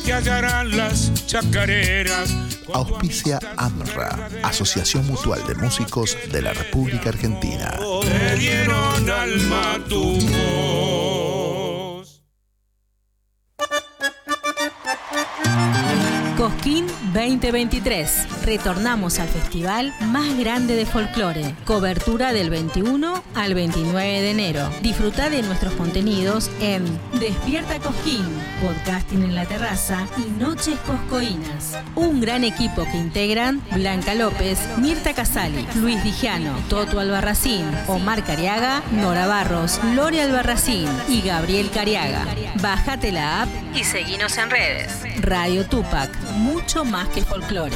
te hallarán las chacareras. Auspicia AMRA, Asociación Mutual de Músicos de la República Argentina. Te dieron alma a tu voz. 2023. Retornamos al festival más grande de folclore. Cobertura del 21 al 29 de enero. Disfruta de nuestros contenidos en Despierta Cosquín, podcasting en la terraza y Noches Coscoínas. Un gran equipo que integran Blanca López, Mirta Casali, Luis Dijano, Toto Albarracín, Omar Cariaga, Nora Barros, Lore Albarracín y Gabriel Cariaga. Bájate la app y seguinos en redes. Radio Tupac, mucho más que folclore.